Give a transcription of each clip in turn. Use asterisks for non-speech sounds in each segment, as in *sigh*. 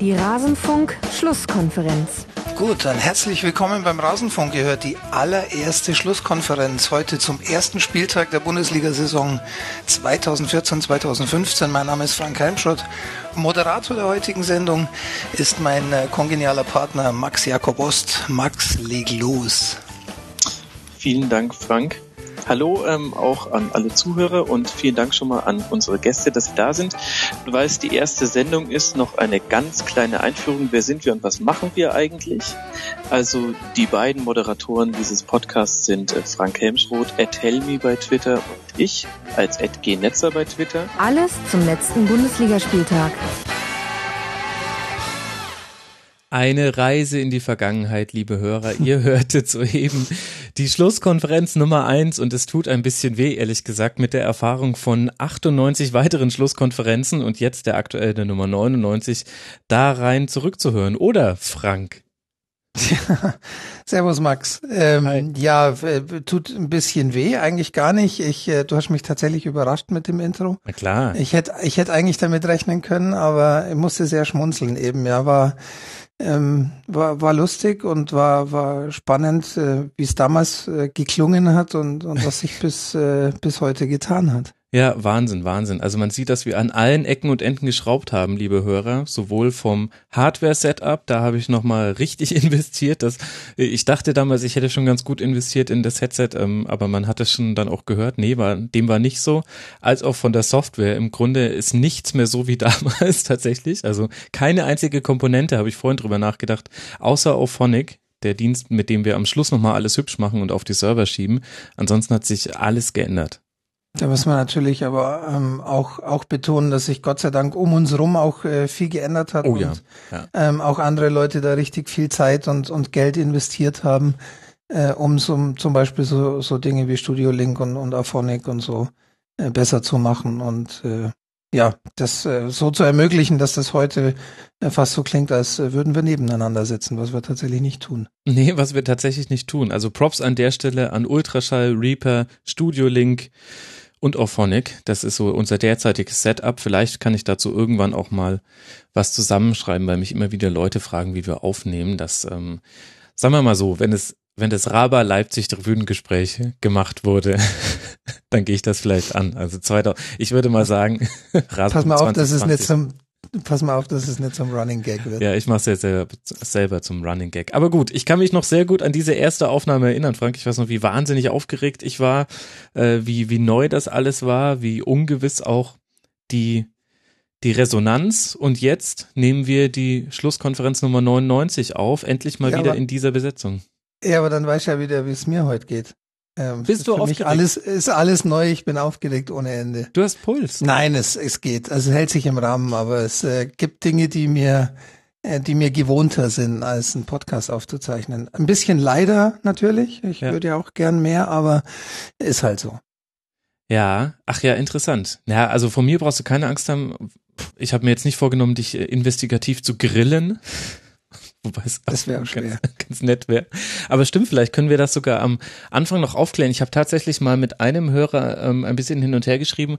Die Rasenfunk-Schlusskonferenz. Gut, dann herzlich willkommen beim Rasenfunk. Ihr hört die allererste Schlusskonferenz heute zum ersten Spieltag der Bundesliga-Saison 2014-2015. Mein Name ist Frank Heimschott. Moderator der heutigen Sendung ist mein äh, kongenialer Partner Max Jakob Ost. Max, leg los. Vielen Dank, Frank. Hallo ähm, auch an alle Zuhörer und vielen Dank schon mal an unsere Gäste, dass sie da sind. Und weil es die erste Sendung ist, noch eine ganz kleine Einführung. Wer sind wir und was machen wir eigentlich? Also die beiden Moderatoren dieses Podcasts sind äh, Frank Helmschroth, Ed Helmi bei Twitter und ich als Ed G. Netzer bei Twitter. Alles zum letzten Bundesligaspieltag. Eine Reise in die Vergangenheit, liebe Hörer. Ihr *laughs* hörtet soeben die Schlusskonferenz Nummer eins und es tut ein bisschen weh, ehrlich gesagt, mit der Erfahrung von 98 weiteren Schlusskonferenzen und jetzt der aktuelle Nummer 99 da rein zurückzuhören. Oder, Frank? Ja, *laughs* servus Max. Ähm, ja, tut ein bisschen weh, eigentlich gar nicht. Ich, äh, du hast mich tatsächlich überrascht mit dem Intro. Na klar. Ich hätte, ich hätte eigentlich damit rechnen können, aber ich musste sehr schmunzeln eben. Ja, war ähm, war, war lustig und war, war spannend, äh, wie es damals äh, geklungen hat und, und was sich *laughs* bis, äh, bis heute getan hat. Ja, Wahnsinn, Wahnsinn. Also man sieht, dass wir an allen Ecken und Enden geschraubt haben, liebe Hörer. Sowohl vom Hardware-Setup, da habe ich nochmal richtig *laughs* investiert. Das, ich dachte damals, ich hätte schon ganz gut investiert in das Headset, ähm, aber man hat es schon dann auch gehört. Nee, war, dem war nicht so. Als auch von der Software. Im Grunde ist nichts mehr so wie *laughs* damals tatsächlich. Also keine einzige Komponente, habe ich vorhin drüber nachgedacht, außer Auphonic der Dienst, mit dem wir am Schluss nochmal alles hübsch machen und auf die Server schieben. Ansonsten hat sich alles geändert. Da muss man natürlich aber ähm, auch auch betonen, dass sich Gott sei Dank um uns rum auch äh, viel geändert hat oh, ja. und ja. Ähm, auch andere Leute da richtig viel Zeit und und Geld investiert haben, äh, um so, zum Beispiel so so Dinge wie Studio Link und und Aphonic und so äh, besser zu machen und äh, ja, das äh, so zu ermöglichen, dass das heute äh, fast so klingt, als äh, würden wir nebeneinander sitzen, was wir tatsächlich nicht tun. Nee, was wir tatsächlich nicht tun. Also Props an der Stelle an Ultraschall, Reaper, Studio Link und Auphonic. Das ist so unser derzeitiges Setup. Vielleicht kann ich dazu irgendwann auch mal was zusammenschreiben, weil mich immer wieder Leute fragen, wie wir aufnehmen. Das, ähm, sagen wir mal so, wenn es wenn das Raba Leipzig Tribünengespräch gemacht wurde, *laughs* dann gehe ich das vielleicht an. Also zweiter, ich würde mal sagen, *laughs* Pass mal auf, das ist nicht zum Pass mal auf, dass es nicht zum Running Gag wird. Ja, ich mache es ja selber, selber zum Running Gag. Aber gut, ich kann mich noch sehr gut an diese erste Aufnahme erinnern, Frank. Ich weiß noch, wie wahnsinnig aufgeregt ich war, äh, wie, wie neu das alles war, wie ungewiss auch die, die Resonanz. Und jetzt nehmen wir die Schlusskonferenz Nummer 99 auf, endlich mal Ja, wieder aber- in dieser Besetzung. Ja, aber dann weiß ich ja wieder, wie es mir heute geht. Ähm, Bist ist du aufgeregt? alles ist alles neu. Ich bin aufgeregt ohne Ende. Du hast Puls. Nein, es es geht. Also es hält sich im Rahmen, aber es äh, gibt Dinge, die mir äh, die mir gewohnter sind, als einen Podcast aufzuzeichnen. Ein bisschen leider natürlich. Ich Ja. würde ja auch gern mehr, aber ist halt so. Ja, ach ja, interessant. Ja, also von mir brauchst du keine Angst haben. Ich habe mir jetzt nicht vorgenommen, dich äh, investigativ zu grillen. Wobei es Das wäre auch ganz, schwer. *laughs* ganz nett wäre. Aber stimmt, vielleicht können wir das sogar am Anfang noch aufklären. Ich habe tatsächlich mal mit einem Hörer ähm, ein bisschen hin und her geschrieben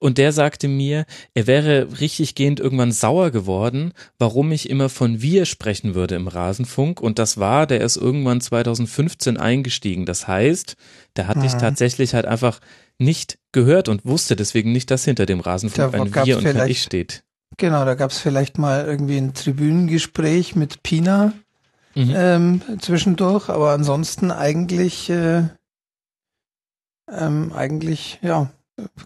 und der sagte mir, er wäre richtig gehend irgendwann sauer geworden, warum ich immer von wir sprechen würde im Rasenfunk. Und das war, der ist irgendwann 2015 eingestiegen. Das heißt, der hat dich Mhm. tatsächlich halt einfach nicht gehört und wusste deswegen nicht, dass hinter dem Rasenfunk Da ein Wir und vielleicht- Ich steht. Genau, da gab es vielleicht mal irgendwie ein Tribünengespräch mit Pina Mhm. ähm, zwischendurch, aber ansonsten eigentlich äh, ähm, eigentlich ja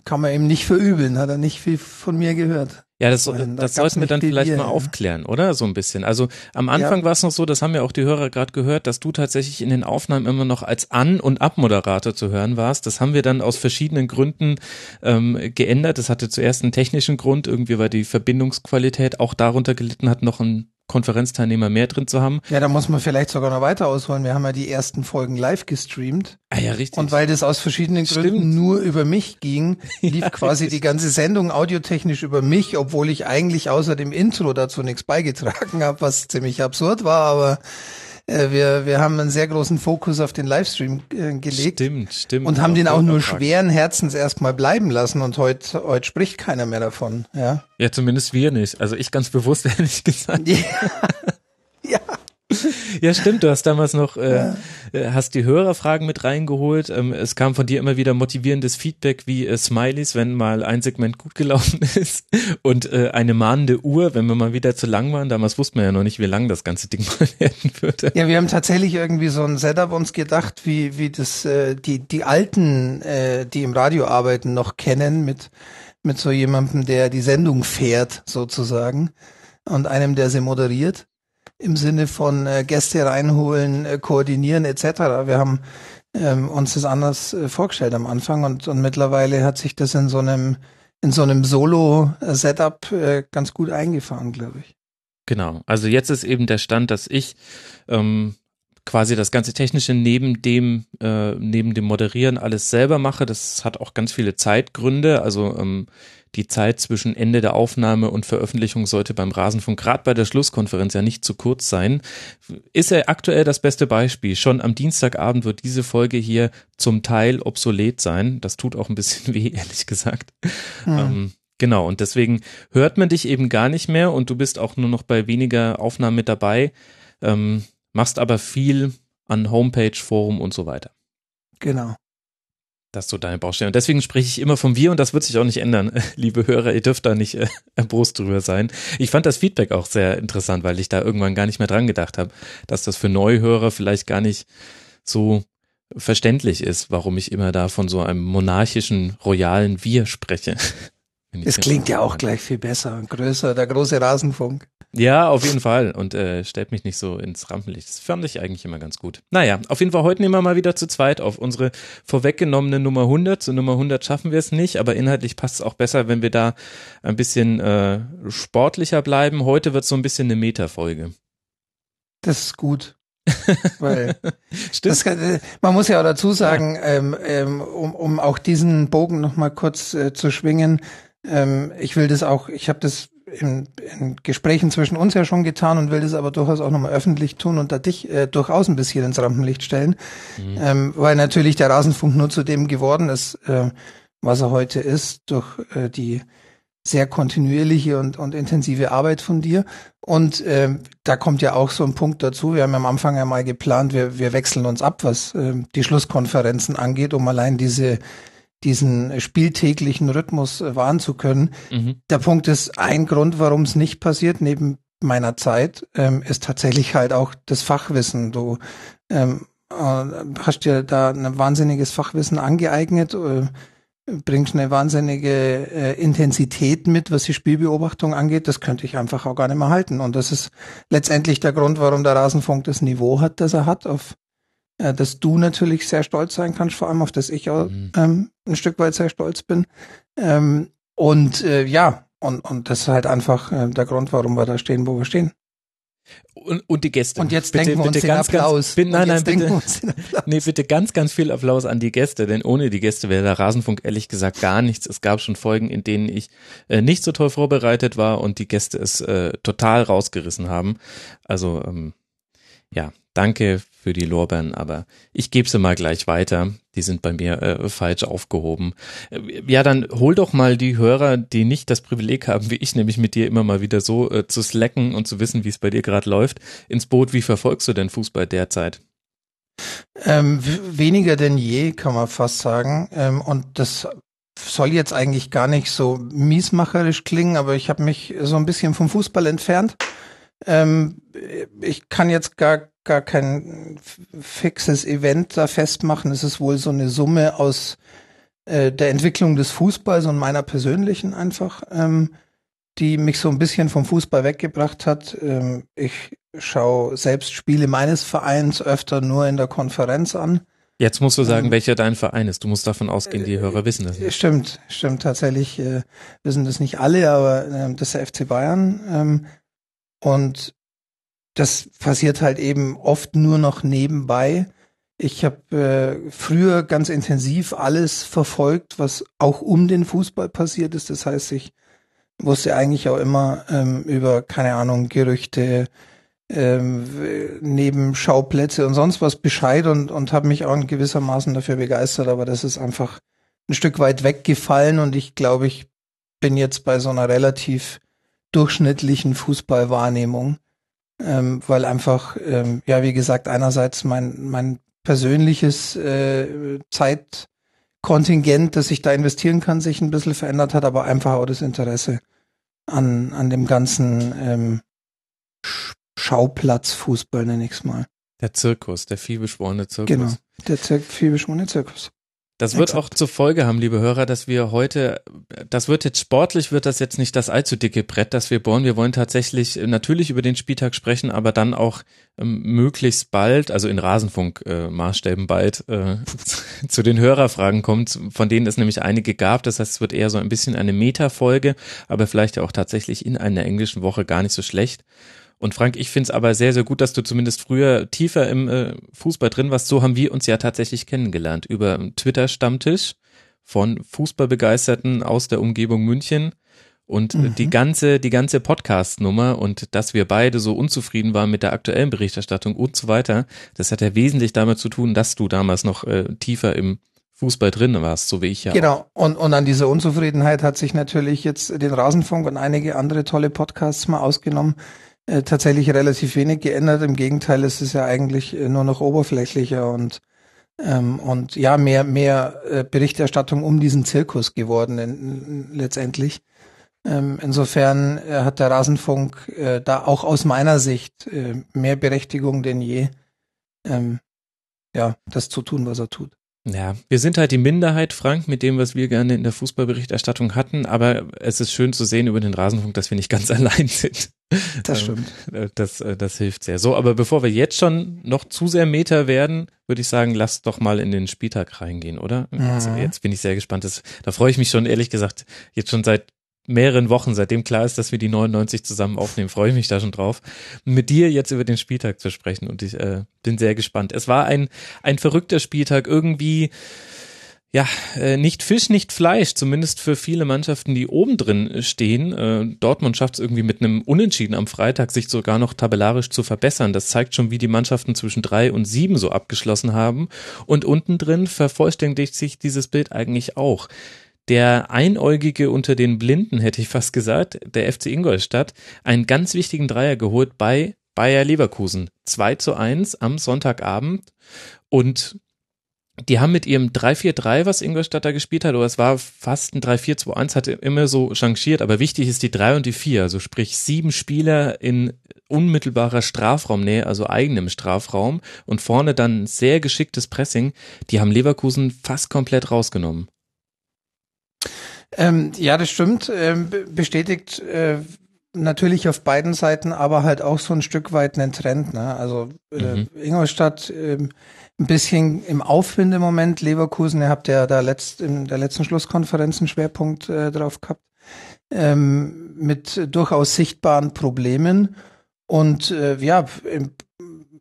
kann man ihm nicht verübeln, hat er nicht viel von mir gehört. Ja, das, da das gab's sollten wir dann viel vielleicht mal ja. aufklären, oder? So ein bisschen. Also am Anfang Ja. war es noch so, das haben ja auch die Hörer gerade gehört, dass du tatsächlich in den Aufnahmen immer noch als An- und Abmoderator zu hören warst. Das haben wir dann aus verschiedenen Gründen ähm, geändert. Das hatte zuerst einen technischen Grund, irgendwie weil die Verbindungsqualität auch darunter gelitten hat, noch einen Konferenzteilnehmer mehr drin zu haben. Ja, da muss man vielleicht sogar noch weiter ausholen. Wir haben ja die ersten Folgen live gestreamt Ah ja, richtig. und weil das aus verschiedenen Gründen Stimmt. nur über mich ging, *laughs* lief Ja, quasi richtig. die ganze Sendung audiotechnisch über mich, obwohl ich eigentlich außer dem Intro dazu nichts beigetragen habe, was ziemlich absurd war, aber wir, wir haben einen sehr großen Fokus auf den Livestream äh, gelegt. Stimmt, stimmt. Und haben den auch nur schweren Herzens erstmal bleiben lassen und heute heute spricht keiner mehr davon. Ja, ja zumindest wir nicht. Also ich ganz bewusst *laughs* ehrlich gesagt. ja. *laughs* ja. Ja, stimmt. Du hast damals noch, äh, ja. hast die Hörerfragen mit reingeholt. Ähm, es kam von dir immer wieder motivierendes Feedback wie äh, Smileys, wenn mal ein Segment gut gelaufen *laughs* ist und äh, eine mahnende Uhr, wenn wir mal wieder zu lang waren. Damals wussten wir ja noch nicht, wie lang das ganze Ding *laughs* mal werden würde. Ja, wir haben tatsächlich irgendwie so ein Setup uns gedacht, wie wie das äh, die die Alten, äh, die im Radio arbeiten, noch kennen mit mit so jemandem, der die Sendung fährt sozusagen und einem, der sie moderiert im Sinne von äh, Gäste reinholen, äh, koordinieren etc. Wir haben ähm, uns das anders äh, vorgestellt am Anfang und, und mittlerweile hat sich das in so einem in so einem Solo-Setup äh, ganz gut eingefahren, glaube ich. Genau. Also jetzt ist eben der Stand, dass ich ähm, quasi das ganze Technische neben dem, äh, neben dem Moderieren alles selber mache. Das hat auch ganz viele Zeitgründe. Also ähm, die Zeit zwischen Ende der Aufnahme und Veröffentlichung sollte beim Rasenfunk gerade bei der Schlusskonferenz ja nicht zu kurz sein. Ist er aktuell das beste Beispiel? Schon am Dienstagabend wird diese Folge hier zum Teil obsolet sein. Das tut auch ein bisschen *laughs* weh, ehrlich gesagt. Hm. Ähm, genau, und deswegen hört man dich eben gar nicht mehr und du bist auch nur noch bei weniger Aufnahmen mit dabei, ähm, machst aber viel an Homepage, Forum und so weiter. Genau. Das ist so deine Baustelle. Und deswegen spreche ich immer von wir und das wird sich auch nicht ändern. *laughs* Liebe Hörer, ihr dürft da nicht äh, *laughs* erbost drüber sein. Ich fand das Feedback auch sehr interessant, weil ich da irgendwann gar nicht mehr dran gedacht habe, dass das für Neuhörer vielleicht gar nicht so verständlich ist, warum ich immer da von so einem monarchischen, royalen Wir spreche. *laughs* Es klingt ja auch gleich viel besser und größer, der große Rasenfunk. Ja, auf jeden Fall. Und äh, stellt mich nicht so ins Rampenlicht. Das fand ich eigentlich immer ganz gut. Naja, auf jeden Fall heute nehmen wir mal wieder zu zweit auf unsere vorweggenommene Nummer 100. Zu Nummer 100 schaffen wir es nicht, aber inhaltlich passt es auch besser, wenn wir da ein bisschen äh, sportlicher bleiben. Heute wird so ein bisschen eine Meta-Folge. Das ist gut. *laughs* Weil Stimmt. Kann, äh, man muss ja auch dazu sagen, ja. ähm, ähm, um, um auch diesen Bogen nochmal kurz äh, zu schwingen, ähm, ich will das auch, ich habe das in, in Gesprächen zwischen uns ja schon getan und will das aber durchaus auch nochmal öffentlich tun und da dich äh, durchaus ein bisschen ins Rampenlicht stellen, mhm. ähm, weil natürlich der Rasenfunk nur zu dem geworden ist, äh, was er heute ist, durch äh, die sehr kontinuierliche und, und intensive Arbeit von dir. Und äh, da kommt ja auch so ein Punkt dazu. Wir haben am Anfang ja mal geplant, wir, wir wechseln uns ab, was äh, die Schlusskonferenzen angeht, um allein diese diesen spieltäglichen Rhythmus äh, wahren zu können. Mhm. Der Punkt ist, ein Grund, warum es nicht passiert, neben meiner Zeit, ähm, ist tatsächlich halt auch das Fachwissen. Du ähm, äh, hast dir da ein wahnsinniges Fachwissen angeeignet, äh, bringst eine wahnsinnige äh, Intensität mit, was die Spielbeobachtung angeht. Das könnte ich einfach auch gar nicht mehr halten. Und das ist letztendlich der Grund, warum der Rasenfunk das Niveau hat, das er hat, auf äh, dass du natürlich sehr stolz sein kannst, vor allem auf das ich auch mhm. ähm, ein Stück weit sehr stolz bin. Ähm, und äh, ja, und, und das ist halt einfach äh, der Grund, warum wir da stehen, wo wir stehen. Und, und die Gäste. Und jetzt bitte, denken wir uns bitte den ganz, Applaus. Ganz, nein, nein, bitte, nee, bitte ganz, ganz viel Applaus an die Gäste, denn ohne die Gäste wäre der Rasenfunk ehrlich gesagt gar nichts. Es gab schon Folgen, in denen ich äh, nicht so toll vorbereitet war und die Gäste es äh, total rausgerissen haben. Also ähm, ja, danke für die Lorbeeren, aber ich gebe sie mal gleich weiter. Die sind bei mir äh, falsch aufgehoben. Äh, ja, dann hol doch mal die Hörer, die nicht das Privileg haben, wie ich, nämlich mit dir immer mal wieder so äh, zu slacken und zu wissen, wie es bei dir gerade läuft, ins Boot. Wie verfolgst du denn Fußball derzeit? Ähm, weniger denn je, kann man fast sagen. Ähm, und das soll jetzt eigentlich gar nicht so miesmacherisch klingen, aber ich habe mich so ein bisschen vom Fußball entfernt. Ähm, ich kann jetzt gar gar kein fixes Event da festmachen. Es ist wohl so eine Summe aus äh, der Entwicklung des Fußballs und meiner persönlichen einfach, ähm, die mich so ein bisschen vom Fußball weggebracht hat. Ähm, ich schaue selbst Spiele meines Vereins öfter nur in der Konferenz an. Jetzt musst du sagen, ähm, welcher dein Verein ist. Du musst davon ausgehen, die Hörer wissen das nicht. Stimmt, stimmt. Tatsächlich äh, wissen das nicht alle, aber äh, das ist der FC Bayern. Ähm, und das passiert halt eben oft nur noch nebenbei. Ich habe äh, früher ganz intensiv alles verfolgt, was auch um den Fußball passiert ist. Das heißt, ich wusste eigentlich auch immer ähm, über, keine Ahnung, Gerüchte, ähm, neben Schauplätze und sonst was Bescheid und, und habe mich auch in gewissermaßen dafür begeistert, aber das ist einfach ein Stück weit weggefallen und ich glaube, ich bin jetzt bei so einer relativ durchschnittlichen Fußballwahrnehmung, ähm, weil einfach, ähm, ja, wie gesagt, einerseits mein, mein persönliches äh, Zeitkontingent, das ich da investieren kann, sich ein bisschen verändert hat, aber einfach auch das Interesse an, an dem ganzen ähm, Schauplatzfußball, nenne ich es mal. Der Zirkus, der vielbeschworene Zirkus. Genau, der Zir vielbeschworene Zirkus. Das wird auch zur Folge haben, liebe Hörer, dass wir heute, das wird jetzt sportlich, wird das jetzt nicht das allzu dicke Brett, das wir bohren. Wir wollen tatsächlich natürlich über den Spieltag sprechen, aber dann auch ähm, möglichst bald, also in Rasenfunk-Maßstäben äh, bald, äh, *laughs* zu den Hörerfragen kommt, von denen es nämlich einige gab. Das heißt, es wird eher so ein bisschen eine Meta-Folge, aber vielleicht ja auch tatsächlich in einer englischen Woche gar nicht so schlecht. Und Frank, ich finde es aber sehr, sehr gut, dass du zumindest früher tiefer im äh, Fußball drin warst. So haben wir uns ja tatsächlich kennengelernt über Twitter-Stammtisch von Fußballbegeisterten aus der Umgebung München und mhm. die ganze, die ganze Podcast-Nummer und dass wir beide so unzufrieden waren mit der aktuellen Berichterstattung und so weiter, das hat ja wesentlich damit zu tun, dass du damals noch äh, tiefer im Fußball drin warst, so wie ich ja. Genau. Und, und an dieser Unzufriedenheit hat sich natürlich jetzt den Rasenfunk und einige andere tolle Podcasts mal ausgenommen äh, tatsächlich relativ wenig geändert. Im Gegenteil, es ist ja eigentlich äh, nur noch oberflächlicher und ähm, und ja mehr mehr äh, Berichterstattung um diesen Zirkus geworden in, letztendlich. Ähm, insofern äh, hat der Rasenfunk äh, da auch aus meiner Sicht äh, mehr Berechtigung denn je, ähm, ja, das zu tun, was er tut. Ja, wir sind halt die Minderheit, Frank, mit dem, was wir gerne in der Fußballberichterstattung hatten, aber es ist schön zu sehen über den Rasenfunk, dass wir nicht ganz *laughs* allein sind. Das ähm, stimmt. Das, äh, das hilft sehr. So, aber bevor wir jetzt schon noch zu sehr Meter werden, würde ich sagen, lass doch mal in den Spieltag reingehen, oder? Mhm. Jetzt bin ich sehr gespannt. Das, da freue ich mich schon, ehrlich gesagt, jetzt schon seit mehreren Wochen, seitdem klar ist, dass wir die 99 zusammen aufnehmen, freue ich mich da schon drauf, mit dir jetzt über den Spieltag zu sprechen und ich äh, bin sehr gespannt. Es war ein, ein verrückter Spieltag, irgendwie ja, äh, nicht Fisch, nicht Fleisch, zumindest für viele Mannschaften, die oben drin stehen. Äh, Dortmund schafft es irgendwie mit einem Unentschieden am Freitag, sich sogar noch tabellarisch zu verbessern. Das zeigt schon, wie die Mannschaften zwischen drei und sieben so abgeschlossen haben. Und unten drin vervollständigt sich dieses Bild eigentlich auch. Der Einäugige unter den Blinden, hätte ich fast gesagt, der FC Ingolstadt, einen ganz wichtigen Dreier geholt bei Bayer Leverkusen. 2 zu 1 am Sonntagabend. Und die haben mit ihrem 3-4-3, was Ingolstadt da gespielt hat, oder es war fast ein 3-4-2-1, hatte immer so changiert, aber wichtig ist die 3 und die 4, also sprich sieben Spieler in unmittelbarer Strafraumnähe, also eigenem Strafraum und vorne dann sehr geschicktes Pressing, die haben Leverkusen fast komplett rausgenommen. Ähm, ja, das stimmt. Ähm, bestätigt äh, natürlich auf beiden Seiten, aber halt auch so ein Stück weit einen Trend. Ne? Also äh, mhm. Ingolstadt äh, ein bisschen im Aufwind im Moment. Leverkusen, ihr habt ja da letzt, in der letzten Schlusskonferenz einen Schwerpunkt äh, drauf gehabt. Ähm, mit durchaus sichtbaren Problemen. Und äh, ja, im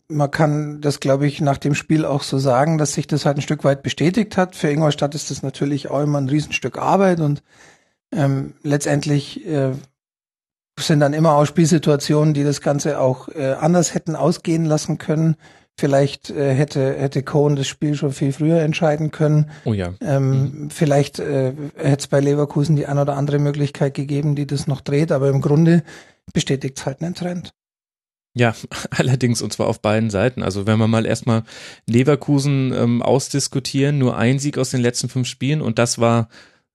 man kann das, glaube ich, nach dem Spiel auch so sagen, dass sich das halt ein Stück weit bestätigt hat. Für Ingolstadt ist das natürlich auch immer ein Riesenstück Arbeit und ähm, letztendlich äh, sind dann immer auch Spielsituationen, die das Ganze auch äh, anders hätten ausgehen lassen können. Vielleicht äh, hätte hätte Cohen das Spiel schon viel früher entscheiden können. Oh ja. Ähm, mhm. Vielleicht äh, hätte es bei Leverkusen die ein oder andere Möglichkeit gegeben, die das noch dreht, aber im Grunde bestätigt es halt einen Trend. Ja, *laughs* allerdings und zwar auf beiden Seiten. Also wenn wir mal erstmal Leverkusen ähm, ausdiskutieren, nur ein Sieg aus den letzten fünf Spielen und das war,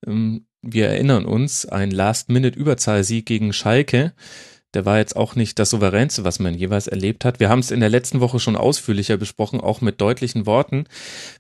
ähm, wir erinnern uns, ein Last-Minute-Überzahlsieg gegen Schalke der war jetzt auch nicht das souveränste, was man jeweils erlebt hat. Wir haben es in der letzten Woche schon ausführlicher besprochen, auch mit deutlichen Worten.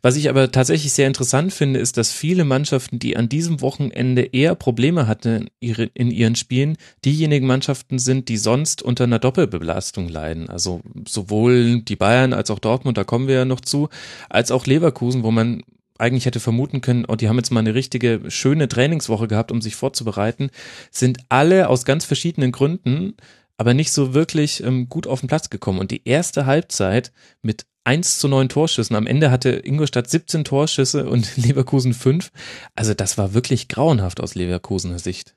Was ich aber tatsächlich sehr interessant finde, ist, dass viele Mannschaften, die an diesem Wochenende eher Probleme hatten in ihren Spielen, diejenigen Mannschaften sind, die sonst unter einer Doppelbelastung leiden. Also sowohl die Bayern als auch Dortmund, da kommen wir ja noch zu, als auch Leverkusen, wo man eigentlich hätte vermuten können, oh, die haben jetzt mal eine richtige schöne Trainingswoche gehabt, um sich vorzubereiten, sind alle aus ganz verschiedenen Gründen aber nicht so wirklich ähm, gut auf den Platz gekommen. Und die erste Halbzeit mit 1 zu 9 Torschüssen. Am Ende hatte Ingolstadt 17 Torschüsse und *laughs* Leverkusen 5. Also das war wirklich grauenhaft aus Leverkusener Sicht.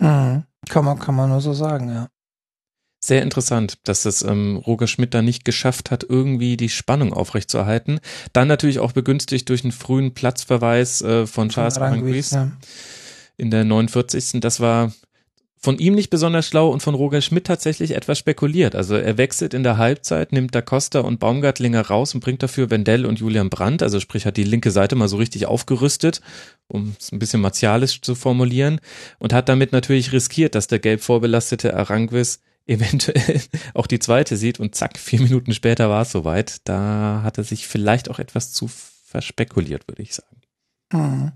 Mhm. Kann man, kann man nur so sagen, ja. Sehr interessant, dass das ähm, Roger Schmidt da nicht geschafft hat, irgendwie die Spannung aufrechtzuerhalten. Dann natürlich auch begünstigt durch einen frühen Platzverweis äh, von Charles Aranguiz ja. in der 49. Das war von ihm nicht besonders schlau und von Roger Schmidt tatsächlich etwas spekuliert. Also er wechselt in der Halbzeit, nimmt Da Costa und Baumgartlinger raus und bringt dafür Wendell und Julian Brandt, also sprich hat die linke Seite mal so richtig aufgerüstet, um es ein bisschen martialisch zu formulieren und hat damit natürlich riskiert, dass der gelb vorbelastete Aranguis eventuell auch die zweite sieht und zack, vier Minuten später war es soweit. Da hat er sich vielleicht auch etwas zu verspekuliert, würde ich sagen. Hm.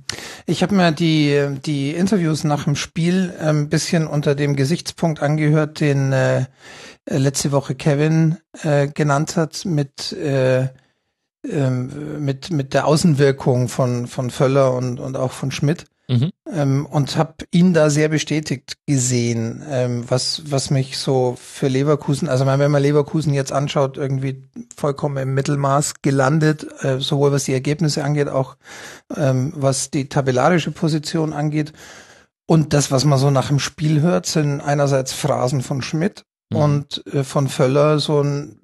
Ich habe mir die, die Interviews nach dem Spiel ein ähm, bisschen unter dem Gesichtspunkt angehört, den äh, letzte Woche Kevin äh, genannt hat, mit, äh, ähm, mit, mit der Außenwirkung von, von Völler und, und auch von Schmidt. Mhm. Ähm, und habe ihn da sehr bestätigt gesehen, ähm, was, was mich so für Leverkusen, also wenn man Leverkusen jetzt anschaut, irgendwie vollkommen im Mittelmaß gelandet, äh, sowohl was die Ergebnisse angeht, auch ähm, was die tabellarische Position angeht. Und das, was man so nach dem Spiel hört, sind einerseits Phrasen von Schmidt mhm. und äh, von Völler so ein,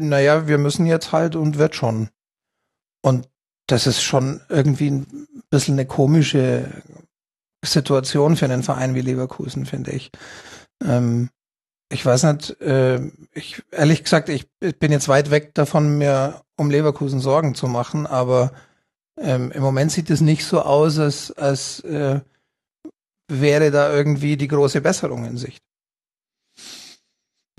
naja, wir müssen jetzt halt und wird schon. Und das ist schon irgendwie ein bisschen eine komische Situation für einen Verein wie Leverkusen, finde ich. Ähm, ich weiß nicht, äh, ich ehrlich gesagt, ich, bin jetzt weit weg davon, mir um Leverkusen Sorgen zu machen, aber ähm, im Moment sieht es nicht so aus, als, als äh, wäre da irgendwie die große Besserung in Sicht.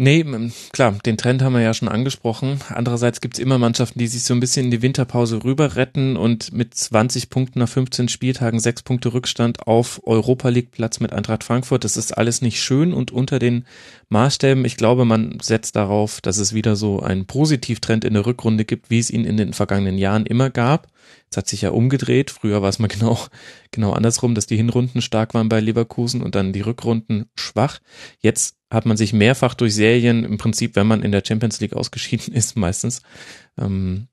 Nee, klar, den Trend haben wir ja schon angesprochen. Andererseits gibt's immer Mannschaften, die sich so ein bisschen in die Winterpause rüber retten und mit 20 Punkten nach 15 Spieltagen, sechs Punkte Rückstand auf Europa League Platz mit Eintracht Frankfurt. Das ist alles nicht schön und unter den Maßstäben. Ich glaube, man setzt darauf, dass es wieder so einen Positivtrend in der Rückrunde gibt, wie es ihn in den vergangenen Jahren immer gab. Es hat sich ja umgedreht. Früher war es mal *laughs* genau, genau andersrum, dass die Hinrunden stark waren bei Leverkusen und dann die Rückrunden schwach. Jetzt hat man sich mehrfach durch Serien, im Prinzip, wenn man in der Champions League ausgeschieden *laughs* ist, meistens, ähm,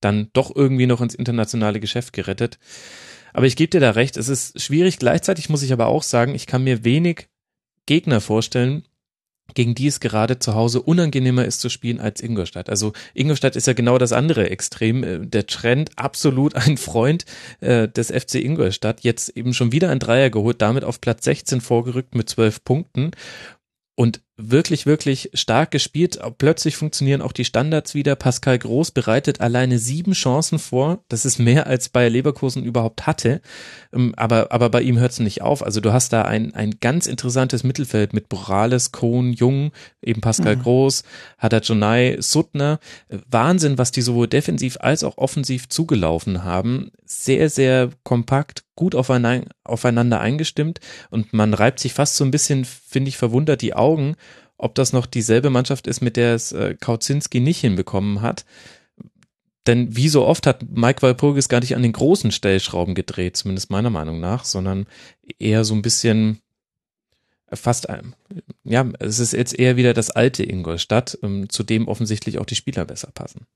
dann doch irgendwie noch ins internationale Geschäft gerettet. Aber ich gebe dir da recht, es ist schwierig. Gleichzeitig muss ich aber auch sagen, ich kann mir wenig Gegner vorstellen, gegen die es gerade zu Hause unangenehmer ist zu spielen als Ingolstadt. Also Ingolstadt ist ja genau das andere Extrem. Äh, der Trend absolut ein Freund äh, des FC Ingolstadt. Jetzt eben schon wieder ein Dreier geholt, damit auf Platz 16 vorgerückt mit zwölf Punkten. Und wirklich, wirklich stark gespielt. Plötzlich funktionieren auch die Standards wieder. Pascal Groß bereitet alleine sieben Chancen vor. Das ist mehr als Bayer Leverkusen überhaupt hatte. Ähm, aber, aber bei ihm hört es nicht auf. Also du hast da ein, ein ganz interessantes Mittelfeld mit Morales, Kohn, Jung, eben Pascal mhm. Groß, Hadajonai, Suttner. Wahnsinn, was die sowohl defensiv als auch offensiv zugelaufen haben. Sehr, sehr kompakt, gut aufeinander eingestimmt und man reibt sich fast so ein bisschen, finde ich, verwundert die Augen, ob das noch dieselbe Mannschaft ist, mit der es äh, Kautzinski nicht hinbekommen hat. Denn wie so oft hat Mike Walpurgis gar nicht an den großen Stellschrauben gedreht, zumindest meiner Meinung nach, sondern eher so ein bisschen fast, ja, es ist jetzt eher wieder das alte Ingolstadt, ähm, zu dem offensichtlich auch die Spieler besser passen.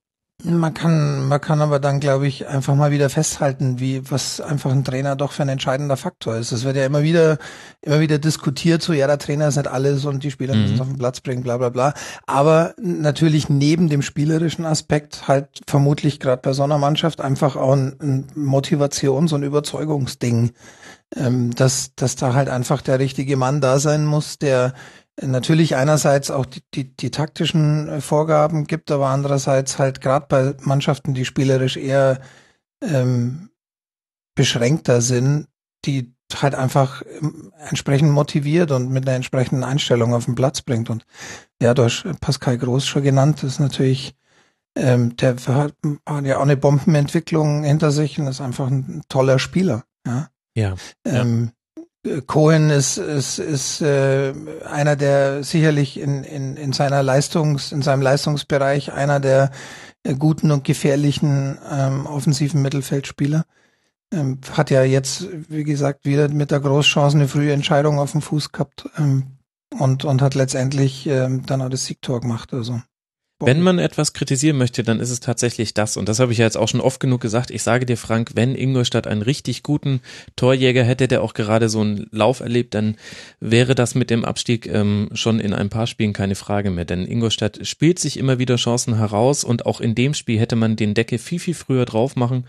Man kann, man kann aber dann, glaube ich, einfach mal wieder festhalten, wie, was einfach ein Trainer doch für ein entscheidender Faktor ist. Es wird ja immer wieder, immer wieder diskutiert, so, ja, der Trainer ist nicht alles und die Spieler müssen es mhm. auf den Platz bringen, bla, bla, bla. Aber natürlich neben dem spielerischen Aspekt halt vermutlich gerade bei so einer Mannschaft einfach auch ein, ein Motivations- und Überzeugungsding, ähm, dass, dass da halt einfach der richtige Mann da sein muss, der, natürlich einerseits auch die, die, die taktischen äh, Vorgaben gibt, aber andererseits halt gerade bei Mannschaften, die spielerisch eher ähm, beschränkter sind, die halt einfach ähm, entsprechend motiviert und mit einer entsprechenden Einstellung auf den Platz bringt. Und ja, du hast Pascal Groß schon genannt, das ist natürlich, ähm, der hat, hat ja auch eine Bombenentwicklung hinter sich und ist einfach ein toller Spieler. Ja. Ja. Ähm, Cohen ist, ist, ist äh, einer der sicherlich in, in, in seiner Leistungs, in seinem Leistungsbereich einer der äh, guten und gefährlichen ähm, offensiven Mittelfeldspieler. Ähm, hat ja jetzt, wie gesagt, wieder mit der Großchance eine frühe Entscheidung auf dem Fuß gehabt ähm, und, und hat letztendlich ähm, dann auch das Siegtor gemacht. Also. Wenn man etwas kritisieren möchte, dann ist es tatsächlich das. Und das habe ich ja jetzt auch schon oft genug gesagt. Ich sage dir, Frank, wenn Ingolstadt einen richtig guten Torjäger hätte, der auch gerade so einen Lauf erlebt, dann wäre das mit dem Abstieg ähm, schon in ein paar Spielen keine Frage mehr. Denn Ingolstadt spielt sich immer wieder Chancen heraus und auch in dem Spiel hätte man den Decke viel, viel früher drauf machen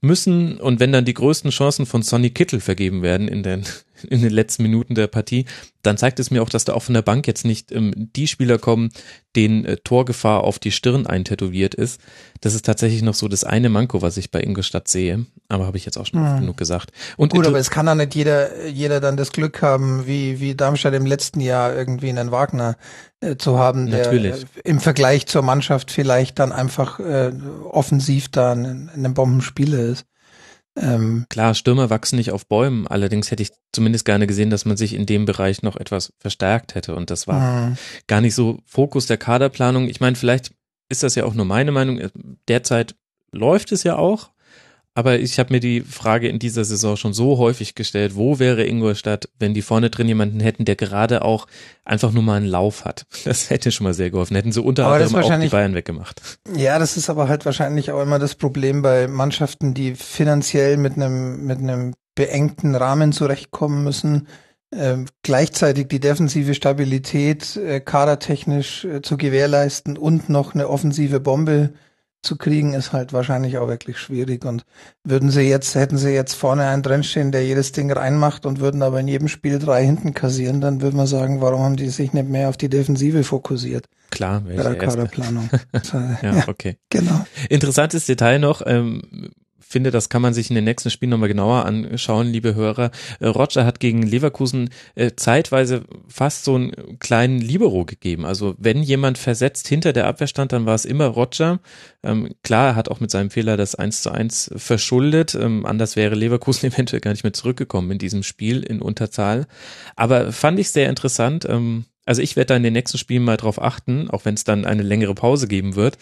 müssen und wenn dann die größten Chancen von Sonny Kittel vergeben werden in den, in den letzten Minuten der Partie, dann zeigt es mir auch, dass da auch von der Bank jetzt nicht ähm, die Spieler kommen, denen äh, Torgefahr auf die Stirn eintätowiert ist. Das ist tatsächlich noch so das eine Manko, was ich bei Ingolstadt sehe. Aber habe ich jetzt auch schon hm. genug gesagt. Und Gut, aber es kann auch nicht jeder, jeder dann das Glück haben, wie, wie Darmstadt im letzten Jahr irgendwie einen Wagner äh, zu haben, der Natürlich. im Vergleich zur Mannschaft vielleicht dann einfach äh, offensiv da ein, ein Bombenspieler ist. Ähm, Klar, Stürmer wachsen nicht auf Bäumen. Allerdings hätte ich zumindest gerne gesehen, dass man sich in dem Bereich noch etwas verstärkt hätte. Und das war mhm. gar nicht so Fokus der Kaderplanung. Ich meine, vielleicht ist das ja auch nur meine Meinung. Derzeit läuft es ja auch. Aber ich habe mir die Frage in dieser Saison schon so häufig gestellt, wo wäre Ingolstadt, wenn die vorne drin jemanden hätten, der gerade auch einfach nur mal einen Lauf hat. Das hätte schon mal sehr geholfen. Hätten sie unter anderem auch die Bayern weggemacht. Ja, das ist aber halt wahrscheinlich auch immer das Problem bei Mannschaften, die finanziell mit einem, mit einem beengten Rahmen zurechtkommen müssen. Äh, gleichzeitig die defensive Stabilität äh, kadertechnisch äh, zu gewährleisten und noch eine offensive Bombe zu kriegen, ist halt wahrscheinlich auch wirklich schwierig. Und würden sie jetzt, hätten sie jetzt vorne einen drinstehen, der jedes Ding reinmacht und würden aber in jedem Spiel drei hinten kassieren, dann würde man sagen, warum haben die sich nicht mehr auf die Defensive fokussiert? Klar, welche bei der Kaderplanung. *laughs* ja, okay. Genau. Interessantes Detail noch, ähm, finde, das kann man sich in den nächsten Spielen nochmal genauer anschauen, liebe Hörer. Äh, Roger hat gegen Leverkusen äh, zeitweise fast so einen kleinen Libero gegeben. Also wenn jemand versetzt hinter der Abwehr stand, dann war es immer Roger. Ähm, klar, er hat auch mit seinem Fehler das 1 zu 1 verschuldet. Ähm, anders wäre Leverkusen *laughs* eventuell gar nicht mehr zurückgekommen in diesem Spiel in Unterzahl. Aber fand ich sehr interessant. Ähm, also ich werde da in den nächsten Spielen mal drauf achten, auch wenn es dann eine längere Pause geben wird.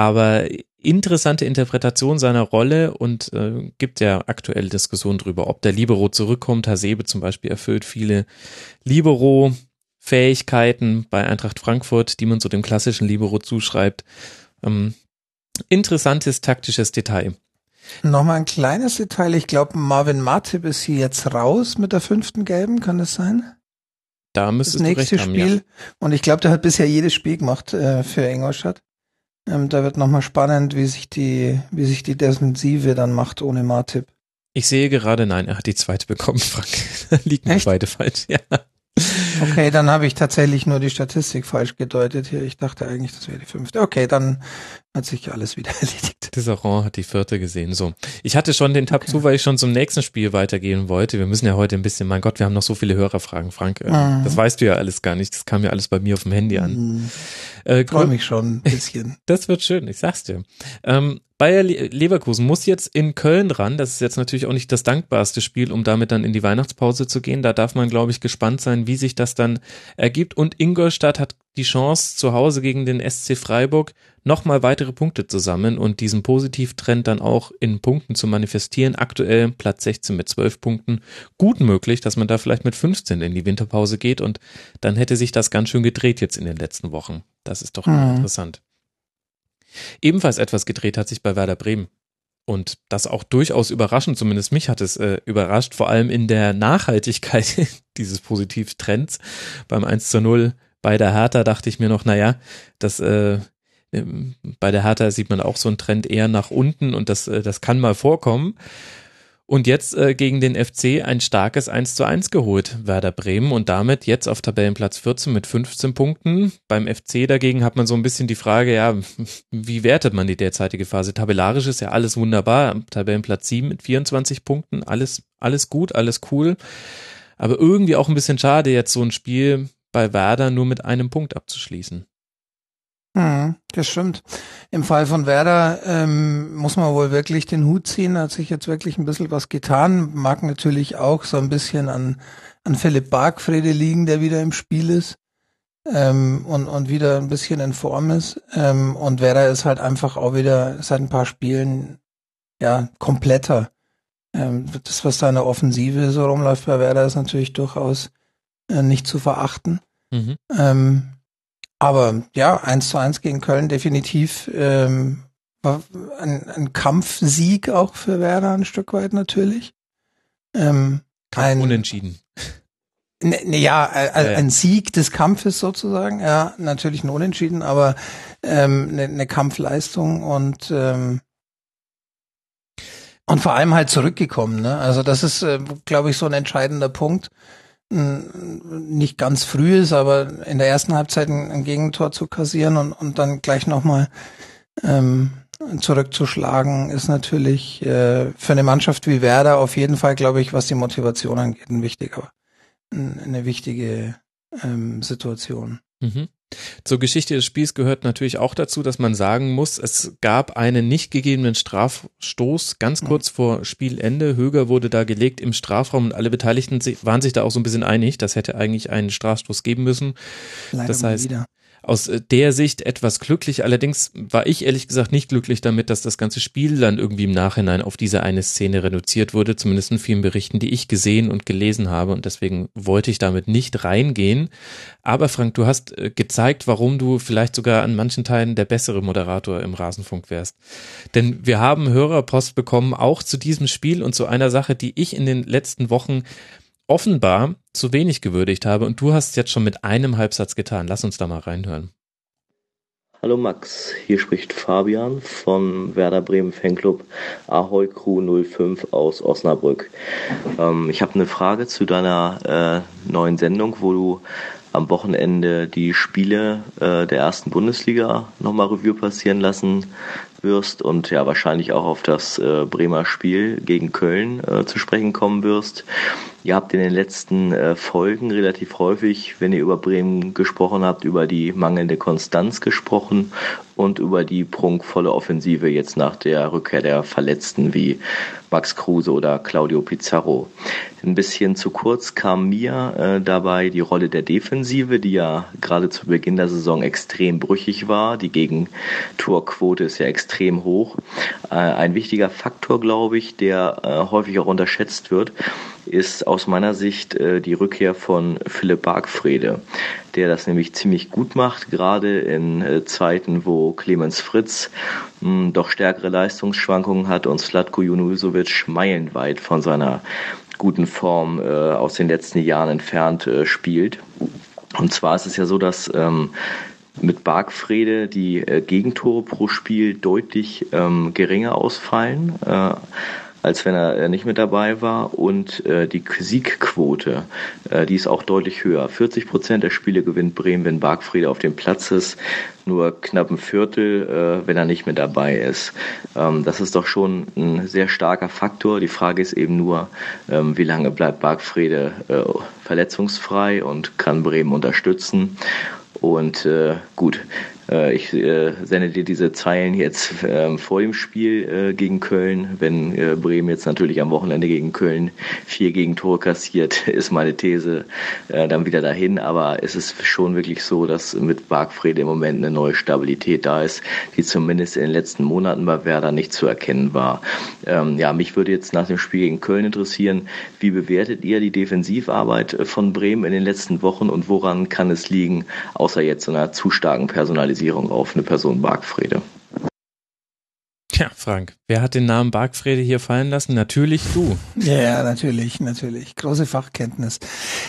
Aber interessante Interpretation seiner Rolle und äh, gibt ja aktuell Diskussionen darüber, ob der Libero zurückkommt. Hasebe zum Beispiel erfüllt viele Libero-Fähigkeiten bei Eintracht Frankfurt, die man so dem klassischen Libero zuschreibt. Ähm, interessantes taktisches Detail. Nochmal ein kleines Detail. Ich glaube, Marvin Martip ist hier jetzt raus mit der fünften Gelben. Kann das sein? Da müsste das nächste Spiel. Haben, ja. Und ich glaube, der hat bisher jedes Spiel gemacht äh, für Ingolstadt. Ähm, da wird nochmal spannend, wie sich die, wie sich die Defensive dann macht ohne Martip. Ich sehe gerade, nein, er hat die zweite bekommen, Frank. *laughs* Liegen Echt? beide falsch, ja. Okay, dann habe ich tatsächlich nur die Statistik falsch gedeutet hier. Ich dachte eigentlich, das wäre die fünfte. Okay, dann hat sich alles wieder *laughs* erledigt. Desseron hat die vierte gesehen. So. Ich hatte schon den Tab okay. zu, weil ich schon zum nächsten Spiel weitergehen wollte. Wir müssen ja heute ein bisschen, mein Gott, wir haben noch so viele Hörerfragen, Frank. Mhm. Das weißt du ja alles gar nicht. Das kam ja alles bei mir auf dem Handy an. Mhm. Äh, Freue mich schon ein *laughs* bisschen. das wird schön, ich sag's dir. Ähm, Bayer Leverkusen muss jetzt in Köln ran. Das ist jetzt natürlich auch nicht das dankbarste Spiel, um damit dann in die Weihnachtspause zu gehen. Da darf man, glaube ich, gespannt sein, wie sich das dann ergibt. Und Ingolstadt hat die Chance, zu Hause gegen den SC Freiburg nochmal weitere Punkte zu sammeln und diesen Positivtrend dann auch in Punkten zu manifestieren. Aktuell Platz 16 mit 12 Punkten. Gut möglich, dass man da vielleicht mit 15 in die Winterpause geht und dann hätte sich das ganz schön gedreht jetzt in den letzten Wochen. Das ist doch mhm. interessant. Ebenfalls etwas gedreht hat sich bei Werder Bremen. Und das auch durchaus überraschend, zumindest mich hat es äh, überrascht, vor allem in der Nachhaltigkeit *laughs* dieses Positivtrends. Beim 1 zu 0 bei der Hertha dachte ich mir noch, naja, das äh, bei der Hertha sieht man auch so einen Trend eher nach unten und das, äh, das kann mal vorkommen. Und jetzt äh, gegen den FC ein starkes 1 zu 1 geholt, Werder Bremen und damit jetzt auf Tabellenplatz 14 mit 15 Punkten. Beim FC dagegen hat man so ein bisschen die Frage, ja, *laughs* wie wertet man die derzeitige Phase? Tabellarisch ist ja alles wunderbar, Tabellenplatz 7 mit 24 Punkten, alles, alles gut, alles cool. Aber irgendwie auch ein bisschen schade, jetzt so ein Spiel bei Werder nur mit einem Punkt abzuschließen. Hm, das stimmt. Im Fall von Werder ähm, muss man wohl wirklich den Hut ziehen. Hat sich jetzt wirklich ein bisschen was getan. Mag natürlich auch so ein bisschen an, an Philipp Bargfrede liegen, der wieder im Spiel ist ähm, und, und wieder ein bisschen in Form ist. Ähm, und Werder ist halt einfach auch wieder seit ein paar Spielen ja kompletter. Ähm, das, was da in der Offensive so rumläuft bei Werder, ist natürlich durchaus äh, nicht zu verachten. Mhm. Ähm, aber ja, eins zu eins gegen Köln definitiv ähm, war ein, ein Kampfsieg auch für Werder ein Stück weit natürlich. Ähm, ein, Unentschieden. *laughs* Ne, ne, ja, ja, ein Sieg des Kampfes sozusagen, ja, natürlich ein Unentschieden, aber ähm, eine, eine Kampfleistung und ähm, und vor allem halt zurückgekommen. Ne? Also das ist, äh, glaube ich, so ein entscheidender Punkt. Nicht ganz früh ist, aber in der ersten Halbzeit ein, ein Gegentor zu kassieren und, und dann gleich nochmal ähm, zurückzuschlagen, ist natürlich äh, für eine Mannschaft wie Werder auf jeden Fall, glaube ich, was die Motivation angeht, ein wichtiger eine wichtige ähm, Situation. Mhm. Zur Geschichte des Spiels gehört natürlich auch dazu, dass man sagen muss, es gab einen nicht gegebenen Strafstoß ganz kurz mhm. vor Spielende. Höger wurde da gelegt im Strafraum und alle Beteiligten waren sich da auch so ein bisschen einig. Das hätte eigentlich einen Strafstoß geben müssen. Leider das heißt, wieder aus äh, der Sicht etwas glücklich. Allerdings war ich ehrlich gesagt nicht glücklich damit, dass das ganze Spiel dann irgendwie im Nachhinein auf diese eine Szene reduziert wurde, zumindest in vielen Berichten, die ich gesehen und gelesen habe. Und deswegen wollte ich damit nicht reingehen. Aber Frank, du hast äh, gezeigt, warum du vielleicht sogar an manchen Teilen der bessere Moderator im Rasenfunk wärst. Denn wir haben Hörerpost bekommen, auch zu diesem Spiel und zu einer Sache, die ich in den letzten Wochen offenbar zu wenig gewürdigt habe und du hast es jetzt schon mit einem Halbsatz getan. Lass uns da mal reinhören. Hallo Max, hier spricht Fabian von Werder Bremen Fanclub Ahoy Crew 05 aus Osnabrück. Ähm, ich habe eine Frage zu deiner äh, neuen Sendung, wo du am Wochenende die Spiele äh, der ersten Bundesliga nochmal Revue passieren lassen wirst und ja wahrscheinlich auch auf das äh, Bremer Spiel gegen Köln äh, zu sprechen kommen wirst. Ihr habt in den letzten äh, Folgen relativ häufig, wenn ihr über Bremen gesprochen habt, über die mangelnde Konstanz gesprochen und über die prunkvolle Offensive jetzt nach der Rückkehr der Verletzten wie Max Kruse oder Claudio Pizarro. Ein bisschen zu kurz kam mir äh, dabei die Rolle der Defensive, die ja gerade zu Beginn der Saison extrem brüchig war. Die Gegentorquote ist ja extrem hoch. Äh, ein wichtiger Faktor, glaube ich, der äh, häufig auch unterschätzt wird, ist aus meiner Sicht äh, die Rückkehr von Philipp Bargfrede, der das nämlich ziemlich gut macht, gerade in äh, Zeiten, wo Clemens Fritz mh, hm, doch stärkere Leistungsschwankungen hat und Slatko Junusovic meilenweit von seiner guten Form äh, aus den letzten Jahren entfernt äh, spielt. Und zwar ist es ja so, dass ähm, mit Bargfrede die äh, Gegentore pro Spiel deutlich ähm, geringer ausfallen. Äh, als wenn er äh, nicht mit dabei war. Und äh, die Siegquote, äh, die ist auch deutlich höher. 40 Prozent der Spiele gewinnt Bremen, wenn Bargfriede auf dem Platz ist. Nur knapp ein Viertel, äh, wenn er nicht mit dabei ist. Ähm, das ist doch schon ein sehr starker Faktor. Die Frage ist eben nur, ähm, wie lange bleibt Bargfriede äh, verletzungsfrei und kann Bremen unterstützen. Und äh, gut, äh, ich äh, sende dir diese Zeilen jetzt äh, vor dem Spiel äh, gegen Köln. Wenn äh, Bremen jetzt natürlich am Wochenende gegen Köln vier Gegentore kassiert, *laughs* ist meine These äh, dann wieder dahin. Aber es ist schon wirklich so, dass mit Bargfrede im Moment eine neue Stabilität da ist, die zumindest in den letzten Monaten bei Werder nicht zu erkennen war. Ähm, ja, mich würde jetzt nach dem Spiel gegen Köln interessieren, wie bewertet ihr die Defensivarbeit von Bremen in den letzten Wochen und woran kann es liegen, außer jetzt so einer zu starken Personalisierung? Spezialisierung auf eine Person Bargfrede. Tja, Frank, wer hat den Namen Bargfrede hier fallen lassen? Natürlich du. Ja, natürlich, natürlich. Große Fachkenntnis.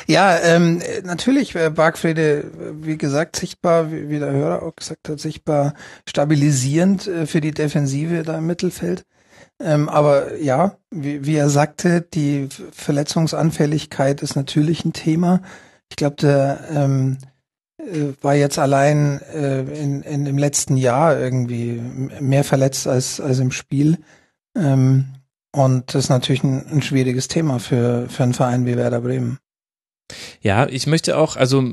Ja, ähm, natürlich, äh, Bargfrede, wie gesagt, sichtbar, wie, wie der Hörer auch gesagt hat, sichtbar stabilisierend äh, für die Defensive da im Mittelfeld. Ähm, aber ja, wie, wie er sagte, die Verletzungsanfälligkeit ist natürlich ein Thema. Ich glaube, der ähm, äh, war jetzt allein äh, in, in im letzten Jahr irgendwie mehr verletzt als, als im Spiel. Ähm, und das ist natürlich ein, ein schwieriges Thema für, für einen Verein wie Werder Bremen. Ja, ich möchte auch, also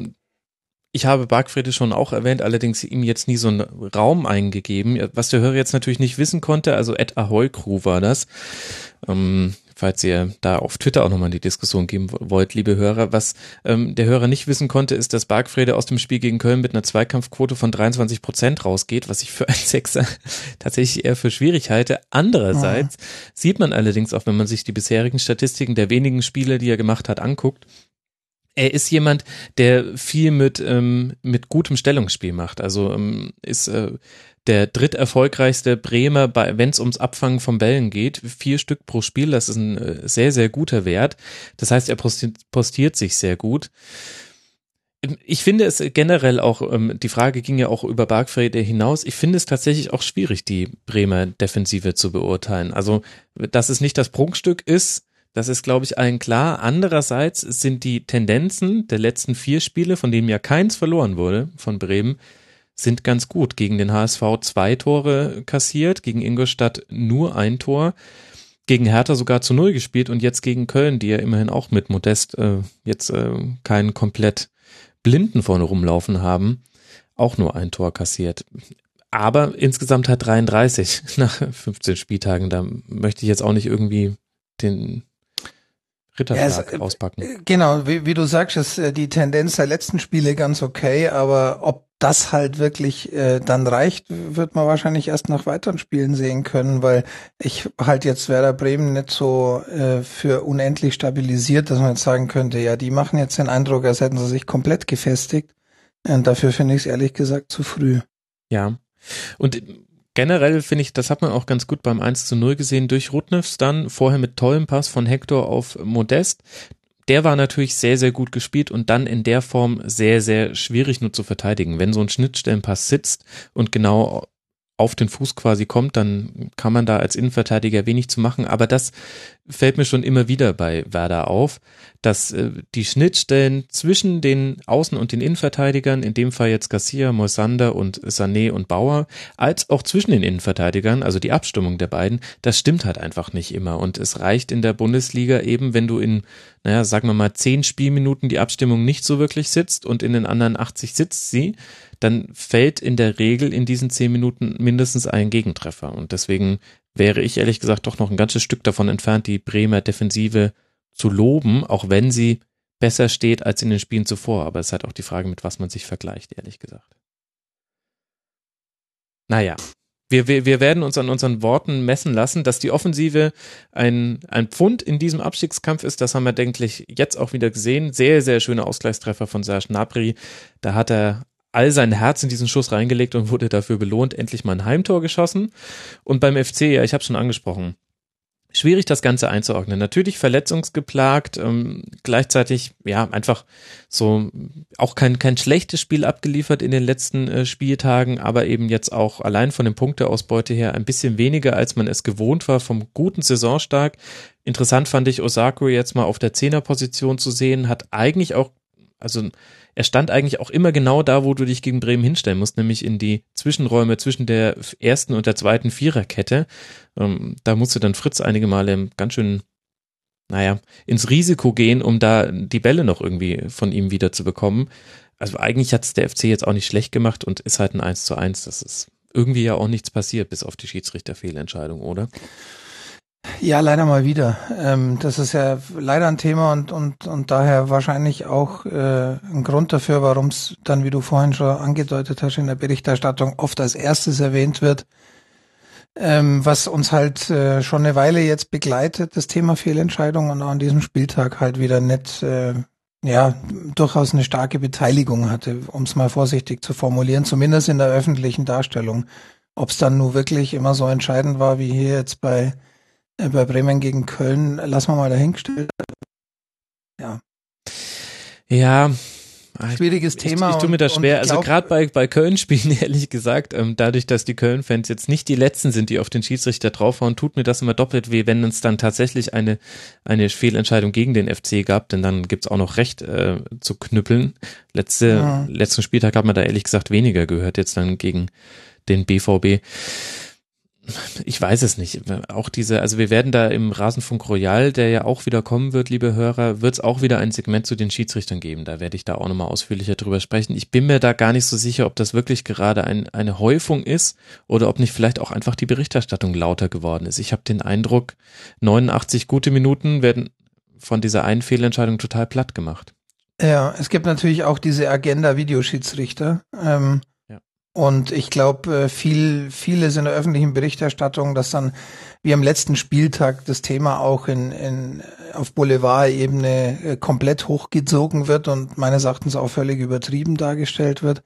ich habe Bargfrede schon auch erwähnt, allerdings ihm jetzt nie so einen Raum eingegeben. Was der Hörer jetzt natürlich nicht wissen konnte, also Ed Ahoy Crew war das. Ähm, falls ihr da auf Twitter auch nochmal in die Diskussion geben wollt, liebe Hörer. Was ähm, der Hörer nicht wissen konnte, ist, dass Bargfrede aus dem Spiel gegen Köln mit einer Zweikampfquote von 23 Prozent rausgeht, was ich für ein Sechser *laughs* tatsächlich eher für schwierig halte. Andererseits oh. sieht man allerdings auch, wenn man sich die bisherigen Statistiken der wenigen Spiele, die er gemacht hat, anguckt, er ist jemand, der viel mit, ähm, mit gutem Stellungsspiel macht. Also ähm, ist äh, der dritterfolgreichste Bremer, wenn es ums Abfangen von Bällen geht. Vier Stück pro Spiel, das ist ein äh, sehr, sehr guter Wert. Das heißt, er postiert sich sehr gut. Ich finde es generell auch, ähm, die Frage ging ja auch über Bargfrede hinaus, ich finde es tatsächlich auch schwierig, die Bremer Defensive zu beurteilen. Also, dass es nicht das Prunkstück ist, das ist, glaube ich, allen klar. Andererseits sind die Tendenzen der letzten vier Spiele, von denen ja keins verloren wurde von Bremen, sind ganz gut. Gegen den HSV zwei Tore kassiert, gegen Ingolstadt nur ein Tor, gegen Hertha sogar zu null gespielt und jetzt gegen Köln, die ja immerhin auch mit Modest äh, jetzt äh, keinen komplett Blinden vorne rumlaufen haben, auch nur ein Tor kassiert. Aber insgesamt hat 33 *laughs* nach 15 Spieltagen. Da möchte ich jetzt auch nicht irgendwie den Ritterschlag ja, auspacken. Äh, genau, wie, wie, du sagst, ist äh, die Tendenz der letzten Spiele ganz okay, aber ob das halt wirklich äh, dann reicht, wird man wahrscheinlich erst nach weiteren Spielen sehen können, weil ich halt jetzt Werder Bremen nicht so äh, für unendlich stabilisiert, dass man jetzt sagen könnte, ja, die machen jetzt den Eindruck, als hätten sie sich komplett gefestigt. Und dafür finde ich es ehrlich gesagt zu früh. Ja. Und generell finde ich, das hat man auch ganz gut beim 1 zu 0 gesehen durch Rudnevs dann, vorher mit tollem Pass von Hector auf Modest der war natürlich sehr, sehr gut gespielt und dann in der Form sehr, sehr schwierig nur zu verteidigen. Wenn so ein Schnittstellenpass sitzt und genau auf den Fuß quasi kommt, dann kann man da als Innenverteidiger wenig zu machen. Aber das fällt mir schon immer wieder bei Werder auf, dass äh, die Schnittstellen zwischen den Außen- und den Innenverteidigern, in dem Fall jetzt Garcia, Moisander und Sané und Bauer, als auch zwischen den Innenverteidigern, also die Abstimmung der beiden, das stimmt halt einfach nicht immer. Und es reicht in der Bundesliga eben, wenn du in, naja, sagen wir mal, zehn Spielminuten die Abstimmung nicht so wirklich sitzt und in den anderen 80 sitzt sie, dann fällt in der Regel in diesen zehn Minuten mindestens ein Gegentreffer. Und deswegen wäre ich ehrlich gesagt doch noch ein ganzes Stück davon entfernt, die Bremer Defensive zu loben, auch wenn sie besser steht als in den Spielen zuvor. Aber es ist halt auch die Frage, mit was man sich vergleicht, ehrlich gesagt. Naja, wir, wir, wir werden uns an unseren Worten messen lassen, dass die Offensive ein, ein Pfund in diesem Abstiegskampf ist. Das haben wir, denke ich, jetzt auch wieder gesehen. Sehr, sehr schöner Ausgleichstreffer von Serge Nabri. Da hat er all sein Herz in diesen Schuss reingelegt und wurde dafür belohnt, endlich mal ein Heimtor geschossen. Und beim FC, ja, ich habe schon angesprochen, schwierig das Ganze einzuordnen. Natürlich verletzungsgeplagt, ähm, gleichzeitig ja einfach so auch kein kein schlechtes Spiel abgeliefert in den letzten äh, Spieltagen, aber eben jetzt auch allein von den Punkteausbeute her ein bisschen weniger, als man es gewohnt war vom guten Saisonstart. Interessant fand ich Osako jetzt mal auf der Zehnerposition zu sehen, hat eigentlich auch also er stand eigentlich auch immer genau da, wo du dich gegen Bremen hinstellen musst, nämlich in die Zwischenräume zwischen der ersten und der zweiten Viererkette. Ähm, da musste dann Fritz einige Male ganz schön, naja, ins Risiko gehen, um da die Bälle noch irgendwie von ihm wieder zu bekommen. Also eigentlich hat es der FC jetzt auch nicht schlecht gemacht und ist halt ein 1 zu 1. Das ist irgendwie ja auch nichts passiert, bis auf die Schiedsrichterfehlentscheidung, oder? Ja, leider mal wieder. Ähm, das ist ja leider ein Thema und, und, und daher wahrscheinlich auch äh, ein Grund dafür, warum es dann, wie du vorhin schon angedeutet hast, in der Berichterstattung oft als erstes erwähnt wird, ähm, was uns halt äh, schon eine Weile jetzt begleitet, das Thema Fehlentscheidung und auch an diesem Spieltag halt wieder nicht, äh, ja, durchaus eine starke Beteiligung hatte, um es mal vorsichtig zu formulieren, zumindest in der öffentlichen Darstellung. Ob es dann nur wirklich immer so entscheidend war, wie hier jetzt bei bei Bremen gegen Köln lassen wir mal dahingestellt. Ja. Ja. Schwieriges Thema. Ich, ich tue mir das schwer. Also gerade bei, bei Köln-Spielen, *laughs* ehrlich gesagt, ähm, dadurch, dass die Köln-Fans jetzt nicht die Letzten sind, die auf den Schiedsrichter draufhauen, tut mir das immer doppelt weh, wenn es dann tatsächlich eine, eine Fehlentscheidung gegen den FC gab, denn dann gibt's auch noch Recht äh, zu knüppeln. Letzte, ja. Letzten Spieltag hat man da ehrlich gesagt weniger gehört, jetzt dann gegen den BVB ich weiß es nicht. Auch diese, also wir werden da im Rasenfunk Royal, der ja auch wieder kommen wird, liebe Hörer, wird es auch wieder ein Segment zu den Schiedsrichtern geben. Da werde ich da auch nochmal ausführlicher drüber sprechen. Ich bin mir da gar nicht so sicher, ob das wirklich gerade ein, eine Häufung ist oder ob nicht vielleicht auch einfach die Berichterstattung lauter geworden ist. Ich habe den Eindruck, 89 gute Minuten werden von dieser einen Fehlentscheidung total platt gemacht. Ja, es gibt natürlich auch diese Agenda-Videoschiedsrichter. Ähm, Und ich glaube, viel, vieles in der öffentlichen Berichterstattung, dass dann wie am letzten Spieltag das Thema auch in, in, auf Boulevard-Ebene komplett hochgezogen wird und meines Erachtens auch völlig übertrieben dargestellt wird.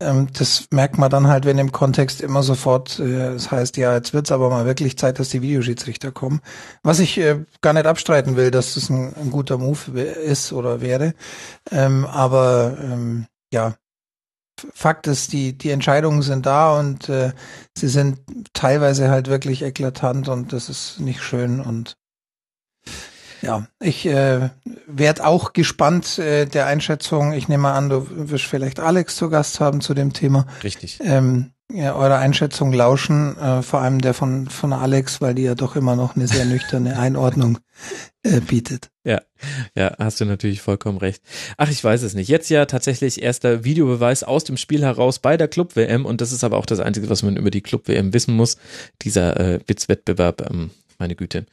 Ähm, das merkt man dann halt, wenn im Kontext immer sofort, äh, das heißt, ja, jetzt wird's aber mal wirklich Zeit, dass die Videoschiedsrichter kommen. Was ich äh, gar nicht abstreiten will, dass das ein, ein guter Move ist oder wäre. Ähm, aber ähm, ja, Fakt ist, die, die Entscheidungen sind da und äh, sie sind teilweise halt wirklich eklatant und das ist nicht schön und ja, ich äh, werde auch gespannt äh, der Einschätzung. Ich nehme an, du wirst vielleicht Alex zu Gast haben zu dem Thema. Richtig. Ähm, ja, eure Einschätzung lauschen, äh, vor allem der von, von Alex, weil die ja doch immer noch eine sehr nüchterne *laughs* Einordnung äh, bietet. Ja, ja, hast du natürlich vollkommen recht. Ach, ich weiß es nicht. Jetzt ja tatsächlich erster Videobeweis aus dem Spiel heraus bei der Club-WM und das ist aber auch das Einzige, was man über die Club-WM wissen muss. Dieser äh, Witzwettbewerb ähm, meine Güte.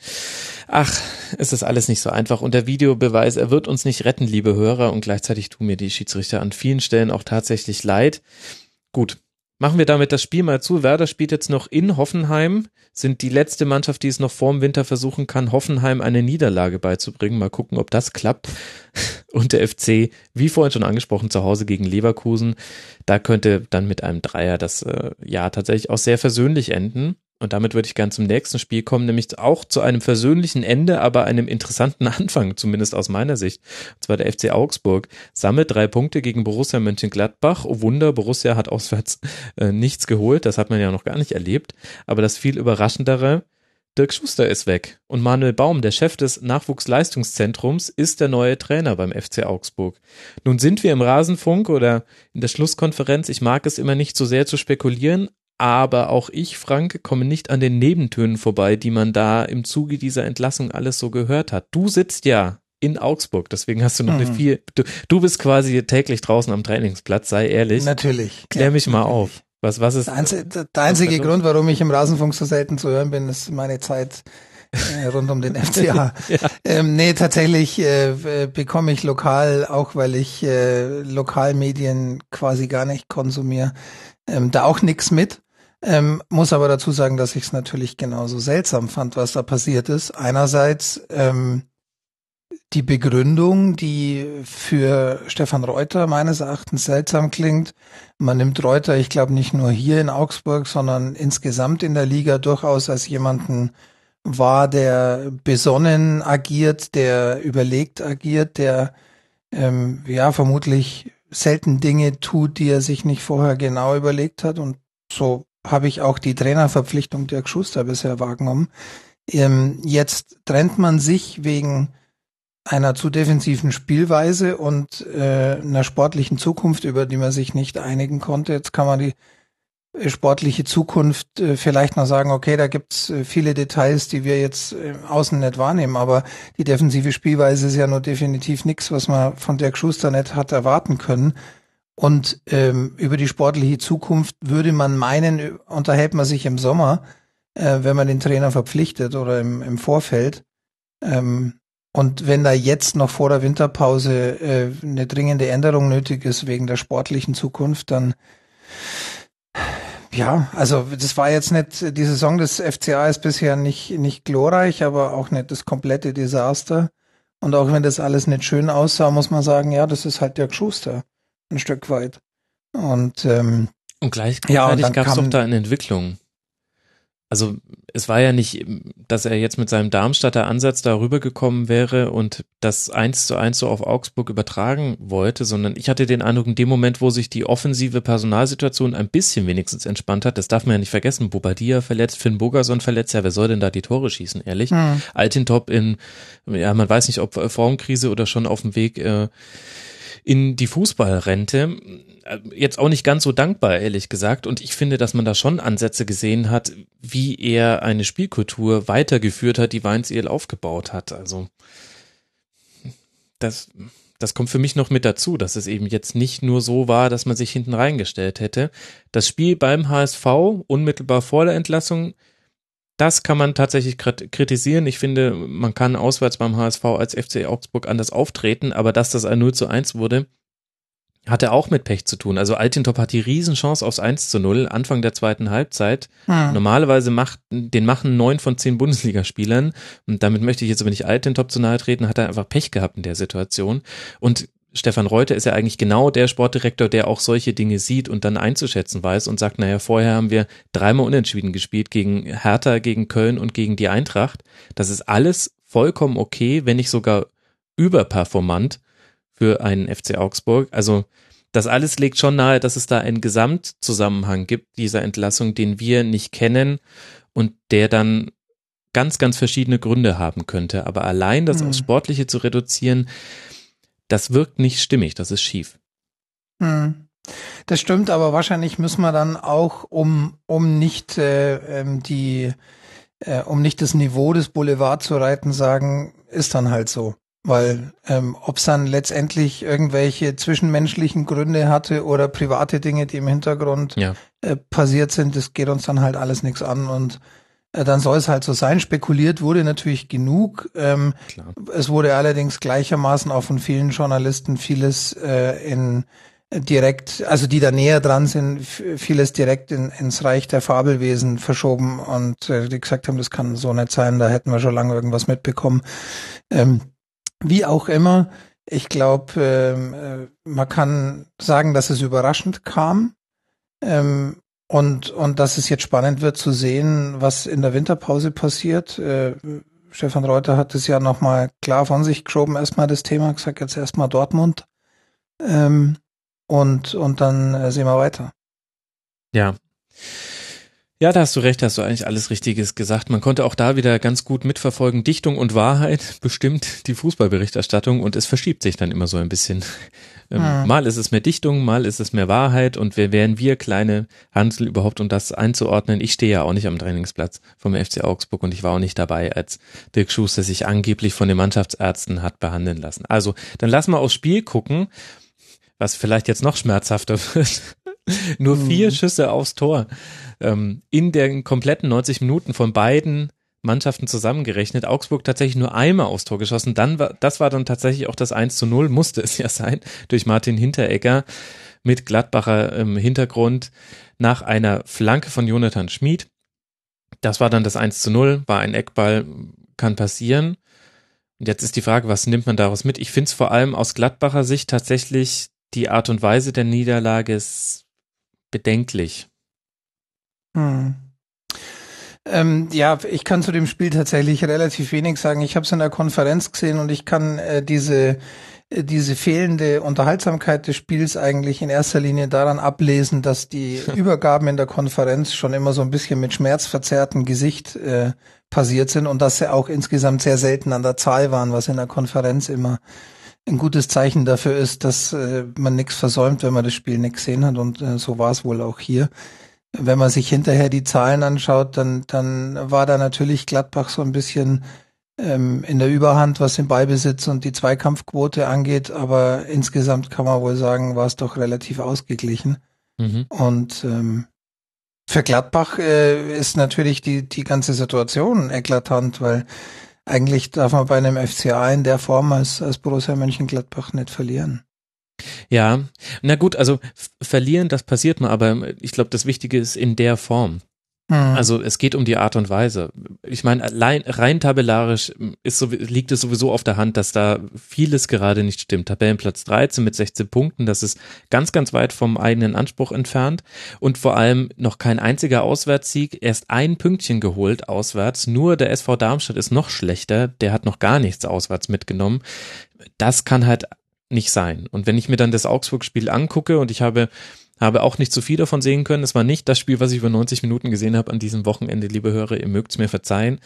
Ach, es ist alles nicht so einfach. Und der Videobeweis, er wird uns nicht retten, liebe Hörer. Und gleichzeitig tun mir die Schiedsrichter an vielen Stellen auch tatsächlich leid. Gut. Machen wir damit das Spiel mal zu. Werder spielt jetzt noch in Hoffenheim, sind die letzte Mannschaft, die es noch vorm Winter versuchen kann, Hoffenheim eine Niederlage beizubringen. Mal gucken, ob das klappt. *laughs* Und der FC, wie vorhin schon angesprochen, zu Hause gegen Leverkusen. Da könnte dann mit einem Dreier das äh, Jahr tatsächlich auch sehr versöhnlich enden. Und damit würde ich gern zum nächsten Spiel kommen, nämlich auch zu einem versöhnlichen Ende, aber einem interessanten *laughs* Anfang, zumindest aus meiner Sicht. Und zwar der FC Augsburg sammelt drei Punkte gegen Borussia Mönchengladbach. Oh Wunder, Borussia hat auswärts äh, nichts geholt. Das hat man ja noch gar nicht erlebt. Aber das viel überraschendere, Dirk Schuster ist weg und Manuel Baum, der Chef des Nachwuchsleistungszentrums, ist der neue Trainer beim FC Augsburg. Nun sind wir im Rasenfunk oder in der Schlusskonferenz, ich mag es immer nicht so sehr zu spekulieren, aber auch ich, Frank, komme nicht an den Nebentönen vorbei, die man da im Zuge dieser Entlassung alles so gehört hat. Du sitzt ja in Augsburg, deswegen hast du noch mhm. eine viel, du, du bist quasi täglich draußen am Trainingsplatz, sei ehrlich. Natürlich. Klär ja, mich mal natürlich. auf. Was, was ist? Der einzige, der einzige Grund, warum ich im Rasenfunk so selten zu hören bin, ist meine Zeit äh, rund um den *laughs* FCA. ja. ähm, nee, tatsächlich äh, bekomme ich lokal, auch weil ich äh, Lokalmedien quasi gar nicht konsumiere, ähm, da auch nix mit. Ähm, muss aber dazu sagen, dass ich es natürlich genauso seltsam fand, was da passiert ist. Einerseits ähm, die Begründung, die für Stefan Reuter meines Erachtens seltsam klingt. Man nimmt Reuter, ich glaube nicht nur hier in Augsburg, sondern insgesamt in der Liga durchaus als jemanden wahr, der besonnen agiert, der überlegt agiert, der ähm, ja vermutlich selten Dinge tut, die er sich nicht vorher genau überlegt hat. Und so habe ich auch die Trainerverpflichtung Dirk Schuster bisher wahrgenommen. Ähm, jetzt trennt man sich wegen einer zu defensiven Spielweise und äh, einer sportlichen Zukunft, über die man sich nicht einigen konnte. Jetzt kann man die äh, sportliche Zukunft äh, vielleicht noch sagen, okay, da gibt's äh, viele Details, die wir jetzt äh, außen nicht wahrnehmen, aber die defensive Spielweise ist ja nur definitiv nichts, was man von Dirk Schuster nicht hat erwarten können. Und ähm, über die sportliche Zukunft würde man meinen, unterhält man sich im Sommer, äh, wenn man den Trainer verpflichtet oder im, im Vorfeld. Ähm, und wenn da jetzt noch vor der Winterpause äh, eine dringende Änderung nötig ist wegen der sportlichen Zukunft, dann ja, also das war jetzt nicht, die Saison des FCA ist bisher nicht, nicht glorreich, aber auch nicht das komplette Desaster. Und auch wenn das alles nicht schön aussah, muss man sagen, ja, das ist halt Dirk Schuster ein Stück weit. Und, ähm, und gleichzeitig ja, gab es doch da eine Entwicklung. Also es war ja nicht, dass er jetzt mit seinem Darmstadter Ansatz darüber gekommen wäre und das eins zu eins so auf Augsburg übertragen wollte, sondern ich hatte den Eindruck, in dem Moment, wo sich die offensive Personalsituation ein bisschen wenigstens entspannt hat, das darf man ja nicht vergessen, Bobadilla verletzt, Finn Bogerson verletzt, ja, wer soll denn da die Tore schießen, ehrlich? Mhm. Altintop in, ja, man weiß nicht, ob Formkrise oder schon auf dem Weg äh, in die Fußballrente. Jetzt auch nicht ganz so dankbar, ehrlich gesagt. Und ich finde, dass man da schon Ansätze gesehen hat, wie er eine Spielkultur weitergeführt hat, die Weinziel aufgebaut hat. Also, das, das kommt für mich noch mit dazu, dass es eben jetzt nicht nur so war, dass man sich hinten reingestellt hätte. Das Spiel beim HSV unmittelbar vor der Entlassung das kann man tatsächlich kritisieren. Ich finde, man kann auswärts beim HSV als FC Augsburg anders auftreten, aber dass das ein 0 zu 1 wurde, hatte auch mit Pech zu tun. Also Altintop hat die Riesenchance aufs 1 zu 0 Anfang der zweiten Halbzeit. Hm. Normalerweise macht, den machen neun von zehn Bundesligaspielern. Und damit möchte ich jetzt aber nicht Altintop zu nahe treten, hat er einfach Pech gehabt in der Situation. Und Stefan Reuter ist ja eigentlich genau der Sportdirektor, der auch solche Dinge sieht und dann einzuschätzen weiß und sagt, naja, vorher haben wir dreimal unentschieden gespielt gegen Hertha, gegen Köln und gegen die Eintracht. Das ist alles vollkommen okay, wenn nicht sogar überperformant für einen FC Augsburg. Also das alles legt schon nahe, dass es da einen Gesamtzusammenhang gibt dieser Entlassung, den wir nicht kennen und der dann ganz, ganz verschiedene Gründe haben könnte. Aber allein das mhm. aufs Sportliche zu reduzieren, das wirkt nicht stimmig, das ist schief. Mhm. Das stimmt, aber wahrscheinlich müssen wir dann auch, um, um nicht äh, ähm, die, äh, um nicht das Niveau des Boulevard zu reiten, sagen, ist dann halt so. Weil ähm, ob es dann letztendlich irgendwelche zwischenmenschlichen Gründe hatte oder private Dinge, die im Hintergrund ja. äh, passiert sind, das geht uns dann halt alles nichts an und dann soll es halt so sein. Spekuliert wurde natürlich genug. Ähm, es wurde allerdings gleichermaßen auch von vielen Journalisten vieles äh, in direkt, also die da näher dran sind, vieles direkt in, ins Reich der Fabelwesen verschoben und äh, die gesagt haben, das kann so nicht sein, da hätten wir schon lange irgendwas mitbekommen. Ähm, wie auch immer, ich glaube, ähm, äh, man kann sagen, dass es überraschend kam ähm, und, und dass es jetzt spannend wird zu sehen, was in der Winterpause passiert. Äh, Stefan Reuter hat es ja nochmal klar von sich geschoben, erstmal das Thema, gesagt, jetzt erstmal Dortmund. Ähm, und, und dann äh, sehen wir weiter. Ja. Ja, da hast du recht, hast du eigentlich alles Richtiges gesagt. Man konnte auch da wieder ganz gut mitverfolgen. Dichtung und Wahrheit *laughs* bestimmt die Fußballberichterstattung und es verschiebt sich dann immer so ein bisschen. Hm. Mal ist es mehr Dichtung, mal ist es mehr Wahrheit und wer wären wir kleine Hansel überhaupt, um das einzuordnen? Ich stehe ja auch nicht am Trainingsplatz vom FC Augsburg und ich war auch nicht dabei, als Dirk Schuster sich angeblich von den Mannschaftsärzten hat behandeln lassen. Also, dann lass mal aufs Spiel gucken, was vielleicht jetzt noch schmerzhafter *laughs* wird. Nur vier mhm. Schüsse aufs Tor ähm, in den kompletten 90 Minuten von beiden Mannschaften zusammengerechnet. Augsburg tatsächlich nur einmal aufs Tor geschossen. Dann war, das war dann tatsächlich auch das 1 zu 0, musste es ja sein, durch Martin Hinteregger mit Gladbacher ähm, Hintergrund nach einer Flanke von Jonathan Schmid. Das war dann das 1 zu 0, war ein Eckball, kann passieren. Und jetzt ist die Frage, was nimmt man daraus mit? Ich finde es vor allem aus Gladbacher Sicht tatsächlich die Art und Weise der Niederlage ist bedenklich. Hm. Ähm, ja, ich kann zu dem Spiel tatsächlich relativ wenig sagen. Ich habe es in der Konferenz gesehen und ich kann äh, diese äh, diese fehlende Unterhaltsamkeit des Spiels eigentlich in erster Linie daran ablesen, dass die *laughs* Übergaben in der Konferenz schon immer so ein bisschen mit schmerzverzerrtem Gesicht äh, passiert sind und dass sie auch insgesamt sehr selten an der Zahl waren, was in der Konferenz immer ein gutes Zeichen dafür ist, dass äh, man nichts versäumt, wenn man das Spiel nicht gesehen hat und äh, so war es wohl auch hier wenn man sich hinterher die Zahlen anschaut, dann, dann war da natürlich Gladbach so ein bisschen ähm, in der Überhand, was den Ballbesitz und die Zweikampfquote angeht. Aber insgesamt kann man wohl sagen, war es doch relativ ausgeglichen. Mhm. Und ähm, für Gladbach äh, ist natürlich die, die ganze Situation eklatant, weil eigentlich darf man bei einem FCA in der Form als, als Borussia Mönchengladbach nicht verlieren. Ja, na gut, also verlieren, das passiert mal, aber ich glaube, das Wichtige ist in der Form. Mhm. Also es geht um die Art und Weise. Ich meine, allein, rein tabellarisch ist so, liegt es sowieso auf der Hand, dass da vieles gerade nicht stimmt. Tabellenplatz 13 mit 16 Punkten, das ist ganz, ganz weit vom eigenen Anspruch entfernt und vor allem noch kein einziger Auswärtssieg, erst ein Pünktchen geholt auswärts. Nur der SV Darmstadt ist noch schlechter, der hat noch gar nichts auswärts mitgenommen. Das kann halt nicht sein. Und wenn ich mir dann das Augsburg-Spiel angucke und ich habe habe auch nicht zu viel davon sehen können. Es war nicht das Spiel, was ich über 90 Minuten gesehen habe an diesem Wochenende, liebe Hörer. Ihr mögt es mir verzeihen.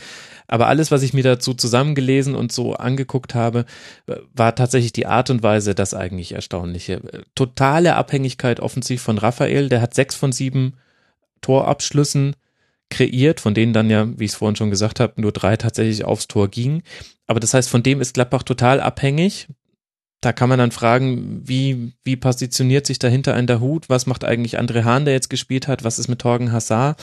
Aber alles, was ich mir dazu zusammengelesen und so angeguckt habe, war tatsächlich die Art und Weise das eigentlich Erstaunliche. Totale Abhängigkeit offensiv von Raphael. Der hat sechs von sieben Torabschlüssen kreiert, von denen dann ja, wie ich es vorhin schon gesagt habe, nur drei tatsächlich aufs Tor gingen. Aber das heißt, von dem ist Gladbach total abhängig da kann man dann fragen, wie, wie positioniert sich dahinter ein der Hut? Was macht eigentlich André Hahn, der jetzt gespielt hat? Was ist mit Torgen Hassar?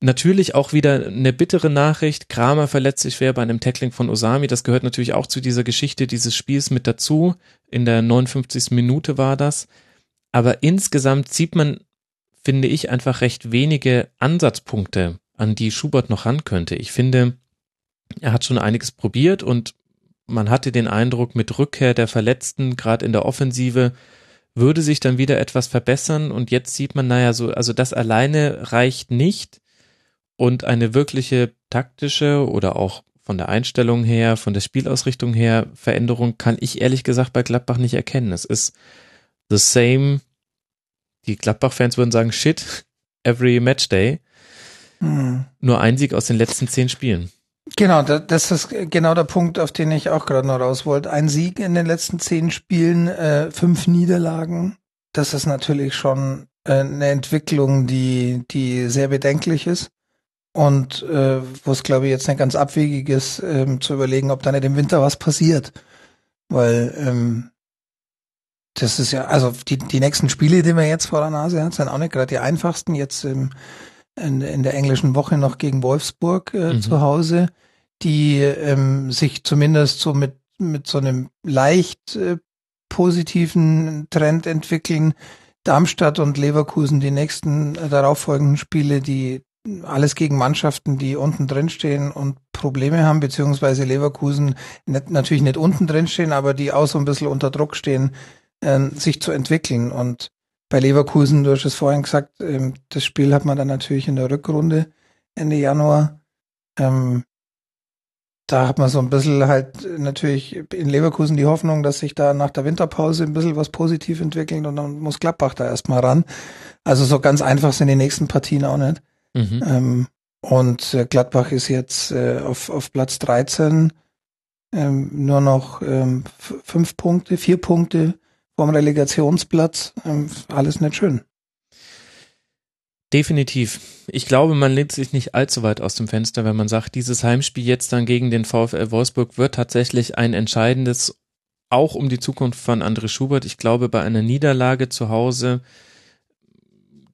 Natürlich auch wieder eine bittere Nachricht. Kramer verletzt sich schwer bei einem Tackling von Osami. Das gehört natürlich auch zu dieser Geschichte dieses Spiels mit dazu. In der 59. Minute war das. Aber insgesamt sieht man, finde ich, einfach recht wenige Ansatzpunkte, an die Schubert noch ran könnte. Ich finde, er hat schon einiges probiert und man hatte den Eindruck, mit Rückkehr der Verletzten, gerade in der Offensive, würde sich dann wieder etwas verbessern und jetzt sieht man, naja, so, also das alleine reicht nicht und eine wirkliche taktische oder auch von der Einstellung her, von der Spielausrichtung her Veränderung kann ich ehrlich gesagt bei Gladbach nicht erkennen. Es ist the same. Die Gladbach-Fans würden sagen, shit, every Matchday. Hm. Nur ein Sieg aus den letzten zehn Spielen. Genau, das ist genau der Punkt, auf den ich auch gerade noch raus wollte. Ein Sieg in den letzten zehn Spielen, äh, fünf Niederlagen. Das ist natürlich schon äh, eine Entwicklung, die, die sehr bedenklich ist. Und äh, wo es, glaube ich, jetzt nicht ganz abwegig ist, ähm, zu überlegen, ob da nicht im Winter was passiert. Weil ähm, das ist ja, also die, die nächsten Spiele, die man jetzt vor der Nase hat, sind auch nicht gerade die einfachsten. Jetzt im in, in der englischen Woche noch gegen Wolfsburg äh, mhm. zu Hause, die ähm, sich zumindest so mit, mit so einem leicht äh, positiven Trend entwickeln. Darmstadt und Leverkusen die nächsten äh, darauffolgenden Spiele, die alles gegen Mannschaften, die unten drin stehen und Probleme haben, beziehungsweise Leverkusen nicht, natürlich nicht unten drin stehen, aber die auch so ein bisschen unter Druck stehen, äh, sich zu entwickeln. Und bei Leverkusen, du hast es vorhin gesagt, ähm, das Spiel hat man dann natürlich in der Rückrunde Ende Januar. Ähm, da hat man so ein bisschen halt natürlich in Leverkusen die Hoffnung, dass sich da nach der Winterpause ein bisschen was positiv entwickelt und dann muss Gladbach da erstmal ran. Also so ganz einfach sind die nächsten Partien auch nicht. Mhm. Ähm, und äh, Gladbach ist jetzt äh, auf, auf Platz 13 ähm, nur noch ähm, fünf Punkte, vier Punkte vom Relegationsplatz. Ähm, alles nicht schön. Definitiv. Ich glaube, man lehnt sich nicht allzu weit aus dem Fenster, wenn man sagt, dieses Heimspiel jetzt dann gegen den VfL Wolfsburg wird tatsächlich ein entscheidendes, auch um die Zukunft von André Schubert. Ich glaube, bei einer Niederlage zu Hause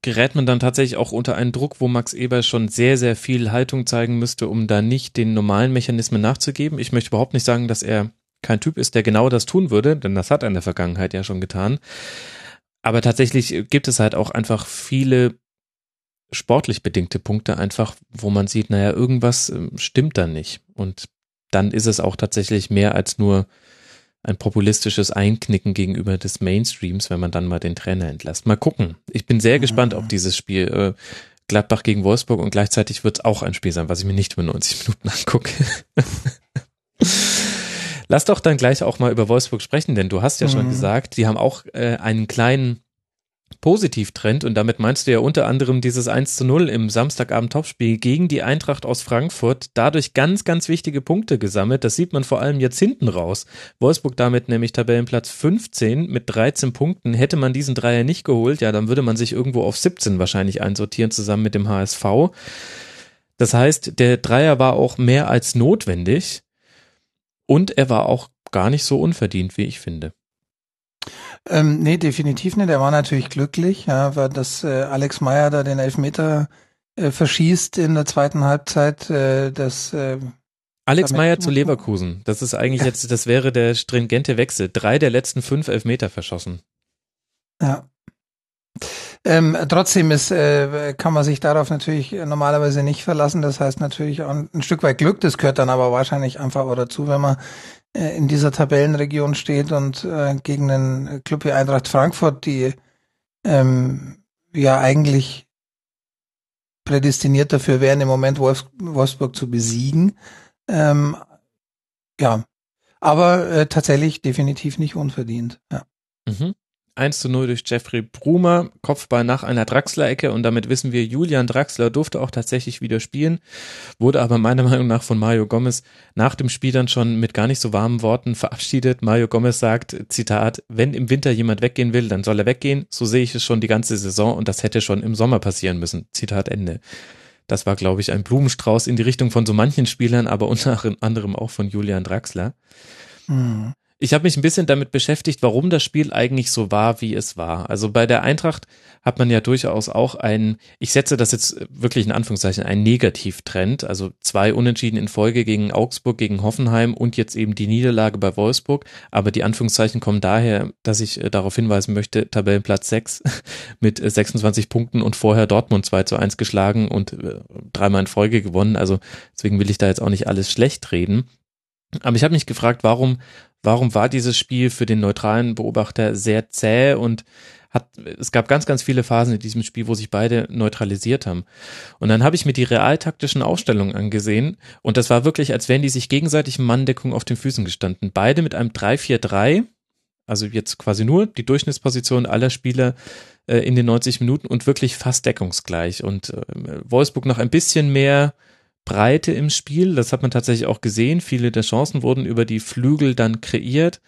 gerät man dann tatsächlich auch unter einen Druck, wo Max Eber schon sehr, sehr viel Haltung zeigen müsste, um da nicht den normalen Mechanismen nachzugeben. Ich möchte überhaupt nicht sagen, dass er kein Typ ist, der genau das tun würde, denn das hat er in der Vergangenheit ja schon getan. Aber tatsächlich gibt es halt auch einfach viele sportlich bedingte Punkte einfach, wo man sieht, naja, irgendwas ähm, stimmt da nicht. Und dann ist es auch tatsächlich mehr als nur ein populistisches Einknicken gegenüber des Mainstreams, wenn man dann mal den Trainer entlässt. Mal gucken. Ich bin sehr gespannt auf dieses Spiel. Äh, Gladbach gegen Wolfsburg und gleichzeitig wird es auch ein Spiel sein, was ich mir nicht über 90 Minuten *laughs* angucke. Lass doch dann gleich auch mal über Wolfsburg sprechen, denn du hast ja mhm. schon gesagt, die haben auch äh, einen kleinen Positivtrend und damit meinst du ja unter anderem dieses 1 zu 0 im Samstagabend-Topspiel gegen die Eintracht aus Frankfurt, dadurch ganz, ganz wichtige Punkte gesammelt. Das sieht man vor allem jetzt hinten raus. Wolfsburg damit nämlich Tabellenplatz 15 mit 13 Punkten. Hätte man diesen Dreier nicht geholt, ja, dann würde man sich irgendwo auf 17 wahrscheinlich einsortieren zusammen mit dem HSV. Das heißt, der Dreier war auch mehr als notwendig. Und er war auch gar nicht so unverdient, wie ich finde. Ähm, nee, definitiv nicht. Er war natürlich glücklich, ja, weil das äh, Alex Meyer da den Elfmeter äh, verschießt in der zweiten Halbzeit. Äh, das äh, Alex Meyer zu Leverkusen. Das ist eigentlich jetzt, das wäre der stringente Wechsel. Drei der letzten fünf Elfmeter verschossen. Ja. Ähm, trotzdem ist, äh, kann man sich darauf natürlich normalerweise nicht verlassen. Das heißt natürlich auch ein, Stück weit Glück. Das gehört dann aber wahrscheinlich einfach auch dazu, wenn man äh, in dieser Tabellenregion steht und äh, gegen einen Club wie Eintracht Frankfurt, die ähm, ja eigentlich prädestiniert dafür wären, im Moment Wolfs Wolfsburg zu besiegen. Ähm, ja, aber äh, tatsächlich definitiv nicht unverdient. Ja. Mhm. 1 zu 0 durch Jeffrey Brumer, Kopfball nach einer Draxler-Ecke und damit wissen wir, Julian Draxler durfte auch tatsächlich wieder spielen, wurde aber meiner Meinung nach von Mario Gomez nach dem Spiel dann schon mit gar nicht so warmen Worten verabschiedet. Mario Gomez sagt, Zitat, wenn im Winter jemand weggehen will, dann soll er weggehen, so sehe ich es schon die ganze Saison und das hätte schon im Sommer passieren müssen. Zitat Ende. Das war, glaube ich, ein Blumenstrauß in die Richtung von so manchen Spielern, aber unter anderem auch von Julian Draxler. Mhm. Ich habe mich ein bisschen damit beschäftigt, warum das Spiel eigentlich so war, wie es war. Also bei der Eintracht hat man ja durchaus auch einen, ich setze das jetzt wirklich in Anführungszeichen, einen Negativtrend. Also zwei Unentschieden in Folge gegen Augsburg, gegen Hoffenheim und jetzt eben die Niederlage bei Wolfsburg. Aber die Anführungszeichen kommen daher, dass ich äh, darauf hinweisen möchte, Tabellenplatz 6 *laughs* mit 26 Punkten und vorher Dortmund 2 zu 1 geschlagen und äh, dreimal in Folge gewonnen. Also deswegen will ich da jetzt auch nicht alles schlecht reden. Aber ich habe mich gefragt, warum, warum war dieses Spiel für den neutralen Beobachter sehr zäh und hat, es gab ganz, ganz viele Phasen in diesem Spiel, wo sich beide neutralisiert haben. Und dann habe ich mir die realtaktischen Aufstellungen angesehen und das war wirklich, als wären die sich gegenseitig Manndeckung auf den Füßen gestanden. Beide mit einem 3-4-3, also jetzt quasi nur die Durchschnittsposition aller Spieler äh, in den 90 Minuten und wirklich fast deckungsgleich. Und äh, Wolfsburg noch ein bisschen mehr Breite im Spiel. Das hat man tatsächlich auch gesehen. Viele der Chancen wurden über die Flügel dann kreiert.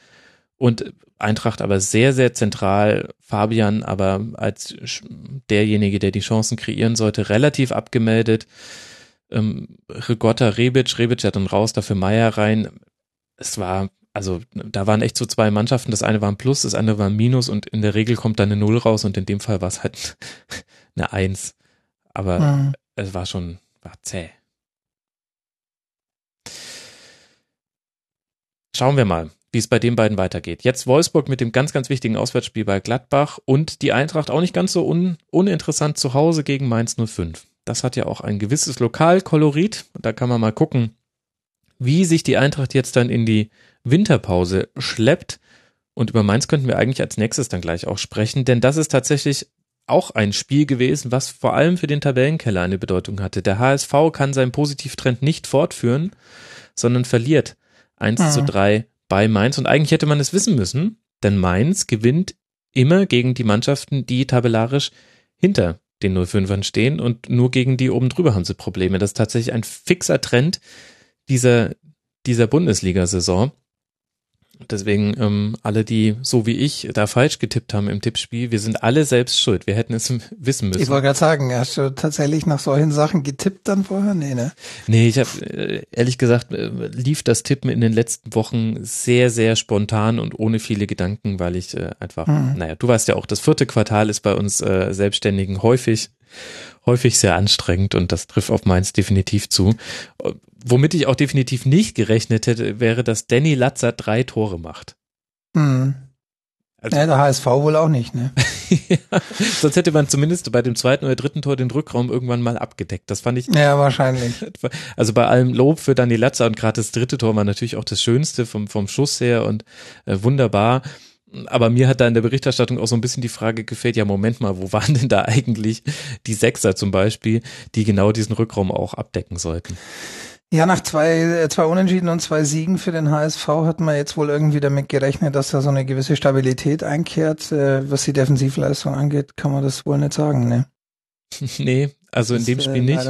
Und Eintracht aber sehr, sehr zentral. Fabian aber als derjenige, der die Chancen kreieren sollte, relativ abgemeldet. Ähm, Rigotta, Rebic, Rebic hat dann raus, dafür Meier rein. Es war, also da waren echt so zwei Mannschaften. Das eine war ein Plus, das andere war ein Minus und in der Regel kommt da eine Null raus und in dem Fall war es halt *laughs* eine Eins. Aber mhm. es war schon, war zäh. Schauen wir mal, wie es bei den beiden weitergeht. Jetzt Wolfsburg mit dem ganz, ganz wichtigen Auswärtsspiel bei Gladbach und die Eintracht auch nicht ganz so un uninteressant zu Hause gegen Mainz 05. Das hat ja auch ein gewisses Lokalkolorit. Da kann man mal gucken, wie sich die Eintracht jetzt dann in die Winterpause schleppt. Und über Mainz könnten wir eigentlich als nächstes dann gleich auch sprechen, denn das ist tatsächlich auch ein Spiel gewesen, was vor allem für den Tabellenkeller eine Bedeutung hatte. Der HSV kann seinen Positivtrend nicht fortführen, sondern verliert 1 mhm. zu 3 bei Mainz. Und eigentlich hätte man es wissen müssen, denn Mainz gewinnt immer gegen die Mannschaften, die tabellarisch hinter den 05ern stehen und nur gegen die oben drüber haben sie Probleme. Das ist tatsächlich ein fixer Trend dieser, dieser Bundesliga-Saison. Deswegen ähm, alle, die so wie ich da falsch getippt haben im Tippspiel, wir sind alle selbst schuld. Wir hätten es *laughs* wissen müssen. Ich wollte gerade sagen, hast du tatsächlich nach solchen Sachen getippt dann vorher? Nee, ne? Nee, ich habe äh, ehrlich gesagt, äh, lief das Tippen in den letzten Wochen sehr, sehr spontan und ohne viele Gedanken, weil ich äh, einfach, mhm. naja, du weißt ja auch, das vierte Quartal ist bei uns äh, Selbstständigen häufig häufig sehr anstrengend und das trifft auf meins definitiv zu. Womit ich auch definitiv nicht gerechnet hätte, wäre, dass Danny Latzer drei Tore macht. Hm. Also, ja, der HSV wohl auch nicht, ne? *laughs* ja, sonst hätte man zumindest bei dem zweiten oder dritten Tor den Rückraum irgendwann mal abgedeckt. Das fand ich. Ja, wahrscheinlich. *laughs* Also bei allem Lob für Danny Latzer und gerade das dritte Tor war natürlich auch das Schönste vom, vom Schuss her und äh, wunderbar. Aber mir hat da in der Berichterstattung auch so ein bisschen die Frage gefällt, ja, Moment mal, wo waren denn da eigentlich die Sechser zum Beispiel, die genau diesen Rückraum auch abdecken sollten? Ja, nach zwei, äh, zwei Unentschieden und zwei Siegen für den HSV hat man jetzt wohl irgendwie damit gerechnet, dass da so eine gewisse Stabilität einkehrt. Äh, was die Defensivleistung angeht, kann man das wohl nicht sagen, ne? *laughs* nee, also in das, dem Spiel äh, nicht.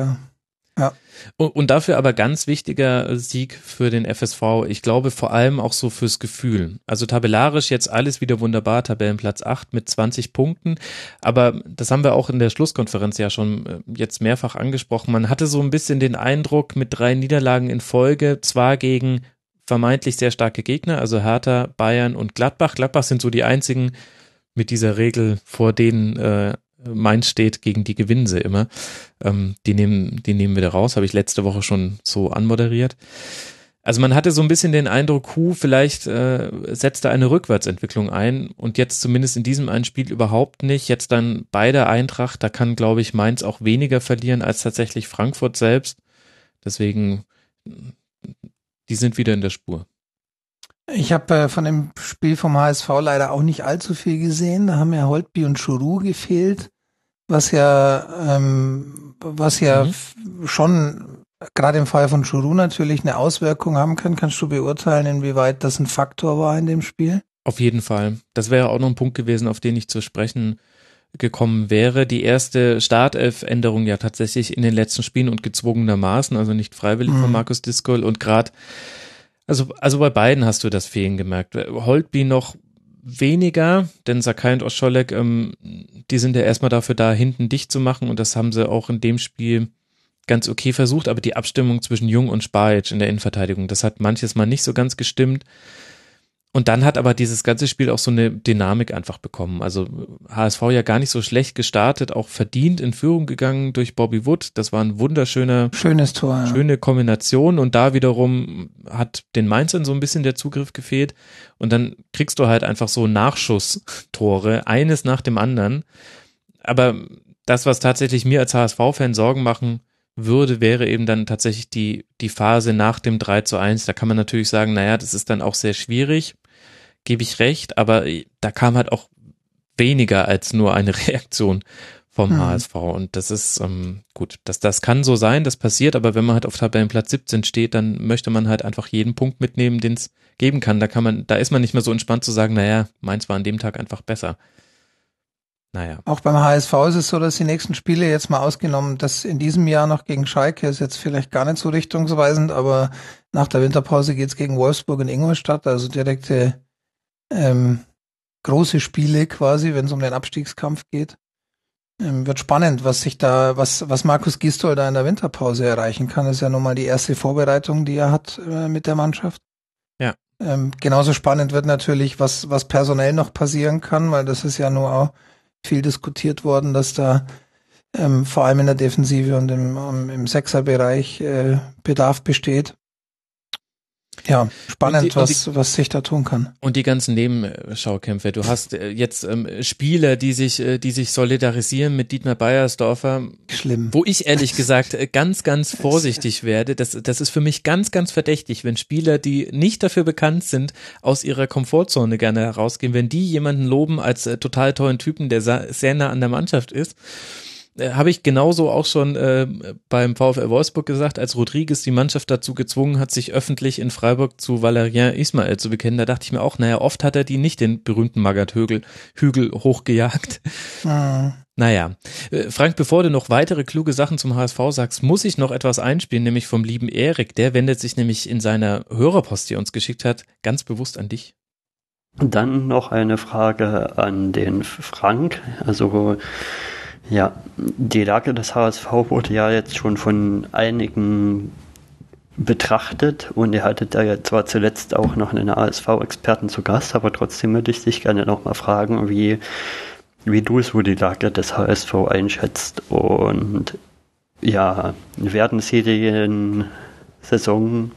Ja. Und, und dafür aber ganz wichtiger Sieg für den FSV. Ich glaube vor allem auch so fürs Gefühl. Also tabellarisch jetzt alles wieder wunderbar, Tabellenplatz 8 mit 20 Punkten. Aber das haben wir auch in der Schlusskonferenz ja schon äh, jetzt mehrfach angesprochen. Man hatte so ein bisschen den Eindruck mit drei Niederlagen in Folge, zwar gegen vermeintlich sehr starke Gegner, also Hertha, Bayern und Gladbach. Gladbach sind so die einzigen mit dieser Regel, vor denen äh, Mainz steht, gegen die gewinnen immer. Ähm, die nehmen, die nehmen wir da raus, habe ich letzte Woche schon so anmoderiert. Also man hatte so ein bisschen den Eindruck, Hu vielleicht äh, setzt da eine Rückwärtsentwicklung ein und jetzt zumindest in diesem einen Spiel überhaupt nicht. Jetzt dann bei der Eintracht, da kann, glaube ich, Mainz auch weniger verlieren als tatsächlich Frankfurt selbst. Deswegen, die sind wieder in der Spur. Ich habe äh, von dem Spiel vom HSV leider auch nicht allzu viel gesehen. Da haben ja Holtby und Churu gefehlt, was ja, ähm, was ja mhm. schon gerade im Fall von Churu natürlich eine Auswirkung haben kann. Kannst du beurteilen, inwieweit das ein Faktor war in dem Spiel? Auf jeden Fall. Das wäre auch noch ein Punkt gewesen, auf den ich zu sprechen gekommen wäre. Die erste Startelf-Änderung ja tatsächlich in den letzten Spielen und gezwungenermaßen, also nicht freiwillig mhm. von Markus Diskol und gerade also, also bei beiden hast du das Fehlen gemerkt. Holtby noch weniger, denn Sakai und Oscholek, ähm, die sind ja erstmal dafür da, hinten dicht zu machen und das haben sie auch in dem Spiel ganz okay versucht, aber die Abstimmung zwischen Jung und Spajic in der Innenverteidigung, das hat manches Mal nicht so ganz gestimmt. Und dann hat aber dieses ganze Spiel auch so eine Dynamik einfach bekommen. Also HSV ja gar nicht so schlecht gestartet, auch verdient in Führung gegangen durch Bobby Wood. Das war ein wunderschöner, schönes Tor, ja. schöne Kombination. Und da wiederum hat den Mainzern so ein bisschen der Zugriff gefehlt. Und dann kriegst du halt einfach so Nachschusstore, eines nach dem anderen. Aber das, was tatsächlich mir als HSV-Fan Sorgen machen würde, wäre eben dann tatsächlich die, die Phase nach dem 3 zu 1. Da kann man natürlich sagen, naja, das ist dann auch sehr schwierig gebe ich recht, aber da kam halt auch weniger als nur eine *laughs* Reaktion vom hm. HSV. Und das ist ähm, gut, das, das kann so sein, das passiert, aber wenn man halt auf Tabellenplatz 17 steht, dann möchte man halt einfach jeden Punkt mitnehmen, den es geben kann. Da kann man, da ist man nicht mehr so entspannt zu sagen, naja, meins war an dem Tag einfach besser. Naja. Auch beim HSV ist es so, dass die nächsten Spiele jetzt mal ausgenommen, dass in diesem Jahr noch gegen Schalke ist jetzt vielleicht gar nicht so richtungsweisend, aber nach der Winterpause geht's gegen Wolfsburg in Ingolstadt, also direkte ähm, große Spiele quasi, wenn es um den Abstiegskampf geht. Ähm, wird spannend, was sich da, was, was Markus Gistol da in der Winterpause erreichen kann. Das ist ja nun mal die erste Vorbereitung, die er hat äh, mit der Mannschaft. Ja. Ähm, genauso spannend wird natürlich, was, was personell noch passieren kann, weil das ist ja nur auch viel diskutiert worden, dass da ähm, vor allem in der Defensive und im, im Sechserbereich äh, Bedarf besteht. Ja, spannend, die, was, die, was sich da tun kann. Und die ganzen Nebenschaukämpfe. Du hast äh, jetzt ähm, Spieler, die sich, äh, die sich solidarisieren mit Dietmar Beiersdorfer. Schlimm. Wo ich ehrlich *laughs* gesagt äh, ganz, ganz vorsichtig werde. Das, das ist für mich ganz, ganz verdächtig, wenn Spieler, die nicht dafür bekannt sind, aus ihrer Komfortzone gerne herausgehen, wenn die jemanden loben als äh, total tollen Typen, der sehr nah an der Mannschaft ist äh, habe ich genauso auch schon äh, beim VfL Wolfsburg gesagt, als Rodriguez die Mannschaft dazu gezwungen hat, sich öffentlich in Freiburg zu Valerien Ismael zu bekennen. Da dachte ich mir auch, naja, oft hat er die nicht den berühmten Magath-Hügel Hügel hochgejagt. Mhm. Naja, äh, Frank, bevor du noch weitere kluge Sachen zum HSV sagst, muss ich noch etwas einspielen, nämlich vom lieben Erik. Der wendet sich nämlich in seiner Hörerpost, die er uns geschickt hat, ganz bewusst an dich. Dann noch eine Frage an den Frank. Also ja, die Lage des HSV wurde ja jetzt schon von einigen betrachtet und ihr hattet da ja zwar zuletzt auch noch einen ASV-Experten zu Gast, aber trotzdem würde ich dich gerne nochmal fragen, wie, wie du so die Lage des HSV einschätzt und ja, werden sie den Saison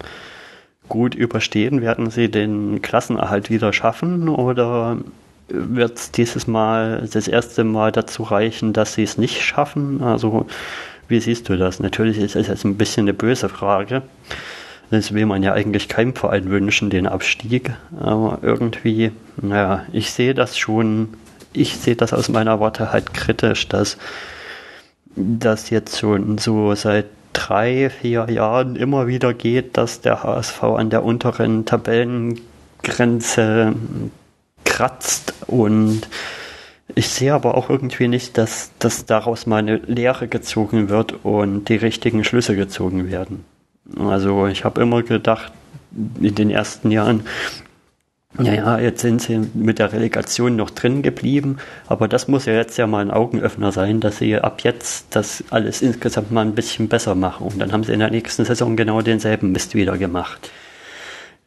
gut überstehen? Werden sie den Klassenerhalt wieder schaffen oder wird es dieses Mal das erste Mal dazu reichen, dass sie es nicht schaffen? Also, wie siehst du das? Natürlich ist es jetzt ein bisschen eine böse Frage. Das will man ja eigentlich keinem Verein wünschen, den Abstieg. Aber irgendwie, naja, ich sehe das schon, ich sehe das aus meiner Warte halt kritisch, dass das jetzt schon so seit drei, vier Jahren immer wieder geht, dass der HSV an der unteren Tabellengrenze kratzt und ich sehe aber auch irgendwie nicht, dass, dass daraus mal eine Lehre gezogen wird und die richtigen Schlüsse gezogen werden. Also ich habe immer gedacht, in den ersten Jahren, naja, jetzt sind sie mit der Relegation noch drin geblieben, aber das muss ja jetzt ja mal ein Augenöffner sein, dass sie ab jetzt das alles insgesamt mal ein bisschen besser machen. Und dann haben sie in der nächsten Saison genau denselben Mist wieder gemacht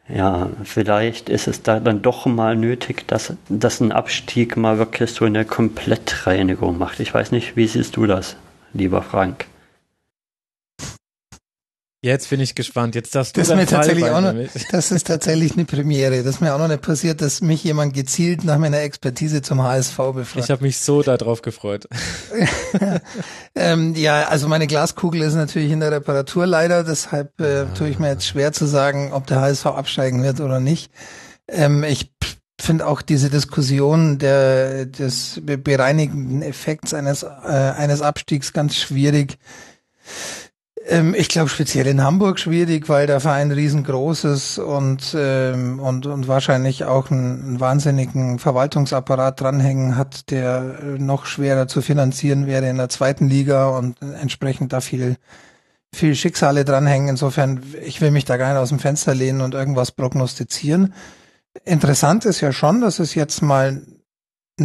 ja, vielleicht ist es da dann doch mal nötig, dass, dass ein Abstieg mal wirklich so eine Komplettreinigung macht. Ich weiß nicht, wie siehst du das, lieber Frank? Jetzt bin ich gespannt. Jetzt darfst du das, mir tatsächlich auch noch, *laughs* das ist tatsächlich eine Premiere. Das ist mir auch noch nicht passiert, dass mich jemand gezielt nach meiner Expertise zum HSV befragt. Ich habe mich so darauf gefreut. *laughs* ähm, ja, also meine Glaskugel ist natürlich in der Reparatur leider. Deshalb äh, tue ich mir jetzt schwer zu sagen, ob der HSV absteigen wird oder nicht. Ähm, ich finde auch diese Diskussion der, des bereinigenden Effekts eines, äh, eines Abstiegs ganz schwierig ich glaube speziell in Hamburg schwierig, weil der Verein riesengroß ist und, ähm, und, und wahrscheinlich auch einen, einen wahnsinnigen Verwaltungsapparat dranhängen hat, der äh, noch schwerer zu finanzieren wäre in der zweiten Liga und entsprechend da viel, viel Schicksale dranhängen. Insofern, ich will mich da gar nicht aus dem Fenster lehnen und irgendwas prognostizieren. Interessant ist ja schon, dass es jetzt mal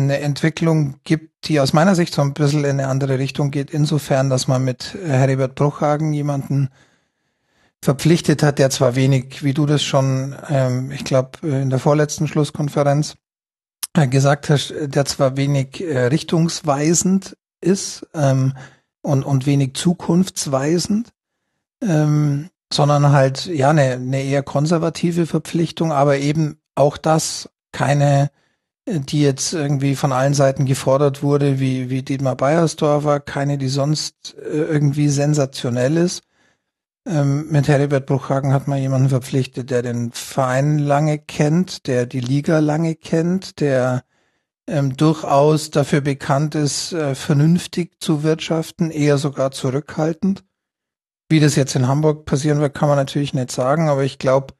eine Entwicklung gibt, die aus meiner Sicht so ein bisschen in eine andere Richtung geht, insofern, dass man mit Heribert Bruchhagen jemanden verpflichtet hat, der zwar wenig, wie du das schon, ähm, ich glaube, in der vorletzten Schlusskonferenz äh, gesagt hast, der zwar wenig äh, richtungsweisend ist ähm, und, und wenig zukunftsweisend, ähm, sondern halt ja eine, eine eher konservative Verpflichtung, aber eben auch das keine, die jetzt irgendwie von allen Seiten gefordert wurde, wie, wie Dietmar Beiersdorfer, keine, die sonst äh, irgendwie sensationell ist. Ähm, mit Heribert Bruchhagen hat man jemanden verpflichtet, der den Verein lange kennt, der die Liga lange kennt, der ähm, durchaus dafür bekannt ist, äh, vernünftig zu wirtschaften, eher sogar zurückhaltend. Wie das jetzt in Hamburg passieren wird, kann man natürlich nicht sagen, aber ich glaube,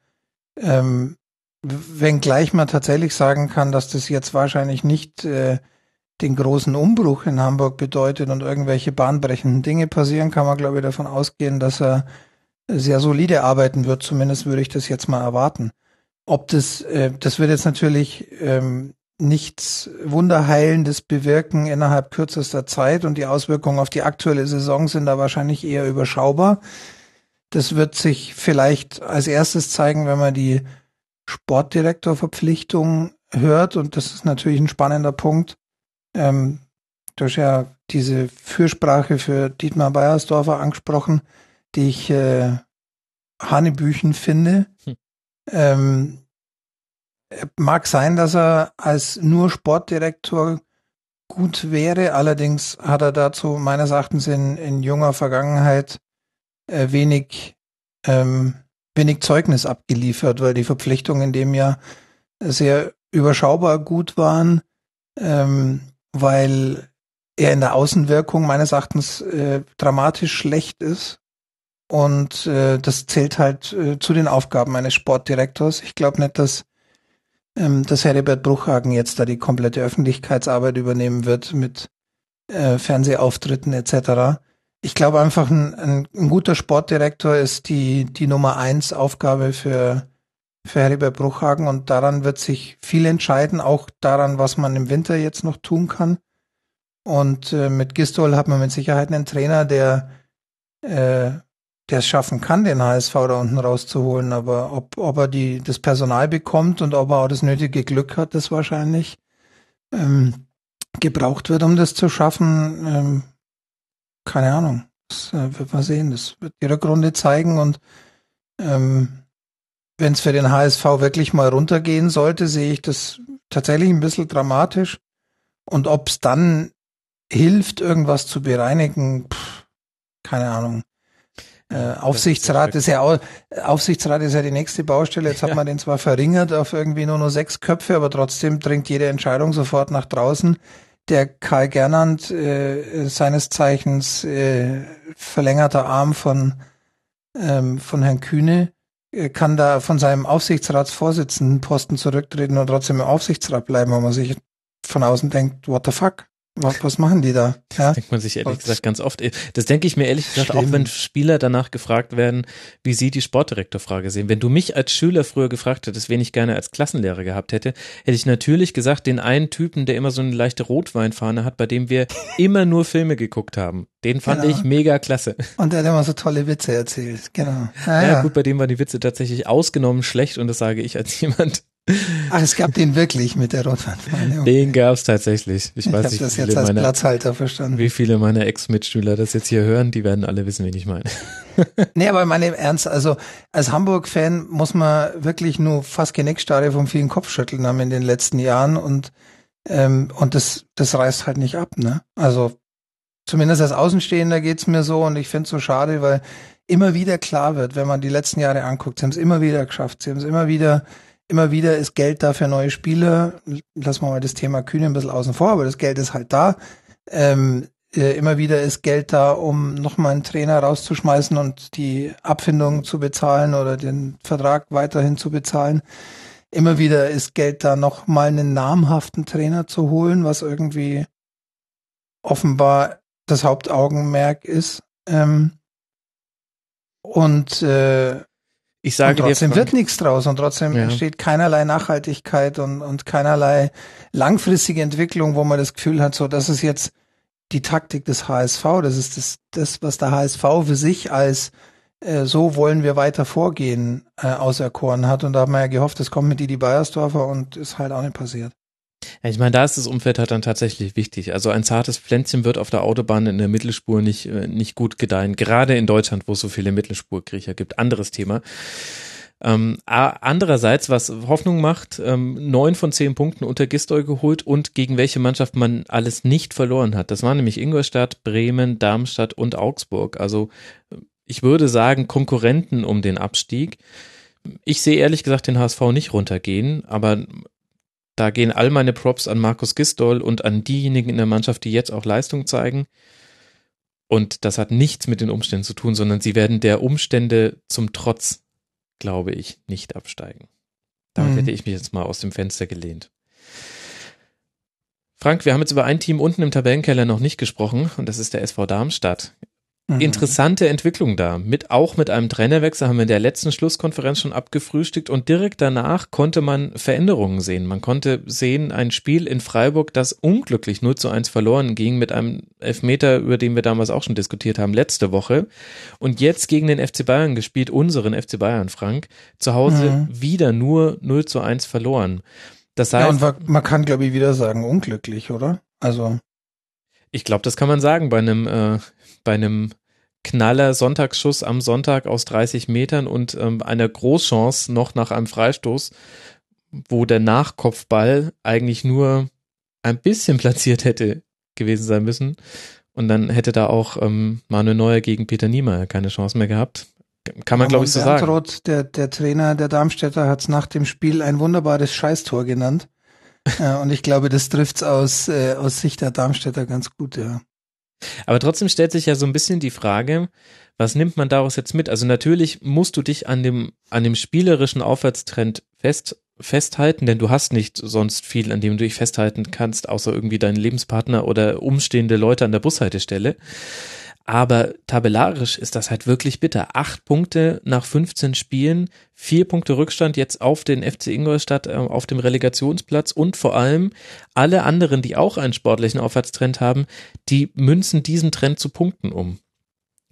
ähm, wenngleich man tatsächlich sagen kann, dass das jetzt wahrscheinlich nicht äh, den großen Umbruch in Hamburg bedeutet und irgendwelche bahnbrechenden Dinge passieren, kann man, glaube ich, davon ausgehen, dass er sehr solide arbeiten wird. Zumindest würde ich das jetzt mal erwarten. Ob das, äh, das wird jetzt natürlich ähm, nichts Wunderheilendes bewirken innerhalb kürzester Zeit und die Auswirkungen auf die aktuelle Saison sind da wahrscheinlich eher überschaubar. Das wird sich vielleicht als erstes zeigen, wenn man die Sportdirektorverpflichtung hört und das ist natürlich ein spannender Punkt. Ähm, du hast ja diese Fürsprache für Dietmar Beiersdorfer angesprochen, die ich äh, Hanebüchen finde. Hm. Ähm, Mag sein, dass er als nur Sportdirektor gut wäre, allerdings hat er dazu meines Erachtens in, in junger Vergangenheit äh, wenig, ähm, wenig Zeugnis abgeliefert, weil die Verpflichtungen in dem Jahr sehr überschaubar gut waren, ähm, weil er in der Außenwirkung meines Erachtens äh, dramatisch schlecht ist. Und äh, das zählt halt äh, zu den Aufgaben eines Sportdirektors. Ich glaube nicht, dass ähm, dass Heribert Bruchhagen jetzt da die komplette Öffentlichkeitsarbeit übernehmen wird mit äh, Fernsehauftritten etc. Ich glaube einfach, ein, ein, ein, guter Sportdirektor ist die, die Nummer eins Aufgabe für, für Heribert Bruchhagen und daran wird sich viel entscheiden, auch daran, was man im Winter jetzt noch tun kann. Und äh, mit Gistol hat man mit Sicherheit einen Trainer, der äh, der es schaffen kann, den HSV da unten rauszuholen, aber ob, ob er die, das Personal bekommt und ob er auch das nötige Glück hat, das wahrscheinlich ähm, gebraucht wird, um das zu schaffen, ähm, keine Ahnung. Das äh, wird man sehen. Das wird die Rückrunde zeigen und ähm, wenn es für den HSV wirklich mal runtergehen sollte, sehe ich das tatsächlich ein bisschen dramatisch. Und ob es dann hilft, irgendwas zu bereinigen, pff, keine Ahnung. Äh, Aufsichtsrat ist ja auch, Aufsichtsrat ist ja die nächste Baustelle. Jetzt hat ja. man den zwar verringert auf irgendwie nur noch sechs Köpfe, aber trotzdem dringt jede Entscheidung sofort nach draußen. Der Karl Gernand, äh, seines Zeichens äh, verlängerter Arm von, ähm, von Herrn Kühne, äh, kann da von seinem Aufsichtsratsvorsitzenden Posten zurücktreten und trotzdem im Aufsichtsrat bleiben, wo man sich von außen denkt, what the fuck? Was, was machen die da? Ja? Das denkt man sich ehrlich was? gesagt ganz oft. Das denke ich mir ehrlich gesagt Schlimm. auch, wenn Spieler danach gefragt werden, wie sie die Sportdirektorfrage sehen. Wenn du mich als Schüler früher gefragt hättest, wen ich gerne als Klassenlehrer gehabt hätte, hätte ich natürlich gesagt, den einen Typen, der immer so eine leichte Rotweinfahne hat, bei dem wir *laughs* immer nur Filme geguckt haben. Den fand genau. ich mega klasse. Und der hat immer so tolle Witze erzählt. Genau. Ja, ja, gut, bei dem waren die Witze tatsächlich ausgenommen schlecht und das sage ich als *laughs* jemand, Ach, es gab den wirklich mit der Rotwandfahne. Den gab's tatsächlich. Ich, ich weiß nicht, das jetzt als meiner, Platzhalter verstanden. Wie viele meiner Ex-Mitschüler das jetzt hier hören, die werden alle wissen, wen ich meine. *laughs* nee, aber meine Ernst, also als Hamburg-Fan muss man wirklich nur fast Genickstarre vom vielen Kopfschütteln haben in den letzten Jahren und ähm, und das das reißt halt nicht ab, ne? Also zumindest als Außenstehender geht's mir so und ich finde so schade, weil immer wieder klar wird, wenn man die letzten Jahre anguckt, sie haben es immer wieder geschafft, sie haben es immer wieder Immer wieder ist Geld da für neue Spieler. Lassen wir mal das Thema Kühne ein bisschen außen vor, aber das Geld ist halt da. Ähm, äh, immer wieder ist Geld da, um nochmal einen Trainer rauszuschmeißen und die Abfindung zu bezahlen oder den Vertrag weiterhin zu bezahlen. Immer wieder ist Geld da, nochmal einen namhaften Trainer zu holen, was irgendwie offenbar das Hauptaugenmerk ist. Ähm, und äh, ich sage und trotzdem dir, wird nichts draus und trotzdem ja. entsteht keinerlei Nachhaltigkeit und, und keinerlei langfristige Entwicklung, wo man das Gefühl hat, so, das ist jetzt die Taktik des HSV, das ist das, das was der HSV für sich als äh, so wollen wir weiter vorgehen, äh, auserkoren hat. Und da haben wir ja gehofft, es kommt mit Didi Beiersdorfer und ist halt auch nicht passiert. Ja, ich meine, da ist das Umfeld halt dann tatsächlich wichtig. Also ein zartes Pflänzchen wird auf der Autobahn in der Mittelspur nicht, äh, nicht gut gedeihen. Gerade in Deutschland, wo es so viele Mittelspurkriecher gibt. Anderes Thema. Ähm, andererseits, was Hoffnung macht, ähm, neun von zehn Punkten unter Gistol geholt und gegen welche Mannschaft man alles nicht verloren hat. Das waren nämlich Ingolstadt, Bremen, Darmstadt und Augsburg. Also ich würde sagen Konkurrenten um den Abstieg. Ich sehe ehrlich gesagt den HSV nicht runtergehen, aber da gehen all meine Props an Markus Gistol und an diejenigen in der Mannschaft, die jetzt auch Leistung zeigen. Und das hat nichts mit den Umständen zu tun, sondern sie werden der Umstände zum Trotz, glaube ich, nicht absteigen. Damit mhm. hätte ich mich jetzt mal aus dem Fenster gelehnt. Frank, wir haben jetzt über ein Team unten im Tabellenkeller noch nicht gesprochen und das ist der SV Darmstadt. Mhm. Interessante Entwicklung da. Mit, auch mit einem Trainerwechsel haben wir in der letzten Schlusskonferenz schon abgefrühstückt und direkt danach konnte man Veränderungen sehen. Man konnte sehen, ein Spiel in Freiburg, das unglücklich 0 zu 1 verloren ging mit einem Elfmeter, über den wir damals auch schon diskutiert haben, letzte Woche. Und jetzt gegen den FC Bayern gespielt, unseren FC Bayern, Frank, zu Hause mhm. wieder nur 0 zu 1 verloren. Das heißt, ja, und man kann, glaube ich, wieder sagen, unglücklich, oder? Also. Ich glaube, das kann man sagen bei einem, äh, bei einem Knaller Sonntagsschuss am Sonntag aus 30 Metern und ähm, einer Großchance noch nach einem Freistoß, wo der Nachkopfball eigentlich nur ein bisschen platziert hätte gewesen sein müssen. Und dann hätte da auch ähm, Manuel Neuer gegen Peter Niemeyer keine Chance mehr gehabt. Kann man, glaube ich, so sagen. Roth, der, der Trainer der Darmstädter, hat es nach dem Spiel ein wunderbares Scheißtor genannt. *laughs* äh, und ich glaube, das trifft's aus, äh, aus Sicht der Darmstädter ganz gut, ja. Aber trotzdem stellt sich ja so ein bisschen die Frage, was nimmt man daraus jetzt mit? Also natürlich musst du dich an dem, an dem spielerischen Aufwärtstrend fest, festhalten, denn du hast nicht sonst viel, an dem du dich festhalten kannst, außer irgendwie deinen Lebenspartner oder umstehende Leute an der Bushaltestelle. Aber tabellarisch ist das halt wirklich bitter. Acht Punkte nach 15 Spielen, vier Punkte Rückstand jetzt auf den FC Ingolstadt äh, auf dem Relegationsplatz und vor allem alle anderen, die auch einen sportlichen Aufwärtstrend haben, die münzen diesen Trend zu Punkten um.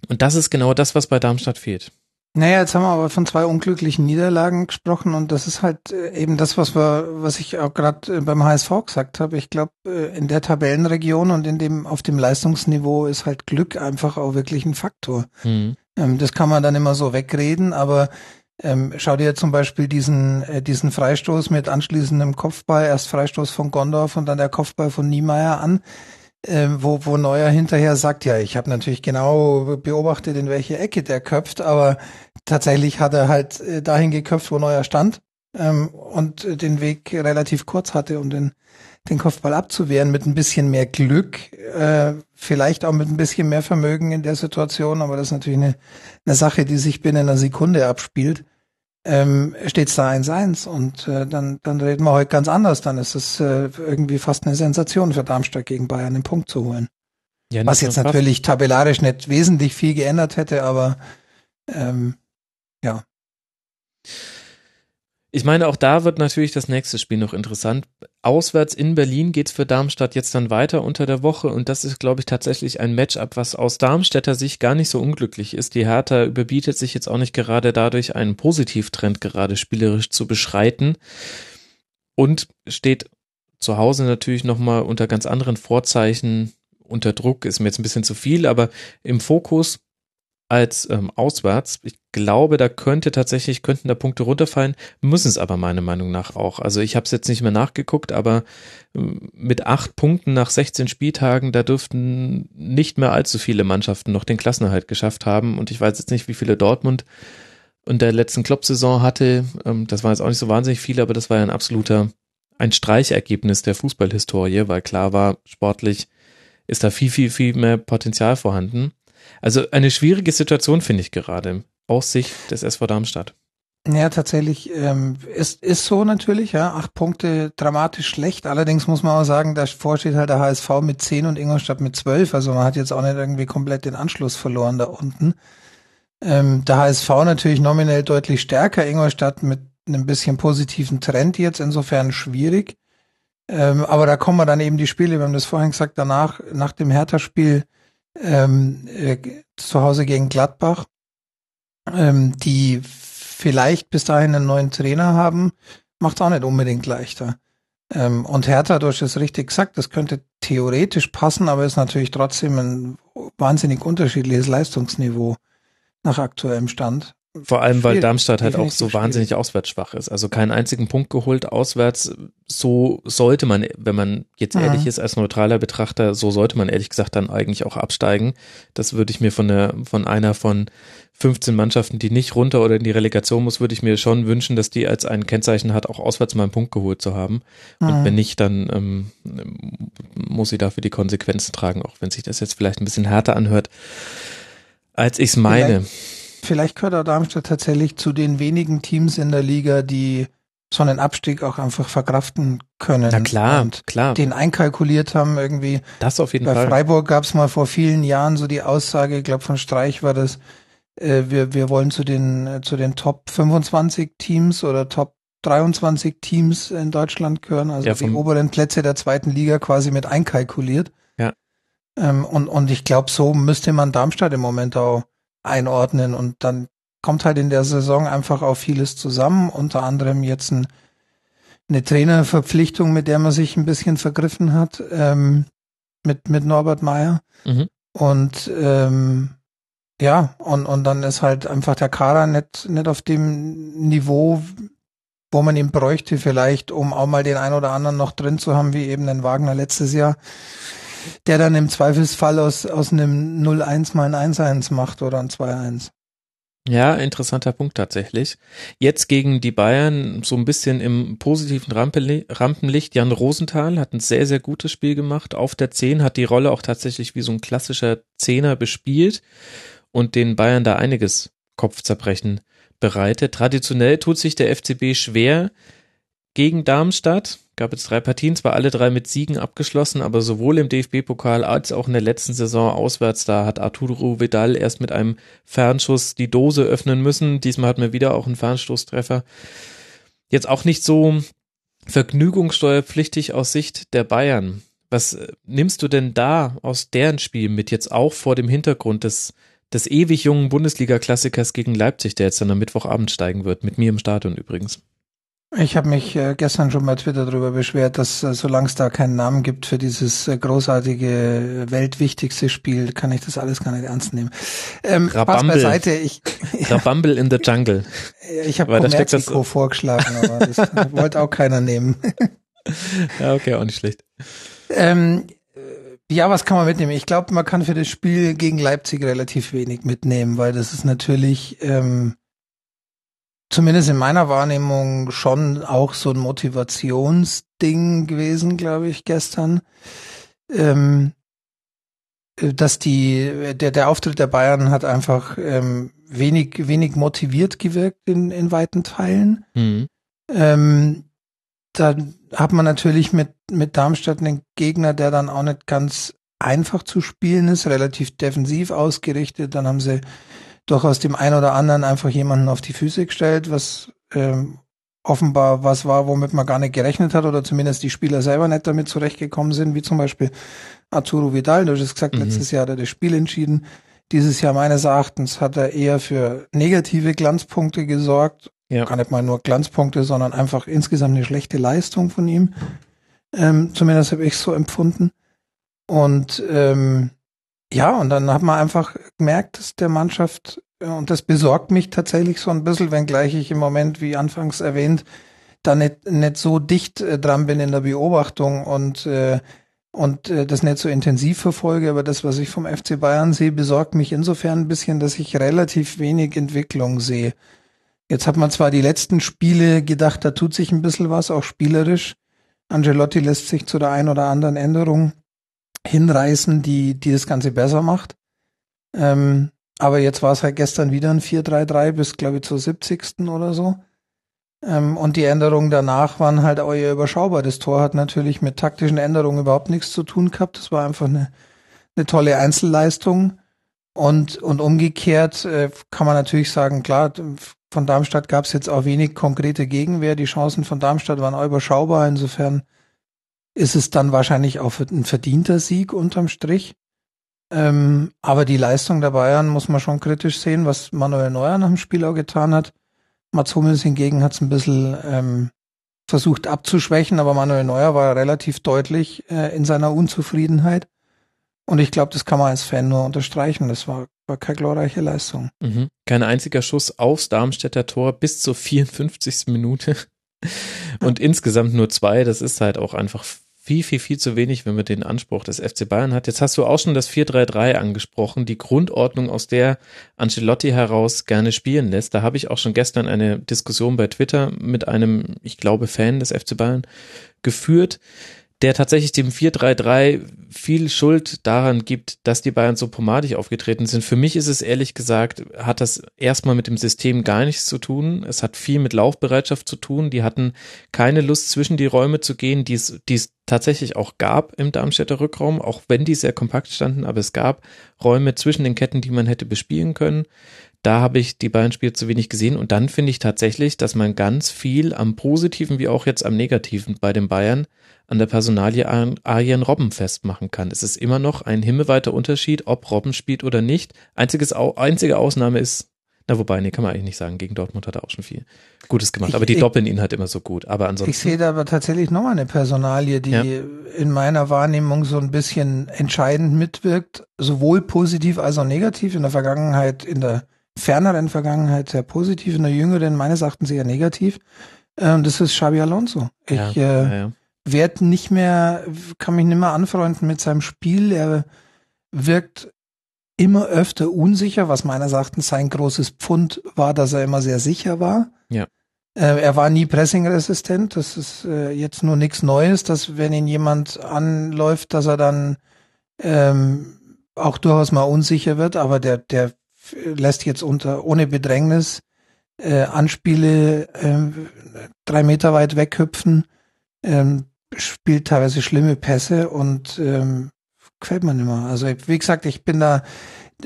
Und das ist genau das, was bei Darmstadt fehlt. Naja, jetzt haben wir aber von zwei unglücklichen Niederlagen gesprochen und das ist halt äh, eben das, was wir, was ich auch gerade äh, beim HSV gesagt habe. Ich glaube, äh, in der Tabellenregion und in dem auf dem Leistungsniveau ist halt Glück einfach auch wirklich ein Faktor. Mhm. Ähm, das kann man dann immer so wegreden, aber ähm, schau dir zum Beispiel diesen, äh, diesen Freistoß mit anschließendem Kopfball, erst Freistoß von Gondorf und dann der Kopfball von Niemeyer an äh, wo, wo Neuer hinterher sagt, ja, ich habe natürlich genau beobachtet, in welche Ecke der köpft, aber tatsächlich hat er halt äh, dahin geköpft, wo Neuer stand ähm, und den Weg relativ kurz hatte, um den, den Kopfball abzuwehren mit ein bisschen mehr Glück, äh, vielleicht auch mit ein bisschen mehr Vermögen in der Situation, aber das ist natürlich eine, eine Sache, die sich binnen einer Sekunde abspielt ähm, steht es da 1-1 und äh, dann, dann reden wir heute ganz anders. Dann ist es äh, irgendwie fast eine Sensation für Darmstadt gegen Bayern den Punkt zu holen. Ja, Was jetzt natürlich tabellarisch nicht wesentlich viel geändert hätte, aber ähm, ja. Ich meine, auch da wird natürlich das nächste Spiel noch interessant. Auswärts in Berlin geht's für Darmstadt jetzt dann weiter unter der Woche. Und das ist, glaube ich, tatsächlich ein Matchup, was aus Darmstädter Sicht gar nicht so unglücklich ist. Die Hertha überbietet sich jetzt auch nicht gerade dadurch, einen Positivtrend gerade spielerisch zu beschreiten. Und steht zu Hause natürlich nochmal unter ganz anderen Vorzeichen unter Druck, ist mir jetzt ein bisschen zu viel, aber im Fokus als ähm, auswärts. Ich glaube, da könnte tatsächlich, könnten da Punkte runterfallen, müssen es aber meiner Meinung nach auch. Also ich habe es jetzt nicht mehr nachgeguckt, aber ähm, mit acht Punkten nach 16 Spieltagen, da dürften nicht mehr allzu viele Mannschaften noch den Klassenerhalt geschafft haben. Und ich weiß jetzt nicht, wie viele Dortmund in der letzten Klopp-Saison hatte. Ähm, das waren jetzt auch nicht so wahnsinnig viele, aber das war ja ein absoluter, ein Streichergebnis der Fußballhistorie, weil klar war, sportlich ist da viel, viel, viel mehr Potenzial vorhanden. Also eine schwierige Situation finde ich gerade aus Sicht des SV Darmstadt. Ja, tatsächlich ähm, ist ist so natürlich, ja, acht Punkte dramatisch schlecht. Allerdings muss man auch sagen, davor steht halt der HSV mit zehn und Ingolstadt mit zwölf. Also man hat jetzt auch nicht irgendwie komplett den Anschluss verloren da unten. Ähm, der HSV natürlich nominell deutlich stärker, Ingolstadt mit einem bisschen positiven Trend jetzt, insofern schwierig. Ähm, aber da kommen wir dann eben die Spiele, wir haben das vorhin gesagt, danach, nach dem Hertha-Spiel ähm, äh, zu Hause gegen Gladbach ähm, die vielleicht bis dahin einen neuen Trainer haben, macht auch nicht unbedingt leichter. Ähm, und Hertha, du hast es richtig gesagt, das könnte theoretisch passen, aber ist natürlich trotzdem ein wahnsinnig unterschiedliches Leistungsniveau nach aktuellem Stand. Vor allem, weil Darmstadt halt auch so wahnsinnig auswärts schwach ist. Also keinen einzigen Punkt geholt auswärts. So sollte man, wenn man jetzt mhm. ehrlich ist als neutraler Betrachter, so sollte man ehrlich gesagt dann eigentlich auch absteigen. Das würde ich mir von der, von einer von 15 Mannschaften, die nicht runter oder in die Relegation muss, würde ich mir schon wünschen, dass die als ein Kennzeichen hat, auch auswärts mal einen Punkt geholt zu haben. Und mhm. wenn nicht, dann ähm, muss sie dafür die Konsequenzen tragen, auch wenn sich das jetzt vielleicht ein bisschen härter anhört, als ich es meine. Vielleicht vielleicht gehört auch Darmstadt tatsächlich zu den wenigen Teams in der Liga, die so einen Abstieg auch einfach verkraften können. Na klar, und klar. Den einkalkuliert haben irgendwie. Das auf jeden Bei Fall. Bei Freiburg gab es mal vor vielen Jahren so die Aussage, ich glaube von Streich war das, äh, wir, wir wollen zu den, äh, zu den Top 25 Teams oder Top 23 Teams in Deutschland gehören, also ja, die oberen Plätze der zweiten Liga quasi mit einkalkuliert. Ja. Ähm, und, und ich glaube, so müsste man Darmstadt im Moment auch einordnen und dann kommt halt in der Saison einfach auch vieles zusammen, unter anderem jetzt ein, eine Trainerverpflichtung, mit der man sich ein bisschen vergriffen hat, ähm, mit, mit Norbert Meyer. Mhm. Und ähm, ja, und, und dann ist halt einfach der Kader nicht, nicht auf dem Niveau, wo man ihn bräuchte, vielleicht, um auch mal den einen oder anderen noch drin zu haben, wie eben den Wagner letztes Jahr der dann im Zweifelsfall aus, aus einem 0-1 mal ein 1-1 macht oder ein 2-1. Ja, interessanter Punkt tatsächlich. Jetzt gegen die Bayern so ein bisschen im positiven Rampenlicht. Jan Rosenthal hat ein sehr, sehr gutes Spiel gemacht. Auf der 10 hat die Rolle auch tatsächlich wie so ein klassischer Zehner bespielt und den Bayern da einiges Kopfzerbrechen bereitet. Traditionell tut sich der FCB schwer gegen Darmstadt gab jetzt drei Partien, zwar alle drei mit Siegen abgeschlossen, aber sowohl im DFB-Pokal als auch in der letzten Saison auswärts, da hat Arturo Vidal erst mit einem Fernschuss die Dose öffnen müssen. Diesmal hat man wieder auch einen Fernstoßtreffer. Jetzt auch nicht so vergnügungssteuerpflichtig aus Sicht der Bayern. Was äh, nimmst du denn da aus deren Spiel mit, jetzt auch vor dem Hintergrund des, des ewig jungen Bundesliga-Klassikers gegen Leipzig, der jetzt dann am Mittwochabend steigen wird, mit mir im Stadion übrigens? Ich habe mich äh, gestern schon bei Twitter darüber beschwert, dass äh, solange es da keinen Namen gibt für dieses äh, großartige, weltwichtigste Spiel, kann ich das alles gar nicht ernst nehmen. Ähm, Rabambel. beiseite. Ich, *laughs* Rabambel in the Jungle. Ich habe Commerzico vorgeschlagen, aber das *laughs* wollte auch keiner nehmen. ja, okay, auch nicht schlecht. Ähm, ja, was kann man mitnehmen? Ich glaube, man kann für das Spiel gegen Leipzig relativ wenig mitnehmen, weil das ist natürlich... Ähm, zumindest in meiner Wahrnehmung schon auch so ein Motivationsding gewesen, glaube ich, gestern. Ähm, dass die, der, der Auftritt der Bayern hat einfach ähm, wenig, wenig motiviert gewirkt in, in weiten Teilen. Mhm. Ähm, da hat man natürlich mit, mit Darmstadt einen Gegner, der dann auch nicht ganz einfach zu spielen ist, relativ defensiv ausgerichtet. Dann haben sie doch aus dem einen oder anderen einfach jemanden auf die Füße gestellt, was ähm, offenbar was war, womit man gar nicht gerechnet hat oder zumindest die Spieler selber nicht damit zurechtgekommen sind, wie zum Beispiel Arturo Vidal. Du hast gesagt, mhm. letztes Jahr hat er das Spiel entschieden. Dieses Jahr meines Erachtens hat er eher für negative Glanzpunkte gesorgt. Ja. Gar nicht mal nur Glanzpunkte, sondern einfach insgesamt eine schlechte Leistung von ihm. Ähm, zumindest habe ich so empfunden. Und ähm, ja, und dann hat man einfach gemerkt, dass der Mannschaft, äh, und das besorgt mich tatsächlich so ein bisschen, wenngleich ich im Moment, wie anfangs erwähnt, da nicht, nicht so dicht äh, dran bin in der Beobachtung und, äh, und äh, das nicht so intensiv verfolge, aber das, was ich vom FC Bayern sehe, besorgt mich insofern ein bisschen, dass ich relativ wenig Entwicklung sehe. Jetzt hat man zwar die letzten Spiele gedacht, da tut sich ein bisschen was, auch spielerisch. Angelotti lässt sich zu der einen oder anderen Änderung hinreißen, die, die das Ganze besser macht. Ähm, aber jetzt war es halt gestern wieder ein 4-3-3 bis, glaube ich, zur 70. oder so. Ähm, und die Änderungen danach waren halt auch eher überschaubar. Das Tor hat natürlich mit taktischen Änderungen überhaupt nichts zu tun gehabt. Das war einfach eine, eine tolle Einzelleistung. Und, und umgekehrt äh, kann man natürlich sagen, klar, von Darmstadt gab es jetzt auch wenig konkrete Gegenwehr. Die Chancen von Darmstadt waren auch überschaubar. Insofern ist es dann wahrscheinlich auch ein verdienter Sieg unterm Strich. Ähm, aber die Leistung der Bayern muss man schon kritisch sehen, was Manuel Neuer nach dem Spiel auch getan hat. Mats Hummels hingegen hat es ein bisschen ähm, versucht abzuschwächen, aber Manuel Neuer war relativ deutlich äh, in seiner Unzufriedenheit. Und ich glaube, das kann man als Fan nur unterstreichen. Das war, war keine glorreiche Leistung. Mhm. Kein einziger Schuss aufs Darmstädter Tor bis zur 54. Minute. *laughs* Und insgesamt nur zwei. Das ist halt auch einfach viel, viel, viel zu wenig, wenn man den Anspruch des FC Bayern hat. Jetzt hast du auch schon das 4-3-3 angesprochen, die Grundordnung, aus der Ancelotti heraus gerne spielen lässt. Da habe ich auch schon gestern eine Diskussion bei Twitter mit einem, ich glaube, Fan des FC Bayern geführt, der tatsächlich dem 4-3-3 viel Schuld daran gibt, dass die Bayern so pomadig aufgetreten sind. Für mich ist es ehrlich gesagt, hat das erstmal mit dem System gar nichts zu tun. Es hat viel mit Laufbereitschaft zu tun. Die hatten keine Lust, zwischen die Räume zu gehen, die es, die es tatsächlich auch gab im Darmstädter Rückraum, auch wenn die sehr kompakt standen, aber es gab Räume zwischen den Ketten, die man hätte bespielen können. Da habe ich die Bayern-Spiele zu wenig gesehen und dann finde ich tatsächlich, dass man ganz viel am Positiven wie auch jetzt am Negativen bei den Bayern an der Personalie Arjen Robben festmachen kann. Es ist immer noch ein himmelweiter Unterschied, ob Robben spielt oder nicht. Einziges, einzige Ausnahme ist, na wobei, nee, kann man eigentlich nicht sagen. Gegen Dortmund hat er auch schon viel Gutes gemacht. Ich- aber die ich- doppeln ihn halt immer so gut. Aber ansonsten. Ich sehe da aber tatsächlich nochmal eine Personalie, die Ja. in meiner Wahrnehmung so ein bisschen entscheidend mitwirkt, sowohl positiv als auch negativ. In der Vergangenheit, in der ferneren Vergangenheit sehr positiv, in der jüngeren meines Erachtens eher negativ. Ähm, das ist Xabi Alonso. Ich ja, äh, ja, ja. werd nicht mehr, kann mich nicht mehr anfreunden mit seinem Spiel. Er wirkt immer öfter unsicher, was meines Erachtens sein großes Pfund war, dass er immer sehr sicher war. Ja. Äh, er war nie pressingresistent. Das ist äh, jetzt nur nichts Neues, dass wenn ihn jemand anläuft, dass er dann ähm, auch durchaus mal unsicher wird. Aber der, der lässt jetzt unter ohne Bedrängnis äh, Anspiele ähm, drei Meter weit weghüpfen, ähm, spielt teilweise schlimme Pässe und ähm, gefällt mir nicht mehr. Also wie gesagt, ich bin da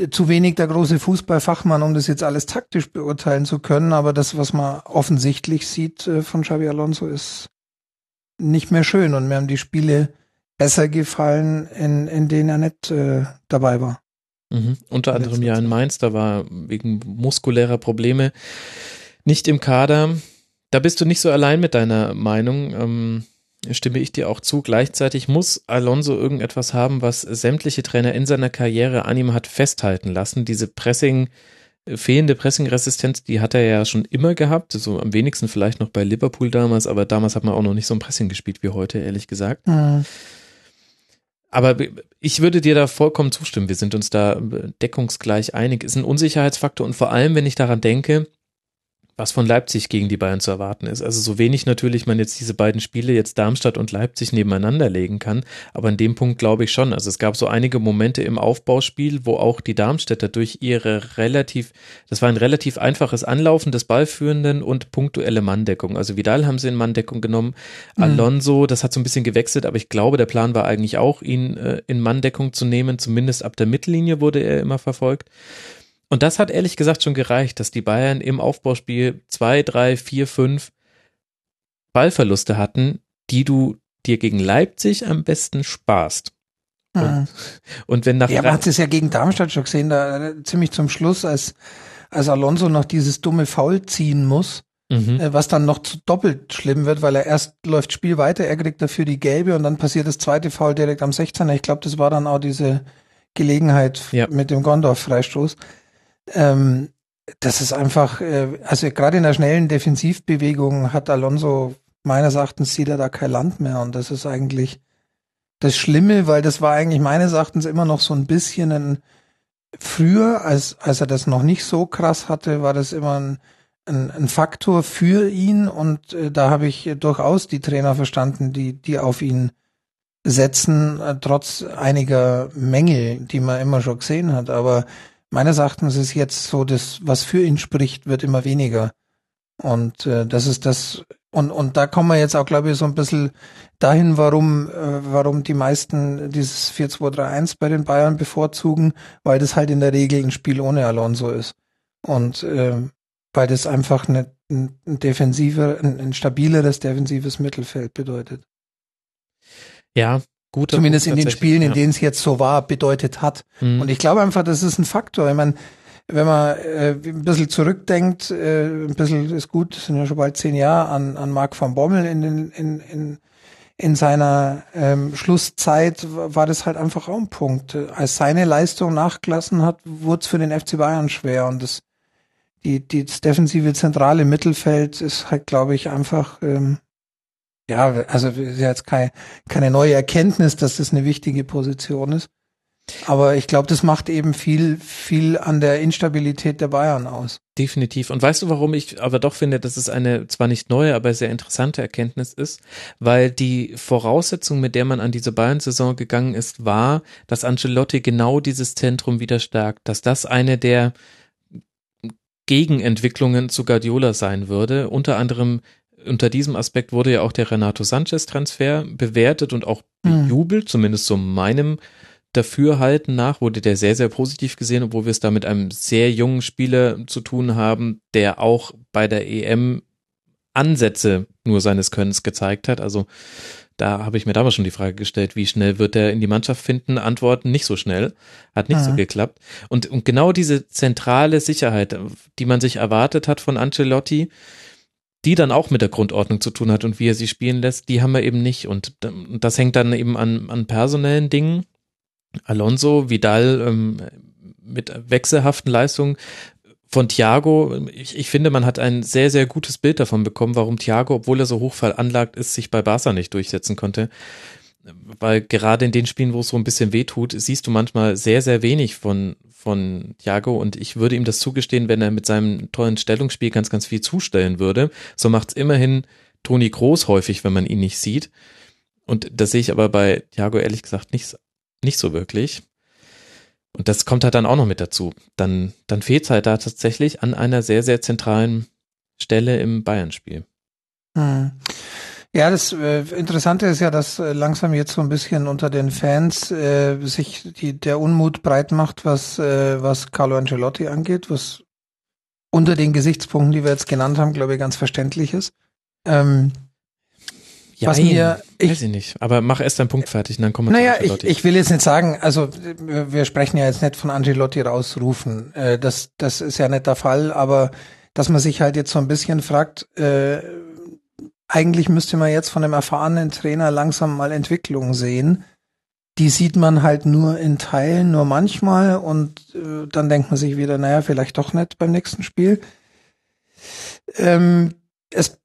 zu wenig der große Fußballfachmann, um das jetzt alles taktisch beurteilen zu können, aber das, was man offensichtlich sieht äh, von Xabi Alonso, ist nicht mehr schön und mir haben die Spiele besser gefallen, in, in denen er nicht äh, dabei war. Mhm. Unter anderem ja in. Mainz, da war wegen muskulärer Probleme nicht im Kader. Da bist du nicht so allein mit deiner Meinung. Ähm, stimme ich dir auch zu. Gleichzeitig muss Alonso irgendetwas haben, was sämtliche Trainer in seiner Karriere an ihm hat festhalten lassen. Diese Pressing, äh, fehlende Pressing-Resistenz, die hat er ja schon immer gehabt. So am wenigsten vielleicht noch bei Liverpool damals, aber damals hat man auch noch nicht so ein Pressing gespielt wie heute, ehrlich gesagt. Mhm. Aber ich würde dir da vollkommen zustimmen. Wir sind uns da deckungsgleich einig. Ist ein Unsicherheitsfaktor und vor allem, wenn ich daran denke, was von Leipzig gegen die Bayern zu erwarten ist. Also so wenig natürlich man jetzt diese beiden Spiele jetzt Darmstadt und Leipzig nebeneinander legen kann, aber in dem Punkt glaube ich schon. Also es gab so einige Momente im Aufbauspiel, wo auch die Darmstädter durch ihre relativ, das war ein relativ einfaches Anlaufen des Ballführenden und punktuelle Manndeckung. Also Vidal haben sie in Manndeckung genommen, Mhm. Alonso, das hat so ein bisschen gewechselt, aber ich glaube, der Plan war eigentlich auch, ihn äh, in Manndeckung zu nehmen. Zumindest ab der Mittellinie wurde er immer verfolgt. Und das hat ehrlich gesagt schon gereicht, dass die Bayern im Aufbauspiel zwei, drei, vier, fünf Ballverluste hatten, die du dir gegen Leipzig am besten sparst. Mhm. *laughs* Und wenn nach Ja, man hat es ja gegen Darmstadt schon gesehen, da ziemlich zum Schluss, als, als Alonso noch dieses dumme Foul ziehen muss, mhm. äh, was dann noch zu doppelt schlimm wird, weil er erst läuft Spiel weiter, er kriegt dafür die gelbe und dann passiert das zweite Foul direkt am 16er. Ich glaube, das war dann auch diese Gelegenheit Ja. mit dem Gondorf-Freistoß. Ähm, das ist einfach, äh, also gerade in der schnellen Defensivbewegung hat Alonso meines Erachtens sieht er da kein Land mehr und das ist eigentlich das Schlimme, weil das war eigentlich meines Erachtens immer noch so ein bisschen ein früher, als, als er das noch nicht so krass hatte, war das immer ein, ein, ein Faktor für ihn und äh, da habe ich durchaus die Trainer verstanden, die, die auf ihn setzen, äh, trotz einiger Mängel, die man immer schon gesehen hat. Aber meines Erachtens ist jetzt so, das, was für ihn spricht, wird immer weniger. Und äh, das ist das, und, und da kommen wir jetzt auch, glaube ich, so ein bisschen dahin, warum, äh, warum die meisten dieses 4-2-3-1 bei den Bayern bevorzugen, weil das halt in der Regel ein Spiel ohne Alonso ist. Und äh, weil das einfach eine, ein, defensiver, ein, ein stabileres defensives Mittelfeld bedeutet. Ja, Guter zumindest in den Spielen, in ja. denen es jetzt so war, bedeutet hat. Mhm. Und ich glaube einfach, das ist ein Faktor. Ich meine, wenn man äh, ein bisschen zurückdenkt, äh, ein bisschen ist gut, das sind ja schon bald zehn Jahre, an, an Marc van Bommel in, den, in, in, in seiner ähm, Schlusszeit war das halt einfach auch ein Punkt. Als seine Leistung nachgelassen hat, wurde es für den FC Bayern schwer und das die, die das defensive zentrale Mittelfeld ist halt, glaube ich, einfach ähm, ja, also ist ja jetzt keine, keine neue Erkenntnis, dass das eine wichtige Position ist. Aber ich glaube, das macht eben viel, viel an der Instabilität der Bayern aus. Definitiv. Und weißt du, warum ich aber doch finde, dass es eine zwar nicht neue, aber sehr interessante Erkenntnis ist? Weil die Voraussetzung, mit der man an diese Bayern-Saison gegangen ist, war, dass Ancelotti genau dieses Zentrum wieder stärkt, dass das eine der Gegenentwicklungen zu Guardiola sein würde. Unter anderem unter diesem Aspekt wurde ja auch der Renato Sanchez-Transfer bewertet und auch Hm. bejubelt, zumindest so meinem Dafürhalten nach wurde der sehr, sehr positiv gesehen, obwohl wir es da mit einem sehr jungen Spieler zu tun haben, der auch bei der EM Ansätze nur seines Könnens gezeigt hat. Also da habe ich mir damals schon die Frage gestellt, wie schnell wird er in die Mannschaft finden? Antworten nicht so schnell. Hat nicht so Mhm. geklappt. Und, und genau diese zentrale Sicherheit, die man sich erwartet hat von Ancelotti, die dann auch mit der Grundordnung zu tun hat und wie er sie spielen lässt, die haben wir eben nicht. Und und das hängt dann eben an, an personellen Dingen. Alonso, Vidal ähm, mit wechselhaften Leistungen von Thiago. Ich, ich finde, man hat ein sehr, sehr gutes Bild davon bekommen, warum Thiago, obwohl er so hochveranlagt ist, sich bei Barca nicht durchsetzen konnte. Weil gerade in den Spielen, wo es so ein bisschen weh tut, siehst du manchmal sehr, sehr wenig von, von Thiago und ich würde ihm das zugestehen, wenn er mit seinem tollen Stellungsspiel ganz, ganz viel zustellen würde. So macht's immerhin Toni Groß häufig, wenn man ihn nicht sieht. Und das sehe ich aber bei Thiago ehrlich gesagt nicht, nicht so wirklich. Und das kommt halt dann auch noch mit dazu. Dann, dann fehlt halt da tatsächlich an einer sehr, sehr zentralen Stelle im Bayern-Spiel. Hm. Ja, das äh, Interessante ist ja, dass äh, langsam jetzt so ein bisschen unter den Fans äh, sich die, der Unmut breit macht, was, äh, was Carlo Ancelotti angeht, was unter den Gesichtspunkten, die wir jetzt genannt haben, glaube ich, ganz verständlich ist. Ähm, was Jein, mir, weiß ich, ich nicht. Aber mach erst deinen Punkt fertig und dann kommen wir naja, zu ich, Ancelotti. ich will jetzt nicht sagen, also wir wir sprechen ja jetzt nicht von Angelotti rausrufen. Äh, das, das ist ja nicht der Fall, aber dass man sich halt jetzt so ein bisschen fragt, äh, eigentlich müsste man jetzt von einem erfahrenen Trainer langsam mal Entwicklung sehen. Die sieht man halt nur in Teilen, nur manchmal und äh, dann denkt man sich wieder, naja, vielleicht doch nicht beim nächsten Spiel. Ähm, es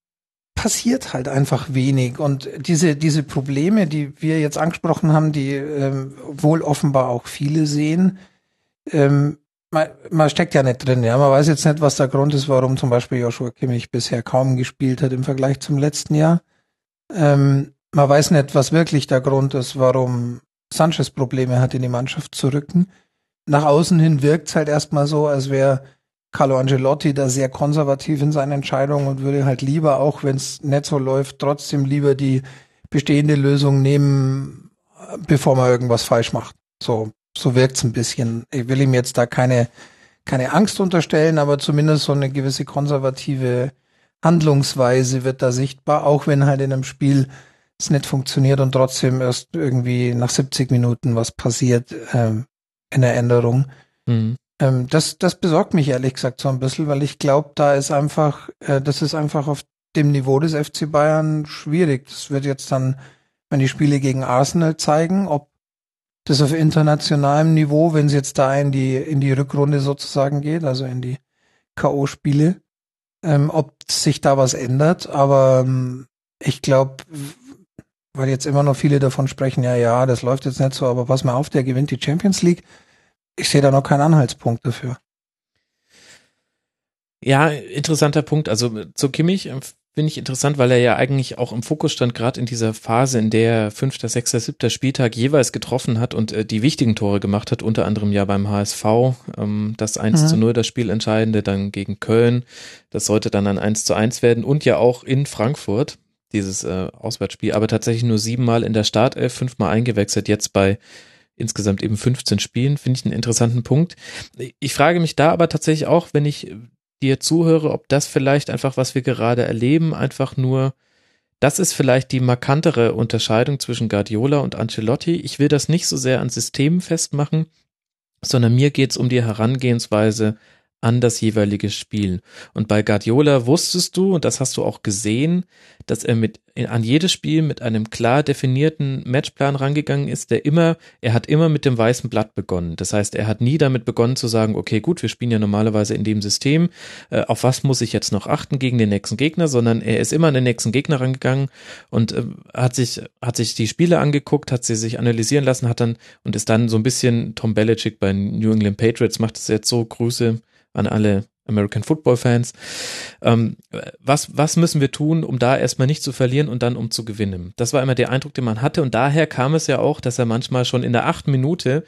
passiert halt einfach wenig und diese diese Probleme, die wir jetzt angesprochen haben, die ähm, wohl offenbar auch viele sehen, ähm, man, man steckt ja nicht drin, ja, man weiß jetzt nicht, was der Grund ist, warum zum Beispiel Joshua Kimmich bisher kaum gespielt hat im Vergleich zum letzten Jahr. Ähm, man weiß nicht, was wirklich der Grund ist, warum Sanchez Probleme hat, in die Mannschaft zu rücken. Nach außen hin wirkt es halt erstmal so, als wäre Carlo Angelotti da sehr konservativ in seinen Entscheidungen und würde halt lieber, auch wenn es nicht so läuft, trotzdem lieber die bestehende Lösung nehmen, bevor man irgendwas falsch macht. So, so wirkt's ein bisschen. Ich will ihm jetzt da keine, keine Angst unterstellen, aber zumindest so eine gewisse konservative Handlungsweise wird da sichtbar, auch wenn halt in einem Spiel es nicht funktioniert und trotzdem erst irgendwie nach 70 Minuten was passiert ähm, in der Änderung. Mhm. Ähm, das, das besorgt mich ehrlich gesagt so ein bisschen, weil ich glaube, da ist einfach, äh, das ist einfach auf dem Niveau des FC Bayern schwierig. Das wird jetzt dann, wenn die Spiele gegen Arsenal zeigen, ob das auf internationalem Niveau, wenn es jetzt da in die, in die Rückrunde sozusagen geht, also in die K.O.-Spiele, ähm, ob sich da was ändert. Aber ähm, ich glaube, weil jetzt immer noch viele davon sprechen, ja, ja, das läuft jetzt nicht so, aber pass mal auf, der gewinnt die Champions League. Ich sehe da noch keinen Anhaltspunkt dafür. Ja, interessanter Punkt. Also zu Kimmich äh, finde ich interessant, weil er ja eigentlich auch im Fokus stand, gerade in dieser Phase, in der fünfter, sechster, siebter Spieltag jeweils getroffen hat und äh, die wichtigen Tore gemacht hat, unter anderem ja beim HSV, ähm, das 1 Mhm. zu 0, das Spiel entscheidende, dann gegen Köln, das sollte dann ein 1 zu 1 werden und ja auch in Frankfurt, dieses äh, Auswärtsspiel, aber tatsächlich nur siebenmal in der Startelf, fünfmal eingewechselt, jetzt bei insgesamt eben 15 Spielen, finde ich einen interessanten Punkt. Ich frage mich da aber tatsächlich auch, wenn ich dir zuhöre, ob das vielleicht einfach, was wir gerade erleben, einfach nur das ist vielleicht die markantere Unterscheidung zwischen Guardiola und Ancelotti. Ich will das nicht so sehr an Systemen festmachen, sondern mir geht es um die Herangehensweise an das jeweilige Spiel. Und bei Guardiola wusstest du, und das hast du auch gesehen, dass er mit an jedes Spiel mit einem klar definierten Matchplan rangegangen ist, der immer, er hat immer mit dem weißen Blatt begonnen. Das heißt, er hat nie damit begonnen zu sagen, okay, gut, wir spielen ja normalerweise in dem System, äh, auf was muss ich jetzt noch achten gegen den nächsten Gegner, sondern er ist immer an den nächsten Gegner rangegangen und äh, hat sich, hat sich die Spiele angeguckt, hat sie sich analysieren lassen, hat dann und ist dann so ein bisschen Tom Belichick bei New England Patriots macht es jetzt so, Grüße an alle American Football Fans. Ähm, was, was müssen wir tun, um da erstmal nicht zu verlieren und dann um zu gewinnen? Das war immer der Eindruck, den man hatte und daher kam es ja auch, dass er manchmal schon in der achten Minute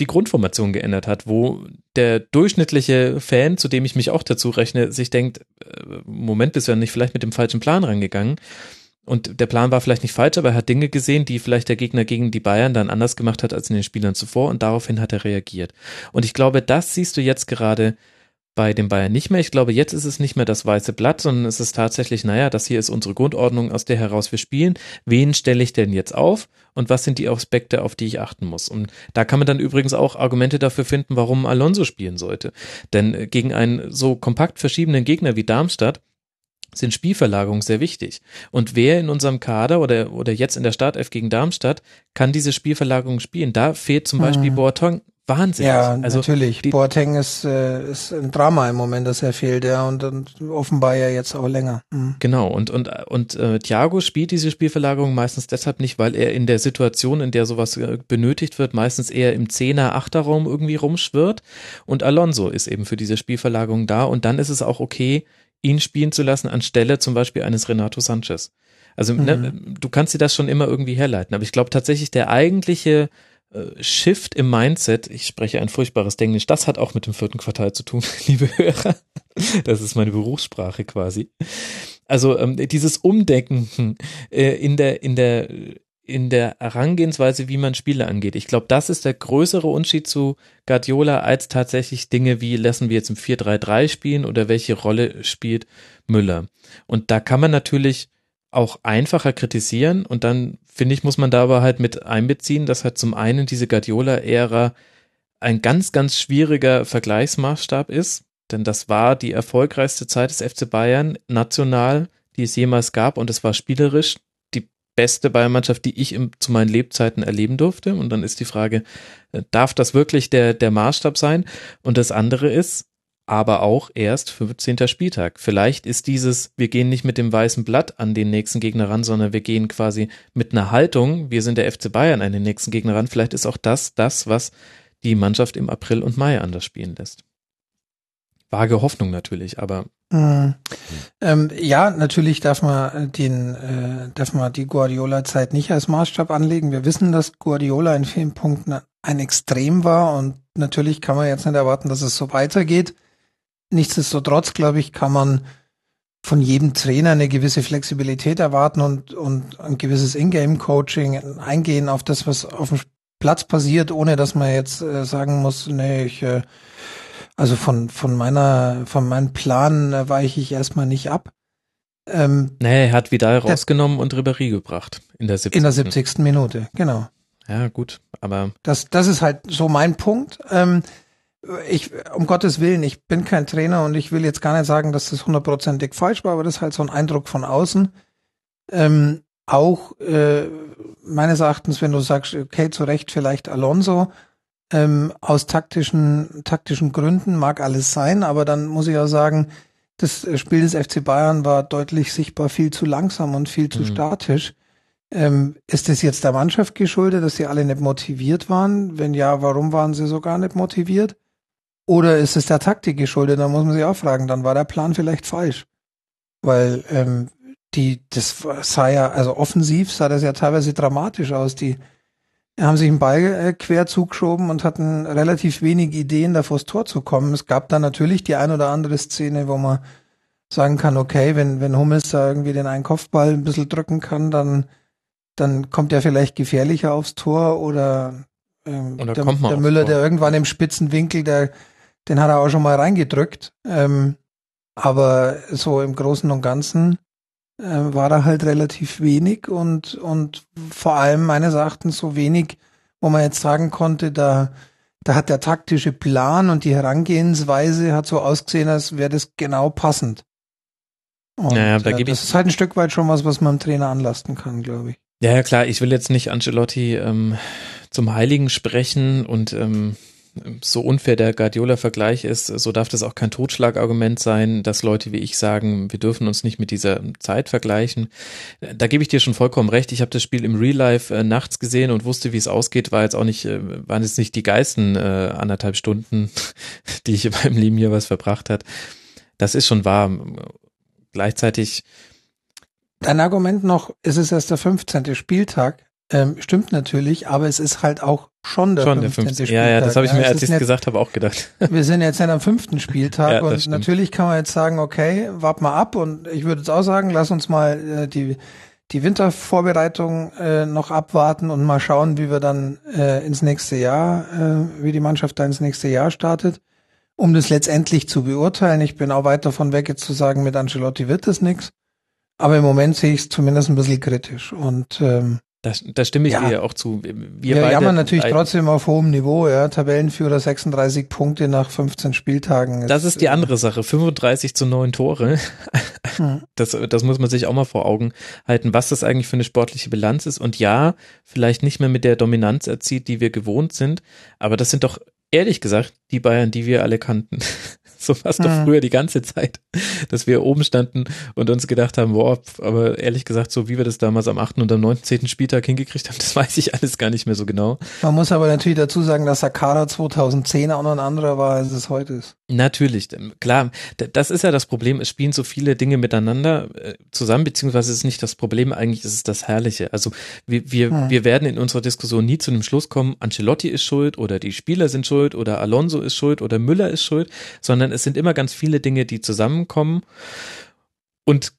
die Grundformation geändert hat, wo der durchschnittliche Fan, zu dem ich mich auch dazu rechne, sich denkt, äh, Moment, bist du ja nicht vielleicht mit dem falschen Plan rangegangen. Und der Plan war vielleicht nicht falsch, aber er hat Dinge gesehen, die vielleicht der Gegner gegen die Bayern dann anders gemacht hat als in den Spielern zuvor und daraufhin hat er reagiert. Und ich glaube, das siehst du jetzt gerade bei den Bayern nicht mehr. Ich glaube, jetzt ist es nicht mehr das weiße Blatt, sondern es ist tatsächlich, naja, das hier ist unsere Grundordnung, aus der heraus wir spielen. Wen stelle ich denn jetzt auf? Und was sind die Aspekte, auf die ich achten muss? Und da kann man dann übrigens auch Argumente dafür finden, warum Alonso spielen sollte. Denn gegen einen so kompakt verschiebenen Gegner wie Darmstadt sind Spielverlagerungen sehr wichtig. Und wer in unserem Kader oder, oder jetzt in der Startelf gegen Darmstadt kann diese Spielverlagerung spielen? Da fehlt zum Beispiel hm. Boateng wahnsinnig. Ja, also natürlich. Die, Boateng ist, äh, ist ein Drama im Moment, dass er fehlt, ja, und, und offenbar ja jetzt auch länger. Mhm. Genau, und, und, und äh, Thiago spielt diese Spielverlagerung meistens deshalb nicht, weil er in der Situation, in der sowas äh, benötigt wird, meistens eher im Zehner, Achterraum irgendwie rumschwirrt. Und Alonso ist eben für diese Spielverlagerung da. Und dann ist es auch okay, ihn spielen zu lassen, anstelle zum Beispiel eines Renato Sanchez. Also ne, mhm. ne, du kannst dir das schon immer irgendwie herleiten. Aber ich glaube tatsächlich, der eigentliche Shift im Mindset, ich spreche ein furchtbares Englisch, das hat auch mit dem vierten Quartal zu tun, *laughs* liebe Hörer. Das ist meine Berufssprache quasi. Also ähm, dieses Umdenken äh, in der in der in der Herangehensweise, wie man Spiele angeht. Ich glaube, das ist der größere Unterschied zu Guardiola als tatsächlich Dinge wie lassen wir jetzt im 4-3-3 spielen oder welche Rolle spielt Müller. Und da kann man natürlich auch einfacher kritisieren und dann finde ich, muss man da aber halt mit einbeziehen, dass halt zum einen diese Guardiola-Ära ein ganz, ganz schwieriger Vergleichsmaßstab ist, denn das war die erfolgreichste Zeit des FC Bayern national, die es jemals gab und es war spielerisch die beste Bayernmannschaft, die ich im, zu meinen Lebzeiten erleben durfte und dann ist die Frage, äh, darf das wirklich der, der Maßstab sein? Und das andere ist, aber auch erst 15. Spieltag. Vielleicht ist dieses, wir gehen nicht mit dem weißen Blatt an den nächsten Gegner ran, sondern wir gehen quasi mit einer Haltung, wir sind der FC Bayern an den nächsten Gegner ran. Vielleicht ist auch das das, was die Mannschaft im April und Mai anders spielen lässt. Vage Hoffnung natürlich, aber. Mhm. Ähm, ja, natürlich darf man den, äh, darf man die Guardiola-Zeit nicht als Maßstab anlegen. Wir wissen, dass Guardiola in vielen Punkten ein Extrem war und natürlich kann man jetzt nicht erwarten, dass es so weitergeht. Nichtsdestotrotz, glaube ich, kann man von jedem Trainer eine gewisse Flexibilität erwarten und, und ein gewisses Ingame-Coaching eingehen auf das, was auf dem Platz passiert, ohne dass man jetzt äh, sagen muss, nee, ich, äh, also von, von meiner, von meinem Plan äh, weiche ich erstmal nicht ab. Ähm, nee, er hat Vidal rausgenommen und Ribéry gebracht in der 70. In der 70. Minute, genau. Ja, gut, aber. Das, das ist halt so mein Punkt. Ähm, ich, um Gottes Willen, ich bin kein Trainer und ich will jetzt gar nicht sagen, dass das hundertprozentig falsch war, aber das ist halt so ein Eindruck von außen. Ähm, auch äh, meines Erachtens, wenn du sagst, okay, zu Recht vielleicht Alonso, ähm, aus taktischen, taktischen Gründen mag alles sein, aber dann muss ich auch sagen, das Spiel des FC Bayern war deutlich sichtbar viel zu langsam und viel zu mhm. statisch. Ähm, ist es jetzt der Mannschaft geschuldet, dass sie alle nicht motiviert waren? Wenn ja, warum waren sie so gar nicht motiviert? Oder ist es der Taktik geschuldet? Da muss man sich auch fragen, dann war der Plan vielleicht falsch. Weil ähm, die, das sah ja, also offensiv sah das ja teilweise dramatisch aus. Die haben sich einen Ball äh, quer zugeschoben und hatten relativ wenig Ideen, da vors Tor zu kommen. Es gab dann natürlich die ein oder andere Szene, wo man sagen kann, okay, wenn, wenn Hummels da irgendwie den einen Kopfball ein bisschen drücken kann, dann, dann kommt er vielleicht gefährlicher aufs Tor oder, ähm, der, der Müller, Tor. der irgendwann im spitzen Winkel, der den hat er auch schon mal reingedrückt. Ähm, aber so im Großen und Ganzen äh, war da halt relativ wenig und, und vor allem meines Erachtens so wenig, wo man jetzt sagen konnte, da, da hat der taktische Plan und die Herangehensweise hat so ausgesehen, als wäre das genau passend. Und, Naja, da äh, gebe das ich- ist halt ein Stück weit schon was, was man dem Trainer anlasten kann, glaube ich. Ja, ja, klar, ich will jetzt nicht Ancelotti ähm, zum Heiligen sprechen und ähm, so unfair der Guardiola-Vergleich ist, so darf das auch kein Totschlagargument sein, dass Leute wie ich sagen, wir dürfen uns nicht mit dieser Zeit vergleichen. Da gebe ich dir schon vollkommen recht. Ich habe das Spiel im Real Life äh, nachts gesehen und wusste, wie es ausgeht. War jetzt auch nicht, äh, waren jetzt nicht die geilsten äh, anderthalb Stunden, *laughs* die ich in meinem Leben hier was verbracht hat. Das ist schon wahr. Gleichzeitig Dein Argument noch, es ist erst der 15. Spieltag, ähm, stimmt natürlich, aber es ist halt auch schon der schon der 15. 15. Spieltag. Ja, ja, das habe ich mir, es als ich es gesagt habe, auch gedacht. *laughs* Wir sind jetzt nicht am fünften Spieltag Ja, und stimmt. natürlich kann man jetzt sagen, okay, wart mal ab und ich würde jetzt auch sagen, lass uns mal äh, die die Wintervorbereitung äh, noch abwarten und mal schauen, wie wir dann äh, ins nächste Jahr, äh, wie die Mannschaft da ins nächste Jahr startet, um das letztendlich zu beurteilen. Ich bin auch weit davon weg, jetzt zu sagen, mit Ancelotti wird das nichts. Aber im Moment sehe ich es zumindest ein bisschen kritisch. Und ähm, Da, da stimme ich Ja. dir auch zu. Wir, beide- jammern natürlich trotzdem auf hohem Niveau, ja. Tabellenführer 36 Punkte nach 15 Spieltagen. Das ist die andere Sache. 35 zu 9 Tore. Hm. *laughs* Das, das muss man sich auch mal vor Augen halten, was das eigentlich für eine sportliche Bilanz ist. Und ja, vielleicht nicht mehr mit der Dominanz erzielt, die wir gewohnt sind. Aber das sind doch, ehrlich gesagt, die Bayern, die wir alle kannten. *laughs* So war es doch Hm. früher die ganze Zeit, dass wir oben standen und uns gedacht haben, boah, aber ehrlich gesagt, so wie wir das damals am 8. und am 19. Spieltag hingekriegt haben, *laughs* das weiß ich alles gar nicht mehr so genau. Man muss aber natürlich dazu sagen, dass Sakara 2010 auch noch ein anderer war, als es heute ist. Natürlich, klar, das ist ja das Problem. Es spielen so viele Dinge miteinander äh, zusammen, beziehungsweise es ist nicht das Problem, eigentlich ist es das Herrliche. Also wir, wir, Hm. wir werden in unserer Diskussion nie zu dem Schluss kommen, Ancelotti ist schuld oder die Spieler sind schuld oder Alonso ist schuld oder Müller ist schuld, sondern es sind immer ganz viele Dinge, die zusammenkommen und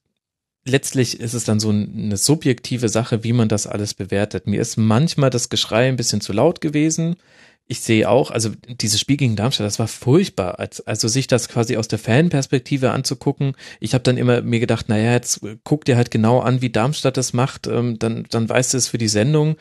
letztlich ist es dann so eine subjektive Sache, wie man das alles bewertet. Mir ist manchmal das Geschrei ein bisschen zu laut gewesen. Ich sehe auch, also dieses Spiel gegen Darmstadt, das war furchtbar. Als, also sich das quasi aus der Fanperspektive anzugucken. Ich habe dann immer mir gedacht, naja, jetzt guck dir halt genau an, wie Darmstadt das macht, ähm, dann, dann weißt du es für die Sendung.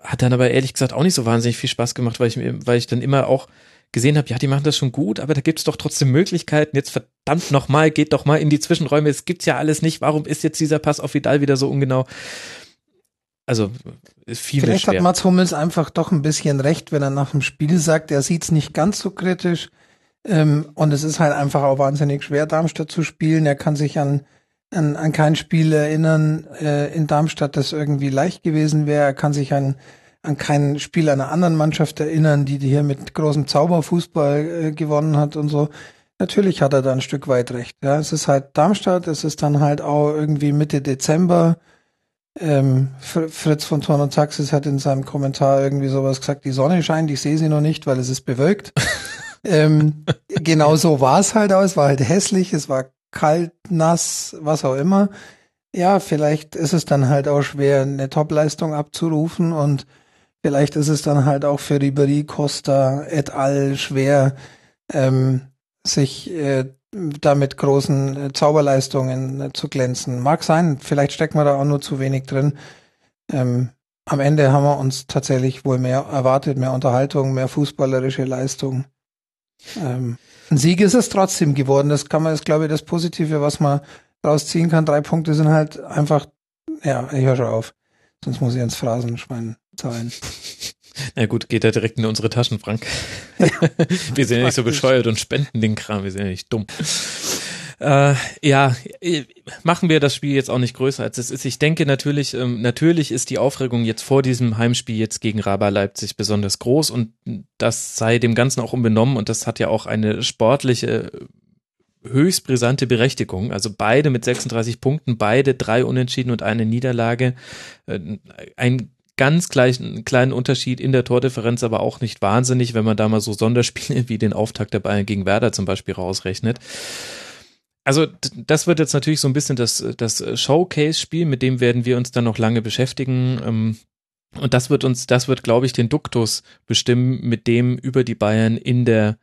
Hat dann aber ehrlich gesagt auch nicht so wahnsinnig viel Spaß gemacht, weil ich, weil ich dann immer auch gesehen habe, ja, die machen das schon gut, aber da gibt es doch trotzdem Möglichkeiten. Jetzt verdammt nochmal, geht doch mal in die Zwischenräume. Es gibt's ja alles nicht. Warum ist jetzt dieser Pass auf Vidal wieder so ungenau? Also ist viel Vielleicht schwer. hat Mats Hummels einfach doch ein bisschen recht, wenn er nach dem Spiel sagt, er sieht es nicht ganz so kritisch. Ähm, und es ist halt einfach auch wahnsinnig schwer, Darmstadt zu spielen. Er kann sich an, an, an kein Spiel erinnern äh, in Darmstadt, das irgendwie leicht gewesen wäre. Er kann sich an, an kein Spiel einer anderen Mannschaft erinnern, die, die hier mit großem Zauberfußball äh, gewonnen hat und so. Natürlich hat er da ein Stück weit recht. Ja, es ist halt Darmstadt, es ist dann halt auch irgendwie Mitte Dezember. Ähm, Fr- Fritz von Torn und Taxis hat in seinem Kommentar irgendwie sowas gesagt, die Sonne scheint, ich sehe sie noch nicht, weil es ist bewölkt. *laughs* ähm, genau so war es halt auch, es war halt hässlich, es war kalt, nass, was auch immer. Ja, vielleicht ist es dann halt auch schwer, eine Topleistung abzurufen und vielleicht ist es dann halt auch für Ribery, Costa et al. schwer, ähm, sich äh, da mit großen äh, Zauberleistungen äh, zu glänzen. Mag sein, vielleicht steckt man da auch nur zu wenig drin. Ähm, am Ende haben wir uns tatsächlich wohl mehr erwartet, mehr Unterhaltung, mehr fußballerische Leistung. Ähm, ein Sieg ist es trotzdem geworden. Das kann man, ist glaube ich das Positive, was man rausziehen kann. Drei Punkte sind halt einfach, ja, ich höre schon auf. Sonst muss ich ins Phrasenschwein zahlen. Na gut, geht ja direkt in unsere Taschen, Frank. *laughs* wir sind ja nicht so bescheuert und spenden den Kram, wir sind ja nicht dumm. Äh, ja, äh, machen wir das Spiel jetzt auch nicht größer als es ist. Ich denke natürlich, ähm, natürlich ist die Aufregung jetzt vor diesem Heimspiel jetzt gegen Raba Leipzig besonders groß und das sei dem Ganzen auch unbenommen und das hat ja auch eine sportliche höchst brisante Berechtigung. Also beide mit 36 Punkten, beide drei Unentschieden und eine Niederlage. Äh, Ein ganz gleichen, kleinen Unterschied in der Tordifferenz, aber auch nicht wahnsinnig, wenn man da mal so Sonderspiele *laughs* wie den Auftakt der Bayern gegen Werder zum Beispiel rausrechnet. Also das wird jetzt natürlich so ein bisschen das, das Showcase-Spiel, mit dem werden wir uns dann noch lange beschäftigen. Ähm, Und das wird uns, das wird, glaube ich, den Duktus bestimmen, mit dem über die Bayern in der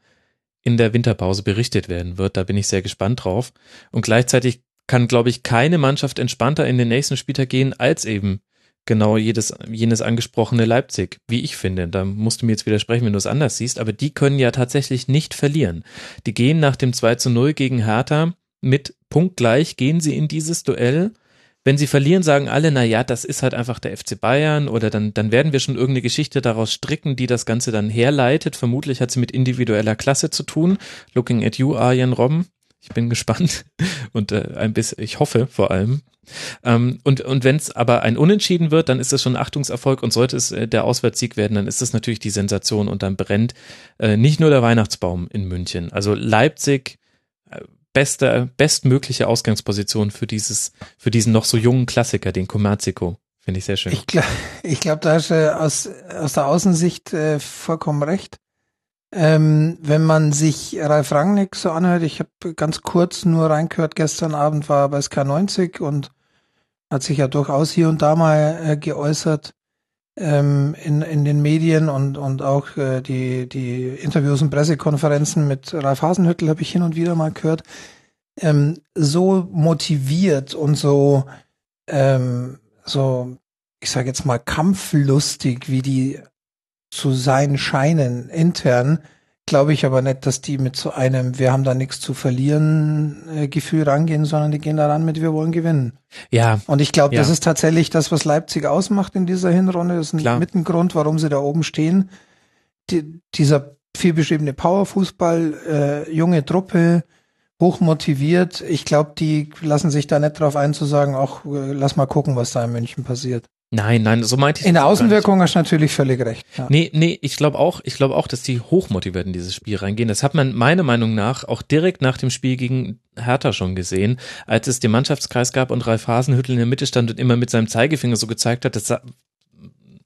in der Winterpause berichtet werden wird. Da bin ich sehr gespannt drauf. Und gleichzeitig kann, glaube ich, keine Mannschaft entspannter in den nächsten Spieltag gehen als eben genau jedes, jenes angesprochene Leipzig, wie ich finde. Da musst du mir jetzt widersprechen, wenn du es anders siehst, aber die können ja tatsächlich nicht verlieren. Die gehen nach dem 2 zu 0 gegen Hertha mit punktgleich, gehen sie in dieses Duell. Wenn sie verlieren, sagen alle, na ja, das ist halt einfach der FC Bayern oder dann, dann werden wir schon irgendeine Geschichte daraus stricken, die das Ganze dann herleitet. Vermutlich hat sie mit individueller Klasse zu tun. Looking at you, Arjen Robben. Ich bin gespannt *laughs* und äh, ein bisschen, ich hoffe vor allem. Ähm, und und wenn es aber ein Unentschieden wird, dann ist das schon ein Achtungserfolg und sollte es äh, der Auswärtssieg werden, dann ist das natürlich die Sensation und dann brennt äh, nicht nur der Weihnachtsbaum in München. Also Leipzig äh, beste bestmögliche Ausgangsposition für dieses für diesen noch so jungen Klassiker, den Commercico. Finde ich sehr schön. Ich glaube, ich glaub, da hast du aus, aus der Außensicht äh, vollkommen recht. Ähm, wenn man sich Ralf Rangnick so anhört, ich habe ganz kurz nur reingehört, gestern Abend war er bei SK90 und hat sich ja durchaus hier und da mal äh, geäußert ähm, in, in den Medien und, und auch äh, die, die Interviews und Pressekonferenzen mit Ralf Hasenhüttel habe ich hin und wieder mal gehört. Ähm, so motiviert und so, ähm, so, ich sage jetzt mal, kampflustig, wie die zu sein scheinen intern, glaube ich aber nicht, dass die mit so einem wir haben da nichts zu verlieren äh, Gefühl rangehen, sondern die gehen daran mit wir wollen gewinnen. Ja. Und ich glaube, Ja. das ist tatsächlich das, was Leipzig ausmacht in dieser Hinrunde. Das ist ein Klar. ein Grund, warum sie da oben stehen. Die, dieser viel beschriebene Powerfußball, äh, junge Truppe, hoch motiviert. Ich glaube, die lassen sich da nicht drauf ein zu sagen, ach, äh, lass mal gucken, was da in München passiert. Nein, nein, so meinte ich In der. Außenwirkung hast du natürlich völlig recht. Ja. Nee, nee, ich glaube auch, ich glaube auch, dass die hochmotiviert in dieses Spiel reingehen. Das hat man meiner Meinung nach auch direkt nach dem Spiel gegen Hertha schon gesehen, als es den Mannschaftskreis gab und Ralf Hasenhüttel in der Mitte stand und immer mit seinem Zeigefinger so gezeigt hat, das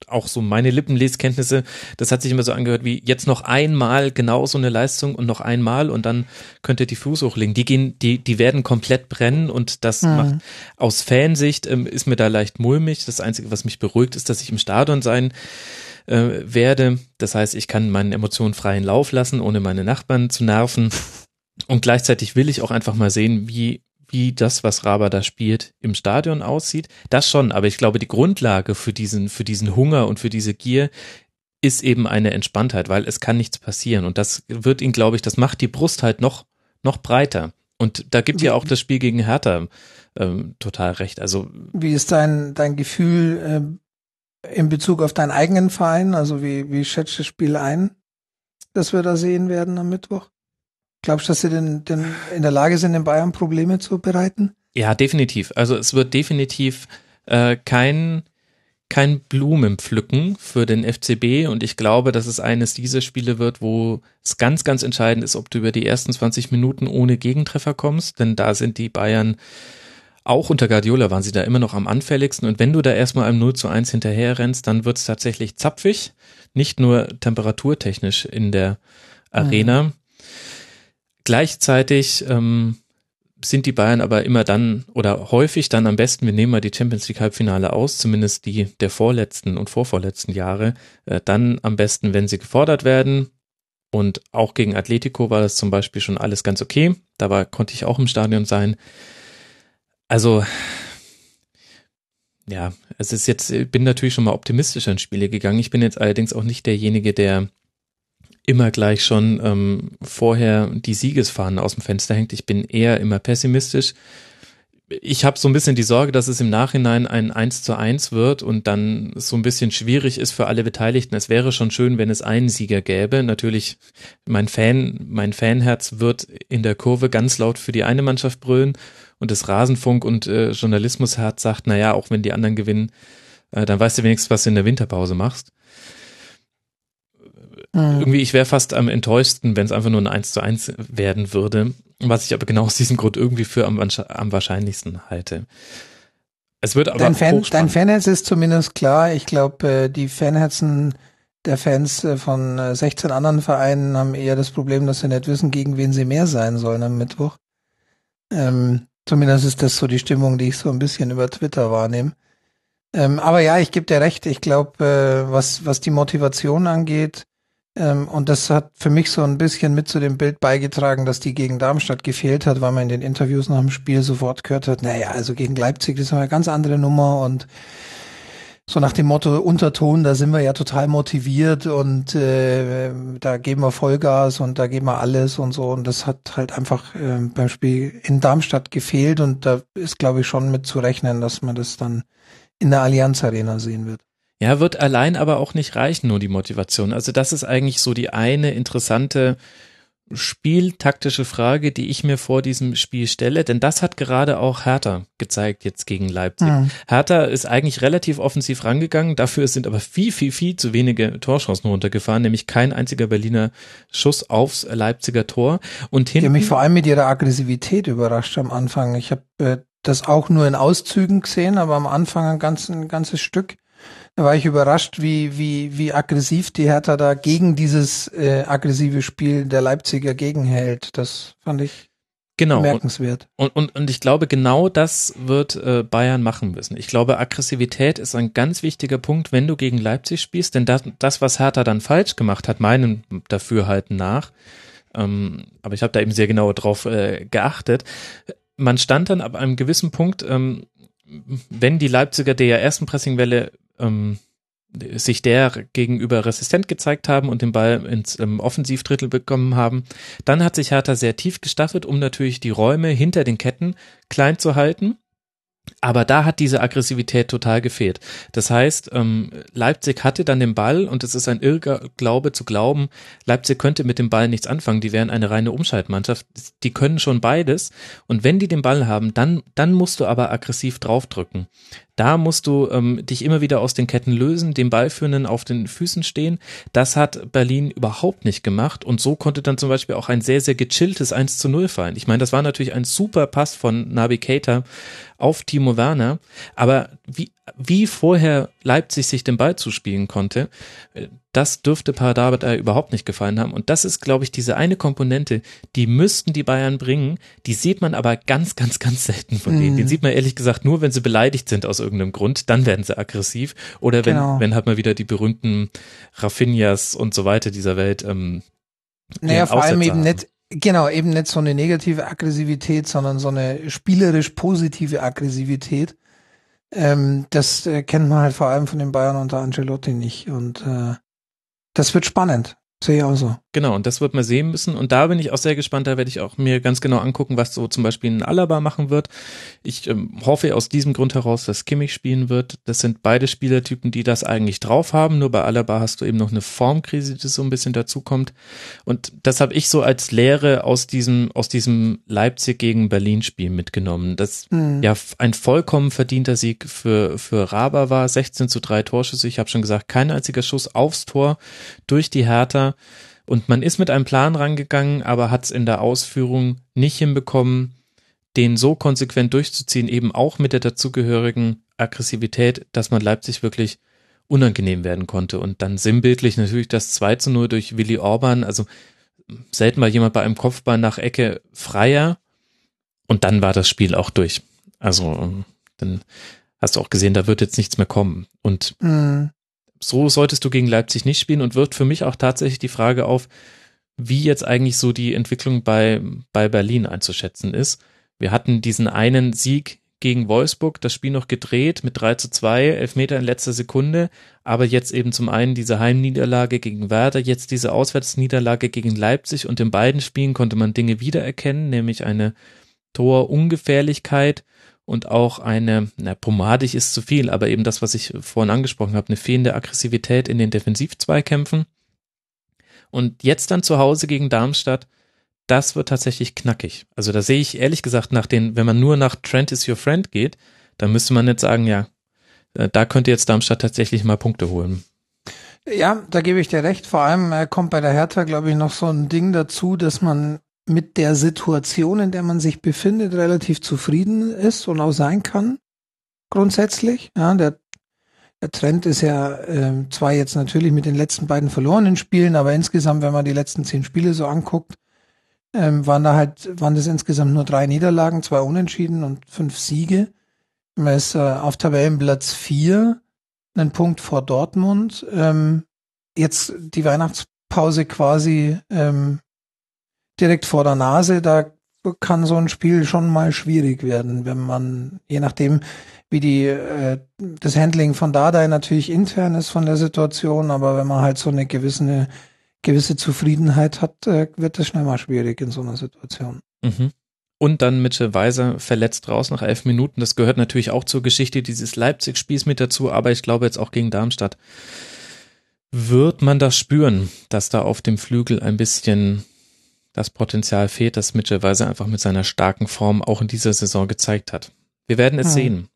auch so meine Lippenleskenntnisse, das hat sich immer so angehört wie jetzt noch einmal genau so eine Leistung und noch einmal und dann könnte die Fuß hochlegen. Die gehen, die, die werden komplett brennen und das Mhm. macht aus Fansicht ähm, ist mir da leicht mulmig. Das Einzige, was mich beruhigt, ist, dass ich im Stadion sein äh, werde. Das heißt, ich kann meinen Emotionen freien Lauf lassen, ohne meine Nachbarn zu nerven. Und gleichzeitig will ich auch einfach mal sehen, wie, wie das, was Raba da spielt, im Stadion aussieht. Das schon, aber ich glaube, die Grundlage für diesen, für diesen Hunger und für diese Gier ist eben eine Entspanntheit, weil es kann nichts passieren. Und das wird ihn, glaube ich, das macht die Brust halt noch, noch breiter. Und da gibt ja auch das Spiel gegen Hertha ähm, total recht. Also Wie ist dein, dein Gefühl äh, in Bezug auf deinen eigenen Verein? Also wie, wie schätzt du das Spiel ein, das wir da sehen werden am Mittwoch? Glaubst du, dass sie denn, denn in der Lage sind, den Bayern Probleme zu bereiten? Ja, definitiv. Also es wird definitiv äh, kein kein Blumenpflücken für den FCB und ich glaube, dass es eines dieser Spiele wird, wo es ganz, ganz entscheidend ist, ob du über die ersten 20 Minuten ohne Gegentreffer kommst, denn da sind die Bayern auch unter Guardiola waren sie da immer noch am anfälligsten und wenn du da erstmal einem 0 zu 1 hinterher rennst, dann wird es tatsächlich zapfig, nicht nur temperaturtechnisch in der Arena. Gleichzeitig ähm, sind die Bayern aber immer dann oder häufig dann am besten, wir nehmen mal die Champions League Halbfinale aus, zumindest die der vorletzten und vorvorletzten Jahre, äh, dann am besten, wenn sie gefordert werden. Und auch gegen Atletico war das zum Beispiel schon alles ganz okay. Da konnte ich auch im Stadion sein. Also, ja, es ist jetzt, ich bin natürlich schon mal optimistischer in Spiele gegangen. Ich bin jetzt allerdings auch nicht derjenige, der immer gleich schon ähm, vorher die Siegesfahne aus dem Fenster hängt. Ich bin eher immer pessimistisch. Ich habe so ein bisschen die Sorge, dass es im Nachhinein ein 1 zu 1 wird und dann so ein bisschen schwierig ist für alle Beteiligten. Es wäre schon schön, wenn es einen Sieger gäbe. Natürlich, mein Fan, mein Fanherz wird in der Kurve ganz laut für die eine Mannschaft brüllen und das Rasenfunk und äh, Journalismusherz sagt, naja, auch wenn die anderen gewinnen, äh, dann weißt du wenigstens, was du in der Winterpause machst irgendwie, ich wäre fast am enttäuschten, wenn es einfach nur ein 1 zu 1 werden würde, was ich aber genau aus diesem Grund irgendwie für am, am wahrscheinlichsten halte. Es wird aber Dein, Fan, dein. Fanherz ist zumindest klar. Ich glaube, äh, die Fanherzen der Fans äh, von äh, 16 anderen Vereinen haben eher das Problem, dass sie nicht wissen, gegen wen sie mehr sein sollen am Mittwoch. Ähm, zumindest ist das so die Stimmung, die ich so ein bisschen über Twitter wahrnehme. Ähm, aber ja, ich gebe dir recht. Ich glaube, äh, was, was die Motivation angeht, Ähm, und das hat für mich so ein bisschen mit zu dem Bild beigetragen, dass die gegen Darmstadt gefehlt hat, weil man in den Interviews nach dem Spiel sofort gehört hat, naja, also gegen Leipzig, ist eine ganz andere Nummer und so nach dem Motto Unterton, da sind wir ja total motiviert und äh, da geben wir Vollgas und da geben wir alles und so. Und das hat halt einfach äh, beim Spiel in Darmstadt gefehlt und da ist, glaube ich, schon mit zu rechnen, dass man das dann in der Allianz Arena sehen wird. Ja, wird allein aber auch nicht reichen, nur die Motivation. Also das ist eigentlich so die eine interessante spieltaktische Frage, die ich mir vor diesem Spiel stelle, denn das hat gerade auch Hertha gezeigt jetzt gegen Leipzig. Mhm. Hertha ist eigentlich relativ offensiv rangegangen, dafür sind aber viel, viel, viel zu wenige Torchancen runtergefahren, nämlich kein einziger Berliner Schuss aufs Leipziger Tor. Und hinten, die mich vor allem mit ihrer Aggressivität überrascht am Anfang. Ich habe äh, das auch nur in Auszügen gesehen, aber am Anfang ein, ganz, ein ganzes Stück. Da war ich überrascht, wie, wie, wie aggressiv die Hertha da gegen dieses äh, aggressive Spiel der Leipziger gegenhält. Das fand ich genau. bemerkenswert. Und, und, und ich glaube, genau das wird äh, Bayern machen müssen. Ich glaube, Aggressivität ist ein ganz wichtiger Punkt, wenn du gegen Leipzig spielst, denn das, das was Hertha dann falsch gemacht hat, meinem Dafürhalten nach, ähm, aber ich habe da eben sehr genau drauf äh, geachtet, man stand dann ab einem gewissen Punkt, ähm, wenn die Leipziger der ersten Pressingwelle ähm, sich der gegenüber resistent gezeigt haben und den Ball ins ähm, Offensivdrittel bekommen haben. Dann hat sich Hertha sehr tief gestaffelt, um natürlich die Räume hinter den Ketten klein zu halten. Aber da hat diese Aggressivität total gefehlt. Das heißt, ähm, Leipzig hatte dann den Ball und es ist ein Irrglaube zu glauben, Leipzig könnte mit dem Ball nichts anfangen. Die wären eine reine Umschaltmannschaft. Die können schon beides. Und wenn die den Ball haben, dann, dann musst du aber aggressiv draufdrücken. Da musst du ähm, dich immer wieder aus den Ketten lösen, dem Ballführenden auf den Füßen stehen. Das hat Berlin überhaupt nicht gemacht und so konnte dann zum Beispiel auch ein sehr, sehr gechilltes 1 zu 0 fallen. Ich meine, das war natürlich ein super Pass von Nabi Keita auf Timo Werner, aber wie, wie vorher Leipzig sich den Ball zuspielen konnte, äh, das dürfte Paradabadei überhaupt nicht gefallen haben. Und das ist, glaube ich, diese eine Komponente, die müssten die Bayern bringen. Die sieht man aber ganz, ganz, ganz selten von denen. Mhm. Den sieht man ehrlich gesagt nur, wenn sie beleidigt sind aus irgendeinem Grund. Dann werden sie aggressiv. Oder wenn, genau. wenn halt mal wieder die berühmten Raffinias und so weiter dieser Welt. Ähm, naja, vor allem eben nicht, genau, eben nicht so eine negative Aggressivität, sondern so eine spielerisch positive Aggressivität. Ähm, das äh, kennt man halt vor allem von den Bayern unter Ancelotti nicht. Und äh, das wird spannend. Sehe ich auch so. Genau, und das wird man sehen müssen. Und da bin ich auch sehr gespannt. Da werde ich auch mir ganz genau angucken, was so zum Beispiel ein Alaba machen wird. Ich ähm, hoffe aus diesem Grund heraus, dass Kimmich spielen wird. Das sind beide Spielertypen, die das eigentlich drauf haben. Nur bei Alaba hast du eben noch eine Formkrise, die so ein bisschen dazukommt. Und das habe ich so als Lehre aus diesem, aus diesem Leipzig gegen Berlin Spiel mitgenommen. Das mhm. ja ein vollkommen verdienter Sieg für, für Raber war. 16 zu 3 Torschüsse. Ich habe schon gesagt, kein einziger Schuss aufs Tor durch die Hertha. Und man ist mit einem Plan rangegangen, aber hat es in der Ausführung nicht hinbekommen, den so konsequent durchzuziehen, eben auch mit der dazugehörigen Aggressivität, dass man Leipzig wirklich unangenehm werden konnte. Und dann sinnbildlich natürlich das 2 zu 0 durch Willi Orban, also selten war jemand bei einem Kopfball nach Ecke freier. Und dann war das Spiel auch durch. Also dann hast du auch gesehen, da wird jetzt nichts mehr kommen. Und mhm so solltest du gegen Leipzig nicht spielen und wirft für mich auch tatsächlich die Frage auf, wie jetzt eigentlich so die Entwicklung bei, bei Berlin einzuschätzen ist. Wir hatten diesen einen Sieg gegen Wolfsburg, das Spiel noch gedreht mit 3 zu 2, Elfmeter in letzter Sekunde, aber jetzt eben zum einen diese Heimniederlage gegen Werder, jetzt diese Auswärtsniederlage gegen Leipzig und in beiden Spielen konnte man Dinge wiedererkennen, nämlich eine Torungefährlichkeit und auch eine, na, pomadig ist zu viel, aber eben das, was ich vorhin angesprochen habe, eine fehlende Aggressivität in den Defensivzweikämpfen. Und jetzt dann zu Hause gegen Darmstadt, das wird tatsächlich knackig. Also da sehe ich ehrlich gesagt nach den, wenn man nur nach Trent is your friend geht, dann müsste man nicht sagen, ja, äh, da könnte jetzt Darmstadt tatsächlich mal Punkte holen. Ja, da gebe ich dir recht. Vor allem äh, kommt bei der Hertha, glaube ich, noch so ein Ding dazu, dass man mit der Situation, in der man sich befindet, relativ zufrieden ist und auch sein kann. Grundsätzlich. Ja, der, der Trend ist ja äh, zwar jetzt natürlich mit den letzten beiden verlorenen Spielen, aber insgesamt, wenn man die letzten zehn Spiele so anguckt, ähm, waren da halt, waren das insgesamt nur drei Niederlagen, zwei Unentschieden und fünf Siege. Man ist äh, auf Tabellenplatz vier, einen Punkt vor Dortmund. Ähm, jetzt die Weihnachts Pause quasi ähm, direkt vor der Nase, da kann so ein Spiel schon mal schwierig werden, wenn man, je nachdem, wie die äh, das Handling von Dardai natürlich intern ist von der Situation, aber wenn man halt so eine gewisse gewisse Zufriedenheit hat, äh, wird das schnell mal schwierig in so einer Situation. Mhm. Und dann Mitchell Weiser verletzt raus nach elf Minuten. Das gehört natürlich auch zur Geschichte dieses Leipzig-Spiels mit dazu, aber ich glaube jetzt auch gegen Darmstadt wird man das spüren, dass da auf dem Flügel ein bisschen das Potenzial fehlt, das Mitchell Weiser einfach mit seiner starken Form auch in dieser Saison gezeigt hat. Wir werden es hm. sehen.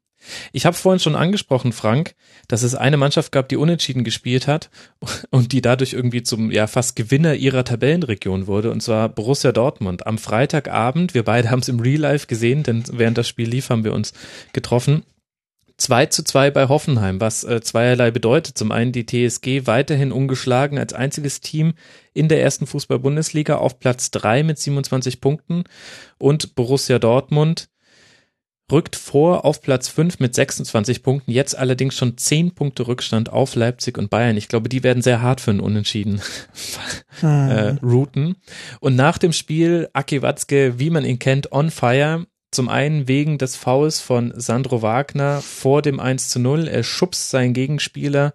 Ich habe vorhin schon angesprochen, Frank, dass es eine Mannschaft gab, die unentschieden gespielt hat *laughs* und die dadurch irgendwie zum ja fast Gewinner ihrer Tabellenregion wurde, und zwar Borussia Dortmund. Am Freitagabend, wir beide haben es im Real Life gesehen, denn während das Spiel lief, haben wir uns getroffen. 2 zu 2 bei Hoffenheim, was äh, zweierlei bedeutet. Zum einen die TSG weiterhin ungeschlagen als einziges Team in der ersten Fußball-Bundesliga auf Platz 3 mit 27 Punkten und Borussia Dortmund rückt vor auf Platz 5 mit 26 Punkten, jetzt allerdings schon 10 Punkte Rückstand auf Leipzig und Bayern. Ich glaube, die werden sehr hart für einen Unentschieden *laughs* hm. äh, routen. Und nach dem Spiel Aki Watzke, wie man ihn kennt, on fire. Zum einen wegen des Fouls von Sandro Wagner vor dem 1 zu 0. Er schubst seinen Gegenspieler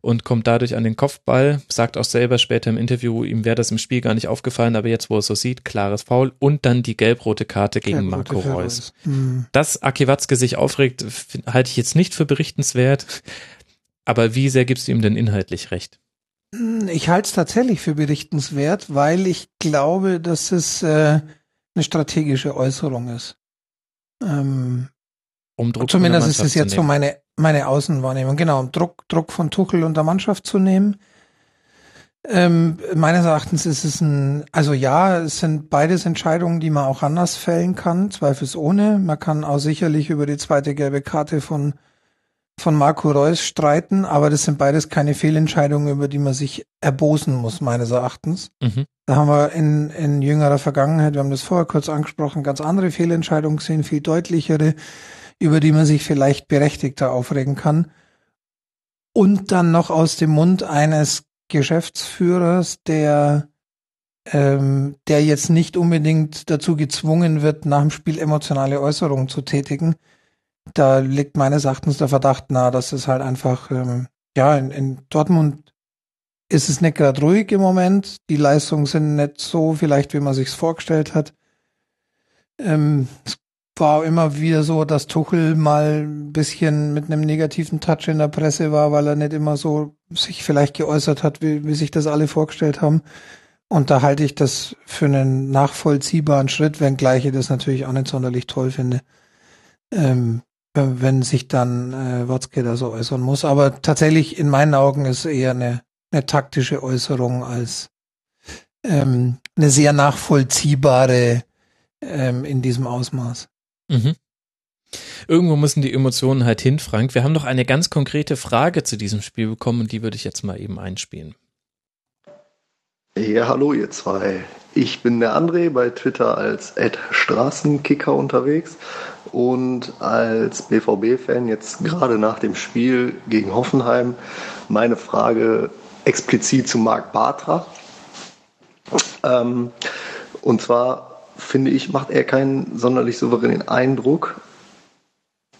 und kommt dadurch an den Kopfball. Sagt auch selber später im Interview, ihm wäre das im Spiel gar nicht aufgefallen, aber jetzt, wo er es so sieht, klares Foul und dann die gelb-rote Karte gegen Gelb Marco Reus. Mhm. Dass Aki Watzke sich aufregt, halte ich jetzt nicht für berichtenswert. Aber wie sehr gibst du ihm denn inhaltlich recht? Ich halte es tatsächlich für berichtenswert, weil ich glaube, dass es äh, eine strategische Äußerung ist. Ähm, um Druck zumindest ist es jetzt so meine, meine Außenwahrnehmung. Genau, um Druck, Druck von Tuchel und der Mannschaft zu nehmen. Ähm, meines Erachtens ist es ein, also ja, es sind beides Entscheidungen, die man auch anders fällen kann, zweifelsohne. Man kann auch sicherlich über die zweite gelbe Karte von von Marco Reus streiten, aber das sind beides keine Fehlentscheidungen, über die man sich erbosen muss, meines Erachtens. Mhm. Da haben wir in, in jüngerer Vergangenheit, wir haben das vorher kurz angesprochen, ganz andere Fehlentscheidungen gesehen, viel deutlichere, über die man sich vielleicht berechtigter aufregen kann. Und dann noch aus dem Mund eines Geschäftsführers, der ähm, der jetzt nicht unbedingt dazu gezwungen wird, nach dem Spiel emotionale Äußerungen zu tätigen, da liegt meines Erachtens der Verdacht nahe, dass es halt einfach, ähm, ja, in, in Dortmund ist es nicht gerade ruhig im Moment. Die Leistungen sind nicht so vielleicht, wie man sich's vorgestellt hat. Ähm, es war immer wieder so, dass Tuchel mal ein bisschen mit einem negativen Touch in der Presse war, weil er nicht immer so sich vielleicht geäußert hat, wie, wie sich das alle vorgestellt haben. Und da halte ich das für einen nachvollziehbaren Schritt, wenngleich ich das natürlich auch nicht sonderlich toll finde. Ähm, wenn sich dann äh, Watzke da so äußern muss. Aber tatsächlich in meinen Augen ist eher eine, eine taktische Äußerung als ähm, eine sehr nachvollziehbare ähm, in diesem Ausmaß. Mhm. Irgendwo müssen die Emotionen halt hin, Frank. Wir haben noch eine ganz konkrete Frage zu diesem Spiel bekommen und die würde ich jetzt mal eben einspielen. Ja, hallo ihr zwei. Ich bin der André bei Twitter als Straßenkicker unterwegs und als BVB-Fan jetzt gerade nach dem Spiel gegen Hoffenheim meine Frage explizit zu Marc Bartra. Ähm, und zwar finde ich, macht er keinen sonderlich souveränen Eindruck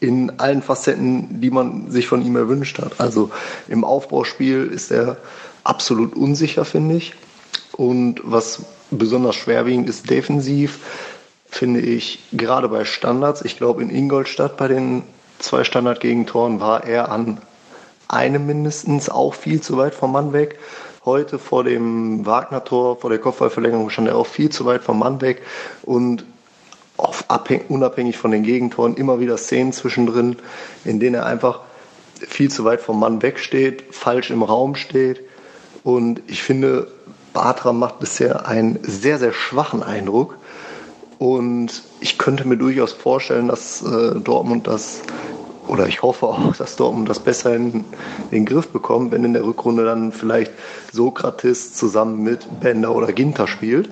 in allen Facetten, die man sich von ihm erwünscht hat. Also im Aufbauspiel ist er absolut unsicher, finde ich. Und was besonders schwerwiegend ist defensiv, finde ich, gerade bei Standards. Ich glaube, in Ingolstadt bei den zwei Standardgegentoren war er an einem mindestens auch viel zu weit vom Mann weg. Heute vor dem Wagner-Tor, vor der Kopfballverlängerung stand er auch viel zu weit vom Mann weg und unabhängig von den Gegentoren immer wieder Szenen zwischendrin, in denen er einfach viel zu weit vom Mann wegsteht, falsch im Raum steht. Und ich finde, Batra macht bisher einen sehr, sehr schwachen Eindruck. Und ich könnte mir durchaus vorstellen, dass äh, Dortmund das, oder ich hoffe auch, dass Dortmund das besser in den Griff bekommt, wenn in der Rückrunde dann vielleicht Sokrates zusammen mit Bender oder Ginter spielt.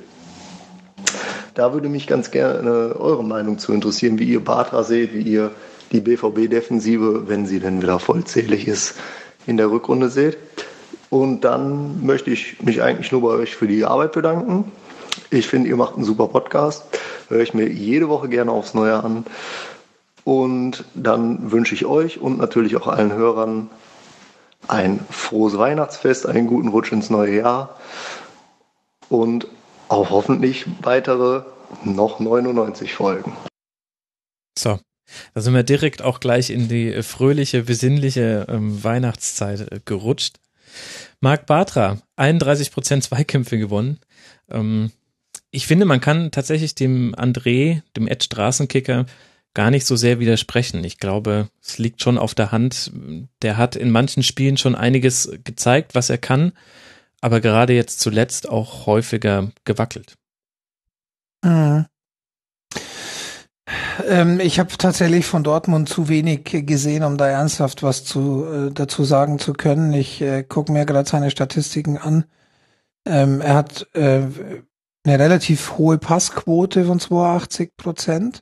Da würde mich ganz gerne eure Meinung zu interessieren, wie ihr Batra seht, wie ihr die BVB-Defensive, wenn sie denn wieder vollzählig ist, in der Rückrunde seht. Und dann möchte ich mich eigentlich nur bei euch für die Arbeit bedanken. Ich finde, ihr macht einen super Podcast. Höre ich mir jede Woche gerne aufs Neue an. Und dann wünsche ich euch und natürlich auch allen Hörern ein frohes Weihnachtsfest, einen guten Rutsch ins neue Jahr und auch hoffentlich weitere noch 99 Folgen. So, da sind wir direkt auch gleich in die fröhliche, besinnliche ähm, Weihnachtszeit äh, gerutscht. Marc Bartra, 31 Prozent Zweikämpfe gewonnen. Ähm, ich finde, man kann tatsächlich dem André, dem Ed Straßenkicker, gar nicht so sehr widersprechen. Ich glaube, es liegt schon auf der Hand. Der hat in manchen Spielen schon einiges gezeigt, was er kann, aber gerade jetzt zuletzt auch häufiger gewackelt. Mhm. Ähm, ich habe tatsächlich von Dortmund zu wenig gesehen, um da ernsthaft was zu, äh, dazu sagen zu können. Ich äh, gucke mir gerade seine Statistiken an. Ähm, er hat äh, eine relativ hohe Passquote von 82 Prozent.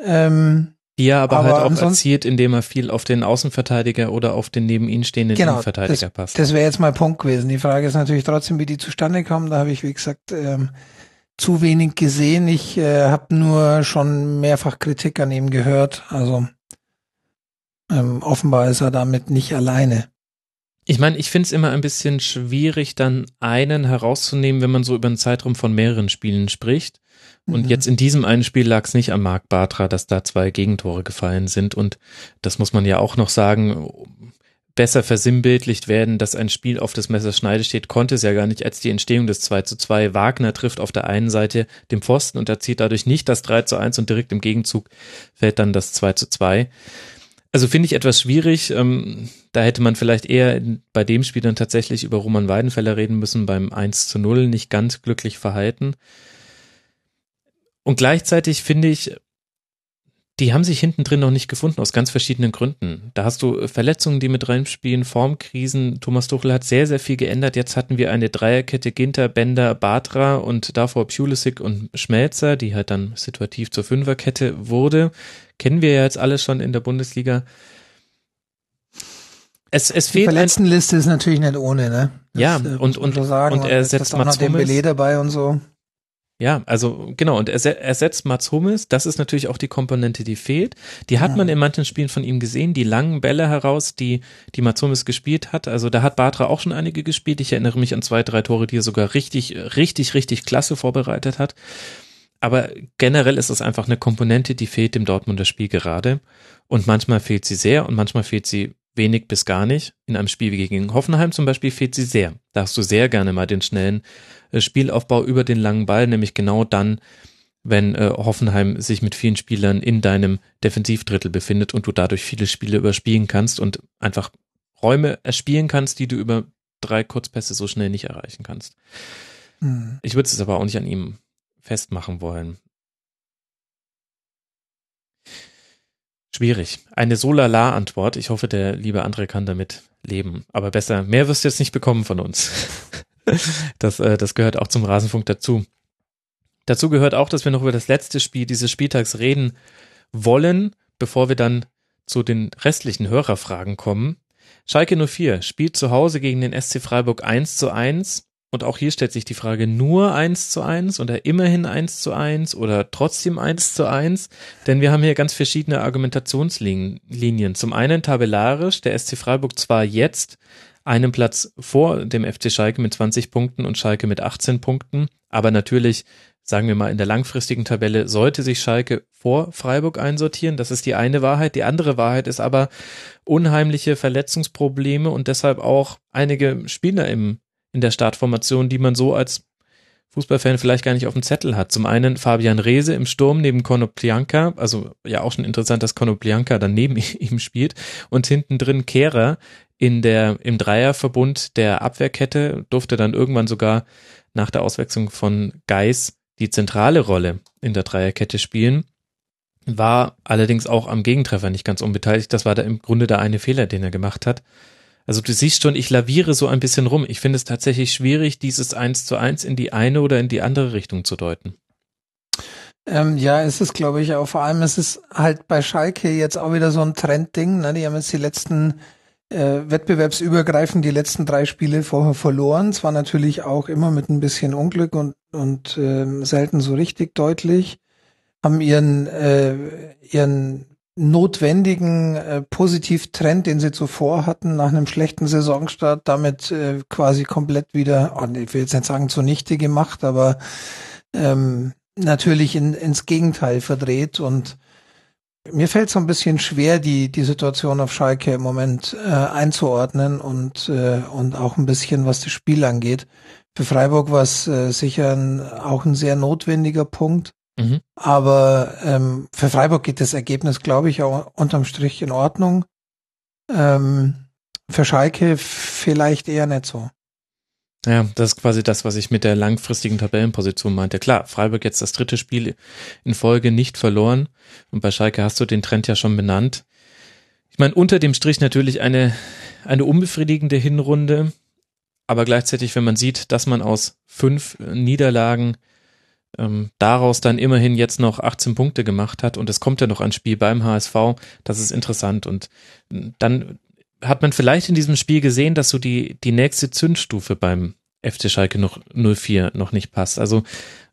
Ähm, die er aber, aber halt auch erzielt, indem er viel auf den Außenverteidiger oder auf den neben ihm stehenden genau, Innenverteidiger das, passt. Das wäre jetzt mein Punkt gewesen. Die Frage ist natürlich trotzdem, wie die zustande kommen. Da habe ich, wie gesagt, ähm, zu wenig gesehen. Ich äh, habe nur schon mehrfach Kritik an ihm gehört. Also ähm, offenbar ist er damit nicht alleine. Ich meine, ich finde es immer ein bisschen schwierig, dann einen herauszunehmen, wenn man so über einen Zeitraum von mehreren Spielen spricht. Und mhm. jetzt in diesem einen Spiel lag es nicht an Marc Bartra, dass da zwei Gegentore gefallen sind. Und das muss man ja auch noch sagen, besser versinnbildlicht werden, dass ein Spiel auf das Messerschneide steht, konnte es ja gar nicht als die Entstehung des 2 zu 2. Wagner trifft auf der einen Seite den Pfosten und erzielt dadurch nicht das 3 zu 1 und direkt im Gegenzug fällt dann das 2 zu 2. Also finde ich etwas schwierig. Ähm, da hätte man vielleicht eher bei dem Spiel dann tatsächlich über Roman Weidenfeller reden müssen, beim 1 zu 0 nicht ganz glücklich verhalten. Und gleichzeitig finde ich, die haben sich hinten drin noch nicht gefunden, aus ganz verschiedenen Gründen. Da hast du Verletzungen, die mit reinspielen, Formkrisen. Thomas Tuchel hat sehr, sehr viel geändert. Jetzt hatten wir eine Dreierkette Ginter, Bender, Batra und davor Pulisic und Schmelzer, die halt dann situativ zur Fünferkette wurde. Kennen wir ja jetzt alles schon in der Bundesliga. Es, es fehlt. Die Verletztenliste ist natürlich nicht ohne, ne? Das, ja, äh, und, und, sagen. und er setzt Mats Hummels. dabei und so. Ja, also genau, und er, er setzt Mats Hummels, das ist natürlich auch die Komponente, die fehlt. Die hat ja. man in manchen Spielen von ihm gesehen, die langen Bälle heraus, die, die Mats Hummels gespielt hat. Also da hat Bartra auch schon einige gespielt. Ich erinnere mich an zwei, drei Tore, die er sogar richtig, richtig, richtig klasse vorbereitet hat. Aber generell ist es einfach eine Komponente, die fehlt dem Dortmunder Spiel gerade. Und manchmal fehlt sie sehr und manchmal fehlt sie wenig bis gar nicht. In einem Spiel wie gegen Hoffenheim zum Beispiel fehlt sie sehr. Da hast du sehr gerne mal den schnellen Spielaufbau über den langen Ball, nämlich genau dann, wenn äh, Hoffenheim sich mit vielen Spielern in deinem Defensivdrittel befindet und du dadurch viele Spiele überspielen kannst und einfach Räume erspielen kannst, die du über drei Kurzpässe so schnell nicht erreichen kannst. Mhm. Ich würde es aber auch nicht an ihm festmachen wollen. Schwierig. Eine so lala Antwort. Ich hoffe, der liebe André kann damit leben. Aber besser, mehr wirst du jetzt nicht bekommen von uns. *laughs* Das, äh, das gehört auch zum Rasenfunk dazu. Dazu gehört auch, dass wir noch über das letzte Spiel dieses Spieltags reden wollen, bevor wir dann zu den restlichen Hörerfragen kommen. Schalke 04 spielt zu Hause gegen den SC Freiburg 1 zu 1. Und auch hier stellt sich die Frage nur 1 zu 1 oder immerhin 1 zu 1 oder trotzdem 1 zu 1. Denn wir haben hier ganz verschiedene Argumentationslinien. Zum einen tabellarisch, der SC Freiburg zwar jetzt einen Platz vor dem FC Schalke mit 20 Punkten und Schalke mit 18 Punkten. Aber natürlich, sagen wir mal, in der langfristigen Tabelle sollte sich Schalke vor Freiburg einsortieren. Das ist die eine Wahrheit. Die andere Wahrheit ist aber unheimliche Verletzungsprobleme und deshalb auch einige Spieler im, in der Startformation, die man so als Fußballfan vielleicht gar nicht auf dem Zettel hat. Zum einen Fabian Rehse im Sturm neben Konoplianka, also ja auch schon interessant, dass Konoplianka dann neben *laughs* ihm spielt und hinten drin Kehrer, in der, im Dreierverbund der Abwehrkette durfte dann irgendwann sogar nach der Auswechslung von Geis die zentrale Rolle in der Dreierkette spielen, war allerdings auch am Gegentreffer nicht ganz unbeteiligt. Das war da im Grunde der eine Fehler, den er gemacht hat. Also du siehst schon, ich laviere so ein bisschen rum. Ich finde es tatsächlich schwierig, dieses eins zu eins in die eine oder in die andere Richtung zu deuten. Ähm, ja, es ist, glaube ich, auch vor allem, es ist halt bei Schalke jetzt auch wieder so ein Trendding. Ne? Die haben jetzt die letzten äh, wettbewerbsübergreifend die letzten drei Spiele vorher verloren. Zwar natürlich auch immer mit ein bisschen Unglück und, und äh, selten so richtig deutlich. Haben ihren, äh, ihren notwendigen äh, Positivtrend, den sie zuvor hatten, nach einem schlechten Saisonstart, damit äh, quasi komplett wieder, oh, ich will jetzt nicht sagen zunichte gemacht, aber ähm, natürlich in, ins Gegenteil verdreht und mir fällt so ein bisschen schwer, die, die Situation auf Schalke im Moment äh, einzuordnen und, äh, und auch ein bisschen, was das Spiel angeht. Für Freiburg war es äh, sicher ein, auch ein sehr notwendiger Punkt. Mhm. Aber ähm, für Freiburg geht das Ergebnis, glaube ich, auch unterm Strich in Ordnung. Ähm, für Schalke vielleicht eher nicht so. Ja, das ist quasi das, was ich mit der langfristigen Tabellenposition meinte. Klar, Freiburg jetzt das dritte Spiel in Folge nicht verloren. Und bei Schalke hast du den Trend ja schon benannt. Ich meine, unter dem Strich natürlich eine, eine unbefriedigende Hinrunde. Aber gleichzeitig, wenn man sieht, dass man aus fünf Niederlagen ähm, daraus dann immerhin jetzt noch 18 Punkte gemacht hat und es kommt ja noch ein Spiel beim HSV, das ist interessant. Und dann hat man vielleicht in diesem Spiel gesehen, dass so die, die nächste Zündstufe beim FC Schalke noch 04 noch nicht passt. Also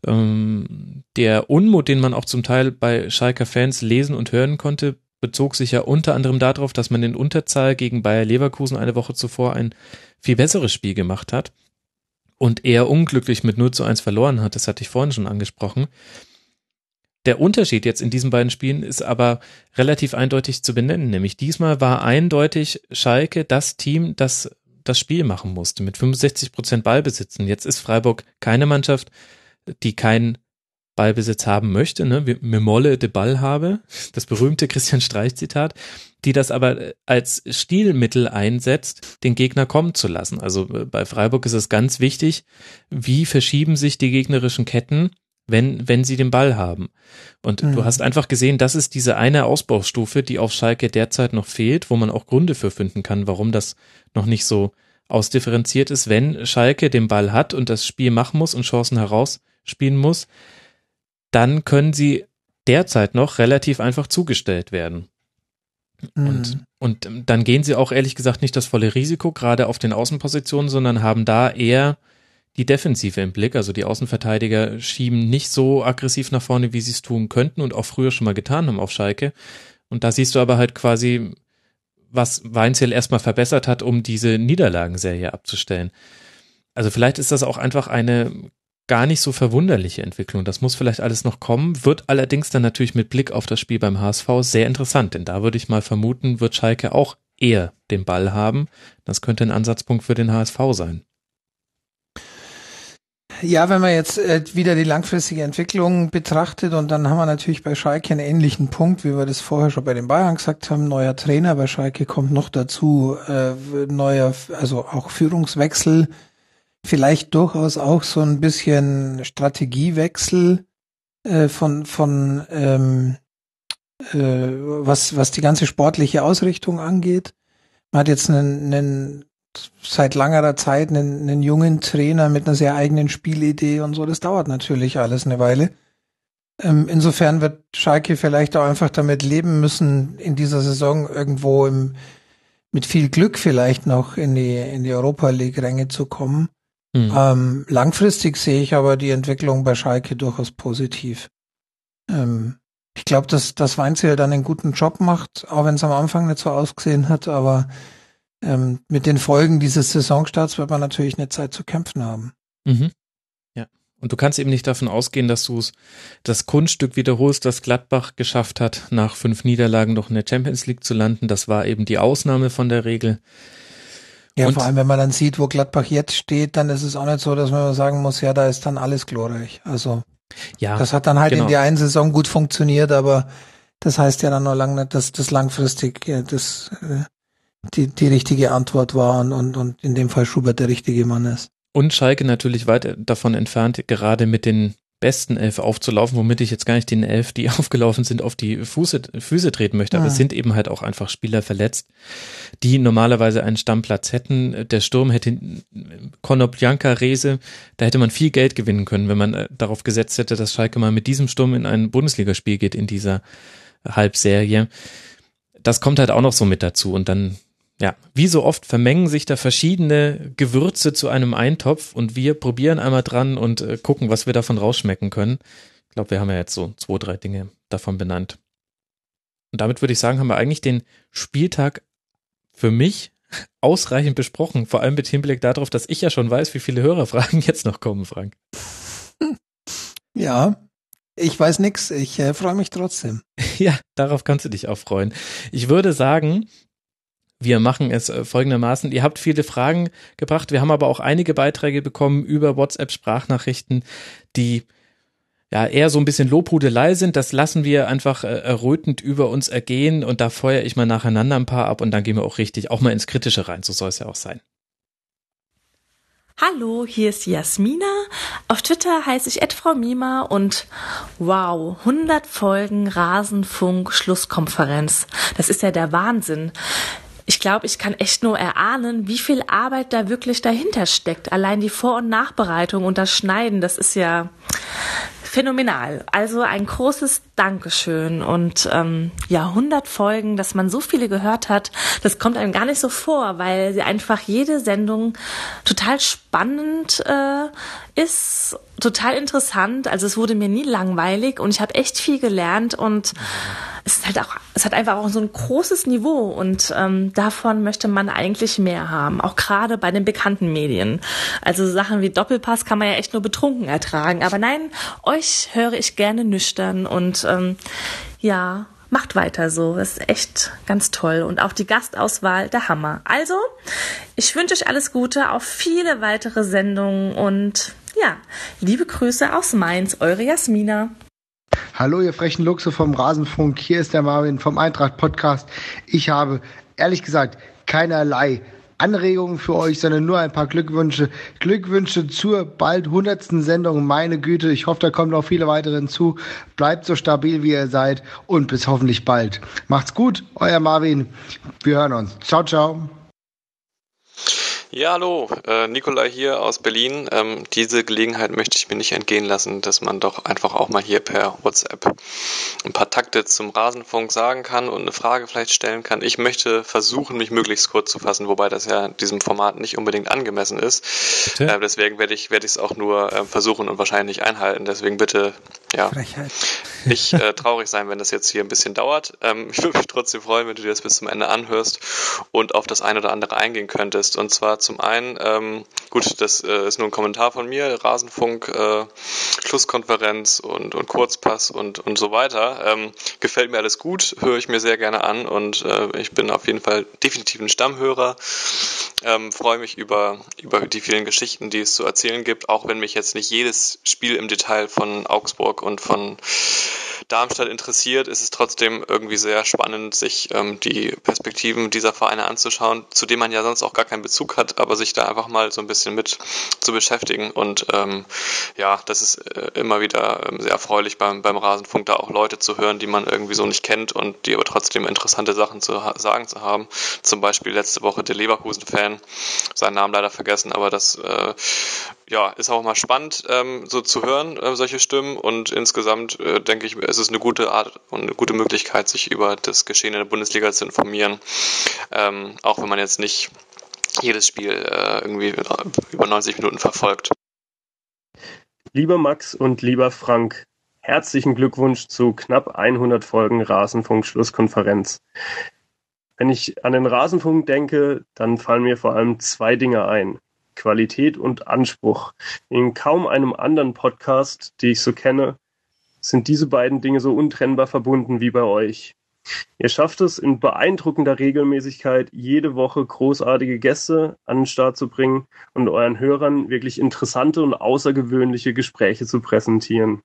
ähm, der Unmut, den man auch zum Teil bei Schalker Fans lesen und hören konnte, bezog sich ja unter anderem darauf, dass man in Unterzahl gegen Bayer Leverkusen eine Woche zuvor ein viel besseres Spiel gemacht hat und eher unglücklich mit 0 zu 1 verloren hat. Das hatte ich vorhin schon angesprochen. Der Unterschied jetzt in diesen beiden Spielen ist aber relativ eindeutig zu benennen, nämlich diesmal war eindeutig Schalke das Team, das das Spiel machen musste, mit 65 Prozent Ballbesitzen. Jetzt ist Freiburg keine Mannschaft, die keinen Ballbesitz haben möchte, ne, mir Molle de Ball habe, das berühmte Christian Streich Zitat, die das aber als Stilmittel einsetzt, den Gegner kommen zu lassen. Also äh, bei Freiburg ist es ganz wichtig, wie verschieben sich die gegnerischen Ketten wenn, wenn sie den Ball haben. Und mhm. du hast einfach gesehen, das ist diese eine Ausbaustufe, die auf Schalke derzeit noch fehlt, wo man auch Gründe für finden kann, warum das noch nicht so ausdifferenziert ist. Wenn Schalke den Ball hat und das Spiel machen muss und Chancen herausspielen muss, dann können sie derzeit noch relativ einfach zugestellt werden. Mhm. Und, und dann gehen sie auch ehrlich gesagt nicht das volle Risiko, gerade auf den Außenpositionen, sondern haben da eher die Defensive im Blick. Also die Außenverteidiger schieben nicht so aggressiv nach vorne, wie sie es tun könnten und auch früher schon mal getan haben auf Schalke. Und da siehst du aber halt quasi, was Weinzel erstmal verbessert hat, um diese Niederlagenserie abzustellen. Also vielleicht ist das auch einfach eine gar nicht so verwunderliche Entwicklung. Das muss vielleicht alles noch kommen, wird allerdings dann natürlich mit Blick auf das Spiel beim HSV sehr interessant, denn da würde ich mal vermuten, wird Schalke auch eher den Ball haben. Das könnte ein Ansatzpunkt für den HSV sein. Ja, wenn man jetzt äh, wieder die langfristige Entwicklung betrachtet und dann haben wir natürlich bei Schalke einen ähnlichen Punkt, wie wir das vorher schon bei den Bayern gesagt haben, neuer Trainer bei Schalke kommt noch dazu, äh, neuer, also auch Führungswechsel, vielleicht durchaus auch so ein bisschen Strategiewechsel äh, von von ähm, äh, was was die ganze sportliche Ausrichtung angeht. Man hat jetzt einen, einen seit langer Zeit einen, einen jungen Trainer mit einer sehr eigenen Spielidee und so. Das dauert natürlich alles eine Weile. Ähm, insofern wird Schalke vielleicht auch einfach damit leben müssen, in dieser Saison irgendwo im, mit viel Glück vielleicht noch in die, in die Europa League Ränge zu kommen. Mhm. Ähm, langfristig sehe ich aber die Entwicklung bei Schalke durchaus positiv. Ähm, ich glaube, dass, dass Weinziel dann einen guten Job macht, auch wenn es am Anfang nicht so ausgesehen hat, aber ähm, mit den Folgen dieses Saisonstarts wird man natürlich eine Zeit zu kämpfen haben. Mhm. Ja. Und du kannst eben nicht davon ausgehen, dass du das Kunststück wiederholst, das Gladbach geschafft hat, nach fünf Niederlagen noch in der Champions League zu landen. Das war eben die Ausnahme von der Regel. Ja, und vor allem, wenn man dann sieht, wo Gladbach jetzt steht, dann ist es auch nicht so, dass man sagen muss, ja, da ist dann alles glorreich. Also, ja, das hat dann halt genau. in der einen Saison gut funktioniert, aber das heißt ja dann noch lange nicht, dass das langfristig das äh, die, die richtige Antwort war und, und, und in dem Fall Schubert der richtige Mann ist. Und Schalke natürlich weit davon entfernt, gerade mit den besten Elf aufzulaufen, womit ich jetzt gar nicht den Elf, die *laughs* aufgelaufen sind, auf die Füße, Füße treten möchte. Aber ja. es sind eben halt auch einfach Spieler verletzt, die normalerweise einen Stammplatz hätten. Der Sturm hätte Konoplyanka, Rese, da hätte man viel Geld gewinnen können, wenn man äh, darauf gesetzt hätte, dass Schalke mal mit diesem Sturm in ein Bundesligaspiel geht in dieser Halbserie. Das kommt halt auch noch so mit dazu und dann Ja, wie so oft vermengen sich da verschiedene Gewürze zu einem Eintopf und wir probieren einmal dran und äh, gucken, was wir davon rausschmecken können. Ich glaube, wir haben ja jetzt so zwei, drei Dinge davon benannt. Und damit würde ich sagen, haben wir eigentlich den Spieltag für mich *laughs* ausreichend besprochen, vor allem mit Hinblick darauf, dass ich ja schon weiß, wie viele Hörerfragen *laughs* jetzt noch kommen, Frank. *laughs* Ja, ich weiß nix. Ich äh, freue mich trotzdem. Ja, darauf kannst du dich auch freuen. Ich würde sagen, wir machen es äh, folgendermaßen. Ihr habt viele Fragen gebracht. Wir haben aber auch einige Beiträge bekommen über WhatsApp-Sprachnachrichten, die ja eher so ein bisschen Lobhudelei sind. Das lassen wir einfach äh, errötend über uns ergehen und da feuere ich mal nacheinander ein paar ab und dann gehen wir auch richtig auch mal ins Kritische rein. So soll es ja auch sein. Hallo, hier ist Jasmina. Auf Twitter heiße ich Frau Mima und wow, 100 Folgen Rasenfunk Schlusskonferenz. Das ist ja der Wahnsinn ich glaube, ich kann echt nur erahnen, wie viel Arbeit da wirklich dahinter steckt. Allein die Vor- und Nachbereitung und das Schneiden, das ist ja phänomenal. Also ein großes Dankeschön und ähm, ja, 100 Folgen, dass man so viele gehört hat, das kommt einem gar nicht so vor, weil sie einfach jede Sendung total spannend äh, ist, total interessant. Also es wurde mir nie langweilig und ich habe echt viel gelernt und es ist halt auch, es hat einfach auch so ein großes Niveau und ähm, davon möchte man eigentlich mehr haben, auch gerade bei den bekannten Medien. Also Sachen wie Doppelpass kann man ja echt nur betrunken ertragen, aber nein, euch höre ich gerne nüchtern und ähm, ja, macht weiter so. Das ist echt ganz toll. Und auch die Gastauswahl, der Hammer. Also, ich wünsche euch alles Gute auf viele weitere Sendungen und ja, liebe Grüße aus Mainz, eure Jasmina. Hallo, ihr frechen Luchse vom Rasenfunk. Hier ist der Marvin vom Eintracht Podcast. Ich habe ehrlich gesagt keinerlei Anregungen für euch, sondern nur ein paar Glückwünsche. Glückwünsche zur bald hundertsten Sendung. Meine Güte, ich hoffe, da kommen noch viele weitere hinzu. Bleibt so stabil, wie ihr seid und bis hoffentlich bald. Macht's gut, euer Marvin. Wir hören uns. Ciao, ciao. Ja, hallo, äh, Nikolai hier aus Berlin. Ähm, diese Gelegenheit möchte ich mir nicht entgehen lassen, dass man doch einfach auch mal hier per WhatsApp ein paar Takte zum Rasenfunk sagen kann und eine Frage vielleicht stellen kann. Ich möchte versuchen, mich möglichst kurz zu fassen, wobei das ja diesem Format nicht unbedingt angemessen ist. Äh, deswegen werde ich es auch nur äh, versuchen und wahrscheinlich einhalten. Deswegen bitte ja *laughs* nicht äh, *laughs* traurig sein, wenn das jetzt hier ein bisschen dauert. Ähm, ich würde mich trotzdem freuen, wenn du dir das bis zum Ende anhörst und auf das eine oder andere eingehen könntest. Und zwar zum einen, ähm, gut, das äh, ist nur ein Kommentar von mir, Rasenfunk, äh, Schlusskonferenz und, und Kurzpass und, und so weiter. Ähm, gefällt mir alles gut, höre ich mir sehr gerne an und äh, ich bin auf jeden Fall definitiv ein Stammhörer. Ähm, freue mich über, über die vielen Geschichten, die es zu erzählen gibt, auch wenn mich jetzt nicht jedes Spiel im Detail von Augsburg und von Darmstadt interessiert, ist es trotzdem irgendwie sehr spannend, sich ähm, die Perspektiven dieser Vereine anzuschauen, zu denen man ja sonst auch gar keinen Bezug hat, aber sich da einfach mal so ein bisschen mit zu beschäftigen. Und ähm, ja, das ist äh, immer wieder ähm, sehr erfreulich beim, beim Rasenfunk, da auch Leute zu hören, die man irgendwie so nicht kennt und die aber trotzdem interessante Sachen zu sagen zu haben. Zum Beispiel letzte Woche der Leverkusen-Fan, seinen Namen leider vergessen, aber das äh, ja, ist auch mal spannend, ähm, so zu hören, äh, solche Stimmen. Und insgesamt äh, denke ich, es ist eine gute Art und eine gute Möglichkeit, sich über das Geschehen in der Bundesliga zu informieren. Ähm, auch wenn man jetzt nicht jedes Spiel äh, irgendwie über 90 Minuten verfolgt. Lieber Max und lieber Frank, herzlichen Glückwunsch zu knapp 100 Folgen Rasenfunk Schlusskonferenz. Wenn ich an den Rasenfunk denke, dann fallen mir vor allem zwei Dinge ein. Qualität und Anspruch. In kaum einem anderen Podcast, die ich so kenne, sind diese beiden Dinge so untrennbar verbunden wie bei euch. Ihr schafft es in beeindruckender Regelmäßigkeit, jede Woche großartige Gäste an den Start zu bringen und euren Hörern wirklich interessante und außergewöhnliche Gespräche zu präsentieren.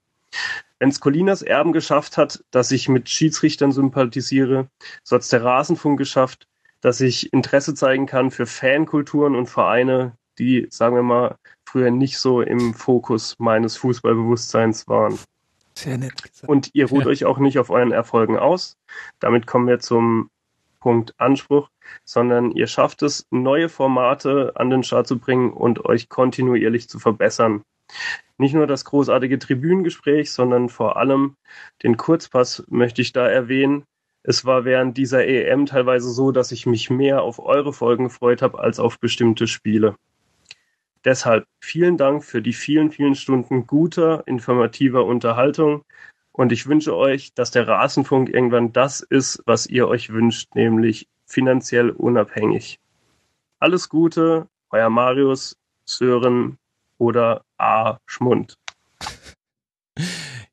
Wenn es Colinas Erben geschafft hat, dass ich mit Schiedsrichtern sympathisiere, so hat es der Rasenfunk geschafft, dass ich Interesse zeigen kann für Fankulturen und Vereine, die, sagen wir mal, früher nicht so im Fokus meines Fußballbewusstseins waren. Sehr nett gesagt. Und ihr ruht ja. euch auch nicht auf euren Erfolgen aus. Damit kommen wir zum Punkt Anspruch, sondern ihr schafft es, neue Formate an den Start zu bringen und euch kontinuierlich zu verbessern. Nicht nur das großartige Tribünengespräch, sondern vor allem den Kurzpass möchte ich da erwähnen, Es war während dieser EM teilweise so, dass ich mich mehr auf eure Folgen gefreut habe als auf bestimmte Spiele. Deshalb vielen Dank für die vielen, vielen Stunden guter, informativer Unterhaltung. Und ich wünsche euch, dass der Rasenfunk irgendwann das ist, was ihr euch wünscht, nämlich finanziell unabhängig. Alles Gute, euer Marius, Sören oder A. Schmund.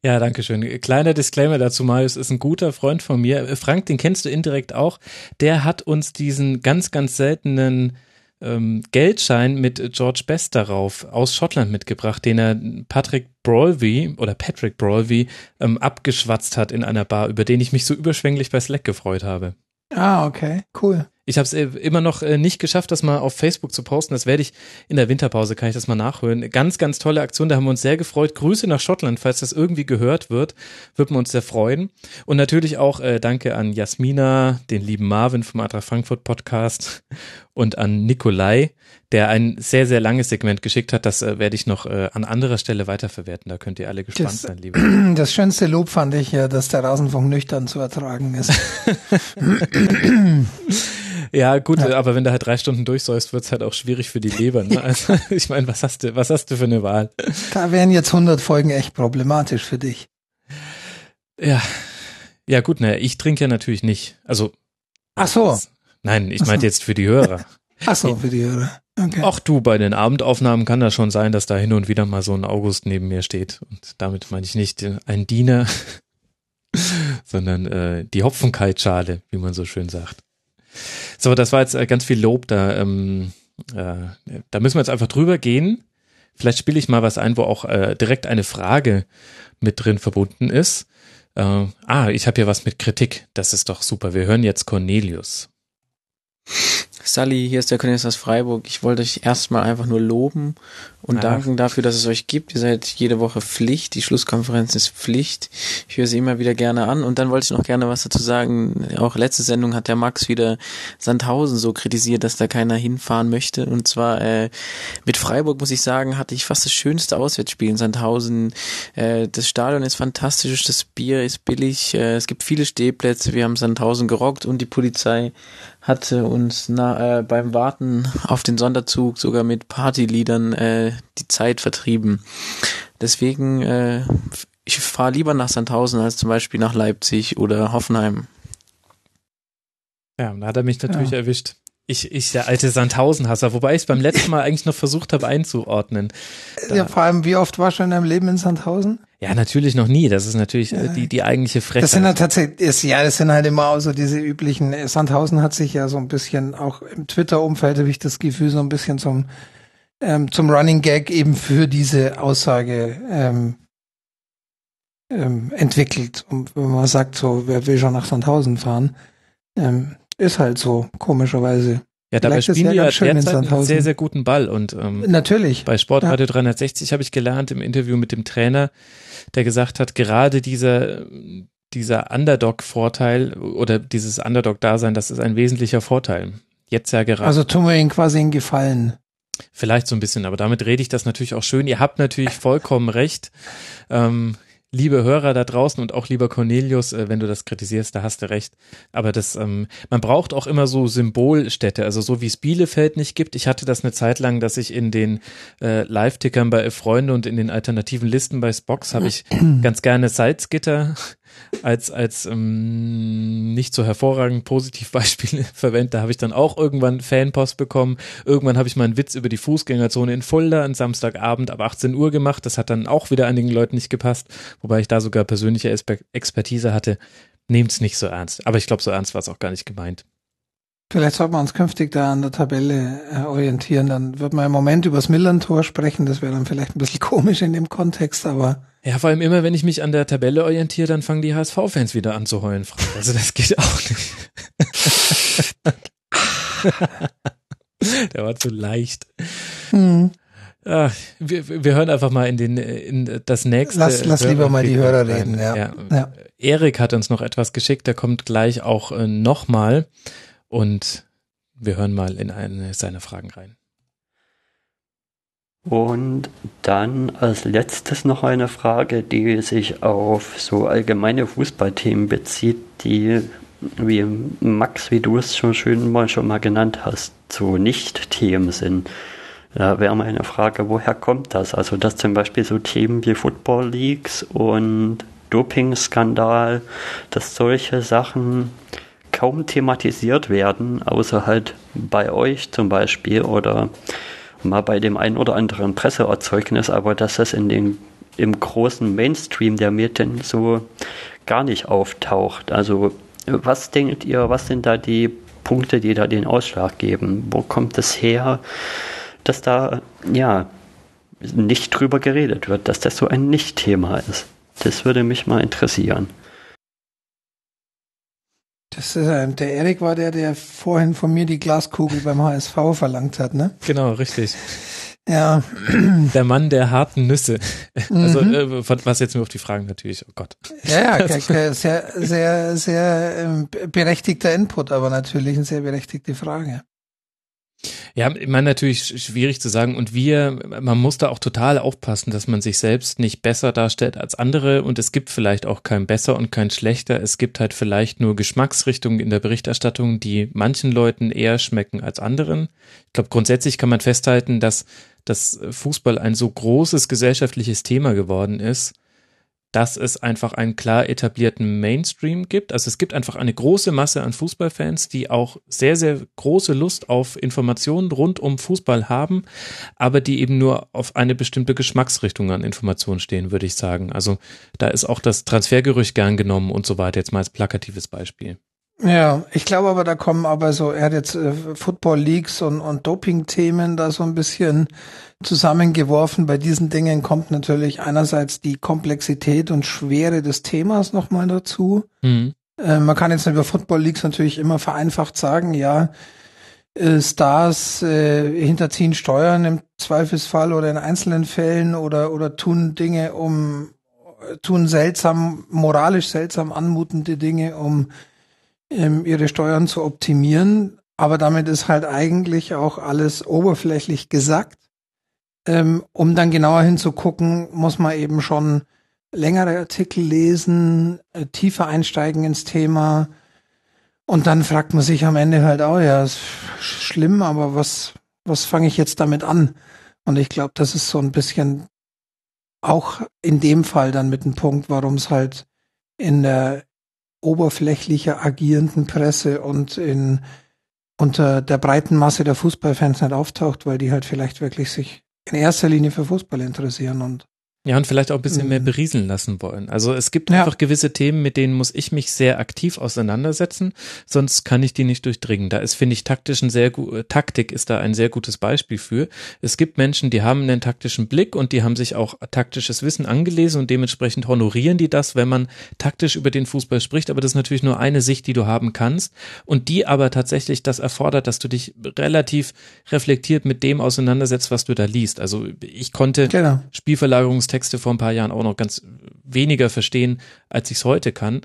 Ja, danke schön. Kleiner Disclaimer dazu, Marius ist ein guter Freund von mir. Frank, den kennst du indirekt auch. Der hat uns diesen ganz, ganz seltenen ähm, Geldschein mit George Best darauf aus Schottland mitgebracht, den er Patrick Brawlby oder Patrick Brawlby ähm, abgeschwatzt hat in einer Bar, über den ich mich so überschwänglich bei Slack gefreut habe. Ah, okay, cool. Ich habe es äh, immer noch äh, nicht geschafft, das mal auf Facebook zu posten. Das werde ich in der Winterpause, kann ich das mal nachhören. Ganz, ganz tolle Aktion, da haben wir uns sehr gefreut. Grüße nach Schottland, falls das irgendwie gehört wird, würden wir uns sehr freuen. Und natürlich auch äh, danke an Jasmina, den lieben Marvin vom Adra Frankfurt Podcast und an Nikolai, der ein sehr, sehr langes Segment geschickt hat. Das äh, werde ich noch äh, an anderer Stelle weiterverwerten. Da könnt ihr alle gespannt Das, sein, liebe. *clears throat* das schönste Lob fand ich ja, dass der Rasenfunk nüchtern zu ertragen ist. *laughs* *clears throat* *laughs* Ja, gut, aber wenn du halt drei Stunden durchsäust, wird's halt auch schwierig für die Leber. Ne? *laughs* Also, ich meine, was hast du, was hast du für eine Wahl? Da wären jetzt 100 Folgen echt problematisch für dich. Ja, ja gut, naja, ich trinke ja natürlich nicht. Also, Ach so. nein, ich so. meinte jetzt für die Hörer. *laughs* Ach so, für die Hörer. Okay. Auch du, bei den Abendaufnahmen kann das schon sein, dass da hin und wieder mal so ein August neben mir steht. Und damit meine ich nicht ein Diener, *laughs* sondern äh, die Hopfenkaltschale, wie man so schön sagt. So, das war jetzt äh, ganz viel Lob. Da, ähm, äh, da müssen wir jetzt einfach drüber gehen. Vielleicht spiele ich mal was ein, wo auch äh, direkt eine Frage mit drin verbunden ist. Äh, ah, ich habe hier was mit Kritik. Das ist doch super. Wir hören jetzt Cornelius. Sally, hier ist der Cornelius aus Freiburg. Ich wollte euch erstmal einfach nur loben und Ah. danken dafür, dass es euch gibt. Ihr seid jede Woche Pflicht. Die Schlusskonferenz ist Pflicht. Ich höre sie immer wieder gerne an. Und dann wollte ich noch gerne was dazu sagen. Auch letzte Sendung hat der Max wieder Sandhausen so kritisiert, dass da keiner hinfahren möchte. Und zwar äh, mit Freiburg, muss ich sagen, hatte ich fast das schönste Auswärtsspiel in Sandhausen. Äh, das Stadion ist fantastisch, das Bier ist billig, äh, es gibt viele Stehplätze. Wir haben Sandhausen gerockt und die Polizei hatte uns na, äh, beim Warten auf den Sonderzug sogar mit Partyliedern äh, die Zeit vertrieben. Deswegen, äh, ich fahre lieber nach Sandhausen als zum Beispiel nach Leipzig oder Hoffenheim. Ja, da hat er mich natürlich Ja. erwischt. Ich, ich, der alte Sandhausen-Hasser, wobei ich es beim letzten Mal eigentlich noch versucht habe einzuordnen. Da, Ja, vor allem, wie oft warst du in deinem Leben in Sandhausen? ja, natürlich noch nie. Das ist natürlich äh, die, die eigentliche Frechheit. Das sind halt tatsächlich, ist, ja, das sind halt immer auch so diese üblichen, äh, Sandhausen hat sich ja so ein bisschen, auch im Twitter-Umfeld habe ich das Gefühl, so ein bisschen zum, ähm, zum Running Gag eben für diese Aussage ähm, ähm, entwickelt. Und wenn man sagt, so, wer will schon nach Sandhausen fahren, ähm, ist halt so, komischerweise. ja, dabei spielen ja die ja derzeit einen sehr, sehr guten Ball. Und ähm, Natürlich. bei Sportradio 360 habe ich gelernt im Interview mit dem Trainer, der gesagt hat, gerade dieser, dieser Underdog-Vorteil oder dieses Underdog-Dasein, das ist ein wesentlicher Vorteil. Jetzt ja gerade. Also tun wir ihnen quasi einen Gefallen. Vielleicht so ein bisschen, aber damit rede ich das natürlich auch schön. Ihr habt natürlich vollkommen recht. Ähm, liebe Hörer da draußen und auch lieber Cornelius, äh, wenn du das kritisierst, da hast du recht. Aber das, ähm, man braucht auch immer so Symbolstädte, also so wie es Bielefeld nicht gibt. Ich hatte das eine Zeit lang, dass ich in den äh, Live-Tickern bei Freunde und in den alternativen Listen bei Spox habe ich *clears throat* ganz gerne Salzgitter als als ähm, nicht so hervorragend Positivbeispiel *laughs* verwendet. Da habe ich dann auch irgendwann Fanpost bekommen. Irgendwann habe ich mal einen Witz über die Fußgängerzone in Fulda an Samstagabend ab 18 Uhr gemacht. Das hat dann auch wieder einigen Leuten nicht gepasst, wobei ich da sogar persönliche Expertise hatte. Nehmt's nicht so ernst. Aber ich glaube, so ernst war es auch gar nicht gemeint. Vielleicht sollten wir uns künftig da an der Tabelle äh, orientieren. Dann wird man im Moment übers Millern-Tor sprechen. Das wäre dann vielleicht ein bisschen *laughs* komisch in dem Kontext, aber Ja, vor allem immer, wenn ich mich an der Tabelle orientiere, dann fangen die HSV-Fans wieder an zu heulen. Frank. Also das geht auch nicht. *laughs* Der war zu leicht. hm, Ah, wir, wir hören einfach mal in den in das nächste. Lass- lass lieber mal die Hörer reden, ja. ja. Ja. Erik hat uns noch etwas geschickt, der kommt gleich auch äh, nochmal und wir hören mal in eine seiner Fragen rein. Und dann als letztes noch eine Frage, die sich auf so allgemeine Fußballthemen bezieht, die wie Max, wie du es schon schön mal schon mal genannt hast, so Nicht-Themen sind. Da wäre meine Frage, woher kommt das? Also, dass zum Beispiel so Themen wie Football Leagues und Doping-Skandal, dass solche Sachen kaum thematisiert werden, außer halt bei euch zum Beispiel oder mal bei dem ein oder anderen Presseerzeugnis, aber dass das in den, im großen Mainstream der Medien so gar nicht auftaucht. Also was denkt ihr, was sind da die Punkte, die da den Ausschlag geben? Wo kommt es her, dass da ja nicht drüber geredet wird, dass das so ein Nicht-Thema ist? Das würde mich mal interessieren. Das ist, äh, der Erik war der, der vorhin von mir die Glaskugel beim HSV verlangt hat, ne? Genau, richtig. Ja. Der Mann der harten Nüsse. Also, mhm. äh, was jetzt nur auf die Fragen natürlich, oh Gott. Ja, ja, sehr, sehr, sehr ähm, berechtigter Input, aber natürlich eine sehr berechtigte Frage. Ja, ich meine natürlich schwierig zu sagen und wir, man muss da auch total aufpassen, dass man sich selbst nicht besser darstellt als andere und es gibt vielleicht auch kein besser und kein schlechter. Es gibt halt vielleicht nur Geschmacksrichtungen in der Berichterstattung, die manchen Leuten eher schmecken als anderen. Ich glaube, grundsätzlich kann man festhalten, dass dass Fußball ein so großes gesellschaftliches Thema geworden ist, dass es einfach einen klar etablierten Mainstream gibt. Also es gibt einfach eine große Masse an Fußballfans, die auch sehr, sehr große Lust auf Informationen rund um Fußball haben, aber die eben nur auf eine bestimmte Geschmacksrichtung an Informationen stehen, würde ich sagen. Also da ist auch das Transfergerücht gern genommen und so weiter, jetzt mal als plakatives Beispiel. Ja, ich glaube aber, da kommen aber so, er hat jetzt äh, Football Leagues und, und Doping-Themen da so ein bisschen zusammengeworfen. Bei diesen Dingen kommt natürlich einerseits die Komplexität und Schwere des Themas nochmal dazu. Mhm. Äh, man kann jetzt über Football Leagues natürlich immer vereinfacht sagen, ja, äh, Stars äh, hinterziehen Steuern im Zweifelsfall oder in einzelnen Fällen oder, oder tun Dinge um, tun seltsam, moralisch seltsam anmutende Dinge, um ähm, ihre Steuern zu optimieren. Aber damit ist halt eigentlich auch alles oberflächlich gesagt. Ähm, um dann genauer hinzugucken, muss man eben schon längere Artikel lesen, äh, tiefer einsteigen ins Thema. Und dann fragt man sich am Ende halt auch, ja, ist schlimm, aber was, was fange ich jetzt damit an? Und ich glaube, das ist so ein bisschen auch in dem Fall dann mit dem Punkt, warum es halt in der oberflächlicher agierenden Presse und in unter der breiten Masse der Fußballfans nicht auftaucht, weil die halt vielleicht wirklich sich in erster Linie für Fußball interessieren und ja, und vielleicht auch ein bisschen mehr mhm. berieseln lassen wollen. Also es gibt ja. einfach gewisse Themen, mit denen muss ich mich sehr aktiv auseinandersetzen, sonst kann ich die nicht durchdringen. Da ist, finde ich, taktisch ein sehr gut, Taktik ist da ein sehr gutes Beispiel für. Es gibt Menschen, die haben einen taktischen Blick und die haben sich auch taktisches Wissen angelesen und dementsprechend honorieren die das, wenn man taktisch über den Fußball spricht. Aber das ist natürlich nur eine Sicht, die du haben kannst und die aber tatsächlich das erfordert, dass du dich relativ reflektiert mit dem auseinandersetzt, was du da liest. Also ich konnte genau. Spielverlagerungs Texte vor ein paar Jahren auch noch ganz weniger verstehen, als ich es heute kann.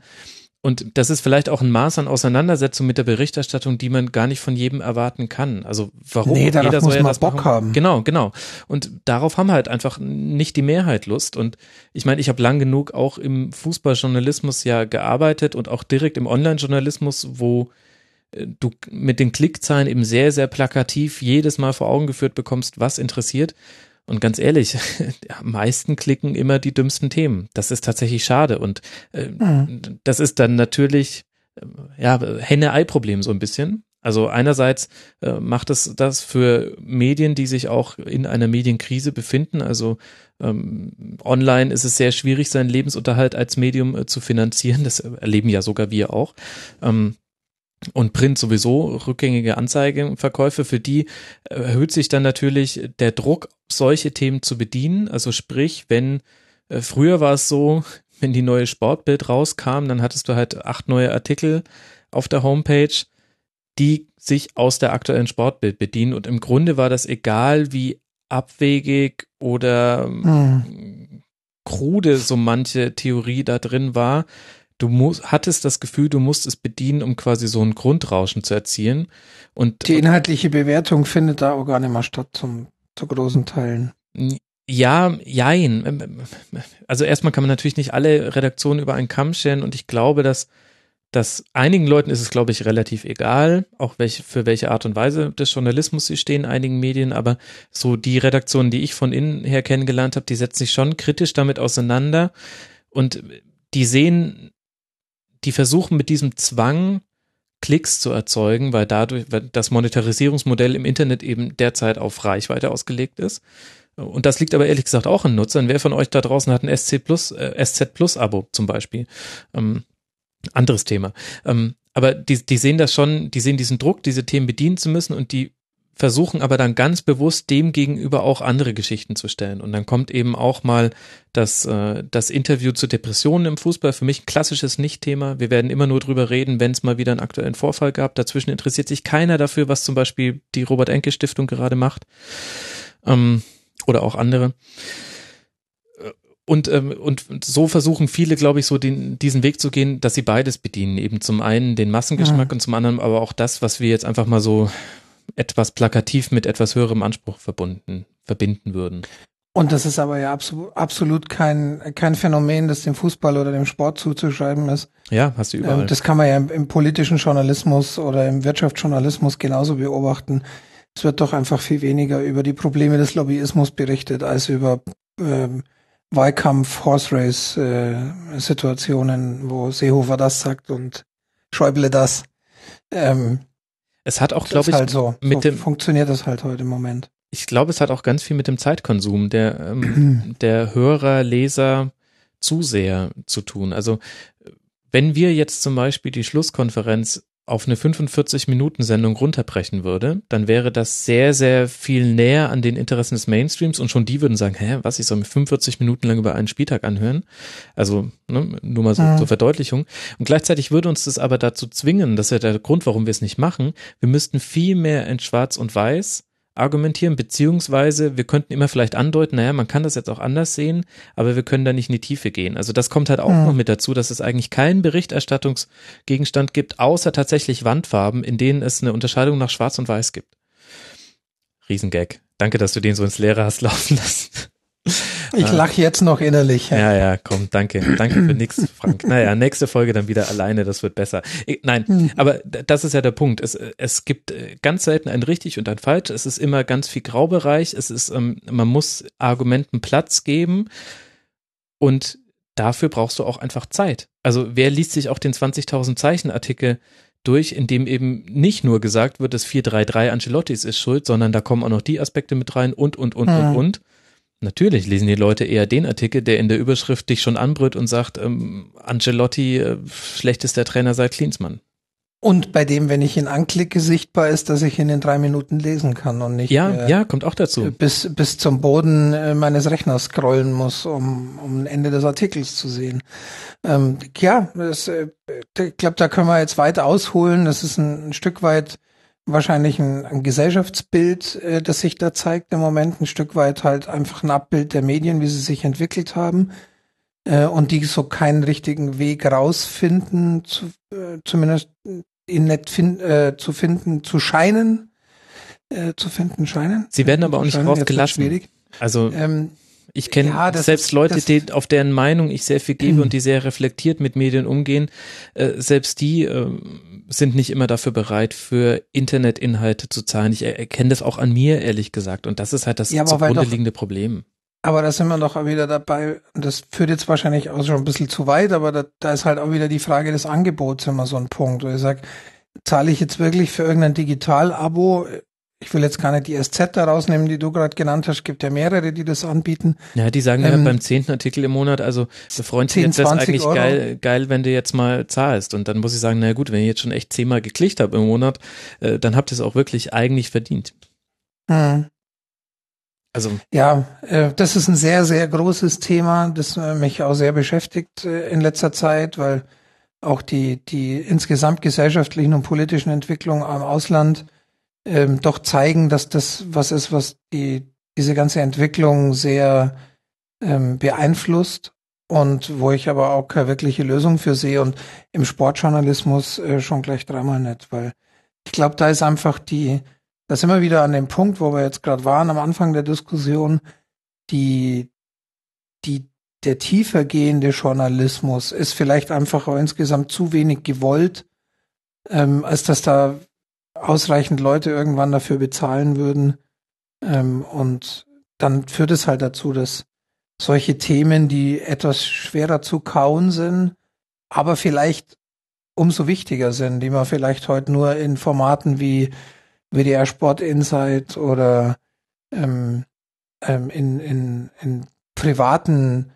Und das ist vielleicht auch ein Maß an Auseinandersetzung mit der Berichterstattung, die man gar nicht von jedem erwarten kann. Also warum nee, jeder muss soll ja das Bock machen? haben. Genau, genau. Und darauf haben halt einfach nicht die Mehrheit Lust. Und ich meine, ich habe lang genug auch im Fußballjournalismus ja gearbeitet und auch direkt im Online-Journalismus, wo äh, du mit den Klickzahlen eben sehr, sehr plakativ jedes Mal vor Augen geführt bekommst, was interessiert. Und ganz ehrlich, *laughs* am meisten klicken immer die dümmsten Themen. Das ist tatsächlich schade. Und äh, mhm. das ist dann natürlich, äh, ja, Henne-Ei-Problem so ein bisschen. Also einerseits äh, macht es das für Medien, die sich auch in einer Medienkrise befinden. Also ähm, online ist es sehr schwierig, seinen Lebensunterhalt als Medium äh, zu finanzieren. Das erleben ja sogar wir auch. Ähm, und Print sowieso rückgängige Anzeigenverkäufe, für die erhöht sich dann natürlich der Druck, solche Themen zu bedienen. Also sprich, wenn äh, früher war es so, *laughs* wenn die neue Sportbild rauskam, dann hattest du halt acht neue Artikel auf der Homepage, die sich aus der aktuellen Sportbild bedienen. Und im Grunde war das egal, wie abwegig oder hm. krude so manche Theorie da drin war du musst, hattest das Gefühl, du musst es bedienen, um quasi so ein Grundrauschen zu erzielen. Und die inhaltliche Bewertung findet da auch gar nicht mehr statt zum, zu großen Teilen. Ja, jein. Ähm, ähm, also erstmal kann man natürlich nicht alle Redaktionen über einen Kamm stellen und ich glaube, dass dass einigen Leuten ist es, glaube ich, relativ egal, auch welche, für welche Art und Weise des Journalismus sie stehen, einigen Medien, aber so die Redaktionen, die ich von innen her kennengelernt habe, die setzen sich schon kritisch damit auseinander und die sehen, die versuchen mit diesem Zwang Klicks zu erzeugen, weil dadurch weil das Monetarisierungsmodell im Internet eben derzeit auf Reichweite ausgelegt ist. Und das liegt aber ehrlich gesagt auch an Nutzern. Wer von euch da draußen hat ein SC Plus, äh, SZ Plus Abo zum Beispiel? Ähm, anderes Thema. Ähm, aber die, die sehen das schon, die sehen diesen Druck, diese Themen bedienen zu müssen und die versuchen aber dann ganz bewusst dem gegenüber auch andere Geschichten zu stellen. Und dann kommt eben auch mal das, äh, das Interview zu Depressionen im Fußball. Für mich ein klassisches Nicht-Thema. Wir werden immer nur drüber reden, wenn es mal wieder einen aktuellen Vorfall gab. Dazwischen interessiert sich keiner dafür, was zum Beispiel die Robert-Enke-Stiftung gerade macht. Ähm, oder auch andere. Und, ähm, und so versuchen viele, glaube ich, so den, diesen Weg zu gehen, dass sie beides bedienen. Eben zum einen den Massengeschmack ja. und zum anderen aber auch das, was wir jetzt einfach mal so etwas plakativ mit etwas höherem Anspruch verbunden, verbinden würden. Und das ist aber ja absolut, absolut kein, kein Phänomen, das dem Fußball oder dem Sport zuzuschreiben ist. Ja, hast du überall. Ähm, das kann man ja im, im politischen Journalismus oder im Wirtschaftsjournalismus genauso beobachten. Es wird doch einfach viel weniger über die Probleme des Lobbyismus berichtet als über ähm, Wahlkampf, Horse Race äh, Situationen, wo Seehofer das sagt und Schäuble das. Ähm, es hat auch, glaube ich, halt so. mit so dem funktioniert das halt heute im Moment. Ich glaube, es hat auch ganz viel mit dem Zeitkonsum der ähm, *clears throat* der Hörer, Leser, Zuseher zu tun. Also wenn wir jetzt zum Beispiel die Schlusskonferenz auf eine 45-Minuten-Sendung runterbrechen würde, dann wäre das sehr, sehr viel näher an den Interessen des Mainstreams und schon die würden sagen, hä, was, ich soll mir 45 Minuten lang über einen Spieltag anhören? Also, ne, nur mal so ja. zur Verdeutlichung. Und gleichzeitig würde uns das aber dazu zwingen, das ist ja der Grund, warum wir es nicht machen, wir müssten viel mehr in Schwarz und Weiß argumentieren, beziehungsweise wir könnten immer vielleicht andeuten, naja, man kann das jetzt auch anders sehen, aber wir können da nicht in die Tiefe gehen. Also das kommt halt auch mhm. noch mit dazu, dass es eigentlich keinen Berichterstattungsgegenstand gibt, außer tatsächlich Wandfarben, in denen es eine Unterscheidung nach Schwarz und Weiß gibt. Riesengag. Danke, dass du den so ins Leere hast laufen lassen. *laughs* Ich lache jetzt noch innerlich. Ja, ja, komm, danke. Danke für nix, Frank. Naja, nächste Folge dann wieder alleine, das wird besser. Nein, hm. aber das ist ja der Punkt. Es, es gibt äh, ganz selten ein richtig und ein falsch. Es ist immer ganz viel Graubereich. Es ist, ähm, man muss Argumenten Platz geben und dafür brauchst du auch einfach Zeit. Also wer liest sich auch den 20.000 Zeichen Artikel durch, in dem eben nicht nur gesagt wird, dass 433 Ancelottis ist schuld, sondern da kommen auch noch die Aspekte mit rein und, und, und, hm. und, und. Natürlich lesen die Leute eher den Artikel, der in der Überschrift dich schon anbrüllt und sagt, ähm, Angelotti, äh, schlechtester Trainer seit Klinsmann. Und bei dem, wenn ich ihn anklicke, sichtbar ist, dass ich ihn in drei Minuten lesen kann und nicht ja, äh, ja, kommt auch dazu. bis, bis zum Boden äh, meines Rechners scrollen muss, um, um ein Ende des Artikels zu sehen. Ähm, ja, das, äh, ich glaube, da können wir jetzt weit ausholen. Das ist ein, ein Stück weit wahrscheinlich ein, ein Gesellschaftsbild, äh, das sich da zeigt im Moment, ein Stück weit halt einfach ein Abbild der Medien, wie sie sich entwickelt haben äh, und die so keinen richtigen Weg rausfinden, zu, äh, zumindest ihn nicht fin äh, zu finden, zu scheinen, äh, zu finden scheinen. Sie werden aber auch nicht rausgelassen. Also ähm, ich kenne ja, selbst Leute, die, auf deren Meinung ich sehr viel gebe und die *clears throat* sehr reflektiert mit Medien umgehen, äh, selbst die äh, sind nicht immer dafür bereit, für Internetinhalte zu zahlen. Ich erkenne das auch an mir, ehrlich gesagt. Und das ist halt das ja, zugrunde liegende Problem. Aber da sind wir doch auch wieder dabei, und das führt jetzt wahrscheinlich auch schon ein bisschen zu weit, aber da, da ist halt auch wieder die Frage des Angebots immer so ein Punkt, wo ich sage, zahle ich jetzt wirklich für irgendein Digital-Abo ich will jetzt gar nicht die SZ da rausnehmen, die du gerade genannt hast. gibt ja mehrere, die das anbieten. Ja, die sagen ähm, ja beim zehnten Artikel im Monat, also freuen sich jetzt das eigentlich Euro. geil, geil, wenn du jetzt mal zahlst. Und dann muss ich sagen, na gut, wenn ich jetzt schon echt zehnmal geklickt habe im Monat, äh, dann habt ihr es auch wirklich eigentlich verdient. Hm. Also ja, äh, das ist ein sehr, sehr großes Thema, das äh, mich auch sehr beschäftigt äh, in letzter Zeit, weil auch die, die insgesamt gesellschaftlichen und politischen Entwicklungen am Ausland ähm, doch zeigen, dass das was ist, was die diese ganze Entwicklung sehr ähm, beeinflusst und wo ich aber auch keine wirkliche Lösung für sehe und im Sportjournalismus äh, schon gleich dreimal nicht, weil ich glaube, da ist einfach die, das immer wieder an dem Punkt, wo wir jetzt gerade waren am Anfang der Diskussion, die die der tiefer gehende Journalismus ist vielleicht einfach auch insgesamt zu wenig gewollt, ähm, als dass da ausreichend Leute irgendwann dafür bezahlen würden. Ähm, und dann führt es halt dazu, dass solche Themen, die etwas schwerer zu kauen sind, aber vielleicht umso wichtiger sind, die man vielleicht heute nur in Formaten wie WDR Sport Insight oder ähm, ähm, in, in, in privaten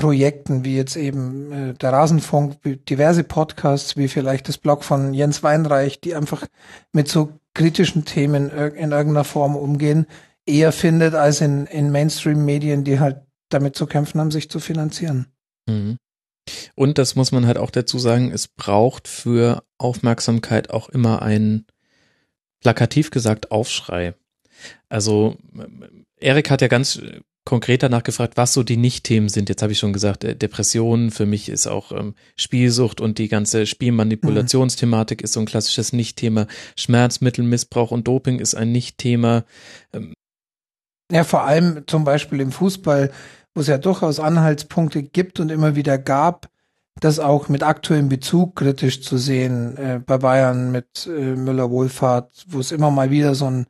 Projekten wie jetzt eben äh, der Rasenfunk, diverse Podcasts, wie vielleicht das Blog von Jens Weinreich, die einfach mit so kritischen Themen in irgendeiner Form umgehen, eher findet als in, in Mainstream-Medien, die halt damit zu kämpfen haben, sich zu finanzieren. Mhm. Und das muss man halt auch dazu sagen, es braucht für Aufmerksamkeit auch immer einen, plakativ gesagt, Aufschrei. Also Erik hat ja ganz konkret danach gefragt, was so die Nicht-Themen sind. Jetzt habe ich schon gesagt, äh, Depressionen, für mich ist auch ähm, Spielsucht und die ganze Spielmanipulationsthematik mhm. ist so ein klassisches Nicht-Thema. Schmerzmittelmissbrauch und Doping ist ein Nicht-Thema. Ähm, ja, vor allem zum Beispiel im Fußball, wo es ja durchaus Anhaltspunkte gibt und immer wieder gab, das auch mit aktuellem Bezug kritisch zu sehen. Äh, bei Bayern mit äh, Müller-Wohlfahrt, wo es immer mal wieder so ein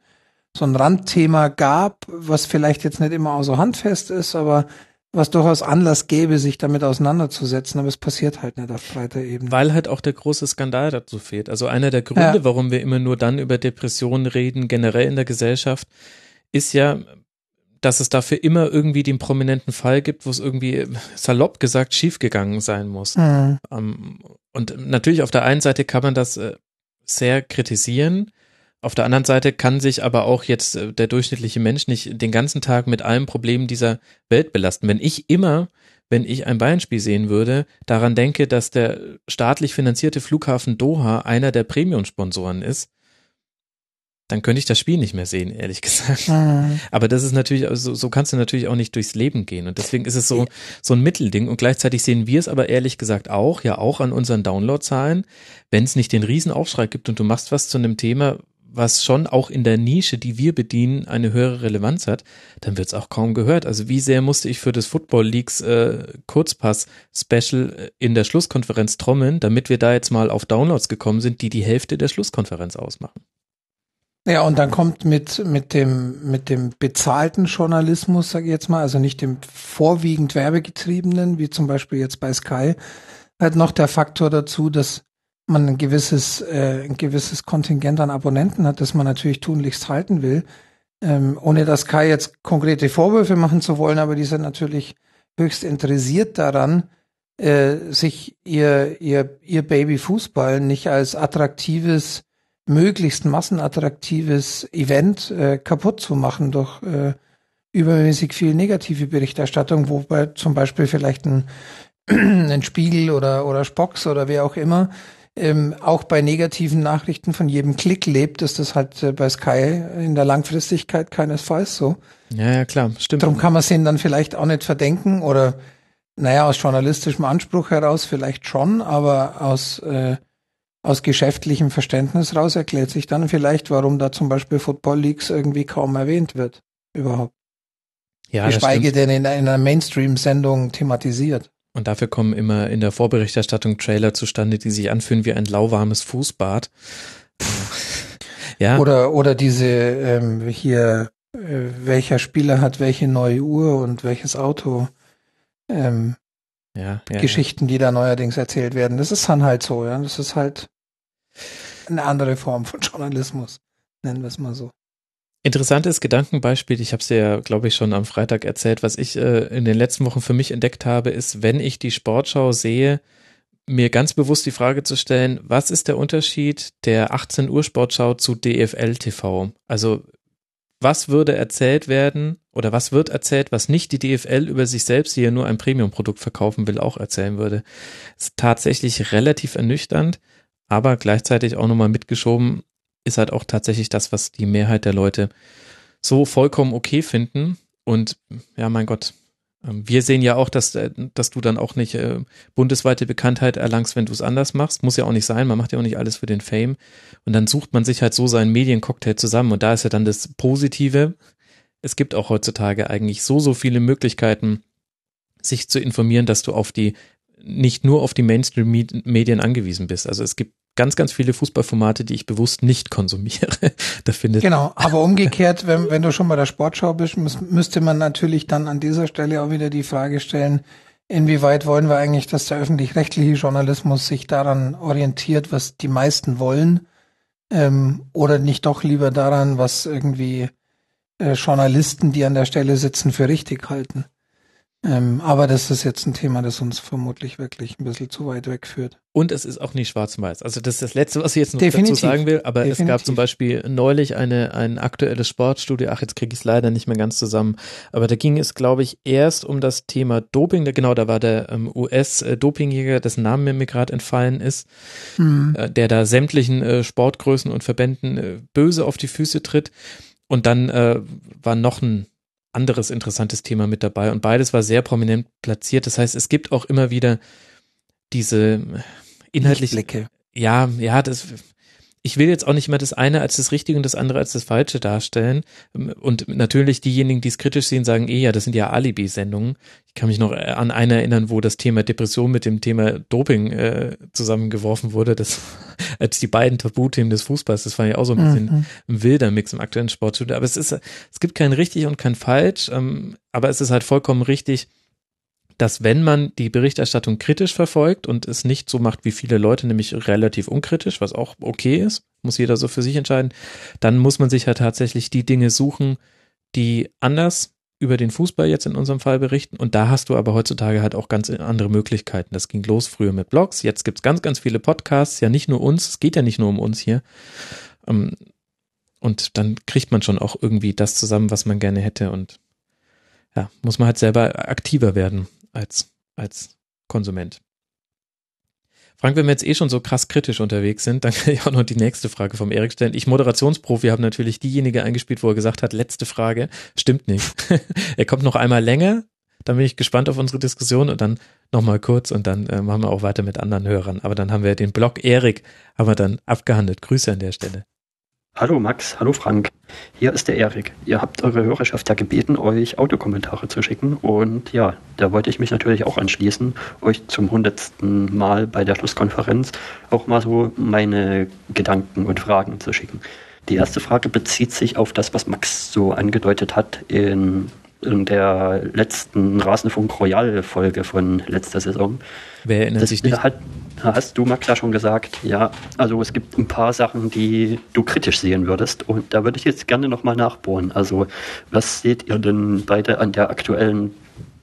so ein Randthema gab, was vielleicht jetzt nicht immer auch so handfest ist, aber was durchaus Anlass gäbe, sich damit auseinanderzusetzen, aber es passiert halt nicht auf breiter Ebene. Weil halt auch der große Skandal dazu fehlt. Also einer der Gründe, ja. warum wir immer nur dann über Depressionen reden, generell in der Gesellschaft, ist ja, dass es dafür immer irgendwie den prominenten Fall gibt, wo es irgendwie salopp gesagt schiefgegangen sein muss. Mhm. Und natürlich auf der einen Seite kann man das äh, sehr kritisieren, auf der anderen Seite kann sich aber auch jetzt äh, der durchschnittliche Mensch nicht den ganzen Tag mit allen Problemen dieser Welt belasten. Wenn ich immer, wenn ich ein Bayern-Spiel sehen würde, daran denke, dass der staatlich finanzierte Flughafen Doha einer der Premium-Sponsoren ist, dann könnte ich das Spiel nicht mehr sehen, ehrlich *laughs* gesagt. Mhm. Aber das ist natürlich, also so kannst du natürlich auch nicht durchs Leben gehen. Und deswegen ist es so, so ein Mittelding. Und gleichzeitig sehen wir es aber ehrlich gesagt auch, ja auch an unseren Downloadzahlen, wenn es nicht den Riesenaufschrei gibt und du machst was zu einem Thema, was schon auch in der Nische, die wir bedienen, eine höhere Relevanz hat, dann wird es auch kaum gehört. Also wie sehr musste ich für das Football Leagues äh, Kurzpass Special äh, in der Schlusskonferenz trommeln, damit wir da jetzt mal auf Downloads gekommen sind, die die Hälfte der Schlusskonferenz ausmachen. Ja, und dann kommt mit, mit dem, mit dem bezahlten Journalismus, sage ich jetzt mal, also nicht dem vorwiegend werbegetriebenen, wie zum Beispiel jetzt bei Sky, halt noch der Faktor dazu, dass man ein gewisses, äh, ein gewisses Kontingent an Abonnenten hat, das man natürlich tunlichst halten will. Ähm, ohne das Kai jetzt konkrete Vorwürfe machen zu wollen, aber die sind natürlich höchst interessiert daran, äh, sich ihr, ihr, ihr Baby Fußball nicht als attraktives, möglichst massenattraktives Event äh, kaputt zu machen durch äh, übermäßig viel negative Berichterstattung, wobei zum Beispiel vielleicht ein, *clears throat* ein Spiegel oder, oder Spox oder wer auch immer ähm, auch bei negativen Nachrichten von jedem Klick lebt, ist das halt äh, bei Sky in der Langfristigkeit keinesfalls so. Ja, ja, klar, stimmt. Darum kann man es ihnen dann vielleicht auch nicht verdenken oder, naja, aus journalistischem Anspruch heraus vielleicht schon, aber aus, äh, aus geschäftlichem Verständnis raus erklärt sich dann vielleicht, warum da zum Beispiel Football Leagues irgendwie kaum erwähnt wird. Überhaupt. Ja, Geschweige denn in, in einer Mainstream-Sendung thematisiert. Und dafür kommen immer in der Vorberichterstattung Trailer zustande, die sich anfühlen wie ein lauwarmes Fußbad. ja. Oder, oder diese ähm, hier, äh, welcher Spieler hat welche neue Uhr und welches Auto. Ähm, ja, ja, Geschichten, die da neuerdings erzählt werden. Das ist dann halt so, ja. Das ist halt eine andere Form von Journalismus, nennen wir es mal so. Interessantes Gedankenbeispiel, ich habe es ja, glaube ich, schon am Freitag erzählt, was ich äh, in den letzten Wochen für mich entdeckt habe, ist, wenn ich die Sportschau sehe, mir ganz bewusst die Frage zu stellen, was ist der Unterschied der 18 Uhr Sportschau zu DFL TV? Also was würde erzählt werden oder was wird erzählt, was nicht die DFL über sich selbst, die ja nur ein Premium-Produkt verkaufen will, auch erzählen würde? Ist tatsächlich relativ ernüchternd, aber gleichzeitig auch nochmal mitgeschoben, ist halt auch tatsächlich das, was die Mehrheit der Leute so vollkommen okay finden. Und ja, mein Gott, ähm, wir sehen ja auch, dass, äh, dass du dann auch nicht äh, bundesweite Bekanntheit erlangst, wenn du es anders machst. Muss ja auch nicht sein, man macht ja auch nicht alles für den Fame. Und dann sucht man sich halt so seinen Mediencocktail zusammen. Und da ist ja dann das Positive. Es gibt auch heutzutage eigentlich so, so viele Möglichkeiten, sich zu informieren, dass du auf die nicht nur auf die Mainstream-Medien angewiesen bist. Also es gibt ganz, ganz viele Fußballformate, die ich bewusst nicht konsumiere. *laughs* da findet genau, aber umgekehrt, wenn, wenn du schon bei der Sportschau bist, müsste man natürlich dann an dieser Stelle auch wieder die Frage stellen, inwieweit wollen wir eigentlich, dass der öffentlich-rechtliche Journalismus sich daran orientiert, was die meisten wollen, ähm, oder nicht doch lieber daran, was irgendwie äh, Journalisten, die an der Stelle sitzen, für richtig halten. Ähm, aber das ist jetzt ein Thema, das uns vermutlich wirklich ein bisschen zu weit wegführt. Und es ist auch nicht schwarz und weiß. Also das ist das Letzte, was ich jetzt noch Definitiv. dazu sagen will. Aber Definitiv. es gab zum Beispiel neulich eine, ein aktuelles Sportstudio. Ach, jetzt kriege ich es leider nicht mehr ganz zusammen. Aber da ging es, glaube ich, erst um das Thema Doping. Genau, da war der ähm, US-Dopingjäger, dessen Name mir gerade entfallen ist, mhm. äh, der da sämtlichen äh, Sportgrößen und Verbänden äh, böse auf die Füße tritt. Und dann äh, war noch ein anderes interessantes Thema mit dabei und beides war sehr prominent platziert. Das heißt, es gibt auch immer wieder diese inhaltliche Ja, ja, das ich will jetzt auch nicht mehr das eine als das Richtige und das andere als das Falsche darstellen. Und natürlich diejenigen, die es kritisch sehen, sagen eh, ja, das sind ja Alibi-Sendungen. Ich kann mich noch an eine erinnern, wo das Thema Depression mit dem Thema Doping äh, zusammengeworfen wurde. Das *laughs* als die beiden Tabuthemen des Fußballs. Das war ja auch so ein bisschen mhm. ein wilder Mix im aktuellen Sportstudio. Aber es ist, es gibt kein richtig und kein falsch. Ähm, aber es ist halt vollkommen richtig, dass wenn man die Berichterstattung kritisch verfolgt und es nicht so macht wie viele Leute, nämlich relativ unkritisch, was auch okay ist, muss jeder so für sich entscheiden, dann muss man sich halt tatsächlich die Dinge suchen, die anders über den Fußball jetzt in unserem Fall berichten. Und da hast du aber heutzutage halt auch ganz andere Möglichkeiten. Das ging los früher mit Blogs. Jetzt gibt's ganz, ganz viele Podcasts. Ja, nicht nur uns. Es geht ja nicht nur um uns hier. Ähm, und dann kriegt man schon auch irgendwie das zusammen, was man gerne hätte. Und ja, muss man halt selber aktiver werden als, als Konsument. Frank, wenn wir jetzt eh schon so krass kritisch unterwegs sind, dann *laughs* kann ich auch noch die nächste Frage vom Erik stellen. Ich, Moderationsprofi, habe natürlich diejenige eingespielt, wo er gesagt hat, letzte Frage. Stimmt nicht. *laughs* er kommt noch einmal länger. Dann bin ich gespannt auf unsere Diskussion und dann nochmal kurz und dann äh, machen wir auch weiter mit anderen Hörern. Aber dann haben wir den Blog Erik, haben wir dann abgehandelt. Grüße an der Stelle. Hallo Max, hallo Frank. Hier ist der Erik. Ihr habt eure Hörerschaft ja gebeten, euch Audiokommentare zu schicken. Und ja, da wollte ich mich natürlich auch anschließen, euch zum hundertsten Mal bei der Schlusskonferenz auch mal so meine Gedanken und Fragen zu schicken. Die erste Frage bezieht sich auf das, was Max so angedeutet hat in in der letzten Rasenfunk Royal Folge von letzter Saison. Wer erinnert das sich nicht? Hat, hast du, Max, ja schon gesagt. Ja, also es gibt ein paar Sachen, die du kritisch sehen würdest. Und da würde ich jetzt gerne nochmal nachbohren. Also was seht ihr denn beide an der aktuellen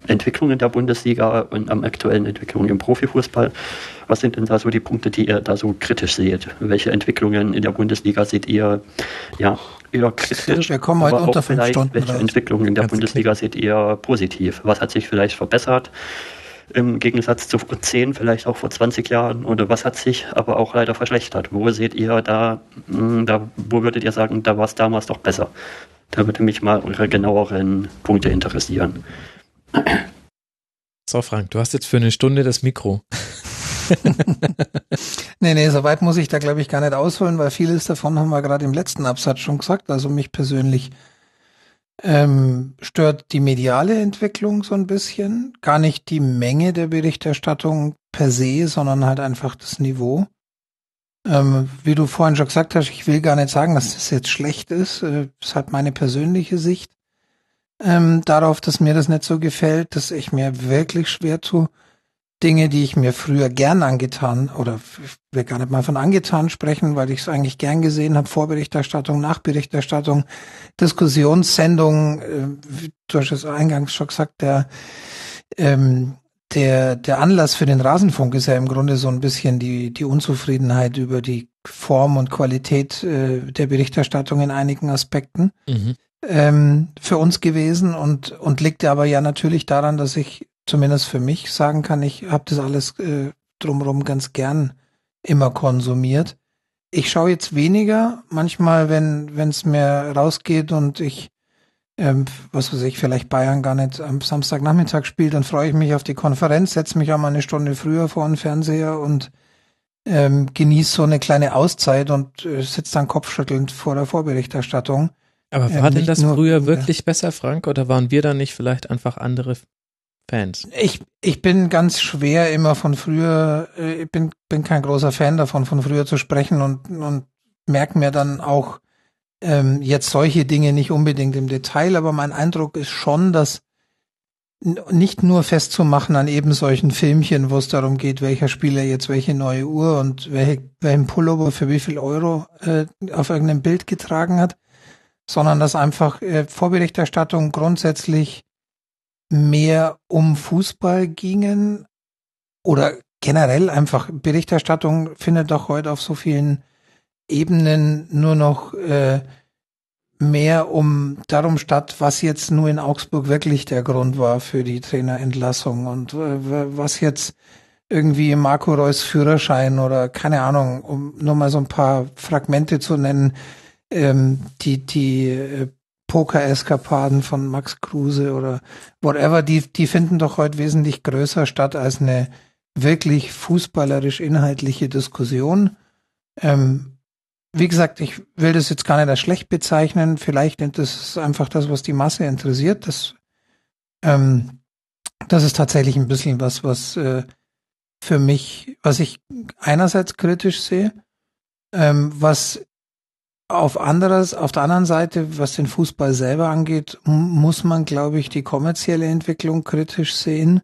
Entwicklung in der Bundesliga und am aktuellen Entwicklung im Profifußball? Was sind denn da so die Punkte, die ihr da so kritisch seht? Welche Entwicklungen in der Bundesliga seht ihr ja, eher kritisch? Wir kommen heute unter fünf Stunden. Welche Entwicklungen in der Bundesliga seht ihr positiv? Was hat sich vielleicht verbessert? Im Gegensatz zu vor 10, vielleicht auch vor 20 Jahren? Oder was hat sich aber auch leider verschlechtert? Wo seht ihr da, hm, da wo würdet ihr sagen, da war es damals doch besser? Da würde mich mal eure genaueren Punkte interessieren. So, Frank, du hast jetzt für eine Stunde das Mikro. *laughs* nee, nee, so weit muss ich da, glaube ich, gar nicht ausholen, weil vieles davon haben wir gerade im letzten Absatz schon gesagt. Also mich persönlich ähm, stört die mediale Entwicklung so ein bisschen. Gar nicht die Menge der Berichterstattung per se, sondern halt einfach das Niveau. Ähm, wie du vorhin schon gesagt hast, ich will gar nicht sagen, dass das jetzt schlecht ist. Äh, das halt meine persönliche Sicht ähm, darauf, dass mir das nicht so gefällt, dass ich mir wirklich schwer tue, Dinge, die ich mir früher gern angetan oder ich will gar nicht mal von angetan sprechen, weil ich es eigentlich gern gesehen habe, Vorberichterstattung, Nachberichterstattung, Diskussionssendungen, äh, du hast es eingangs schon gesagt, der ähm, der, der Anlass für den Rasenfunk ist ja im Grunde so ein bisschen die, die Unzufriedenheit über die Form und Qualität äh, der Berichterstattung in einigen Aspekten. Mhm ähm, für uns gewesen und, und liegt aber ja natürlich daran, dass ich zumindest für mich sagen kann, ich habe das alles äh, drumherum ganz gern immer konsumiert. Ich schaue jetzt weniger, manchmal, wenn wenn es mir rausgeht und ich, ähm, was weiß ich, vielleicht Bayern gar nicht am Samstagnachmittag spielt, dann freue ich mich auf die Konferenz, setze mich auch mal eine Stunde früher vor den Fernseher und ähm, genieße so eine kleine Auszeit und äh, sitze dann kopfschüttelnd vor der Vorberichterstattung. Aber war ähm, denn das früher wirklich besser, Frank? Oder waren wir da nicht vielleicht einfach andere Fans? Ich, ich bin ganz schwer immer von früher, äh, ich bin, bin kein großer Fan davon, von früher zu sprechen und, und merke mir dann auch ähm, jetzt solche Dinge nicht unbedingt im Detail, aber mein Eindruck ist schon, dass nicht nur festzumachen an eben solchen Filmchen, wo es darum geht, welcher Spieler jetzt welche neue Uhr und welche, welchen Pullover für wie viel Euro äh, auf irgendeinem Bild getragen hat, sondern dass einfach äh, Vorberichterstattung grundsätzlich mehr um Fußball gingen? Oder generell einfach Berichterstattung findet doch heute auf so vielen Ebenen nur noch äh, mehr um darum statt, was jetzt nur in Augsburg wirklich der Grund war für die Trainerentlassung und äh, was jetzt irgendwie Marco Reus Führerschein oder keine Ahnung, um nur mal so ein paar Fragmente zu nennen, ähm, die die äh, Poker-Eskapaden von Max Kruse oder whatever, die die finden doch heute wesentlich größer statt als eine wirklich fußballerisch inhaltliche Diskussion. Ähm, wie gesagt, ich will das jetzt gar nicht als schlecht bezeichnen. Vielleicht ist es einfach das, was die Masse interessiert. Das, ähm, das ist tatsächlich ein bisschen was, was äh, für mich, was ich einerseits kritisch sehe, ähm, was auf anderes, auf der anderen Seite, was den Fußball selber angeht, muss man, glaube ich, die kommerzielle Entwicklung kritisch sehen.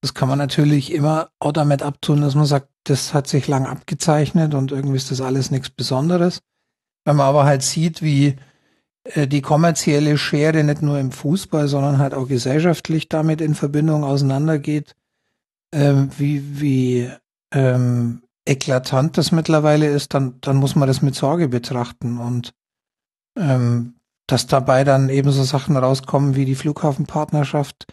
Das kann man natürlich immer auch damit abtun, dass man sagt, das hat sich lang abgezeichnet und irgendwie ist das alles nichts Besonderes. Wenn man aber halt sieht, wie äh, die kommerzielle Schere nicht nur im Fußball, sondern halt auch gesellschaftlich damit in Verbindung auseinandergeht, ähm, wie, wie ähm, eklatant das mittlerweile ist, dann, dann muss man das mit Sorge betrachten und ähm, dass dabei dann ebenso Sachen rauskommen wie die Flughafenpartnerschaft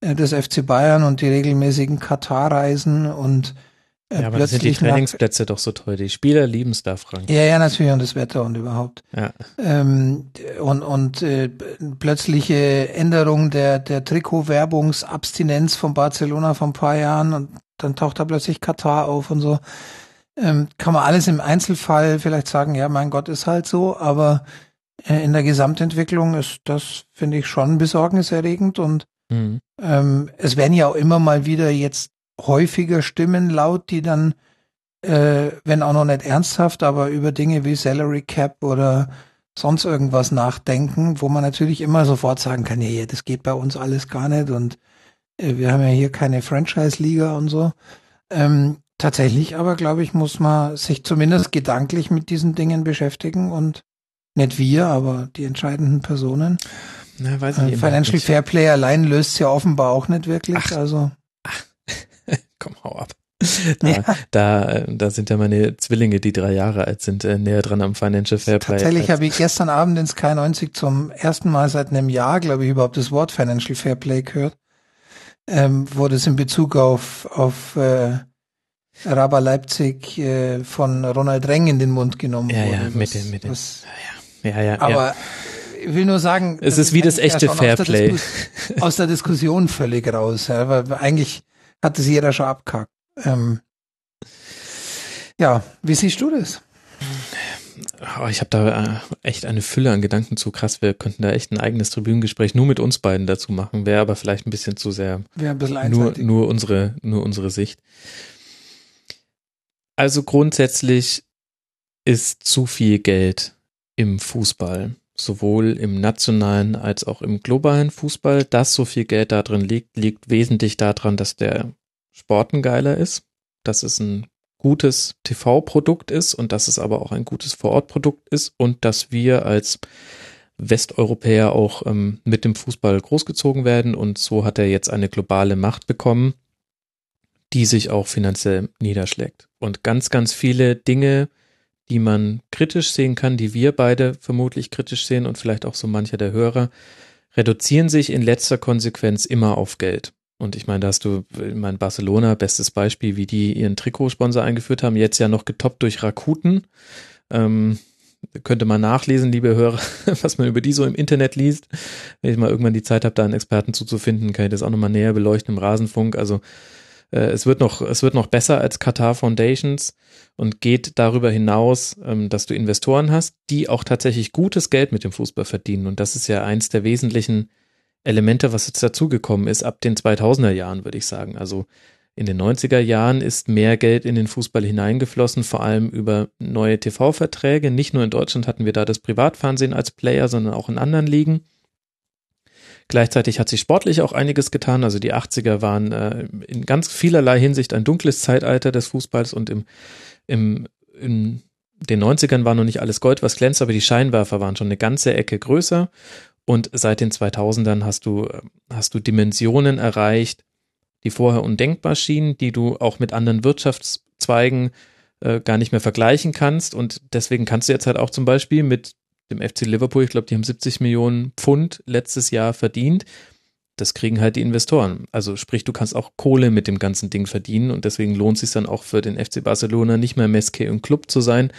äh, des FC Bayern und die regelmäßigen Katar-Reisen und äh, ja, aber plötzlich sind die Trainingsplätze doch so toll. Die Spieler lieben es da, Frank. Ja, ja, natürlich und das Wetter und überhaupt. Ja. Ähm, und und äh, plötzliche Änderung der der Trikotwerbungsabstinenz von Barcelona vor ein paar Jahren und dann taucht da plötzlich Katar auf und so. Ähm, kann man alles im Einzelfall vielleicht sagen, ja, mein Gott, ist halt so, aber äh, in der Gesamtentwicklung ist das, finde ich, schon besorgniserregend und Mhm. Ähm, es werden ja auch immer mal wieder jetzt häufiger Stimmen laut, die dann, äh, wenn auch noch nicht ernsthaft, aber über Dinge wie Salary Cap oder sonst irgendwas nachdenken, wo man natürlich immer sofort sagen kann, ja, das geht bei uns alles gar nicht und wir haben ja hier keine Franchise-Liga und so. Ähm, tatsächlich aber, glaube ich, muss man sich zumindest gedanklich mit diesen Dingen beschäftigen und nicht wir, aber die entscheidenden Personen. Na, weiß ich äh, Financial nicht. Fair Play allein löst ja offenbar auch nicht wirklich. Ach, also. Ach. *laughs* Komm, hau ab. Da, ja. da, äh, da sind ja meine Zwillinge, die drei Jahre alt sind, äh, näher dran am Financial Fair Play. Tatsächlich habe ich gestern Abend in Sky 90 zum ersten Mal seit einem Jahr, glaube ich, überhaupt das Wort Financial Fair Play gehört. Ähm, wo das in Bezug auf, auf äh, Raba Leipzig äh, von Ronald Reng in den Mund genommen ja, wurde. Ja, mit dem, mit dem. ja, ja, ja, ja. Aber ja ich will nur sagen, es ist wie das echte ja Fairplay. Aus, aus, der Diskussion völlig raus, ja, weil eigentlich hat es jeder schon abkackt. Ähm, ja, wie siehst du das? Oh, ich habe da äh, echt eine Fülle an Gedanken zu. Krass, wir könnten da echt ein eigenes Tribünengespräch nur mit uns beiden dazu machen. Wäre aber vielleicht ein bisschen zu sehr. Wäre ein bisschen nur, nur unsere, nur unsere Sicht. Also grundsätzlich ist zu viel Geld im Fußball sowohl im nationalen als auch im globalen Fußball, dass so viel Geld da drin liegt, liegt wesentlich daran, dass der Sport ein geiler ist, dass es ein gutes TV-Produkt ist und dass es aber auch ein gutes Vorortprodukt ist und dass wir als Westeuropäer auch ähm, mit dem Fußball großgezogen werden und so hat er jetzt eine globale Macht bekommen, die sich auch finanziell niederschlägt. Und ganz, ganz viele Dinge, die man kritisch sehen kann, die wir beide vermutlich kritisch sehen und vielleicht auch so mancher der Hörer, reduzieren sich in letzter Konsequenz immer auf Geld. Und ich meine, da hast du mein Barcelona, bestes Beispiel, wie die ihren Trikotsponsor eingeführt haben, jetzt ja noch getoppt durch Rakuten. Ähm, könnte man nachlesen, liebe Hörer, *laughs* was man über die so im Internet liest. Wenn ich mal irgendwann die Zeit habe, da einen Experten zuzufinden, kann ich das auch nochmal näher beleuchten im Rasenfunk. Also äh, es wird noch, es wird noch besser als Qatar Foundations und geht darüber hinaus, ähm, dass du Investoren hast, die auch tatsächlich gutes Geld mit dem Fußball verdienen. Und das ist ja eins der wesentlichen Elemente, was jetzt dazugekommen ist, ab den 2000er Jahren, würde ich sagen. Also in den 90er Jahren ist mehr Geld in den Fußball hineingeflossen, vor allem über neue TV-Verträge. Nicht nur in Deutschland hatten wir da das Privatfernsehen als Player, sondern auch in anderen Ligen. Gleichzeitig hat sich sportlich auch einiges getan. Also die 80er waren äh, in ganz vielerlei Hinsicht ein dunkles Zeitalter des Fußballs und im, im, in den 90ern war noch nicht alles Gold, was glänzt, aber die Scheinwerfer waren schon eine ganze Ecke größer. Und seit den 2000ern hast du, hast du Dimensionen erreicht, die vorher undenkbar schienen, die du auch mit anderen Wirtschaftszweigen äh, gar nicht mehr vergleichen kannst. Und deswegen kannst du jetzt halt auch zum Beispiel mit dem FC Liverpool, ich glaube, die haben 70 Millionen Pfund letztes Jahr verdient. Das kriegen halt die Investoren. Also sprich, du kannst auch Kohle mit dem ganzen Ding verdienen und deswegen lohnt es sich dann auch für den FC Barcelona nicht mehr Meske und Club zu sein,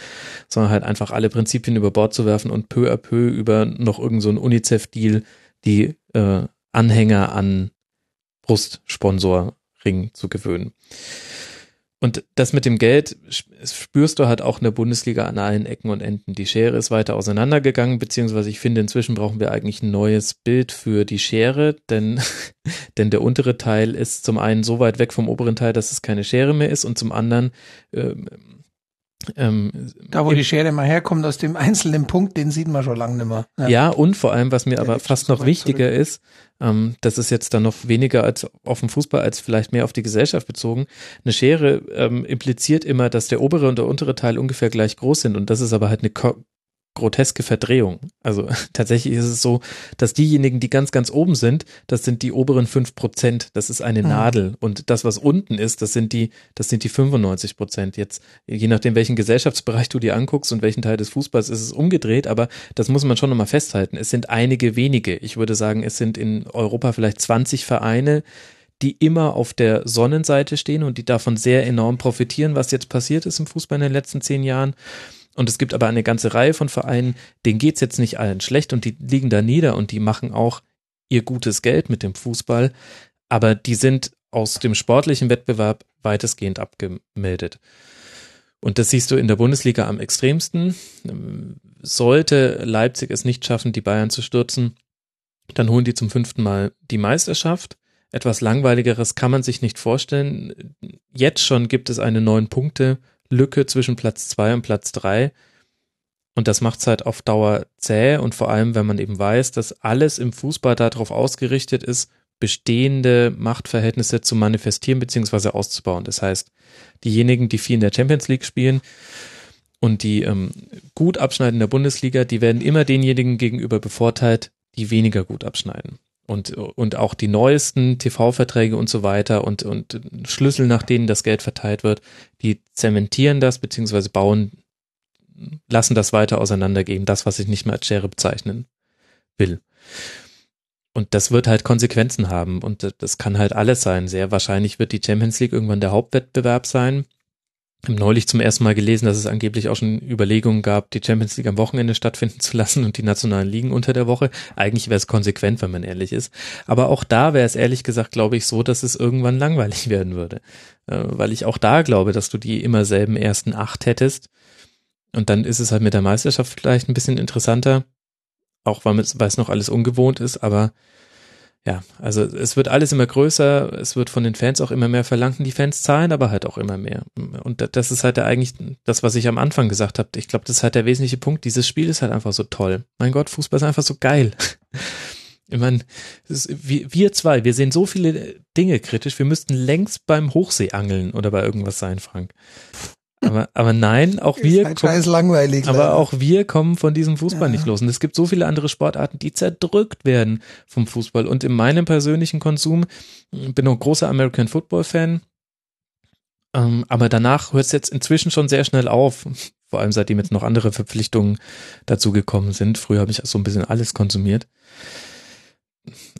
sondern halt einfach alle Prinzipien über Bord zu werfen und peu à peu über noch irgendeinen so UNICEF-Deal die äh, Anhänger an Brustsponsoring zu gewöhnen. Und das mit dem Geld spürst du halt auch in der Bundesliga an allen Ecken und Enden. Die Schere ist weiter auseinandergegangen, beziehungsweise ich finde, inzwischen brauchen wir eigentlich ein neues Bild für die Schere, denn, *laughs* denn der untere Teil ist zum einen so weit weg vom oberen Teil, dass es keine Schere mehr ist und zum anderen äh, ähm, da, wo die Schere mal herkommt, aus dem einzelnen Punkt, den sieht man schon lange nicht mehr. Ja, ja und vor allem, was mir aber fast noch wichtiger zurück. ist, ähm, das ist jetzt dann noch weniger als auf den Fußball, als vielleicht mehr auf die Gesellschaft bezogen. Eine Schere ähm, impliziert immer, dass der obere und der untere Teil ungefähr gleich groß sind und das ist aber halt eine groteske Verdrehung. Also *laughs* tatsächlich ist es so, dass diejenigen, die ganz, ganz oben sind, das sind die oberen fünf Prozent. Das ist eine mhm. Nadel. Und das, was unten ist, das sind die, das sind die 95 Prozent. Jetzt, je nachdem, welchen Gesellschaftsbereich du dir anguckst und welchen Teil des Fußballs ist es umgedreht, aber das muss man schon nochmal festhalten. Es sind einige wenige. Ich würde sagen, es sind in Europa vielleicht 20 Vereine, die immer auf der Sonnenseite stehen und die davon sehr enorm profitieren, was jetzt passiert ist im Fußball in den letzten zehn Jahren. Und es gibt aber eine ganze Reihe von Vereinen, denen geht's jetzt nicht allen schlecht und die liegen da nieder und die machen auch ihr gutes Geld mit dem Fußball, aber die sind aus dem sportlichen Wettbewerb weitestgehend abgemeldet. Und das siehst du in der Bundesliga am extremsten. Sollte Leipzig es nicht schaffen, die Bayern zu stürzen, dann holen die zum fünften Mal die Meisterschaft. Etwas langweiligeres kann man sich nicht vorstellen. Jetzt schon gibt es eine neun Punkte Lücke zwischen Platz zwei und Platz drei. Und das macht es halt auf Dauer zäh und vor allem, wenn man eben weiß, dass alles im Fußball darauf ausgerichtet ist, bestehende Machtverhältnisse zu manifestieren bzw. auszubauen. Das heißt, diejenigen, die viel in der Champions League spielen und die ähm, gut abschneiden in der Bundesliga, die werden immer denjenigen gegenüber bevorteilt, die weniger gut abschneiden und, und auch die neuesten TV-Verträge und so weiter und, und Schlüssel, nach denen das Geld verteilt wird, die zementieren das beziehungsweise bauen, lassen das weiter auseinandergehen, das, was ich nicht mehr als Schere bezeichnen will. Und das wird halt Konsequenzen haben und das kann halt alles sein. Sehr wahrscheinlich wird die Champions League irgendwann der Hauptwettbewerb sein neulich zum ersten Mal gelesen, dass es angeblich auch schon Überlegungen gab, die Champions League am Wochenende stattfinden zu lassen und die nationalen Ligen unter der Woche. Eigentlich wäre es konsequent, wenn man ehrlich ist. Aber auch da wäre es ehrlich gesagt, glaube ich, so, dass es irgendwann langweilig *laughs* werden würde. Äh, weil ich auch da glaube, dass du die immer selben ersten acht hättest. Und dann ist es halt mit der Meisterschaft vielleicht ein bisschen interessanter. Auch weil es noch alles ungewohnt ist, aber ja, also es wird alles immer größer, es wird von den Fans auch immer mehr verlangt und die Fans zahlen aber halt auch immer mehr. Und das ist halt eigentlich das, was ich am Anfang gesagt habe. Ich glaube, das ist halt der wesentliche Punkt. Dieses Spiel ist halt einfach so toll. Mein Gott, Fußball ist einfach so geil. *laughs* Ich meine, wir, wir zwei, wir sehen so viele Dinge kritisch, wir müssten längst beim Hochseeangeln oder bei irgendwas sein, Frank. Aber, aber nein, auch wir. Halt kommen, langweilig. Aber leider. auch wir kommen von diesem Fußball ja. nicht los. Und es gibt so viele andere Sportarten, die zerdrückt werden vom Fußball. Und in meinem persönlichen Konsum bin auch großer American Football Fan. Ähm, aber danach hört es jetzt inzwischen schon sehr schnell auf. *laughs* Vor allem seitdem jetzt noch andere Verpflichtungen dazugekommen sind. Früher habe ich so ein bisschen alles konsumiert.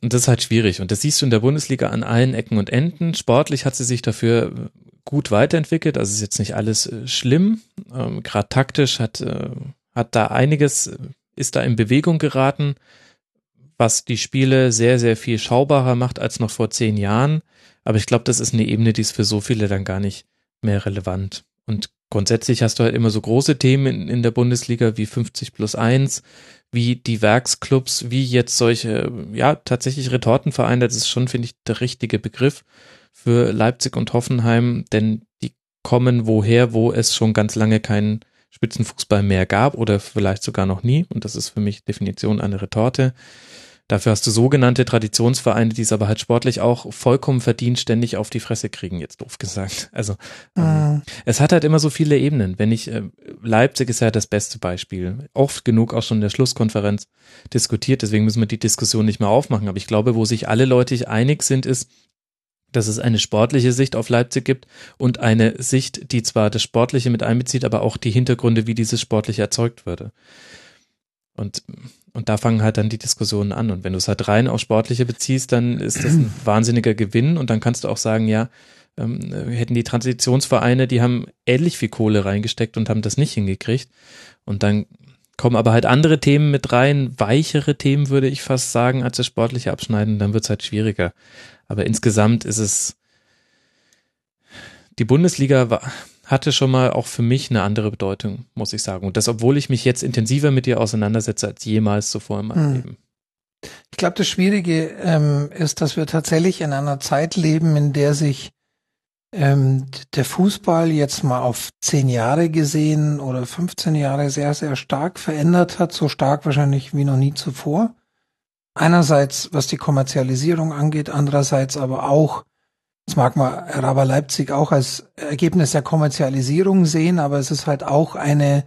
Und das ist halt schwierig. Und das siehst du in der Bundesliga an allen Ecken und Enden. Sportlich hat sie sich dafür gut weiterentwickelt. Also ist jetzt nicht alles äh, schlimm. Ähm, Gerade taktisch hat, äh, hat da einiges, äh, ist da in Bewegung geraten, was die Spiele sehr, sehr viel schaubarer macht als noch vor zehn Jahren. Aber ich glaube, das ist eine Ebene, die ist für so viele dann gar nicht mehr relevant. Und grundsätzlich hast du halt immer so große Themen in, in der Bundesliga wie 50 plus 1, wie die Werksclubs, wie jetzt solche, ja, tatsächlich Retortenvereine, das ist schon, finde ich, der richtige Begriff für Leipzig und Hoffenheim, denn die kommen woher, wo es schon ganz lange keinen Spitzenfußball mehr gab oder vielleicht sogar noch nie. Und das ist für mich Definition eine Retorte. Dafür hast du sogenannte Traditionsvereine, die es aber halt sportlich auch vollkommen verdient ständig auf die Fresse kriegen, jetzt doof gesagt. Also mhm. es hat halt immer so viele Ebenen. Wenn ich, äh, Leipzig ist ja das beste Beispiel. Oft genug auch schon in der Schlusskonferenz diskutiert, deswegen müssen wir die Diskussion nicht mehr aufmachen. Aber ich glaube, wo sich alle Leute einig sind, ist, dass es eine sportliche Sicht auf Leipzig gibt und eine Sicht, die zwar das Sportliche mit einbezieht, aber auch die Hintergründe, wie dieses Sportliche erzeugt würde. Und, und da fangen halt dann die Diskussionen an. Und wenn du es halt rein auf Sportliche beziehst, dann ist das ein *clears throat* wahnsinniger Gewinn. Und dann kannst du auch sagen, ja, ähm, hätten die Transitionsvereine, die haben ähnlich viel Kohle reingesteckt und haben das nicht hingekriegt. Und dann kommen aber halt andere Themen mit rein, weichere Themen, würde ich fast sagen, als das sportliche Abschneiden. Dann wird es halt schwieriger. Aber insgesamt ist es, die Bundesliga war, hatte schon mal auch für mich eine andere Bedeutung, muss ich sagen. Und das, obwohl ich mich jetzt intensiver mit ihr auseinandersetze als jemals zuvor in meinem hm. Leben. Ich glaube, das Schwierige ähm, ist, dass wir tatsächlich in einer Zeit leben, in der sich ähm, der Fußball jetzt mal auf zehn Jahre gesehen oder 15 Jahre sehr, sehr stark verändert hat, so stark wahrscheinlich wie noch nie zuvor. Einerseits, was die Kommerzialisierung angeht, andererseits aber auch das mag man Raber Leipzig auch als Ergebnis der Kommerzialisierung sehen, aber es ist halt auch eine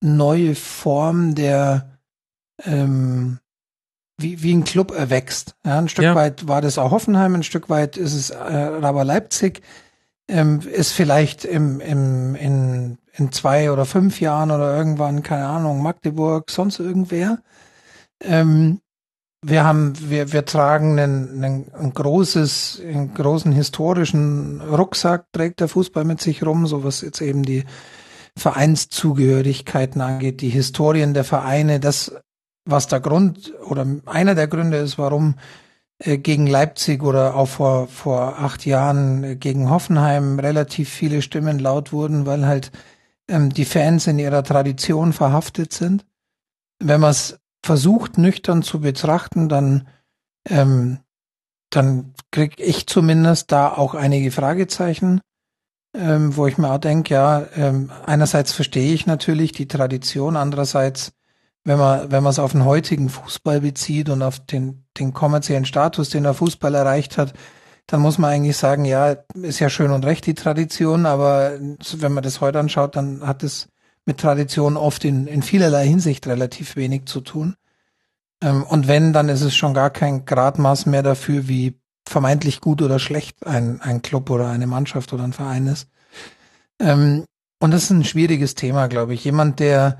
neue Form der ähm, wie, wie ein Club erwächst. Ja, ein Stück ja. weit war das auch Hoffenheim, ein Stück weit ist es äh, Raber Leipzig, ähm, ist vielleicht im, im, in, in zwei oder fünf Jahren oder irgendwann, keine Ahnung, Magdeburg, sonst irgendwer. Ähm, wir haben, wir, wir tragen einen, einen, ein großes, einen großen historischen Rucksack, trägt der Fußball mit sich rum, so was jetzt eben die Vereinszugehörigkeiten angeht, die Historien der Vereine, das, was der Grund oder einer der Gründe ist, warum äh, gegen Leipzig oder auch vor, vor acht Jahren äh, gegen Hoffenheim relativ viele Stimmen laut wurden, weil halt ähm, die Fans in ihrer Tradition verhaftet sind. Wenn man es versucht, nüchtern zu betrachten, dann, ähm, dann kriege ich zumindest da auch einige Fragezeichen, ähm, wo ich mir auch denke, ja, ähm, einerseits verstehe ich natürlich die Tradition, andererseits, wenn man, wenn man es auf den heutigen Fußball bezieht und auf den, den kommerziellen Status, den der Fußball erreicht hat, dann muss man eigentlich sagen, ja, ist ja schön und recht die Tradition, aber wenn man das heute anschaut, dann hat es mit Tradition oft in, in vielerlei Hinsicht relativ wenig zu tun. Ähm, und wenn, dann ist es schon gar kein Gradmaß mehr dafür, wie vermeintlich gut oder schlecht ein, ein Club oder eine Mannschaft oder ein Verein ist. Ähm, und das ist ein schwieriges Thema, glaube ich. Jemand, der,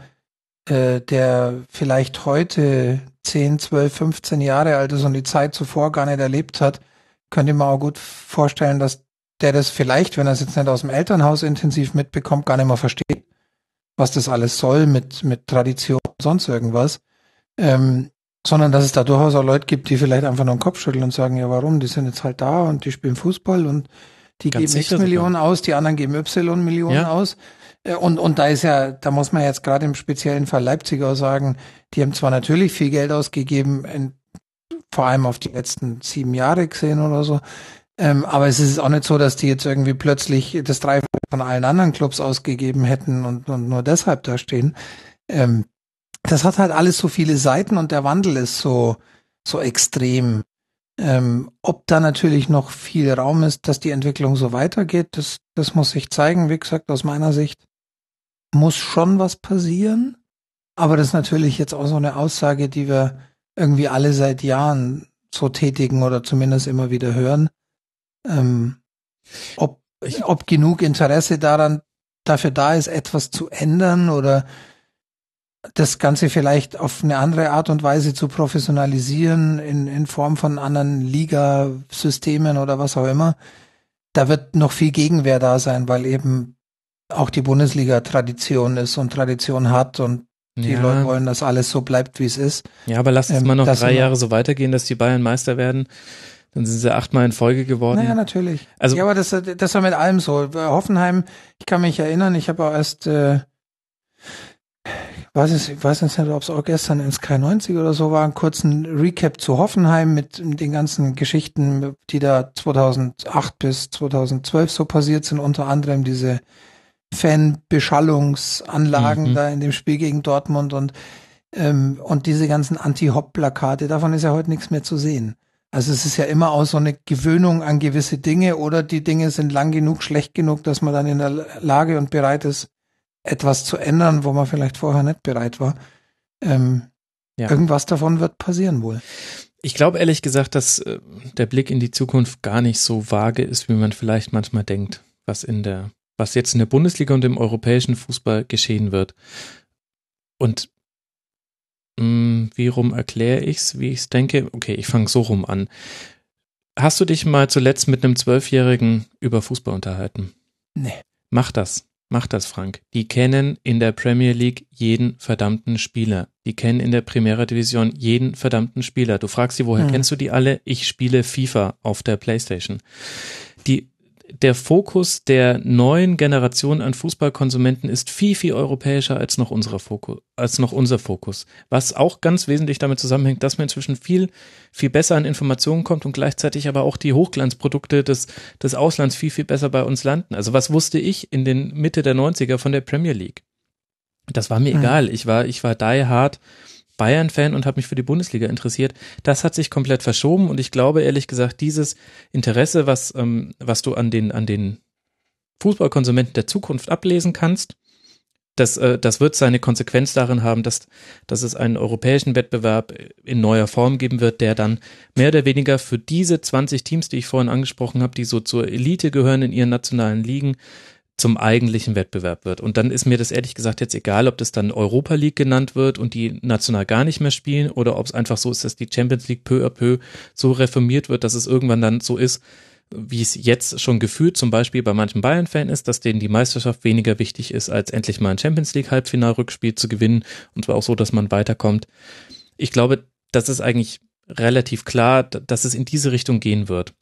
äh, der vielleicht heute 10, 12, 15 Jahre alt ist und die Zeit zuvor gar nicht erlebt hat, könnte man auch gut vorstellen, dass der das vielleicht, wenn er es jetzt nicht aus dem Elternhaus intensiv mitbekommt, gar nicht mehr versteht was das alles soll mit, mit Tradition und sonst irgendwas. Ähm, sondern dass es da durchaus auch Leute gibt, die vielleicht einfach nur den Kopf schütteln und sagen, ja warum, die sind jetzt halt da und die spielen Fußball und die Ganz geben X Millionen sogar. aus, die anderen geben Y Millionen ja. aus. Äh, und, und da ist ja, da muss man jetzt gerade im speziellen Fall Leipziger sagen, die haben zwar natürlich viel Geld ausgegeben, in, vor allem auf die letzten sieben Jahre gesehen oder so, ähm, aber es ist auch nicht so, dass die jetzt irgendwie plötzlich das Dreifache von allen anderen Clubs ausgegeben hätten und, und nur deshalb da stehen. Ähm, das hat halt alles so viele Seiten und der Wandel ist so, so extrem. Ähm, ob da natürlich noch viel Raum ist, dass die Entwicklung so weitergeht, das, das muss sich zeigen. Wie gesagt, aus meiner Sicht muss schon was passieren. Aber das ist natürlich jetzt auch so eine Aussage, die wir irgendwie alle seit Jahren so tätigen oder zumindest immer wieder hören. Ähm, ob, ob genug Interesse daran dafür da ist, etwas zu ändern oder das Ganze vielleicht auf eine andere Art und Weise zu professionalisieren in, in Form von anderen Ligasystemen oder was auch immer, da wird noch viel Gegenwehr da sein, weil eben auch die Bundesliga Tradition ist und Tradition hat und die ja. Leute wollen, dass alles so bleibt, wie es ist. Ja, aber lass es ähm, mal noch drei Jahre so weitergehen, dass die Bayern Meister werden Dann sind sie achtmal in Folge geworden. Naja, natürlich. Also- ja, aber das, das war mit allem so. Bei Hoffenheim, ich kann mich erinnern, ich habe auch erst, äh, weiß es, ich weiß nicht, ob es auch gestern in Sky 90 oder so war, einen kurzen Recap zu Hoffenheim mit den ganzen Geschichten, die da 2008 bis 2012 so passiert sind, unter anderem diese Fanbeschallungsanlagen Mhm. da in dem Spiel gegen Dortmund und ähm, und diese ganzen Anti-Hop-Plakate, davon ist ja heute nichts mehr zu sehen. Also es ist ja immer auch so eine Gewöhnung an gewisse Dinge oder die Dinge sind lang genug, schlecht genug, dass man dann in der Lage und bereit ist, etwas zu ändern, wo man vielleicht vorher nicht bereit war. Ähm, Ja. Irgendwas davon wird passieren wohl. Ich glaube ehrlich gesagt, dass äh, der Blick in die Zukunft gar nicht so vage ist, wie man vielleicht manchmal denkt, was in der, was jetzt in der Bundesliga und im europäischen Fußball geschehen wird. Und mh, wie rum erkläre ich's, wie ich's denke? Okay, ich fange so rum an. Hast du dich mal zuletzt mit einem Zwölfjährigen über Fußball unterhalten? Nee. Mach das. Mach das, Frank. Die kennen in der Premier League jeden verdammten Spieler. Die kennen in der Primera Division jeden verdammten Spieler. Du fragst sie, woher Hm. kennst du die alle? Ich spiele FIFA auf der Playstation. Die, der Fokus der neuen Generation an Fußballkonsumenten ist viel, viel europäischer als noch unserer Fokus, als noch unser Fokus. Was auch ganz wesentlich damit zusammenhängt, dass man inzwischen viel, viel besser an Informationen kommt und gleichzeitig aber auch die Hochglanzprodukte des, des Auslands viel, viel besser bei uns landen. Also was wusste ich in den Mitte der 90er von der Premier League? Das war mir Mhm. egal. Ich war, ich war die hard Bayern-Fan und habe mich für die Bundesliga interessiert. Das hat sich komplett verschoben und ich glaube ehrlich gesagt, dieses Interesse, was, ähm, was du an den, an den Fußballkonsumenten der Zukunft ablesen kannst, das, äh, das wird seine Konsequenz darin haben, dass, dass es einen europäischen Wettbewerb in neuer Form geben wird, der dann mehr oder weniger für diese 20 Teams, die ich vorhin angesprochen habe, die so zur Elite gehören in ihren nationalen Ligen, zum eigentlichen Wettbewerb wird. Und dann ist mir das ehrlich gesagt jetzt egal, ob das dann Europa League genannt wird und die national gar nicht mehr spielen oder ob es einfach so ist, dass die Champions League peu à peu so reformiert wird, dass es irgendwann dann so ist, wie es jetzt schon gefühlt zum Beispiel bei manchen Bayern-Fan ist, dass denen die Meisterschaft weniger wichtig ist, als endlich mal ein Champions League Halbfinalrückspiel zu gewinnen und zwar auch so, dass man weiterkommt. Ich glaube, das ist eigentlich relativ klar, dass es in diese Richtung gehen wird.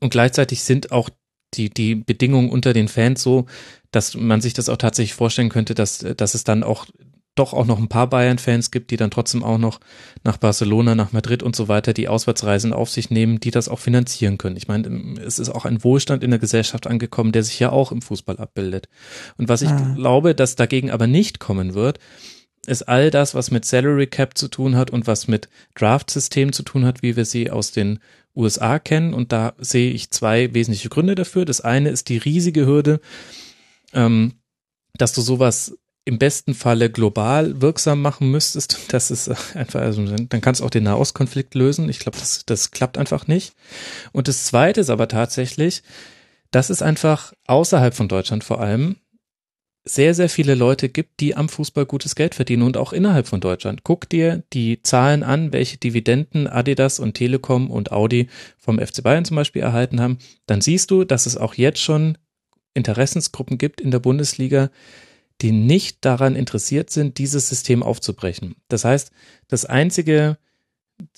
Und gleichzeitig sind auch die, die Bedingungen unter den Fans so, dass man sich das auch tatsächlich vorstellen könnte, dass, dass es dann auch doch auch noch ein paar Bayern-Fans gibt, die dann trotzdem auch noch nach Barcelona, nach Madrid und so weiter die Auswärtsreisen auf sich nehmen, die das auch finanzieren können. Ich meine, es ist auch ein Wohlstand in der Gesellschaft angekommen, der sich ja auch im Fußball abbildet. Und was ich Mhm. glaube, dass dagegen aber nicht kommen wird, ist all das, was mit Salary Cap zu tun hat und was mit Draft-System zu tun hat, wie wir sie aus den USA kennen. Und da sehe ich zwei wesentliche Gründe dafür. Das eine ist die riesige Hürde, ähm, dass du sowas im besten Falle global wirksam machen müsstest. *laughs* Das ist einfach, also dann kannst du auch den Nahostkonflikt lösen. Ich glaube, das, das klappt einfach nicht. Und das zweite ist aber tatsächlich, dass es einfach außerhalb von Deutschland vor allem sehr, sehr viele Leute gibt, die am Fußball gutes Geld verdienen und auch innerhalb von Deutschland. Guck dir die Zahlen an, welche Dividenden Adidas und Telekom und Audi vom FC Bayern zum Beispiel erhalten haben. Dann siehst du, dass es auch jetzt schon Interessensgruppen gibt in der Bundesliga, die nicht daran interessiert sind, dieses System aufzubrechen. Das heißt, das einzige,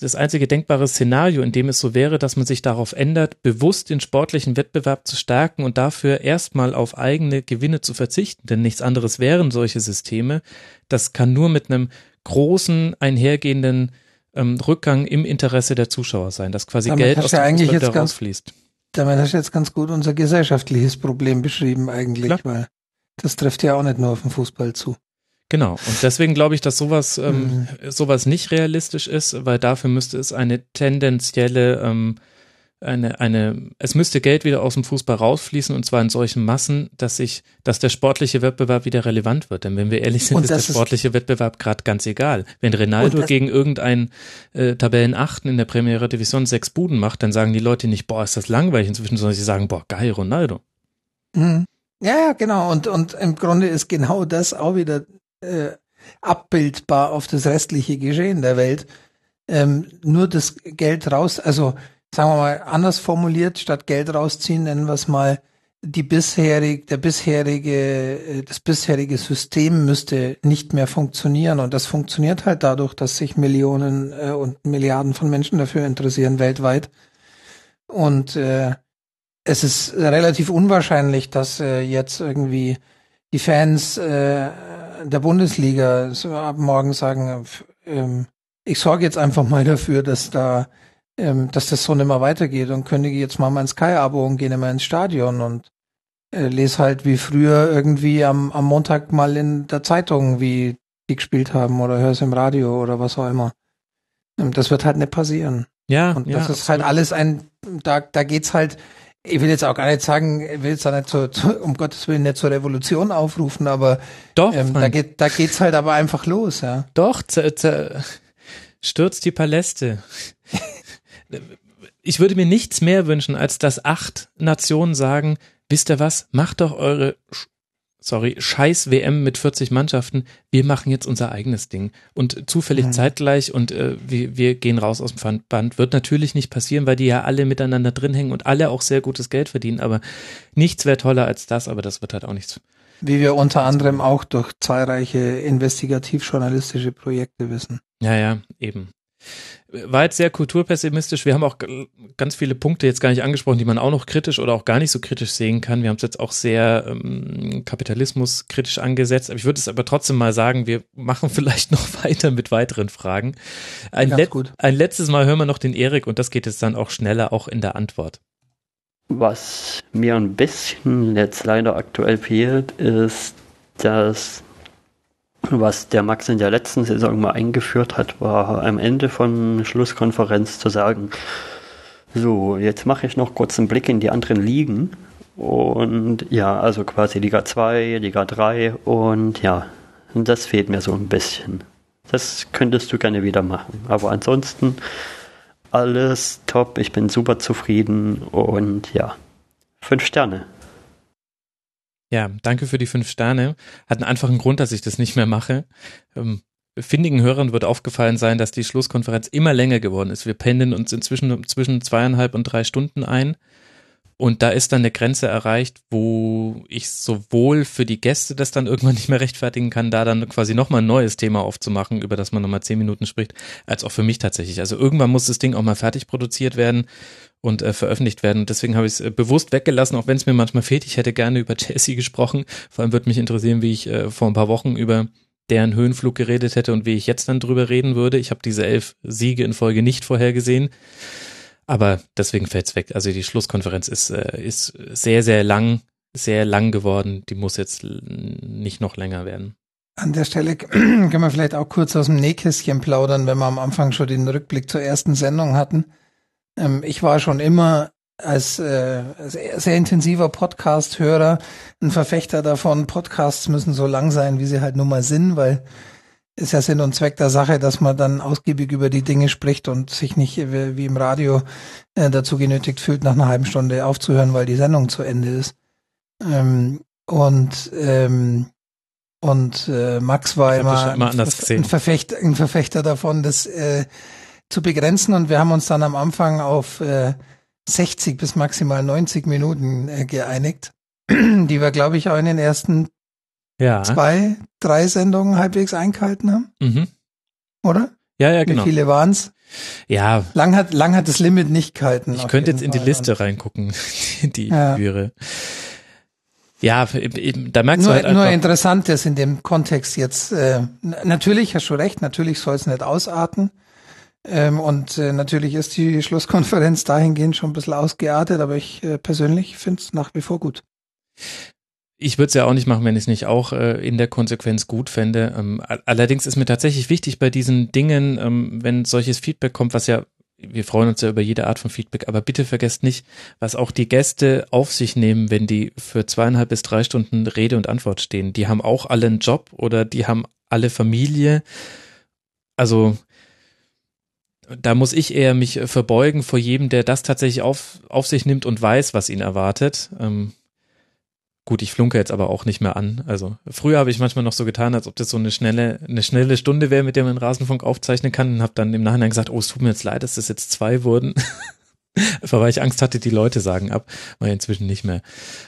das einzige denkbare Szenario, in dem es so wäre, dass man sich darauf ändert, bewusst den sportlichen Wettbewerb zu stärken und dafür erstmal auf eigene Gewinne zu verzichten, denn nichts anderes wären solche Systeme. Das kann nur mit einem großen einhergehenden ähm, Rückgang im Interesse der Zuschauer sein, dass quasi Damit Geld aus du dem Fußball ganz- rausfließt. Damit hast du jetzt ganz gut unser gesellschaftliches Problem beschrieben eigentlich, Klar. weil das trifft ja auch nicht nur auf den Fußball zu. Genau. Und deswegen glaube ich, dass sowas, ähm, Mhm. sowas nicht realistisch ist, weil dafür müsste es eine tendenzielle, ähm, eine, eine, es müsste Geld wieder aus dem Fußball rausfließen und zwar in solchen Massen, dass sich, dass der sportliche Wettbewerb wieder relevant wird. Denn wenn wir ehrlich sind, ist der das ist- sportliche Wettbewerb gerade ganz egal. Wenn Ronaldo gegen irgendeinen äh, Tabellenachten in der Primera Division sechs Buden macht, dann sagen die Leute nicht, boah, ist das langweilig inzwischen, sondern sie sagen, boah, geil, Ronaldo. Mhm. Ja, ja, genau. Und, und im Grunde ist genau das auch wieder äh, abbildbar auf das restliche Geschehen der Welt. Ähm, nur das Geld raus, also sagen wir mal anders formuliert, statt Geld rausziehen, nennen wir es mal die bisherig, der bisherige, äh, das bisherige System müsste nicht mehr funktionieren und das funktioniert halt dadurch, dass sich Millionen äh, und Milliarden von Menschen dafür interessieren weltweit. Und äh, es ist relativ unwahrscheinlich, dass äh, jetzt irgendwie die Fans äh, der Bundesliga so ab morgen sagen, ähm, ich sorge jetzt einfach mal dafür, dass da, ähm, dass das so nicht mehr weitergeht und kündige jetzt mal mein Sky-Abo und gehe nicht mehr ins Stadion und äh, lese halt wie früher irgendwie am, am Montag mal in der Zeitung, wie die gespielt haben oder höre es im Radio oder was auch immer. Ähm, das wird halt nicht passieren. Ja, und ja, das ist halt alles ein, da, da geht's halt, ich will jetzt auch gar nicht sagen, ich will jetzt auch nicht zu, zu, um Gottes Willen nicht zur Revolution aufrufen, aber Doch, ähm, da geht, da geht's halt aber einfach los, ja. Doch, stürzt die Paläste. Ich würde mir nichts mehr wünschen, als dass acht Nationen sagen, wisst ihr was, macht doch eure, sorry, scheiß WM mit 40 Mannschaften, wir machen jetzt unser eigenes Ding. Und zufällig Mhm. zeitgleich und äh, wir, wir gehen raus aus dem Verband. Wird natürlich nicht passieren, weil die ja alle miteinander drin hängen und alle auch sehr gutes Geld verdienen, aber nichts wäre toller als das, aber das wird halt auch nichts. Wie wir unter anderem auch durch zahlreiche investigativ-journalistische Projekte wissen. Ja, ja, eben. War jetzt sehr kulturpessimistisch. Wir haben auch ganz viele Punkte jetzt gar nicht angesprochen, die man auch noch kritisch oder auch gar nicht so kritisch sehen kann. Wir haben es jetzt auch sehr ähm, kapitalismuskritisch angesetzt. Aber ich würde es aber trotzdem mal sagen, wir machen *laughs* vielleicht noch weiter mit weiteren Fragen. Ein, Ganz let gut. ein letztes Mal hören wir noch den Erik und das geht jetzt dann auch schneller, auch in der Antwort. Was mir ein bisschen jetzt leider aktuell fehlt, ist, dass was der Max in der letzten Saison mal eingeführt hat, war am Ende von Schlusskonferenz zu sagen, so, jetzt mache ich noch kurz einen Blick in die anderen Ligen. Und ja, also quasi Liga 2, Liga 3 und ja, das fehlt mir so ein bisschen. Das könntest du gerne wieder machen. Aber ansonsten alles top, ich bin super zufrieden und ja, fünf Sterne. Ja, danke für die fünf Sterne. Hat einen einfachen Grund, dass ich das nicht mehr mache. Ähm, findigen Hörern wird aufgefallen sein, dass die Schlusskonferenz immer länger geworden ist. Wir pendeln uns inzwischen zwischen zweieinhalb und drei Stunden ein. Und da ist dann eine Grenze erreicht, wo ich sowohl für die Gäste das dann irgendwann *laughs* nicht mehr rechtfertigen kann, da dann quasi nochmal ein neues Thema aufzumachen, über das man nochmal zehn Minuten spricht, als auch für mich tatsächlich. Also irgendwann muss das Ding auch mal fertig produziert werden und äh, veröffentlicht werden. Deswegen habe ich es äh, bewusst weggelassen, auch wenn es mir manchmal fehlt. Ich hätte gerne über Chelsea gesprochen. Vor allem würde mich interessieren, wie ich äh, vor ein paar Wochen über deren Höhenflug geredet hätte und wie ich jetzt dann drüber reden würde. Ich habe diese elf Siege in Folge nicht vorhergesehen. Aber deswegen fällt's weg. Also die Schlusskonferenz ist, äh, ist sehr, sehr lang, sehr lang geworden. Die muss jetzt nicht noch länger werden. An der Stelle *clears throat* können wir vielleicht auch kurz aus dem Nähkästchen plaudern, wenn wir am Anfang schon den Rückblick zur ersten Sendung hatten. Ähm, ich war schon immer als äh, sehr, sehr intensiver Podcast-Hörer ein Verfechter davon, Podcasts müssen so lang sein, wie sie halt nun mal sind, weil ist ja Sinn und Zweck der Sache, dass man dann ausgiebig über die Dinge spricht und sich nicht wie wie im Radio äh, dazu genötigt fühlt, nach einer halben Stunde aufzuhören, weil die Sendung zu Ende ist. Ähm, und ähm, und äh, Max war immer, immer ein, Verfechter, ein Verfechter davon, das äh, zu begrenzen. Und wir haben uns dann am Anfang auf äh, 60 bis maximal 90 Minuten äh, geeinigt, *clears throat* die wir, glaube ich, auch in den ersten Ja. zwei, drei Sendungen halbwegs eingehalten haben, Mhm. oder? Ja, ja, genau. Wie viele waren's? Ja, Lang hat, lang hat das Limit nicht gehalten. ich könnte jetzt in die Fall. Liste reingucken, *laughs* die Ja. Jüre. Ja, eben, da merkst Nur, du halt nur einfach, interessant ist in dem Kontext jetzt, äh, natürlich hast du recht, natürlich soll es nicht ausarten. Ähm, und äh, natürlich ist die *laughs* Schlusskonferenz dahingehend schon ein bisschen ausgeartet, aber ich äh, persönlich finde es nach wie vor gut. ich würde es ja auch nicht machen, wenn ich es nicht auch äh, in der Konsequenz gut fände. Ähm, all- allerdings ist mir tatsächlich wichtig bei diesen Dingen, ähm, wenn solches Feedback kommt, was ja, wir freuen uns ja über jede Art von Feedback, aber bitte vergesst nicht, was auch die Gäste auf sich nehmen, wenn die für zweieinhalb bis drei Stunden Rede und Antwort stehen. Die haben auch alle einen Job oder die haben alle Familie. Also da muss ich eher mich äh, verbeugen vor jedem, der das tatsächlich auf, auf sich nimmt und weiß, was ihn erwartet. Ähm, Gut, ich flunke jetzt aber auch nicht mehr an. Also früher habe ich manchmal noch so getan, als ob das so eine schnelle, eine schnelle Stunde wäre, mit der man Rasenfunk aufzeichnen kann und habe dann im Nachhinein gesagt, oh, es tut mir jetzt leid, dass das jetzt zwei wurden. *laughs* Einfach weil ich Angst hatte, die Leute sagen ab, weil inzwischen nicht mehr.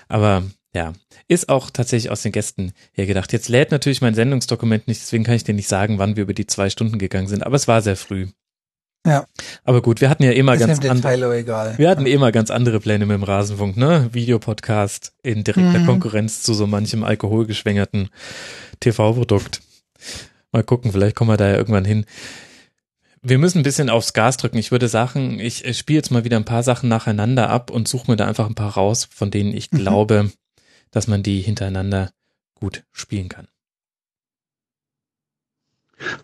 Aber ja, ist auch tatsächlich aus den Gästen her gedacht. Jetzt lädt natürlich mein Sendungsdokument nicht, deswegen kann ich dir nicht sagen, wann wir über die zwei Stunden gegangen sind, aber es war sehr früh. Ja. Aber gut, wir hatten ja immer ganz andere, wir hatten immer ganz andere Pläne mit dem Rasenfunk, ne? Videopodcast in direkter Mhm. Konkurrenz zu so manchem alkoholgeschwängerten TV-Produkt. Mal gucken, vielleicht kommen wir da ja irgendwann hin. Wir müssen ein bisschen aufs Gas drücken. Ich würde sagen, ich spiele jetzt mal wieder ein paar Sachen nacheinander ab und suche mir da einfach ein paar raus, von denen ich Mhm. glaube, dass man die hintereinander gut spielen kann.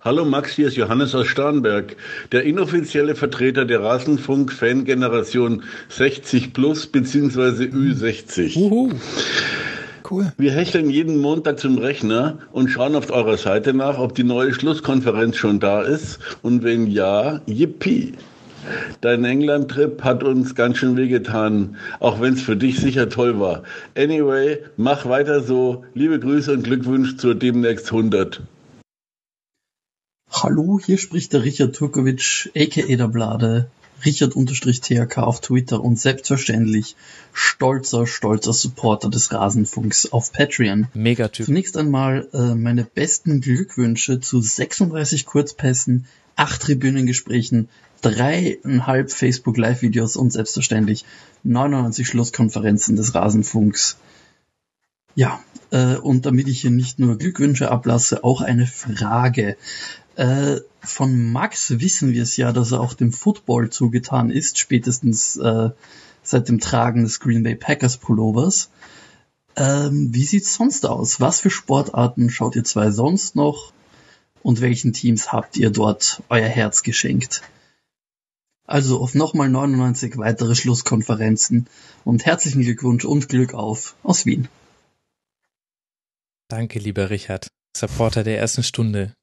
Hallo Max, hier ist Johannes aus Starnberg, der inoffizielle Vertreter der Rasenfunk-Fangeneration 60 plus bzw. Ü60. Cool. Wir hecheln jeden Montag zum Rechner und schauen auf eurer Seite nach, ob die neue Schlusskonferenz schon da ist und wenn ja, yippie. Dein England-Trip hat uns ganz schön wehgetan, auch wenn es für dich sicher toll war. Anyway, mach weiter so. Liebe Grüße und Glückwunsch zur demnächst 100. Hallo, hier spricht der Richard Turkovic, aka der Blade, Richard-THK auf Twitter und selbstverständlich stolzer, stolzer Supporter des Rasenfunks auf Patreon. Megatyp. Zunächst einmal äh, meine besten Glückwünsche zu 36 Kurzpässen, 8 Tribünengesprächen, dreieinhalb Facebook Live-Videos und selbstverständlich 99 Schlusskonferenzen des Rasenfunks. Ja, äh, und damit ich hier nicht nur Glückwünsche ablasse, auch eine Frage. Äh, von Max wissen wir es ja, dass er auch dem Football zugetan ist, spätestens äh, seit dem Tragen des Green Bay Packers Pullovers. Ähm, wie sieht's sonst aus? Was für Sportarten schaut ihr zwei sonst noch? Und welchen Teams habt ihr dort euer Herz geschenkt? Also auf nochmal 99 weitere Schlusskonferenzen und herzlichen Glückwunsch und Glück auf aus Wien. Danke, lieber Richard, Supporter der ersten Stunde.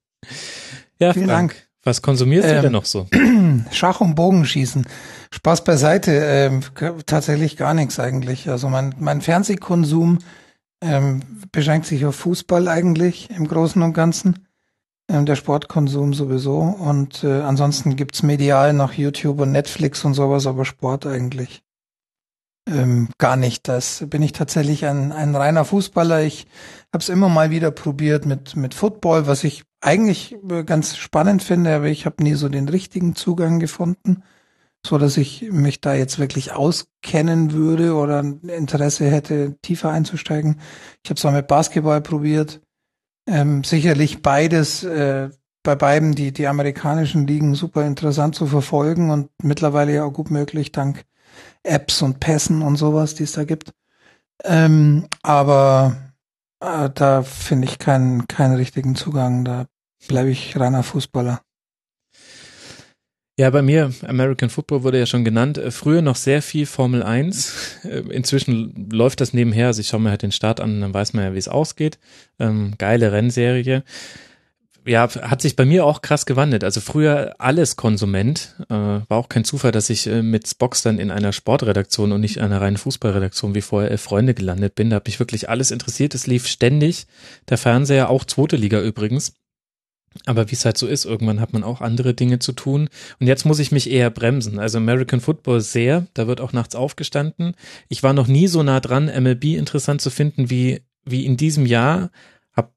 Ja, Vielen Frank, Dank. was konsumierst du Ähm, denn noch so? *clears throat* Schach und Bogenschießen. Spaß beiseite, ähm, tatsächlich gar nichts eigentlich. Also mein, mein Fernsehkonsum ähm, beschränkt sich auf Fußball eigentlich im Großen und Ganzen. Ähm, der Sportkonsum sowieso. Und äh, ansonsten gibt's medial noch YouTube und Netflix und sowas, aber Sport eigentlich ähm, gar nicht. Das bin ich tatsächlich ein, ein reiner Fußballer. Ich habe es immer mal wieder probiert mit, mit Football, was ich eigentlich äh, ganz spannend finde, aber ich habe nie so den richtigen Zugang gefunden, so dass ich mich da jetzt wirklich auskennen würde oder ein Interesse hätte, tiefer einzusteigen. Ich habe es auch mit Basketball probiert. Ähm, sicherlich beides, äh, bei beiden die, die amerikanischen Ligen super interessant zu verfolgen und mittlerweile ja auch gut möglich dank Apps und Pässen und sowas, die es da gibt. Ähm, aber äh, da finde ich keinen, keinen richtigen Zugang. Da bleibe ich reiner Fußballer. Ja, bei mir, American Football wurde ja schon genannt. Äh, Früher noch sehr viel Formel 1. Äh, Inzwischen läuft das nebenher. Also ich schaue mir halt den Start an, dann weiß man ja, wie es ausgeht. Ähm, geile Rennserie. Ja, hat sich bei mir auch krass gewandelt. Also früher alles Konsument. Äh, war auch kein Zufall, dass ich äh, mit Spox dann in einer Sportredaktion und nicht in einer reinen Fußballredaktion wie vorher Elf Freunde gelandet bin. Da hat mich wirklich alles interessiert. Es lief ständig. Der Fernseher, auch zweite Liga übrigens. Aber wie es halt so ist, irgendwann hat man auch andere Dinge zu tun. Und jetzt muss ich mich eher bremsen. Also American Football sehr, da wird auch nachts aufgestanden. Ich war noch nie so nah dran, MLB interessant zu finden wie, wie in diesem Jahr. Hab,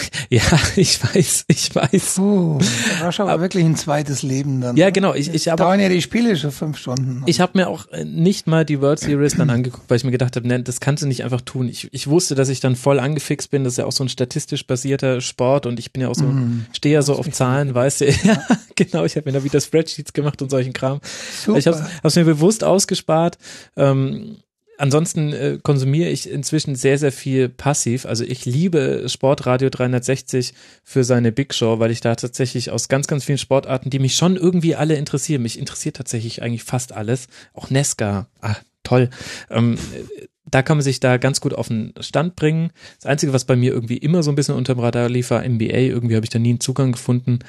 *laughs* ja, ich weiß, ich weiß. Puh, da war schon aber wirklich ein zweites Leben dann. Ja, genau. Ich, ich habe Dauern ja die Spiele schon fünf Stunden. ich habe mir auch äh, nicht mal die World Series dann angeguckt, weil ich mir gedacht habe, ne, das kannst du nicht einfach tun. Ich, ich wusste, dass ich dann voll angefixt bin. Das ist ja auch so ein statistisch basierter Sport und ich bin ja auch so, Mhm. stehe ja so auf Zahlen, weißt du. *laughs* Ja, genau. Ich habe mir da wieder Spreadsheets gemacht und solchen Kram. Super. Ich habe es mir bewusst ausgespart. Ähm, ansonsten äh, konsumiere ich inzwischen sehr, sehr viel passiv. Also ich liebe Sportradio 360 für seine Big Show, weil ich da tatsächlich aus ganz, ganz vielen Sportarten, die mich schon irgendwie alle interessieren, mich interessiert tatsächlich eigentlich fast alles. Auch Nesca, ah, toll. Ähm, äh, da kann man sich da ganz gut auf den Stand bringen. Das Einzige, was bei mir irgendwie immer so ein bisschen unterm Radar lief, war NBA. Irgendwie habe ich da nie einen Zugang gefunden.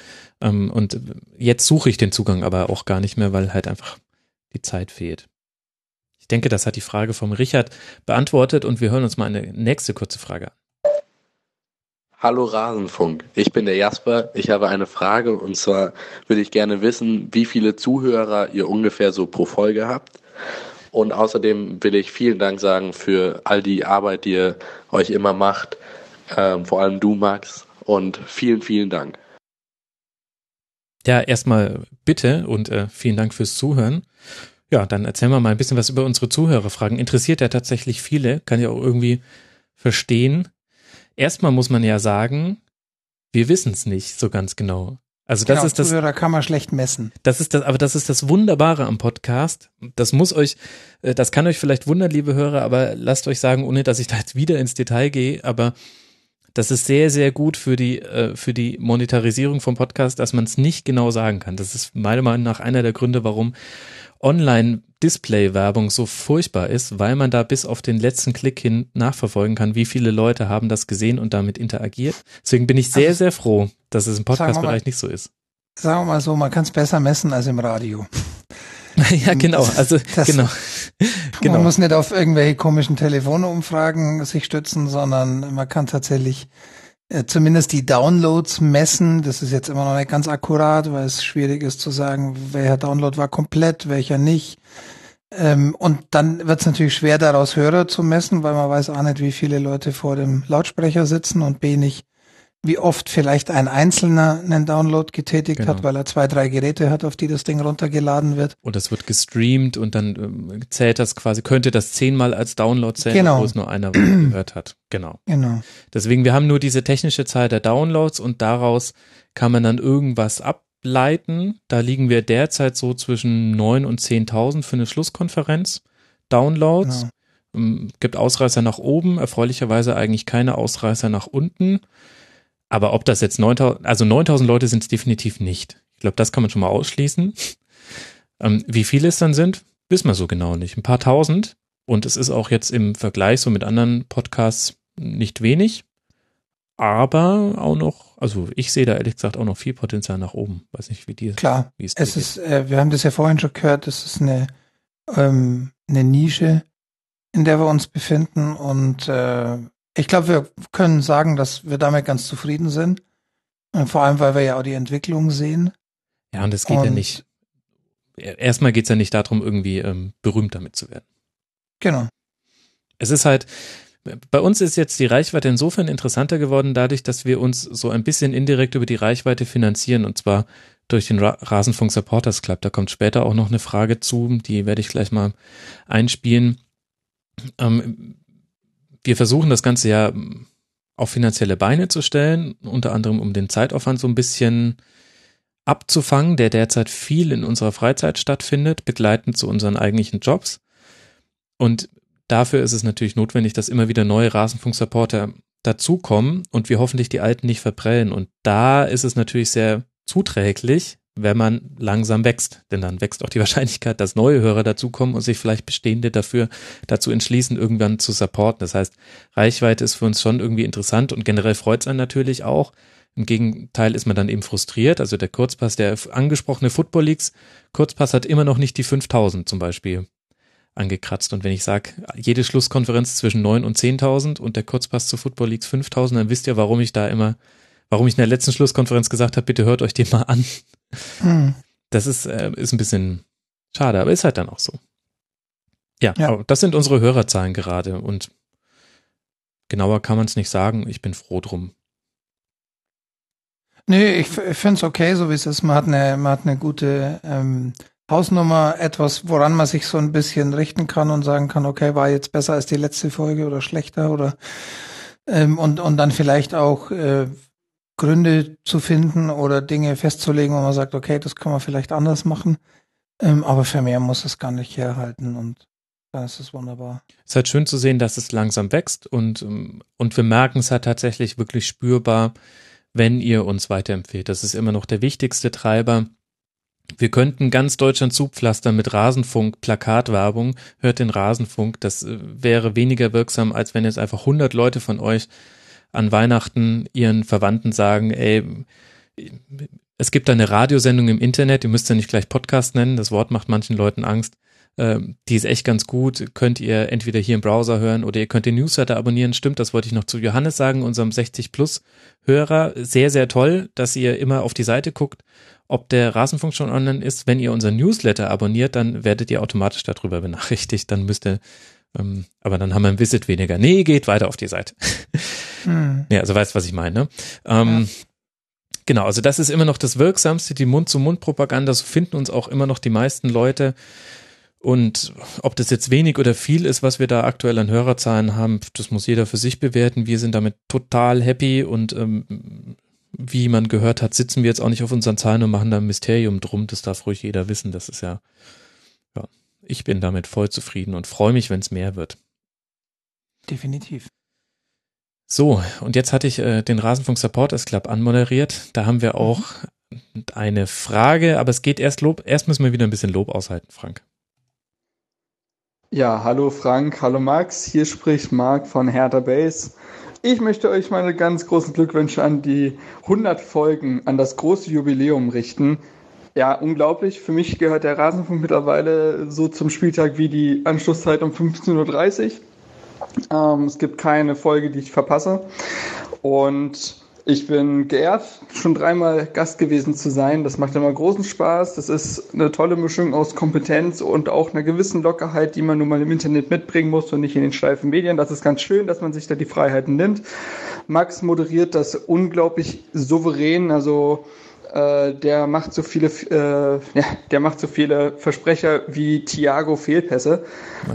Ähm, und jetzt suche ich den Zugang aber auch gar nicht mehr, weil halt einfach die Zeit fehlt. Ich denke, das hat die Frage vom Richard beantwortet und wir hören uns mal eine nächste kurze Frage an. Hallo Rasenfunk, ich bin der Jasper. Ich habe eine Frage und zwar würde ich gerne wissen, wie viele Zuhörer ihr ungefähr so pro Folge habt. Und außerdem will ich vielen Dank sagen für all die Arbeit, die ihr euch immer macht, ähm, vor allem du Max. Und vielen, vielen Dank. Ja, erstmal bitte und äh, vielen Dank fürs Zuhören. Ja, dann erzählen wir mal ein bisschen was über unsere Zuhörerfragen. Interessiert ja tatsächlich viele, kann ich auch irgendwie verstehen. Erstmal muss man ja sagen, wir wissen es nicht so ganz genau. Also das genau, ist das. Zuhörer kann man schlecht messen. Das ist das, aber das ist das Wunderbare am Podcast. Das muss euch, äh, das kann euch vielleicht wundern, liebe Hörer, aber lasst euch sagen, ohne dass ich da jetzt wieder ins Detail gehe, aber das ist sehr, sehr gut für die, äh, für die Monetarisierung vom Podcast, dass man es nicht genau sagen kann. Das ist meiner Meinung nach einer der Gründe, warum Online-Display-Werbung so furchtbar ist, weil man da bis auf den letzten Klick hin nachverfolgen kann, wie viele Leute haben das gesehen und damit interagiert. Deswegen bin ich sehr, Also, sehr froh, dass es im Podcast-Bereich nicht so ist. Sagen wir mal so, man kann es besser messen als im Radio. *laughs* ja, genau. Also, Das- genau. *laughs* genau. Man muss nicht auf irgendwelche komischen Telefonumfragen sich stützen, sondern man kann tatsächlich zumindest die Downloads messen. Das ist jetzt immer noch nicht ganz akkurat, weil es schwierig ist zu sagen, welcher Download war komplett, welcher nicht. Ähm, und dann wird es natürlich schwer, daraus Hörer zu messen, weil man weiß auch nicht, wie viele Leute vor dem Lautsprecher sitzen und B nicht, wie oft vielleicht ein Einzelner einen Download getätigt Genau. hat, weil er zwei, drei Geräte hat, auf die das Ding runtergeladen wird. Und das wird gestreamt und dann ähm, zählt das quasi, könnte das zehnmal als Download zählen, Genau. wo es nur einer gehört hat. Genau. Genau. Deswegen, wir haben nur diese technische Zahl der Downloads und daraus kann man dann irgendwas ableiten. Da liegen wir derzeit so zwischen 9 und 10.000 für eine Schlusskonferenz. Downloads. Genau. Ähm, Gibt Ausreißer nach oben, erfreulicherweise eigentlich keine Ausreißer nach unten. Aber ob das jetzt 9000, also 9000 Leute sind es definitiv nicht. Ich glaube, das kann man schon mal ausschließen. Ähm, wie viele es dann sind, wissen wir so genau nicht. Ein paar tausend. Und es ist auch jetzt im Vergleich so mit anderen Podcasts nicht wenig. Aber auch noch, also ich sehe da ehrlich gesagt auch noch viel Potenzial nach oben. Weiß nicht, wie dir, Klar, wie es es ist, äh, wir haben das ja vorhin schon gehört, es ist eine, ähm, eine Nische, in der wir uns befinden und äh, ich glaube, wir können sagen, dass wir damit ganz zufrieden sind. Und vor allem, weil wir ja auch die Entwicklung sehen. Ja, und es geht ja Und- nicht. Erstmal geht es ja nicht darum, irgendwie ähm, berühmt damit zu werden. Genau. Es ist halt, bei uns ist jetzt die Reichweite insofern interessanter geworden, dadurch, dass wir uns so ein bisschen indirekt über die Reichweite finanzieren und zwar durch den Ra Rasenfunk Supporters Club. Da kommt später auch noch eine Frage zu, die werde ich gleich mal einspielen. Ähm, wir versuchen das Ganze ja auf finanzielle Beine zu stellen, unter anderem um den Zeitaufwand so ein bisschen abzufangen, der derzeit viel in unserer Freizeit stattfindet, begleitend zu unseren eigentlichen Jobs. Und dafür ist es natürlich notwendig, dass immer wieder neue Rasenfunk-Supporter dazukommen und wir hoffentlich die alten nicht verprellen. Und da ist es natürlich sehr zuträglich, wenn man langsam wächst. Denn dann wächst auch die *laughs* Wahrscheinlichkeit, dass neue Hörer dazukommen und sich vielleicht bestehende dafür dazu entschließen, irgendwann zu supporten. Das heißt, Reichweite ist für uns schon irgendwie interessant und generell freut es einen natürlich auch. Im Gegenteil ist man dann eben frustriert. Also der Kurzpass, der angesprochene Football Leagues Kurzpass hat immer noch nicht die 5000 zum Beispiel angekratzt. Und wenn ich sage, jede Schlusskonferenz zwischen 9 und 10.000 und der Kurzpass zu Football Leagues 5000, dann wisst ihr, warum ich da immer, warum ich in der letzten Schlusskonferenz gesagt habe, bitte hört euch den mal an. Hm. Das ist, äh, ist ein bisschen schade, aber ist halt dann auch so. Ja, Ja. das sind unsere Hörerzahlen gerade und genauer kann man es nicht sagen. Ich bin froh drum. Nee, ich, ich finde es okay, so wie es ist. Man hat eine, man hat eine gute ähm, Hausnummer, etwas, woran man sich so ein bisschen richten kann und sagen kann, okay, war jetzt besser als die letzte Folge oder schlechter oder ähm, und, und dann vielleicht auch äh, Gründe zu finden oder Dinge festzulegen, wo man sagt, okay, das kann man vielleicht anders machen. Ähm, aber für mehr muss es gar nicht herhalten und dann ist es wunderbar. Es ist halt schön zu sehen, dass es langsam wächst und, ähm, und wir merken es halt tatsächlich wirklich spürbar, wenn ihr uns weiterempfehlt. Das ist immer noch der wichtigste Treiber. Wir könnten ganz Deutschland zupflastern mit Rasenfunk, Plakatwerbung, hört den Rasenfunk. Das äh, wäre weniger wirksam, als wenn jetzt einfach 100 Leute von euch an Weihnachten ihren Verwandten sagen, ey, es gibt eine Radiosendung im Internet, ihr müsst ja nicht gleich Podcast nennen, das Wort macht manchen Leuten Angst. Ähm, die ist echt ganz gut, könnt ihr entweder hier im Browser hören oder ihr könnt den Newsletter abonnieren. Stimmt, das wollte ich noch zu Johannes sagen, unserem 60 Plus Hörer. Sehr, sehr toll, dass ihr immer auf die Seite guckt, ob der Rasenfunk schon online ist. Wenn ihr unseren Newsletter abonniert, dann werdet ihr automatisch darüber benachrichtigt. Dann müsst ihr, ähm, aber dann haben wir ein Visit weniger. Nee, geht weiter auf die Seite. *laughs* Hm. Ja, also weißt, was ich meine. Ähm, Genau, also das ist immer noch das Wirksamste, die Mund-zu-Mund-Propaganda. So finden uns auch immer noch die meisten Leute. Und ob das jetzt wenig oder viel ist, was wir da aktuell an Hörerzahlen haben, das muss jeder für sich bewerten. Wir sind damit total happy und ähm, wie man gehört hat, sitzen wir jetzt auch nicht auf unseren Zahlen und machen da ein Mysterium drum. Das darf ruhig jeder wissen. Das ist ja, ja, ich bin damit voll zufrieden und freue mich, wenn es mehr wird. Definitiv. So, und jetzt hatte ich äh, den Rasenfunk Supporters Club anmoderiert. Da haben wir auch eine Frage, aber es geht erst Lob. Erst müssen wir wieder ein bisschen Lob aushalten, Frank. Ja, hallo Frank, hallo Max. Hier spricht Marc von Hertha Base. Ich möchte euch meine ganz großen Glückwünsche an die 100 Folgen, an das große Jubiläum richten. Ja, unglaublich. Für mich gehört der Rasenfunk mittlerweile so zum Spieltag wie die Anschlusszeit um 15.30 Uhr. Ähm, es gibt keine Folge, die ich verpasse. Und ich bin geehrt, schon dreimal Gast gewesen zu sein. Das macht immer großen Spaß. Das ist eine tolle Mischung aus Kompetenz und auch einer gewissen Lockerheit, die man nun mal im Internet mitbringen muss und nicht in den steifen Medien. Das ist ganz schön, dass man sich da die Freiheiten nimmt. Max moderiert das unglaublich souverän. Also äh, der macht so viele, äh, ja, der macht so viele Versprecher wie Thiago Fehlpässe.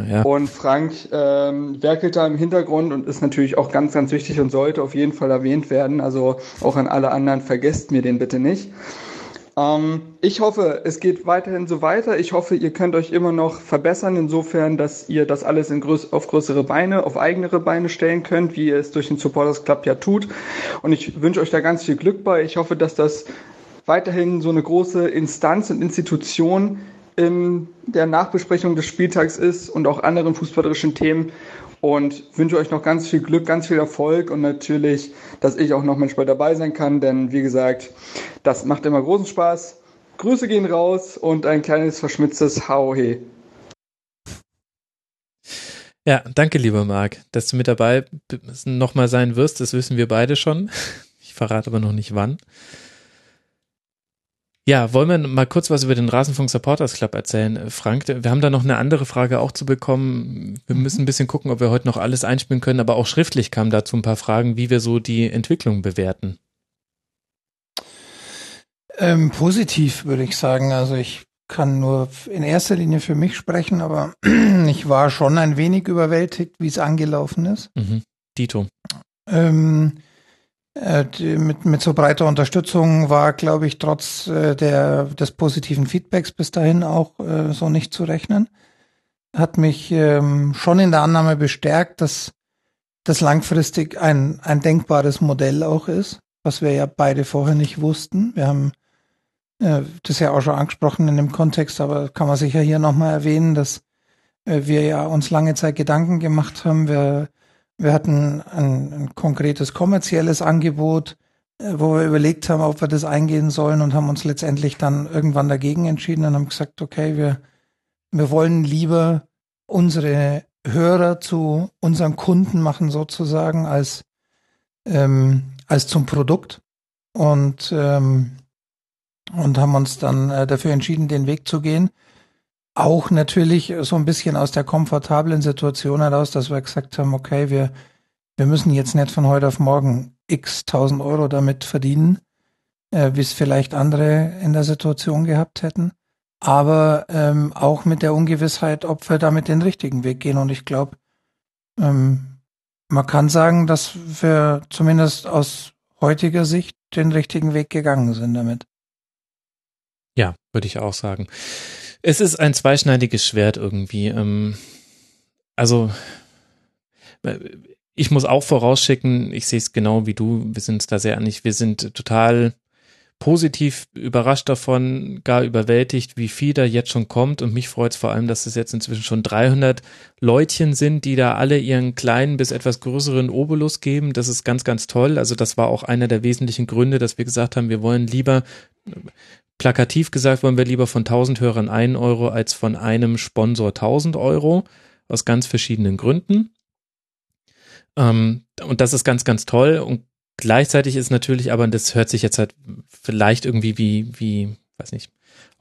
Ja. Und Frank ähm, werkelt da im Hintergrund und ist natürlich auch ganz, ganz wichtig und sollte auf jeden Fall erwähnt werden. Also auch an alle anderen, vergesst mir den bitte nicht. Ähm, ich hoffe, es geht weiterhin so weiter. Ich hoffe, ihr könnt euch immer noch verbessern, insofern, dass ihr das alles größ auf größere Beine, auf eigenere Beine stellen könnt, wie ihr es durch den Supporters Club ja tut. Und ich wünsche euch da ganz viel Glück bei. Ich hoffe, dass das weiterhin so eine große Instanz und Institution in der Nachbesprechung des Spieltags ist und auch anderen fußballerischen Themen. Und wünsche euch noch ganz viel Glück, ganz viel Erfolg und natürlich, dass ich auch noch manchmal dabei sein kann, denn wie gesagt, das macht immer großen Spaß. Grüße gehen raus und ein kleines verschmitztes Hauhe. Ja, danke, lieber Marc, dass du mit dabei nochmal sein wirst. Das wissen wir beide schon. Ich verrate aber noch nicht wann. Ja, wollen wir mal kurz was über den Rasenfunk Supporters Club erzählen, äh, Frank? Wir haben da noch eine andere Frage auch zu bekommen. Wir müssen ein bisschen gucken, ob wir heute noch alles einspielen können, aber auch schriftlich kamen dazu ein paar Fragen, wie wir so die Entwicklung bewerten. Ähm, positiv würde ich sagen. Also ich kann nur in erster Linie für mich sprechen, aber *clears throat* ich war schon ein wenig überwältigt, wie es angelaufen ist. Mhm. Dito. Ähm, äh, mit, mit so breiter Unterstützung war, glaube ich, trotz äh, der, des positiven Feedbacks bis dahin auch äh, so nicht zu rechnen. Hat mich ähm, schon in der Annahme bestärkt, dass das langfristig ein, ein denkbares Modell auch ist, was wir ja beide vorher nicht wussten. Wir haben äh, das ja auch schon angesprochen in dem Kontext, aber kann man sicher hier nochmal erwähnen, dass äh, wir ja uns lange Zeit Gedanken gemacht haben. Wir wir hatten ein, ein konkretes kommerzielles Angebot, äh, wo wir überlegt haben, ob wir das eingehen sollen und haben uns letztendlich dann irgendwann dagegen entschieden und haben gesagt, okay, wir, wir wollen lieber unsere Hörer zu unseren Kunden machen sozusagen als, ähm, als zum Produkt und, ähm, und haben uns dann äh, dafür entschieden, den Weg zu gehen. Auch natürlich so ein bisschen aus der komfortablen Situation heraus, dass wir gesagt haben, okay, wir, wir müssen jetzt nicht von heute auf morgen x tausend Euro damit verdienen, äh, wie es vielleicht andere in der Situation gehabt hätten. Aber ähm, auch mit der Ungewissheit, ob wir damit den richtigen Weg gehen. Und ich glaube, ähm, man kann sagen, dass wir zumindest aus heutiger Sicht den richtigen Weg gegangen sind damit. Ja, würde ich auch sagen. Es ist ein zweischneidiges Schwert irgendwie. Ähm, also äh, ich muss auch vorausschicken, ich sehe es genau wie du, wir sind da sehr einig, wir sind total positiv überrascht davon, gar überwältigt, wie viel da jetzt schon kommt und mich freut es vor allem, dass es jetzt inzwischen schon 300 Leutchen sind, die da alle ihren kleinen bis etwas größeren Obolus geben. Das ist ganz, ganz toll. Also das war auch einer der wesentlichen Gründe, dass wir gesagt haben, wir wollen lieber Plakativ gesagt wollen wir lieber von 1000 Hörern einen Euro als von einem Sponsor 1000 Euro. Aus ganz verschiedenen Gründen. Ähm, und das ist ganz, ganz toll. Und gleichzeitig ist natürlich, aber das hört sich jetzt halt vielleicht irgendwie wie, wie, weiß nicht,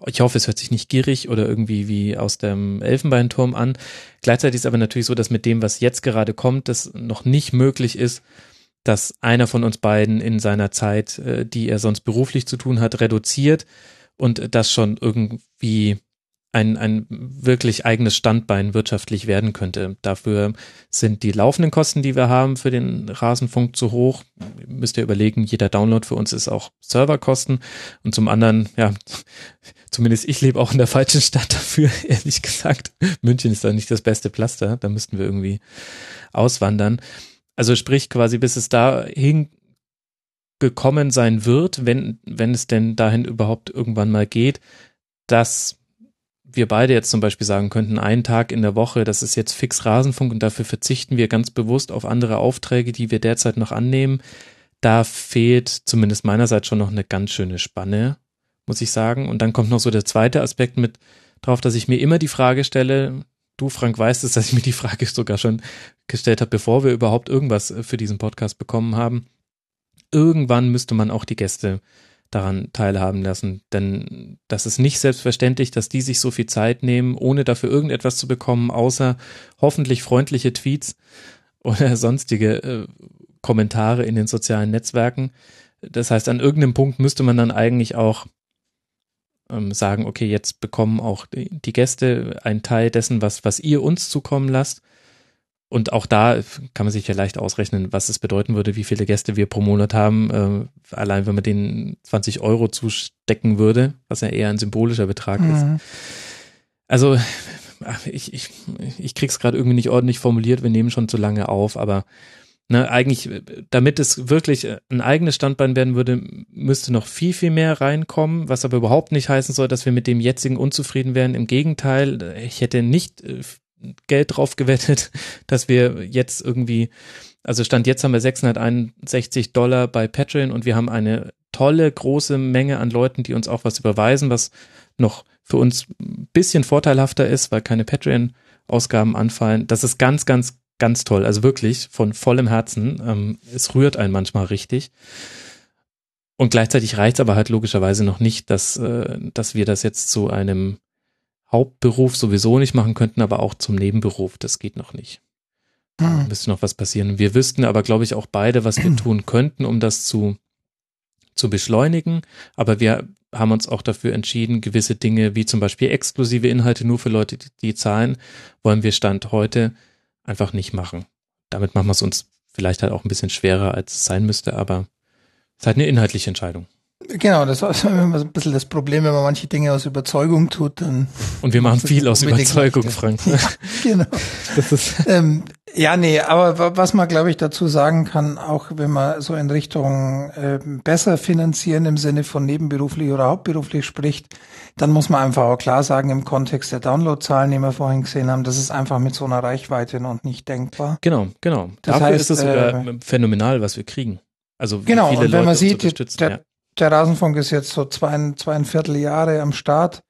ich hoffe, es hört sich nicht gierig oder irgendwie wie aus dem Elfenbeinturm an. Gleichzeitig ist aber natürlich so, dass mit dem, was jetzt gerade kommt, das noch nicht möglich ist, dass einer von uns beiden in seiner Zeit, äh, die er sonst beruflich zu tun hat, reduziert und das schon irgendwie ein, ein wirklich eigenes Standbein wirtschaftlich werden könnte. Dafür sind die laufenden Kosten, die wir haben für den Rasenfunk zu hoch. Müsst ihr überlegen, jeder Download für uns ist auch Serverkosten. Und zum anderen, ja, *laughs* zumindest ich lebe auch in der falschen Stadt dafür, *laughs* ehrlich gesagt. München ist da nicht das beste Pflaster. Da müssten wir irgendwie auswandern. Also sprich quasi, bis es dahin gekommen sein wird, wenn, wenn es denn dahin überhaupt irgendwann mal geht, dass wir beide jetzt zum Beispiel sagen könnten, einen Tag in der Woche, das ist jetzt fix Rasenfunk und dafür verzichten wir ganz bewusst auf andere Aufträge, die wir derzeit noch annehmen. Da fehlt zumindest meinerseits schon noch eine ganz schöne Spanne, muss ich sagen. Und dann kommt noch so der zweite Aspekt mit drauf, dass ich mir immer die Frage stelle, du Frank weißt es, *laughs* dass ich mir die Frage sogar schon gestellt habe, bevor wir überhaupt irgendwas für diesen Podcast bekommen haben. Irgendwann müsste man auch die Gäste daran teilhaben lassen. Denn das ist nicht selbstverständlich, dass die sich so viel Zeit nehmen, ohne dafür irgendetwas zu bekommen, außer hoffentlich freundliche Tweets oder *laughs* sonstige äh, Kommentare in den sozialen Netzwerken. Das heißt, an irgendeinem Punkt müsste man dann eigentlich auch ähm, sagen, okay, jetzt bekommen auch die Gäste einen Teil dessen, was, was ihr uns zukommen lasst. Und auch da kann man sich ja leicht ausrechnen, was es bedeuten würde, wie viele Gäste wir pro Monat haben. Äh, allein wenn man denen 20 Euro zustecken würde, was ja eher ein symbolischer Betrag mhm. ist. Also ich, ich, ich krieg's gerade irgendwie nicht ordentlich formuliert, wir nehmen schon zu lange auf, aber ne, eigentlich, damit es wirklich ein eigenes Standbein werden würde, müsste noch viel, viel mehr reinkommen, was aber überhaupt nicht heißen soll, dass wir mit dem jetzigen unzufrieden wären. Im Gegenteil, ich hätte nicht äh, Geld drauf gewettet, *laughs* dass wir jetzt irgendwie, also Stand jetzt haben wir 661 Dollar bei Patreon und wir haben eine tolle große Menge an Leuten, die uns auch was überweisen, was noch für uns ein bisschen vorteilhafter ist, weil keine Patreon-Ausgaben anfallen. Das ist ganz, ganz, ganz toll. Also wirklich von vollem Herzen. Ähm, es rührt einen manchmal richtig. Und gleichzeitig reicht es aber halt logischerweise noch nicht, dass, äh, dass wir das jetzt zu einem Hauptberuf sowieso nicht machen könnten, aber auch zum Nebenberuf. Das geht noch nicht. Da hm. müsste noch was passieren. Wir wüssten aber, glaube ich, auch beide, was wir *clears throat* tun könnten, um das zu, zu beschleunigen. Aber wir haben uns auch dafür entschieden, gewisse Dinge wie zum Beispiel exklusive Inhalte nur für Leute, die, die zahlen, wollen wir Stand heute einfach nicht machen. Damit machen wir es uns vielleicht halt auch ein bisschen schwerer, als es sein müsste, aber es ist halt eine inhaltliche Entscheidung. Genau, das ist *laughs* immer so ein bisschen das Problem, wenn man manche Dinge aus Überzeugung tut, dann. Und wir machen viel aus Überzeugung, Frank. *laughs* Ja, genau. Das ist ähm, ja, nee, aber was man, glaube ich, dazu sagen kann, auch wenn man so in Richtung äh, besser finanzieren im Sinne von nebenberuflich oder hauptberuflich spricht, dann muss man einfach auch klar sagen, im Kontext der Downloadzahlen, die wir vorhin gesehen haben, das ist einfach mit so einer Reichweite noch nicht denkbar. Genau, genau. Das Dafür heißt, ist es sogar äh, phänomenal, was wir kriegen. Also genau, und wenn Leute man sieht, der, ja der Rasenfunk ist jetzt so zwei, zweieinviertel Jahre am Start,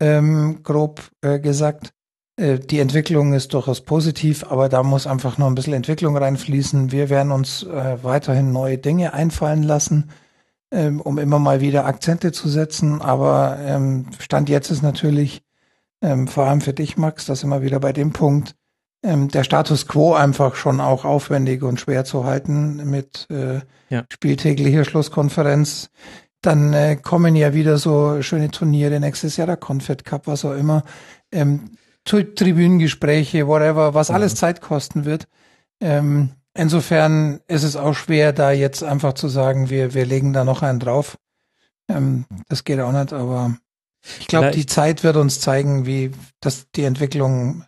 ähm, grob äh, gesagt. Äh, die Entwicklung ist durchaus positiv, aber da muss einfach noch ein bisschen Entwicklung reinfließen. Wir werden uns äh, weiterhin neue Dinge einfallen lassen, ähm, um immer mal wieder Akzente zu setzen. Aber ähm, Stand jetzt ist natürlich, ähm, vor allem für dich, Max, das immer wieder bei dem Punkt, ähm, der Status quo einfach schon auch aufwendig und schwer zu halten mit äh, ja. spieltäglicher Schlusskonferenz. Dann äh, kommen ja wieder so schöne Turniere, nächstes Jahr der Confed Cup, was auch immer, ähm, Tribünengespräche, whatever, was alles mhm. Zeit kosten wird. Ähm, insofern ist es auch schwer, da jetzt einfach zu sagen, wir, wir legen da noch einen drauf. Ähm, das geht auch nicht, aber ich glaube, die Zeit wird uns zeigen, wie das die Entwicklung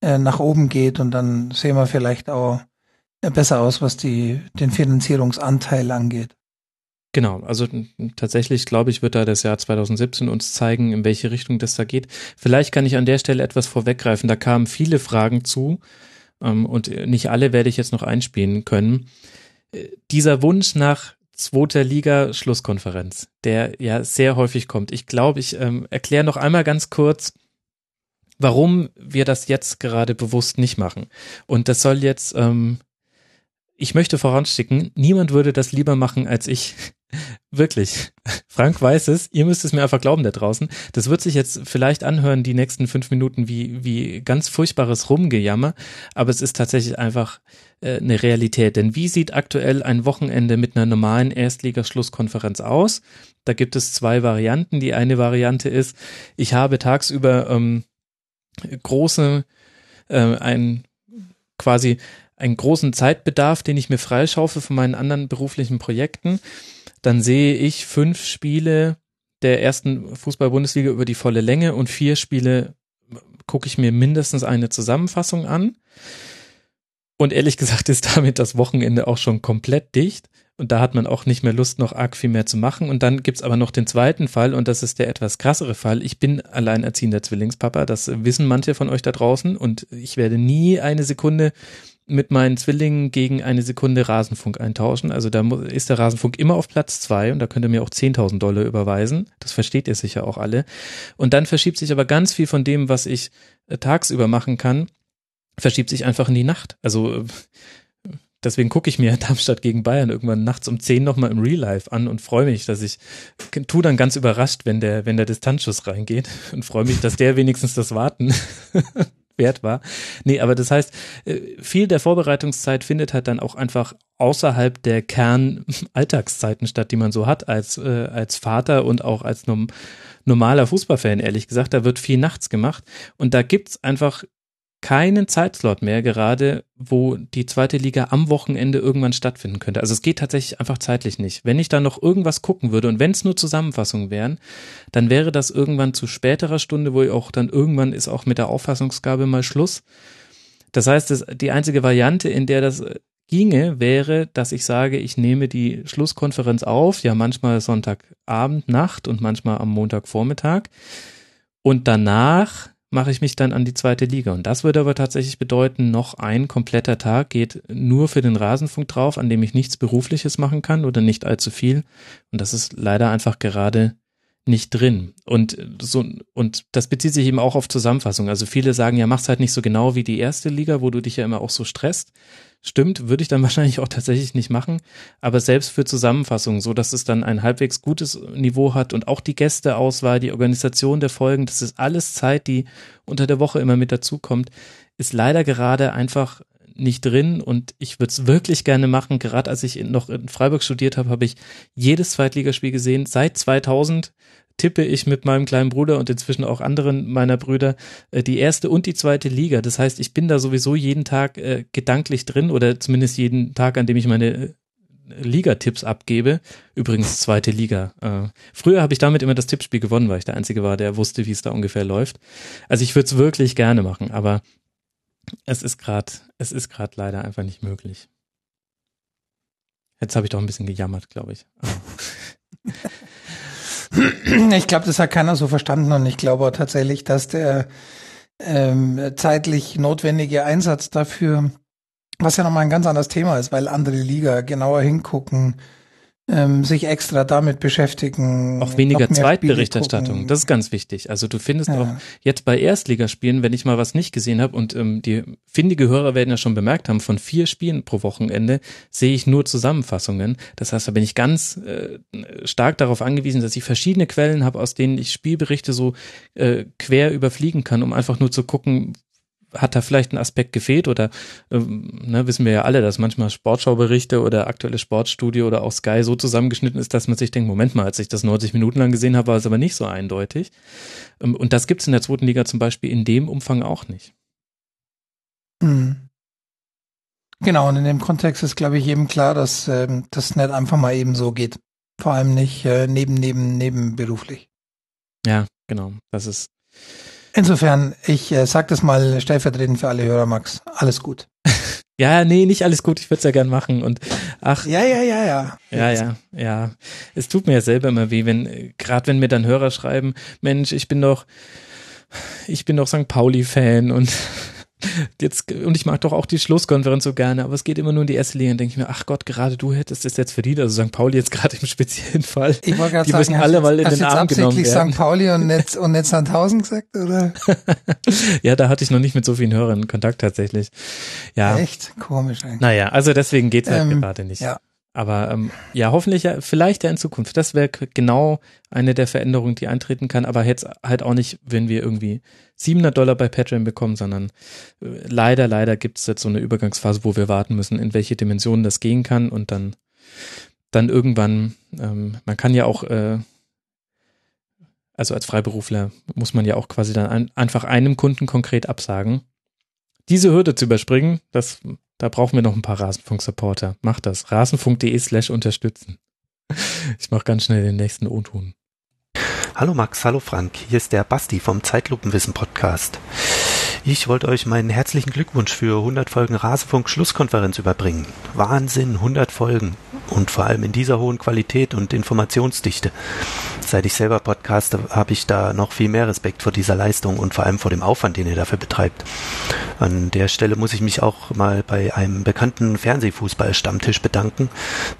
äh, nach oben geht und dann sehen wir vielleicht auch äh, besser aus, was die, den Finanzierungsanteil angeht. Genau, also tatsächlich glaube ich, wird da das Jahr 2017 uns zeigen, in welche Richtung das da geht. Vielleicht kann ich an der Stelle etwas vorweggreifen. Da kamen viele Fragen zu ähm, und nicht alle werde ich jetzt noch einspielen können. Äh, dieser Wunsch nach zweiter Liga Schlusskonferenz, der ja sehr häufig kommt. Ich glaube, ich ähm, erkläre noch einmal ganz kurz, warum wir das jetzt gerade bewusst nicht machen. Und das soll jetzt ähm, ich möchte voranschicken, niemand würde das lieber machen als ich. *laughs* Wirklich. Frank weiß es, ihr müsst es mir einfach glauben da draußen. Das wird sich jetzt vielleicht anhören, die nächsten fünf Minuten, wie, wie ganz furchtbares Rumgejammer, aber es ist tatsächlich einfach äh, eine Realität. Denn wie sieht aktuell ein Wochenende mit einer normalen Erstligaschlusskonferenz aus? Da gibt es zwei Varianten. Die eine Variante ist, ich habe tagsüber ähm, große, äh, ein quasi einen großen Zeitbedarf, den ich mir freischaufe von meinen anderen beruflichen Projekten, dann sehe ich fünf Spiele der ersten Fußball-Bundesliga über die volle Länge und vier Spiele gucke ich mir mindestens eine Zusammenfassung an. Und ehrlich gesagt ist damit das Wochenende auch schon komplett dicht. Und da hat man auch nicht mehr Lust, noch arg viel mehr zu machen. Und dann gibt's aber noch den zweiten Fall, und das ist der etwas krassere Fall. Ich bin alleinerziehender Zwillingspapa, das wissen manche von euch da draußen. Und ich werde nie eine Sekunde mit meinen Zwillingen gegen eine Sekunde Rasenfunk eintauschen. Also da ist der Rasenfunk immer auf Platz zwei und da könnt ihr mir auch 10.000 Dollar überweisen. Das versteht ihr sicher auch alle. Und dann verschiebt sich aber ganz viel von dem, was ich äh, tagsüber machen kann, verschiebt sich einfach in die Nacht. Also äh, deswegen gucke ich mir *laughs* Darmstadt gegen Bayern irgendwann nachts um 10 nochmal im Real Life an und freue mich, dass ich tu dann ganz überrascht, wenn der, wenn der Distanzschuss reingeht *laughs* und freue mich, dass der wenigstens das Warten *laughs* wert war. Nee, aber das heißt, äh, viel der Vorbereitungszeit findet halt dann auch einfach außerhalb der Kern-Alltagszeiten statt, die man so hat als, äh, als Vater und auch als normaler Fußballfan, ehrlich gesagt. Da wird viel nachts gemacht und da gibt's einfach keinen Zeitslot mehr gerade, wo die zweite Liga am Wochenende irgendwann stattfinden könnte. Also es geht tatsächlich einfach zeitlich nicht. Wenn ich da noch irgendwas gucken würde und wenn es nur Zusammenfassungen wären, dann wäre das irgendwann zu späterer Stunde, wo ich auch dann irgendwann ist auch mit der Auffassungsgabe mal Schluss. Das heißt, das, die einzige Variante, in der das ginge, wäre, dass ich sage, ich nehme die Schlusskonferenz auf, ja manchmal Sonntagabend, Nacht und manchmal am Montagvormittag und danach mache ich mich dann an die zweite Liga. Und das würde aber tatsächlich bedeuten, noch ein kompletter Tag geht nur für den Rasenfunk drauf, an dem ich nichts Berufliches machen kann oder nicht allzu viel. Und das ist leider einfach gerade nicht drin. Und so, und das bezieht sich eben auch auf Zusammenfassung. Also viele sagen, ja, mach's halt nicht so genau wie die erste Liga, wo du dich ja immer auch so stresst. Stimmt, würde ich dann *laughs* wahrscheinlich auch tatsächlich nicht machen, aber selbst für Zusammenfassungen, so dass es dann ein halbwegs gutes Niveau hat und auch die Gästeauswahl, die Organisation der Folgen, das ist alles Zeit, die unter der Woche immer mit dazukommt, ist leider gerade einfach nicht drin und ich würde es wirklich gerne machen. Gerade als ich noch in Freiburg studiert habe, habe ich jedes Zweitligaspiel gesehen. Seit 2000 tippe ich mit meinem kleinen Bruder und inzwischen auch anderen meiner Brüder äh, die erste und die zweite Liga. Das heißt, ich bin da sowieso jeden Tag äh, gedanklich drin oder zumindest jeden Tag, an dem ich meine äh, Liga-Tipps abgebe. Übrigens zweite Liga. Äh, früher habe ich damit immer das Tippspiel gewonnen, weil ich der Einzige war, der wusste, wie es da ungefähr läuft. Also ich würde es wirklich gerne machen, aber es ist gerade, es ist gerade leider einfach nicht möglich. Jetzt habe ich doch ein bisschen gejammert, glaube ich. *laughs* *laughs* *clears throat* Ich glaube, das hat keiner so verstanden und ich glaube tatsächlich, dass der ähm, zeitlich notwendige Einsatz dafür, was ja nochmal ein ganz anderes Thema ist, weil andere Liga genauer hingucken, ähm, sich extra damit beschäftigen. Auch weniger Zweitberichterstattung, das ist ganz wichtig. Also du findest ja. auch jetzt bei Erstligaspielen, wenn ich mal was nicht gesehen habe und ähm, die findige Hörer werden ja schon bemerkt haben, von vier Spielen pro Wochenende sehe ich nur Zusammenfassungen. Das heißt, da bin ich ganz äh, stark darauf angewiesen, dass ich verschiedene Quellen habe, aus denen ich Spielberichte so äh, quer überfliegen kann, um einfach nur zu gucken, hat da vielleicht ein Aspekt gefehlt oder ähm, ne, wissen wir ja alle, dass manchmal Sportschauberichte oder aktuelle Sportstudio oder auch Sky so zusammengeschnitten ist, dass man sich denkt, Moment mal, als ich das 90 Minuten lang gesehen habe, war es aber nicht so eindeutig. Ähm, und das gibt's in der zweiten Liga zum Beispiel in dem Umfang auch nicht. Mhm. Genau, und in dem Kontext ist, glaube ich, eben klar, dass ähm, das nicht einfach mal eben so geht. Vor allem nicht äh, neben, neben, nebenberuflich. Ja, genau. Das ist Insofern, ich äh, sag das mal stellvertretend für alle Hörer, Max. Alles gut. *laughs* ja, nee, nicht alles gut. Ich würde es ja gern machen. Und ach. Ja, ja, ja, ja. Ja, ja, ja. Es tut mir ja selber immer weh, wenn, gerade wenn mir dann Hörer schreiben, Mensch, ich bin doch, ich bin doch St. Pauli-Fan und Jetzt, und ich mag doch auch die Schlusskonferenz so gerne, aber es geht immer nur in die erste Liga. Dann denke ich mir, ach Gott, gerade du hättest es jetzt verdient, also St. Pauli jetzt gerade im speziellen Fall. Ich wollte gerade die sagen, müssen alle mal in den jetzt Arm genommen absichtlich werden. St. Pauli und nicht, und nicht Sandhausen gesagt, oder? *laughs* ja, da hatte ich noch nicht mit so vielen Hörern Kontakt tatsächlich. Ja. Echt komisch eigentlich. Naja, also deswegen geht's halt Ähm, gerade nicht. ja. Aber ähm, ja, hoffentlich ja, vielleicht ja in Zukunft. Das wäre genau eine der Veränderungen, die eintreten kann. Aber jetzt halt auch nicht, wenn wir irgendwie 700 Dollar bei Patreon bekommen, sondern äh, leider, leider gibt es jetzt so eine Übergangsphase, wo wir warten müssen, in welche Dimensionen das gehen kann und dann, dann irgendwann, ähm, man kann ja auch, äh, also als Freiberufler muss man ja auch quasi dann ein, einfach einem Kunden konkret absagen. Diese Hürde zu überspringen, das, da brauchen wir noch ein paar Rasenfunk-Supporter. Macht das. Rasenfunk.de slash unterstützen. Ich mache ganz schnell den nächsten O-Ton. Hallo Max, hallo Frank, hier ist der Basti vom Zeitlupenwissen Podcast. Ich wollte euch meinen herzlichen Glückwunsch für 100 Folgen Rasenfunk Schlusskonferenz überbringen. Wahnsinn, 100 Folgen. Und vor allem in dieser hohen Qualität und Informationsdichte. Seit ich selber podcaste, habe ich da noch viel mehr Respekt vor dieser Leistung und vor allem vor dem Aufwand, den ihr dafür betreibt. An der Stelle muss ich mich auch mal bei einem bekannten Fernsehfußball-Stammtisch bedanken,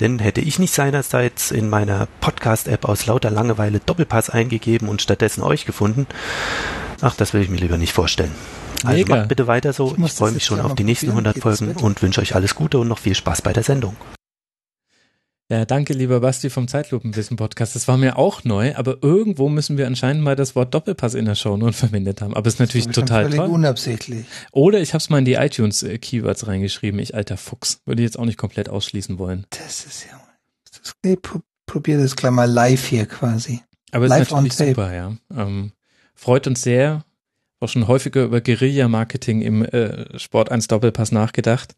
denn hätte ich nicht seinerseits in meiner Podcast-App aus lauter Langeweile Doppelpass eingegeben und stattdessen euch gefunden, ach, das will ich mir lieber nicht vorstellen. Also Mega. macht bitte weiter so. Ich Ich, freue mich schon auf die nächsten probieren. 100 Geht das Folgen und wünsche euch alles Gute und noch viel Spaß bei der Sendung. Ja, danke, lieber Basti vom Zeitlupenwissen-Podcast. Das war mir auch neu, aber irgendwo müssen wir anscheinend mal das Wort Doppelpass in der Shownote verwendet haben. Aber es ist natürlich Das total völlig toll. unabsichtlich. Oder ich habe es mal in die iTunes-Keywords reingeschrieben. Ich alter Fuchs. Würde ich jetzt auch nicht komplett ausschließen wollen. Das ist ja. Das, nee, pro, probier das gleich mal live hier quasi. Aber es live ist natürlich super, ja. Ähm, freut uns sehr. Auch schon häufiger über Guerilla-Marketing im äh, Sport 1 Doppelpass nachgedacht.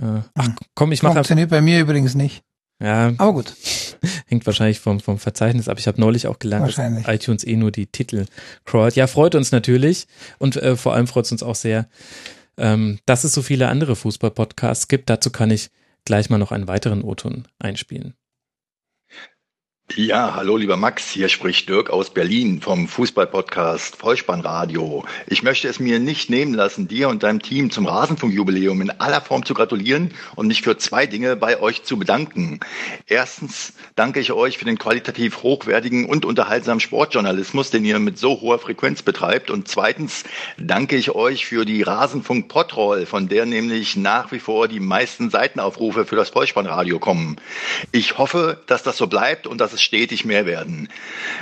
Äh, ach komm, ich mache Funktioniert bei mir übrigens nicht. Ja. Aber gut. *laughs* Hängt wahrscheinlich vom, vom Verzeichnis ab. Ich habe neulich auch gelernt, dass iTunes eh nur die Titel crawlt. Ja, freut uns natürlich. Und äh, vor allem freut es uns auch sehr, ähm, dass es so viele andere Fußball-Podcasts gibt. Dazu kann ich gleich mal noch einen weiteren O-Ton einspielen. Ja, hallo lieber Max, hier spricht Dirk aus Berlin vom Fußballpodcast Vollspannradio. Ich möchte es mir nicht nehmen lassen, dir und deinem Team zum Rasenfunkjubiläum in aller Form zu gratulieren und mich für zwei Dinge bei euch zu bedanken. Erstens danke ich euch für den qualitativ hochwertigen und unterhaltsamen Sportjournalismus, den ihr mit so hoher Frequenz betreibt. Und zweitens danke ich euch für die Rasenfunk Podroll, von der nämlich nach wie vor die meisten Seitenaufrufe für das Vollspannradio kommen. Ich hoffe, dass das so bleibt und dass es stetig mehr werden.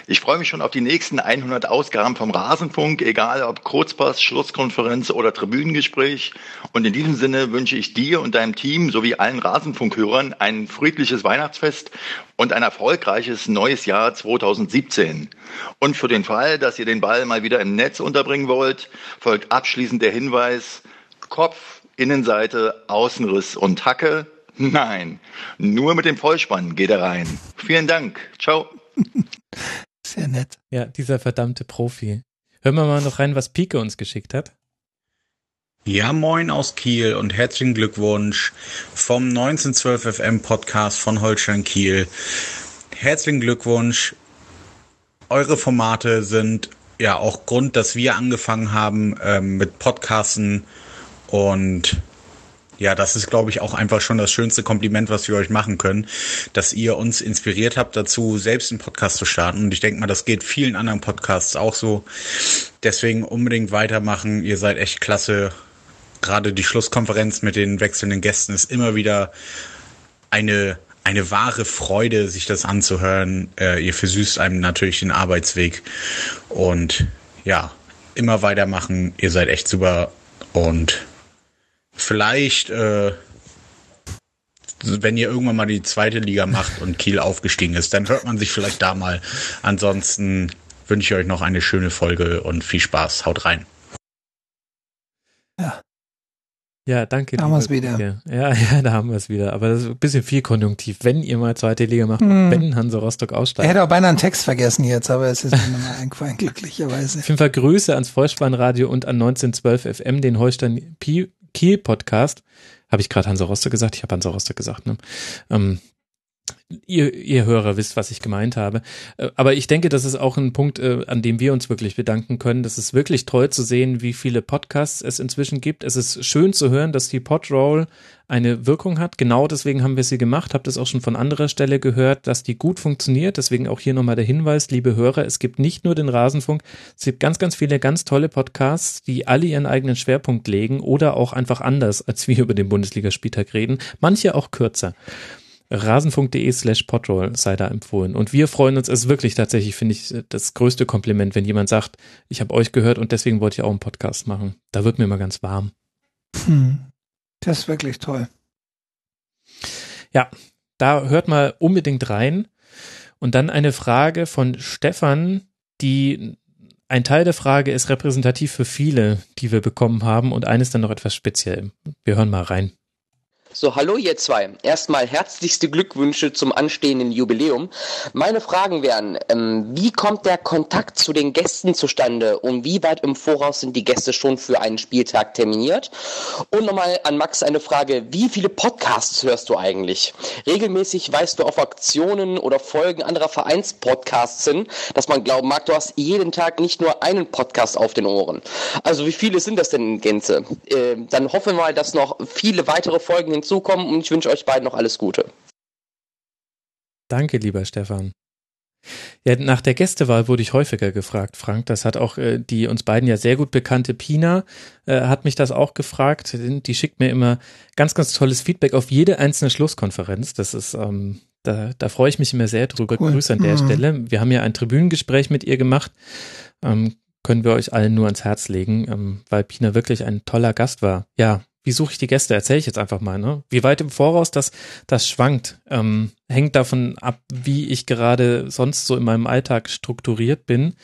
Ich freue mich schon auf die nächsten 100 Ausgaben vom Rasenfunk, egal ob Kurzpass, Schlusskonferenz oder Tribünengespräch. Und in diesem Sinne wünsche ich dir und deinem Team sowie allen Rasenfunkhörern ein friedliches Weihnachtsfest und ein erfolgreiches neues Jahr 2017. Und für den Fall, dass ihr den Ball mal wieder im Netz unterbringen wollt, folgt abschließend der Hinweis, Kopf, Innenseite, Außenriss und Hacke. Nein, nur mit dem Vollspann geht er rein. Vielen Dank. Ciao. Sehr nett. Ja, dieser verdammte Profi. Hören wir mal noch rein, was Pike uns geschickt hat. Ja, moin aus Kiel und herzlichen Glückwunsch vom 1912 FM Podcast von Holstein Kiel. Herzlichen Glückwunsch. Eure Formate sind ja auch Grund, dass wir angefangen haben ähm, mit Podcasten und ja, das ist, glaube ich, auch einfach schon das schönste Kompliment, was wir euch machen können, dass ihr uns inspiriert habt dazu, selbst einen Podcast zu starten. Und ich denke mal, das geht vielen anderen Podcasts auch so. Deswegen unbedingt weitermachen. Ihr seid echt klasse. Gerade die Schlusskonferenz mit den wechselnden Gästen ist immer wieder eine, eine wahre Freude, sich das anzuhören. Äh, ihr versüßt einem natürlich den Arbeitsweg. Und ja, immer weitermachen. Ihr seid echt super. Und vielleicht, äh, wenn ihr irgendwann mal die zweite Liga macht und Kiel aufgestiegen ist, dann hört man sich vielleicht da mal. Ansonsten wünsche ich euch noch eine schöne Folge und viel Spaß. Haut rein. Ja, danke. Da haben wir's lieber wieder. Ja, *laughs* ja, da haben wir es wieder. Aber das ist ein bisschen viel konjunktiv. Wenn ihr mal zweite Liga macht, Hm. wenn Hansa Rostock Er aussteigt. hätte auch beinahe einen Text vergessen jetzt, aber es ist mir nochmal *laughs* eingefallen, glücklicherweise. Auf jeden Fall Grüße ans Vollspannradio und an 1912 FM, den Holstein Pi- Kiel Podcast. Habe ich gerade Hansa Rostock gesagt? Ich habe Hansa Rostock gesagt, ne? Ähm, ihr, ihr Hörer wisst, was ich gemeint habe. Äh, aber ich denke, das ist auch ein Punkt, äh, an dem wir uns wirklich bedanken können. Das ist wirklich toll zu sehen, wie viele Podcasts es inzwischen gibt. Es ist schön zu hören, dass die Podroll eine Wirkung hat. Genau deswegen haben wir sie gemacht. Habt es auch schon von anderer Stelle gehört, dass die gut funktioniert. Deswegen auch hier nochmal der Hinweis, liebe Hörer, es gibt nicht nur den Rasenfunk, es gibt ganz, ganz viele ganz tolle Podcasts, die alle ihren eigenen Schwerpunkt legen oder auch einfach anders, als wir über den Bundesligaspieltag reden. Manche auch kürzer rasenfunk.de slash podroll sei da empfohlen. Und wir freuen uns, es ist wirklich tatsächlich, finde ich, das größte Kompliment, wenn jemand sagt, ich habe euch gehört und deswegen wollte ich auch einen Podcast machen. Da wird mir mal ganz warm. Hm. Das ist wirklich toll. Ja, da hört mal unbedingt rein. Und dann eine Frage von Stefan, die ein Teil der Frage ist repräsentativ für viele, die wir bekommen haben und eines dann noch etwas speziell. Wir hören mal rein. So, hallo ihr zwei. Erstmal herzlichste Glückwünsche zum anstehenden Jubiläum. Meine Fragen wären, ähm, wie kommt der Kontakt zu den Gästen zustande und wie weit im Voraus sind die Gäste schon für einen Spieltag terminiert? Und nochmal an Max eine Frage, wie viele Podcasts hörst du eigentlich? Regelmäßig weißt du auf Aktionen oder Folgen anderer Vereinspodcasts hin, dass man glauben mag, du hast jeden Tag nicht nur einen Podcast auf den Ohren. Also wie viele sind das denn in Gänze? Äh, dann hoffen wir mal, dass noch viele weitere Folgen hinzu hinzukommen und ich wünsche euch beiden noch alles Gute. Danke, lieber Stefan. Ja, nach der Gästewahl wurde ich häufiger gefragt, Frank. Das hat auch äh, die uns beiden ja sehr gut bekannte Pina, äh, hat mich das auch gefragt. Die schickt mir immer ganz, ganz tolles Feedback auf jede einzelne Schlusskonferenz. Das ist, ähm, da, da freue ich mich immer sehr drüber. Cool. Grüße an der mhm. Stelle. Wir haben ja ein Tribünengespräch mit ihr gemacht. Ähm, können wir euch allen nur ans Herz legen, ähm, weil Pina wirklich ein toller Gast war. Ja, wie suche ich die Gäste? Erzähle ich jetzt einfach mal. Ne? Wie weit im Voraus das, das schwankt, ähm, hängt davon ab, wie ich gerade sonst so in meinem Alltag strukturiert bin.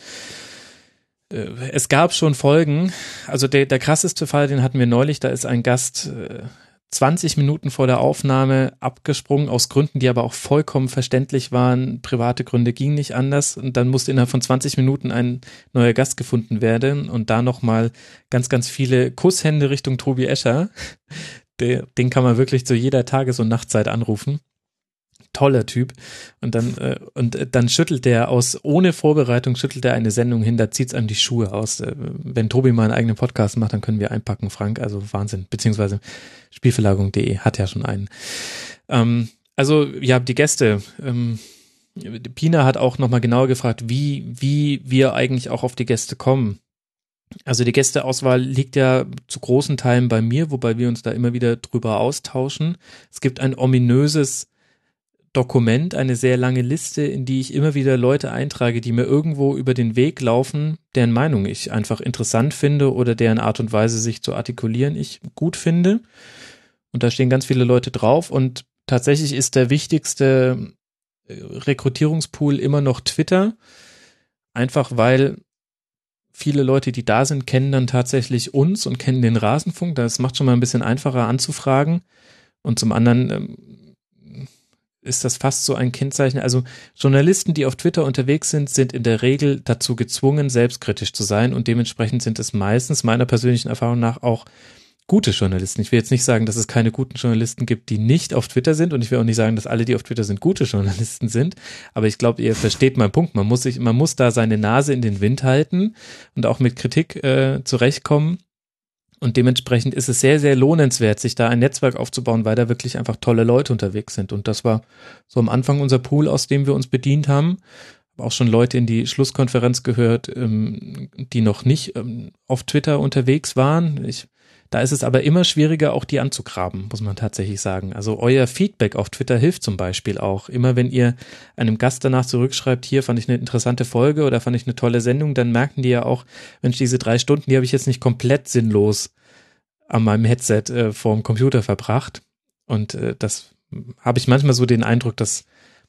Äh, es gab schon Folgen, also der, der krasseste Fall, den hatten wir neulich, da ist ein Gast äh, 20 Minuten vor der Aufnahme abgesprungen, aus Gründen, die aber auch vollkommen verständlich waren. Private Gründe gingen nicht anders. Und dann musste innerhalb von 20 Minuten ein neuer Gast gefunden werden. Und da nochmal ganz, ganz viele Kusshände Richtung Tobi Escher. Den kann man wirklich zu jeder Tages- und Nachtzeit anrufen toller Typ. Und dann, äh, und dann schüttelt der aus, ohne Vorbereitung schüttelt er eine Sendung hin, da zieht's einem die Schuhe aus. Äh, wenn Tobi mal einen eigenen Podcast macht, dann können wir einpacken, Frank. Also Wahnsinn. Beziehungsweise Spielverlagerung.de hat ja schon einen. Ähm, also, ja, die Gäste. Ähm, Pina hat auch nochmal genauer gefragt, wie, wie wir eigentlich auch auf die Gäste kommen. Also die Gästeauswahl liegt ja zu großen Teilen bei mir, wobei wir uns da immer wieder drüber austauschen. Es gibt ein ominöses Dokument, eine sehr lange Liste, in die ich immer wieder Leute eintrage, die mir irgendwo über den Weg laufen, deren Meinung ich einfach interessant finde oder deren Art und Weise, sich zu artikulieren, ich gut finde. Und da stehen ganz viele Leute drauf und tatsächlich ist der wichtigste äh, Rekrutierungspool immer noch Twitter. Einfach weil viele Leute, die da sind, kennen dann tatsächlich uns und kennen den Rasenfunk. Das macht schon mal ein bisschen einfacher anzufragen. Und zum anderen ähm, ist das fast so ein Kennzeichen. Also Journalisten, die auf Twitter unterwegs sind, sind in der Regel dazu gezwungen, selbstkritisch zu sein und dementsprechend sind es meistens meiner persönlichen Erfahrung nach auch gute Journalisten. Ich will jetzt nicht sagen, dass es keine guten Journalisten gibt, die nicht auf Twitter sind und ich will auch nicht sagen, dass alle, die auf Twitter sind, gute *laughs* Journalisten sind, aber ich glaube, ihr versteht meinen Punkt. Man muss sich, man muss da seine Nase in den Wind halten und auch mit Kritik äh, zurechtkommen und dementsprechend ist es sehr, sehr lohnenswert, sich da ein Netzwerk aufzubauen, weil da wirklich einfach tolle Leute unterwegs sind. Und das war so am Anfang unser Pool, aus dem wir uns bedient haben. Habe auch schon Leute in die Schlusskonferenz gehört, ähm, die noch nicht ähm, auf Twitter unterwegs waren. Ich da ist es aber immer schwieriger, auch die anzugraben, muss man tatsächlich sagen. Also euer Feedback auf Twitter hilft zum Beispiel auch. Immer wenn ihr einem Gast danach zurückschreibt, hier fand ich eine interessante Folge oder fand ich eine tolle Sendung, dann merken die ja auch, Mensch, diese drei Stunden, die habe ich jetzt nicht komplett sinnlos an meinem Headset äh, vorm Computer verbracht. Und äh, das habe ich manchmal so den Eindruck, dass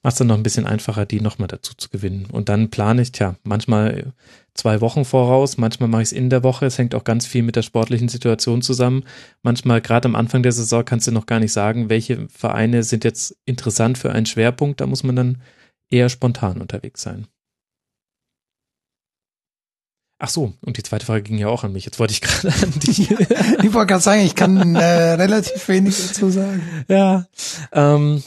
macht es dann noch ein bisschen einfacher, die nochmal dazu zu gewinnen. Und dann plane ich, tja, manchmal zwei Wochen voraus, manchmal mache ich es in der Woche. Es hängt auch ganz viel mit der sportlichen Situation zusammen. Manchmal, gerade am Anfang der Saison, kannst du noch gar nicht sagen, welche Vereine sind jetzt interessant für einen Schwerpunkt. Da muss man dann eher spontan unterwegs sein. Ach so, und die zweite Frage ging ja auch an mich. Jetzt wollte ich gerade an dich. *laughs* ich wollte gerade sagen, ich kann äh, relativ wenig dazu sagen. Ja, ähm,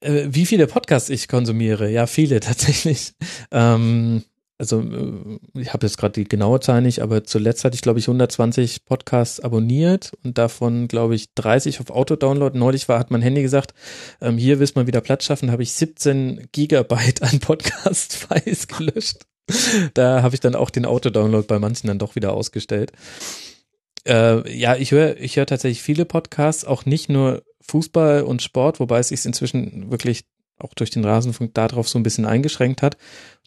Äh, wie viele Podcasts ich konsumiere? Ja, viele *laughs* tatsächlich. Ähm, also äh, ich habe jetzt gerade die genaue Zahl nicht, aber zuletzt hatte ich, glaube ich, 120 Podcasts abonniert und davon, glaube ich, 30 auf Autodownload. Neulich war, hat mein Handy gesagt, ähm, hier willst mal wieder Platz schaffen, habe ich 17 Gigabyte an *laughs* Podcast-Files gelöscht. Da habe ich dann auch den Autodownload bei manchen dann doch wieder ausgestellt. Äh, ja, ich höre ich höre tatsächlich viele Podcasts, auch nicht nur Fußball und Sport, wobei es sich inzwischen wirklich auch durch den Rasenfunk darauf so ein bisschen eingeschränkt hat.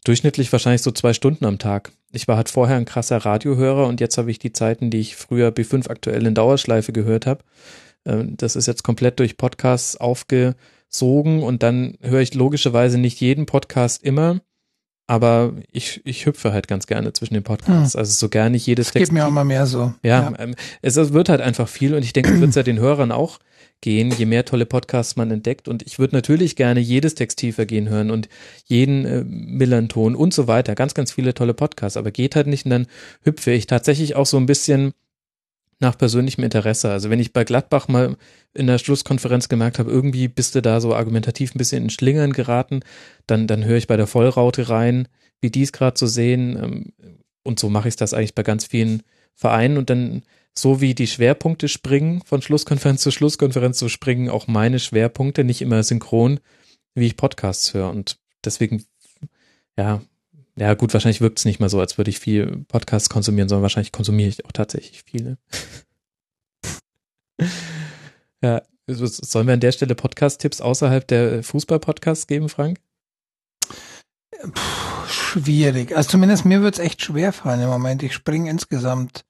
Durchschnittlich wahrscheinlich so zwei Stunden am Tag. Ich war halt vorher ein krasser Radiohörer und jetzt habe ich die Zeiten, die ich früher B5 aktuell in Dauerschleife gehört habe. Ähm, das ist jetzt komplett durch Podcasts aufgesogen und dann höre ich logischerweise nicht jeden Podcast immer, aber ich, ich hüpfe halt ganz gerne zwischen den Podcasts. Hm. Also so gerne nicht jedes Das geht mir auch immer mehr so. Ja, Ja. Ähm, es wird halt einfach viel und ich denke, es wird ja den Hörern auch gehen, je mehr tolle Podcasts man entdeckt. Und ich würde natürlich gerne jedes Textilvergehen hören und jeden äh, Millanton und so weiter. Ganz, ganz viele tolle Podcasts, aber geht halt nicht und dann hüpfe ich tatsächlich auch so ein bisschen nach persönlichem Interesse. Also wenn ich bei Gladbach mal in der Schlusskonferenz gemerkt habe, irgendwie bist du da so argumentativ ein bisschen in Schlingern geraten, dann, dann höre ich bei der Vollraute rein, wie die es gerade so sehen. ähm, Und so mache ich das eigentlich bei ganz vielen Vereinen und dann so wie die Schwerpunkte springen, von Schlusskonferenz zu Schlusskonferenz, so springen auch meine Schwerpunkte nicht immer synchron, wie ich Podcasts höre. Und deswegen, ja, ja gut, wahrscheinlich wirkt es nicht mal so, als würde ich viel Podcasts konsumieren, sondern wahrscheinlich konsumiere ich auch tatsächlich viele. *laughs* ja, also sollen wir an der Stelle Podcast-Tipps außerhalb der Fußball-Podcasts geben, Frank? Schwierig. Also zumindest mir wird's echt schwer fallen im Moment. Ich springe insgesamt.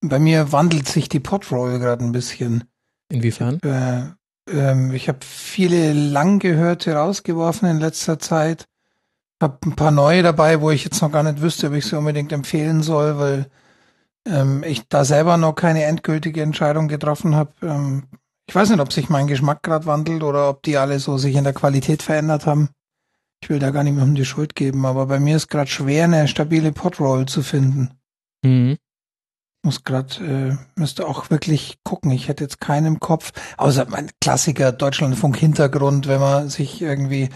Bei mir wandelt sich die Podroll gerade ein bisschen. Inwiefern? Äh, ähm, ich habe viele lang gehörte rausgeworfen in letzter Zeit. Hab ein paar neue dabei, wo ich jetzt noch gar nicht wüsste, ob ich sie unbedingt empfehlen soll, weil ähm, ich da selber noch keine endgültige Entscheidung getroffen habe. Ähm, ich weiß nicht, ob sich mein Geschmack gerade wandelt oder ob die alle so sich in der Qualität verändert haben. Ich will da gar nicht mehr um die Schuld geben, aber bei mir ist gerade schwer, eine stabile Podroll zu finden. Mhm. Muss gerade, äh, müsste auch wirklich gucken. Ich hätte jetzt keinen im Kopf, außer mein Klassiker Deutschlandfunk Hintergrund, wenn man sich irgendwie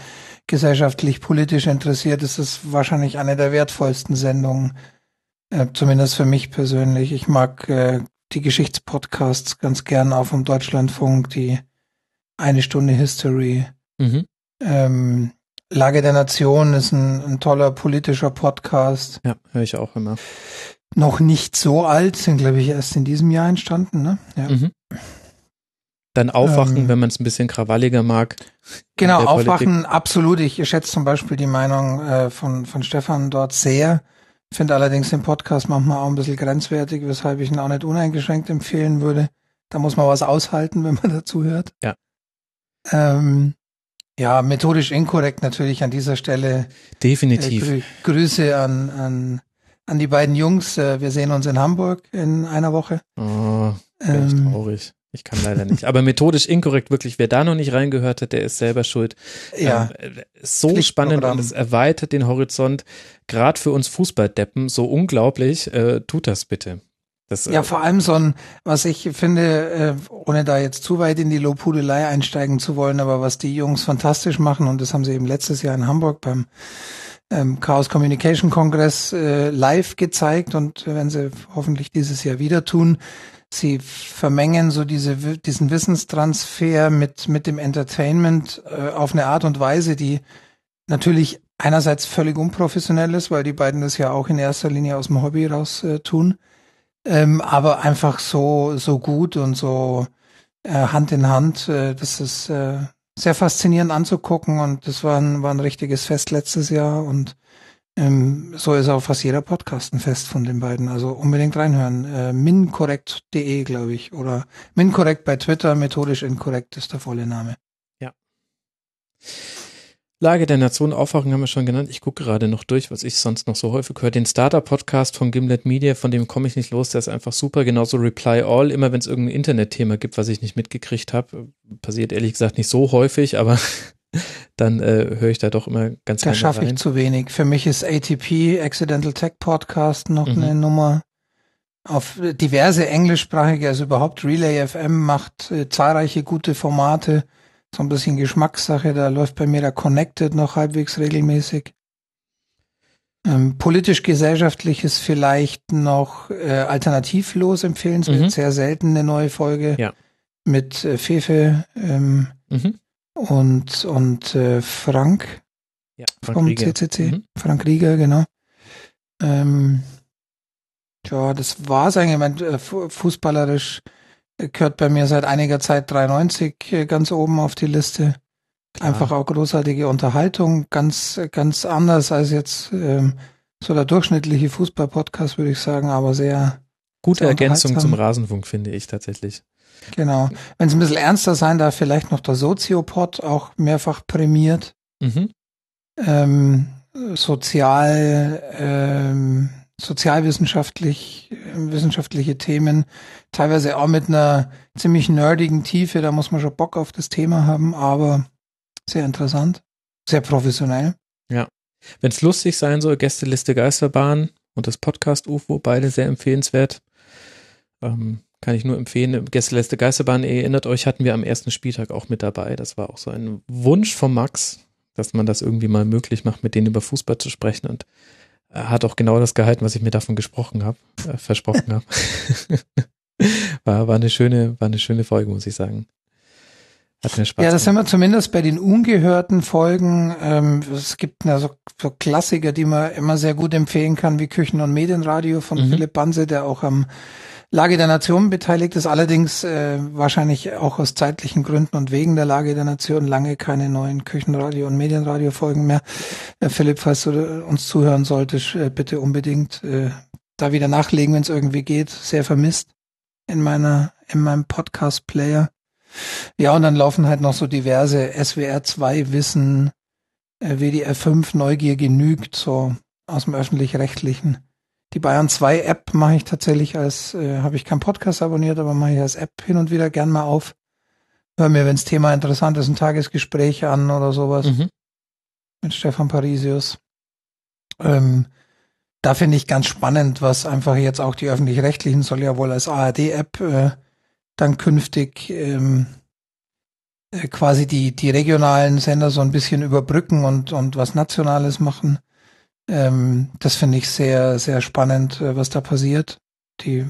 gesellschaftlich, politisch interessiert, ist es wahrscheinlich eine der wertvollsten Sendungen. Äh, zumindest für mich persönlich. Ich mag äh, die Geschichtspodcasts ganz gern auch vom Deutschlandfunk, die eine Stunde History. Mhm. Ähm, Lage der Nation ist ein, ein toller politischer Podcast. Ja, höre ich auch immer. Noch nicht so alt, sind glaube ich erst in diesem Jahr entstanden, ne? Ja. Mhm. Dann aufwachen, Ähm, wenn man es ein bisschen krawalliger mag. Genau, der Politik. aufwachen, absolut. Ich schätze zum Beispiel die Meinung äh, von, von Stefan dort sehr. Finde allerdings den Podcast manchmal auch ein bisschen grenzwertig, weshalb ich ihn auch nicht uneingeschränkt empfehlen würde. Da muss man was aushalten, *laughs* wenn man dazu hört. Ja. Ähm, ja, methodisch inkorrekt natürlich an dieser Stelle. Definitiv. Äh, grü Grüße an, an, an die beiden Jungs. Äh, wir sehen uns in Hamburg in einer Woche. Oh, Ähm. traurig. Ich kann leider nicht. Aber methodisch inkorrekt, wirklich, wer da noch nicht reingehört hat, der ist selber schuld. Ja. Ähm, äh, so spannend und es erweitert den Horizont, gerade für uns Fußballdeppen, so unglaublich. Äh, tut das bitte. Das, äh, Ja, vor allem so ein, was ich finde, äh, ohne da jetzt zu weit in die Lobhudelei einsteigen zu wollen, aber was die Jungs fantastisch machen, und das haben sie eben letztes Jahr in Hamburg beim ähm, Chaos Communication Kongress äh, live gezeigt und werden sie hoffentlich dieses Jahr wieder tun. Sie vermengen so diese, diesen Wissenstransfer mit, mit dem Entertainment äh, auf eine Art und Weise, die natürlich einerseits völlig unprofessionell ist, weil die beiden das ja auch in erster Linie aus dem Hobby raus äh, tun ähm, aber einfach so so gut und so äh, Hand in Hand. Äh, das ist äh, sehr faszinierend anzugucken und das war ein, war ein richtiges Fest letztes Jahr und ähm, so ist auch fast jeder Podcast ein Fest von den beiden. Also unbedingt reinhören. Äh, minkorrekt.de, glaube ich, oder minkorrekt bei Twitter, methodisch inkorrekt ist der volle Name. Lage der Nation aufwachen haben wir schon genannt. Ich gucke gerade noch durch, was ich sonst noch so häufig höre. Den Starter-Podcast von Gimlet Media, von dem komme ich nicht los, der ist einfach super. Genauso Reply All, immer wenn es irgendein Internetthema gibt, was ich nicht mitgekriegt habe. Passiert ehrlich gesagt nicht so häufig, aber dann äh, höre ich da doch immer ganz Da gerne schaffe rein. ich zu wenig. Für mich ist ATP, Accidental Tech Podcast, noch Mhm. eine Nummer. Auf diverse englischsprachige, also überhaupt Relay FM macht äh, zahlreiche gute Formate. so ein bisschen Geschmackssache. Da läuft bei mir der Connected noch halbwegs regelmäßig. Ähm, Politisch-gesellschaftlich ist vielleicht noch äh, alternativlos empfehlenswert. Mhm. Sehr selten eine neue Folge Ja. mit äh, Fefe ähm, Mhm. Und, und äh, Frank Ja, Frank vom Rieger. CCC. Mhm. Frank Rieger, genau. Ähm, ja, das war's eigentlich. Ich mein, äh, fu- fußballerisch äh, gehört bei mir seit einiger Zeit 93 äh, ganz oben auf die Liste. Einfach auch großartige Unterhaltung, ganz, ganz anders als jetzt ähm, so der durchschnittliche Fußball-Podcast, würde ich sagen, aber sehr Gute sehr Ergänzung zum. Rasenfunk, finde ich tatsächlich. Genau. Wenn es ein bisschen ernster sein darf, vielleicht noch der Soziopod, auch mehrfach prämiert. Mhm. Ähm, sozial, ähm, sozialwissenschaftlich, wissenschaftliche Themen, teilweise auch mit einer ziemlich nerdigen Tiefe, da muss man schon Bock auf das Thema haben, aber sehr interessant, sehr professionell. Ja. Wenn es lustig sein soll, Gästeliste Geisterbahn und das Podcast UFO, beide sehr empfehlenswert. Ähm, kann ich nur empfehlen. Gästeliste Geisterbahn, ihr erinnert euch, hatten wir am ersten Spieltag auch mit dabei. Das war auch so ein Wunsch von Max, dass man das irgendwie mal möglich macht, mit denen über Fußball zu sprechen. Und er hat auch genau das gehalten, was ich mir davon gesprochen habe, äh, versprochen habe. *laughs* war, war eine schöne, war eine schöne Folge, muss ich sagen. Hat mir Spaß Ja, das sind wir zumindest bei den ungehörten Folgen. Ähm, es gibt ja so, so Klassiker, die man immer sehr gut empfehlen kann, wie Küchen- und Medienradio von Mhm. Philipp Banse, der auch am Lage der Nation beteiligt ist, allerdings äh, wahrscheinlich auch aus zeitlichen Gründen und wegen der Lage der Nation lange keine neuen Küchenradio- und Medienradio-Folgen mehr. Äh, Philipp, falls du uns zuhören solltest, äh, bitte unbedingt äh, da wieder nachlegen, wenn es irgendwie geht. Sehr vermisst in meiner, in meinem Podcast-Player. Ja, und dann laufen halt noch so diverse SWR 2 Wissen, äh, WDR 5 Neugier genügt, so aus dem öffentlich-rechtlichen. Die Bayern 2 App mache ich tatsächlich als, äh, habe ich keinen Podcast abonniert, aber mache ich als App hin und wieder gern mal auf. Hör mir, wenns Thema interessant ist, ein Tagesgespräch an oder sowas. Mhm. Mit Stefan Parisius. Ähm, da finde ich ganz spannend, was einfach jetzt auch die öffentlich-rechtlichen soll ja wohl als ARD-App äh, dann künftig ähm, äh, quasi die, die regionalen Sender so ein bisschen überbrücken und, und was Nationales machen. Ähm, das finde ich sehr, sehr spannend, äh, was da passiert. Die,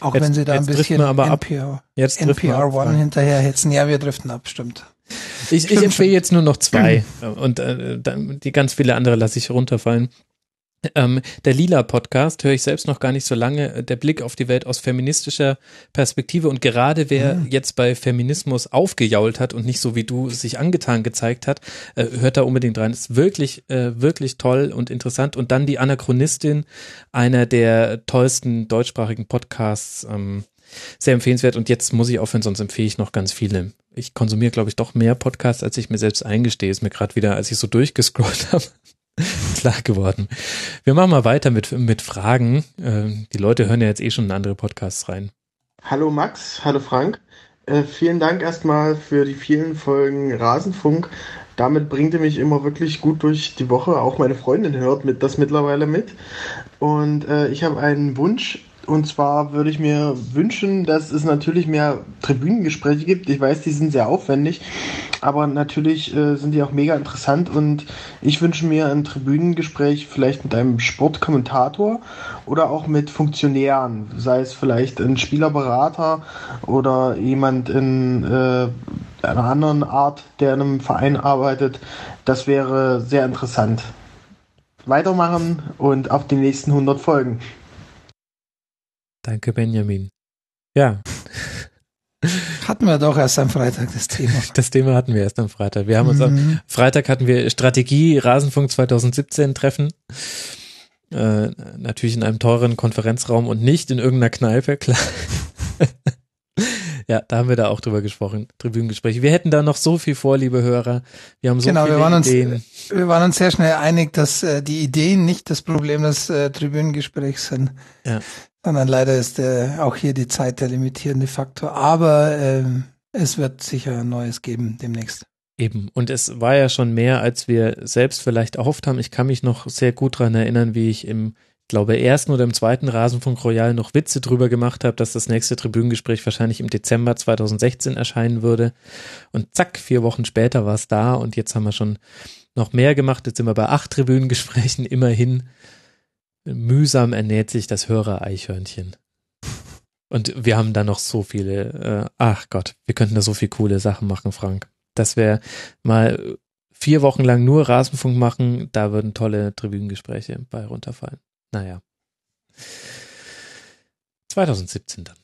auch Jetzt- wenn sie da ein jetzt bisschen aber ab. NPR, Jetzt ab, NPR One hinterher hetzen. Ja, wir driften ab, stimmt. Ich, ich Stimmt empfehle jetzt nur noch zwei *clears throat* und äh, dann, die ganz viele andere lasse ich runterfallen. Ähm, der Lila-Podcast höre ich selbst noch gar nicht so lange. Der Blick auf die Welt aus feministischer Perspektive und gerade wer Mhm. jetzt bei Feminismus aufgejault hat und nicht so wie du sich angetan gezeigt hat, äh, hört da unbedingt rein. Ist wirklich, äh, wirklich toll und interessant. Und dann die Anachronistin, einer der tollsten deutschsprachigen Podcasts. Ähm, sehr empfehlenswert. Und jetzt muss ich aufhören, sonst empfehle ich noch ganz viele. Ich konsumiere, glaube ich, doch mehr Podcasts, als ich mir selbst eingestehe. Ist mir gerade wieder, als ich so durchgescrollt *laughs* habe, *laughs* klar geworden. Wir machen mal weiter mit, mit Fragen. Ähm, die Leute hören ja jetzt eh schon in andere Podcasts rein. Hallo Max, hallo Frank. Äh, vielen Dank erstmal für die vielen Folgen Rasenfunk. Damit bringt ihr mich immer wirklich gut durch die Woche. Auch meine Freundin hört mit, das mittlerweile mit. Und äh, ich habe einen Wunsch. Und zwar würde ich mir wünschen, dass es natürlich mehr Tribünengespräche gibt. Ich weiß, die sind sehr aufwendig, aber natürlich äh, sind die auch mega interessant. Und ich wünsche mir ein Tribünengespräch vielleicht mit einem Sportkommentator oder auch mit Funktionären, sei es vielleicht ein Spielerberater oder jemand in äh, einer anderen Art, der in einem Verein arbeitet. Das wäre sehr interessant. Weitermachen und auf die nächsten 100 Folgen. Danke, Benjamin. Ja. *laughs* Hatten wir doch erst am Freitag das Thema. *laughs* Das Thema hatten wir erst am Freitag. Wir haben uns am Mhm. Freitag hatten wir Strategie Rasenfunk 2017 Treffen. Äh, natürlich in einem teuren Konferenzraum und nicht in irgendeiner Kneipe, klar. *laughs* ja, da haben wir da auch drüber gesprochen, Tribünengespräche. Wir hätten da noch so viel vor, liebe Hörer. Wir haben so genau, viele wir waren, uns, Ideen. wir waren uns sehr schnell einig, dass äh, die Ideen nicht das Problem des äh, Tribünengesprächs sind, Ja. Sondern leider ist äh, auch hier die Zeit der limitierende Faktor. Aber ähm, es wird sicher Neues geben demnächst. Eben. Und es war ja schon mehr, als wir selbst vielleicht erhofft haben. Ich kann mich noch sehr gut dran erinnern, wie ich im glaube, ersten oder im zweiten Rasenfunk Royal noch Witze drüber gemacht habe, dass das nächste Tribünengespräch wahrscheinlich im Dezember 2016 erscheinen würde. Und zack, vier Wochen später war es da und jetzt haben wir schon noch mehr gemacht. Jetzt sind wir bei acht Tribünengesprächen immerhin. Mühsam ernährt sich das Hörer-Eichhörnchen. Und wir haben da noch so viele, äh, ach Gott, wir könnten da so viele coole Sachen machen, Frank. Das wäre mal vier Wochen lang nur Rasenfunk machen, da würden tolle Tribünengespräche bei runterfallen. Naja. 2017 dann.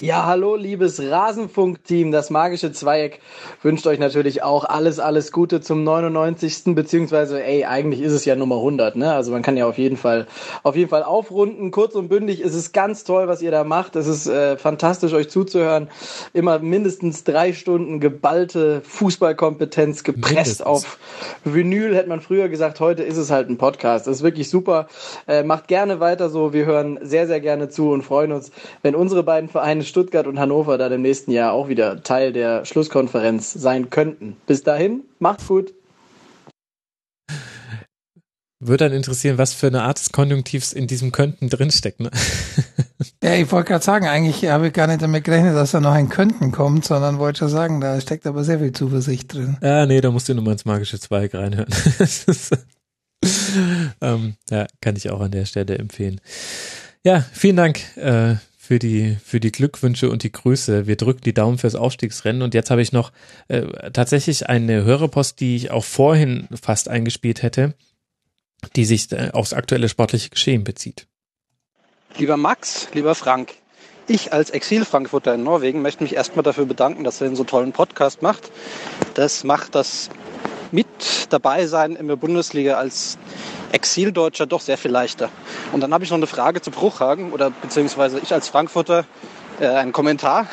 Ja, hallo, liebes Rasenfunk-Team. Das magische Zweieck wünscht euch natürlich auch alles, alles Gute zum 99. Beziehungsweise, ey, eigentlich ist es ja Nummer 100, ne? Also man kann ja auf jeden Fall, auf jeden Fall aufrunden. Kurz und bündig ist es ganz toll, was ihr da macht. Es ist äh, fantastisch, euch zuzuhören. Immer mindestens drei Stunden geballte Fußballkompetenz gepresst mindestens. auf Vinyl, hätte man früher gesagt. Heute ist es halt ein Podcast. Das ist wirklich super. Äh, macht gerne weiter so. Wir hören sehr, sehr gerne zu und freuen uns, wenn unsere beiden Vereine Stuttgart und Hannover dann im nächsten Jahr auch wieder Teil der Schlusskonferenz sein könnten. Bis dahin, macht's gut. Würde dann interessieren, was für eine Art des Konjunktivs in diesem könnten drinsteckt. Ne? Ja, ich wollte gerade sagen, eigentlich habe ich gar nicht damit gerechnet, dass da noch ein könnten kommt, sondern wollte schon sagen, da steckt aber sehr viel Zuversicht drin. Ja, nee, da musst du nur mal ins magische Zweig reinhören. *laughs* ähm, ja, kann ich auch an der Stelle empfehlen. Ja, vielen Dank äh, für die, für die Glückwünsche und die Grüße. Wir drücken die Daumen fürs Aufstiegsrennen. Und jetzt habe ich noch äh, tatsächlich eine Hörerpost, die ich auch vorhin fast eingespielt hätte, die sich äh, aufs aktuelle sportliche Geschehen bezieht. Lieber Max, lieber Frank, ich als Exil-Frankfurter in Norwegen möchte mich erstmal dafür bedanken, dass ihr einen so tollen Podcast macht. Das macht das mit dabei sein in der Bundesliga als Exildeutscher doch sehr viel leichter. Und dann habe ich noch eine Frage zu Bruchhagen oder beziehungsweise ich als Frankfurter äh, einen Kommentar.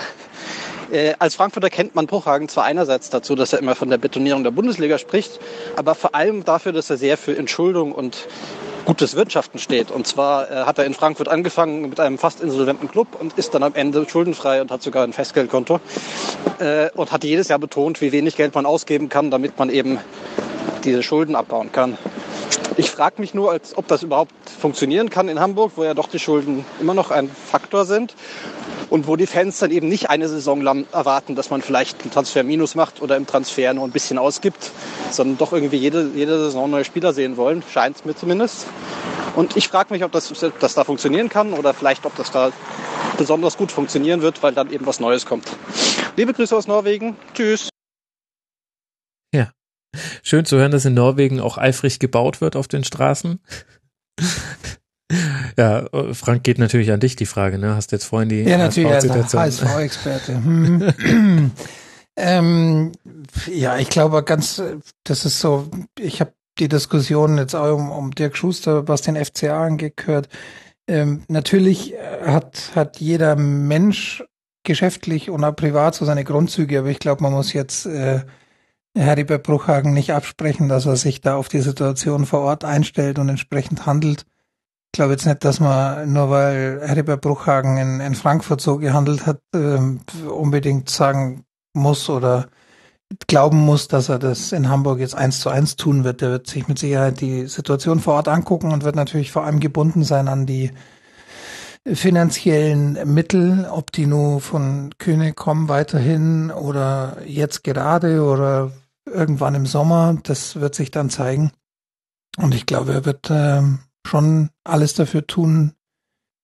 Äh, als Frankfurter kennt man Bruchhagen zwar einerseits dazu, dass er immer von der Betonierung der Bundesliga spricht, aber vor allem dafür, dass er sehr für Entschuldung und gutes Wirtschaften steht. Und zwar äh, hat er in Frankfurt angefangen mit einem fast insolventen Club und ist dann am Ende schuldenfrei und hat sogar ein Festgeldkonto äh, und hat jedes Jahr betont, wie wenig Geld man ausgeben kann, damit man eben diese Schulden abbauen kann. Ich frage mich nur, als ob das überhaupt funktionieren kann in Hamburg, wo ja doch die Schulden immer noch ein Faktor sind und wo die Fans dann eben nicht eine Saison lang erwarten, dass man vielleicht einen Transfer minus macht oder im Transfer nur ein bisschen ausgibt, sondern doch irgendwie jede, jede Saison neue Spieler sehen wollen, scheint es mir zumindest. Und ich frage mich, ob das, das da funktionieren kann oder vielleicht, ob das da besonders gut funktionieren wird, weil dann eben was Neues kommt. Liebe Grüße aus Norwegen. Tschüss. Schön zu hören, dass in Norwegen auch eifrig gebaut wird auf den Straßen. Ja, Frank geht natürlich an dich die Frage, ne? Hast du jetzt vorhin die Ja, natürlich, als HSV-Experte. Hm. *clears throat* ähm, ja, ich glaube ganz, das ist so, ich habe die Diskussion jetzt auch um, um Dirk Schuster, was den FCA angeht, gehört. Ähm, natürlich hat, hat jeder Mensch geschäftlich und auch privat so seine Grundzüge, aber ich glaube, man muss jetzt äh, Heribert Bruchhagen nicht absprechen, dass er sich da auf die Situation vor Ort einstellt und entsprechend handelt. Ich glaube jetzt nicht, dass man, nur weil Heribert Bruchhagen in, in Frankfurt so gehandelt hat, äh, unbedingt sagen muss oder glauben muss, dass er das in Hamburg jetzt eins zu eins tun wird. Der wird sich mit Sicherheit die Situation vor Ort angucken und wird natürlich vor allem gebunden sein an die finanziellen Mittel, ob die nur von König kommen weiterhin oder jetzt gerade oder irgendwann im Sommer, das wird sich dann zeigen. Und ich glaube, er wird ähm, schon alles dafür tun,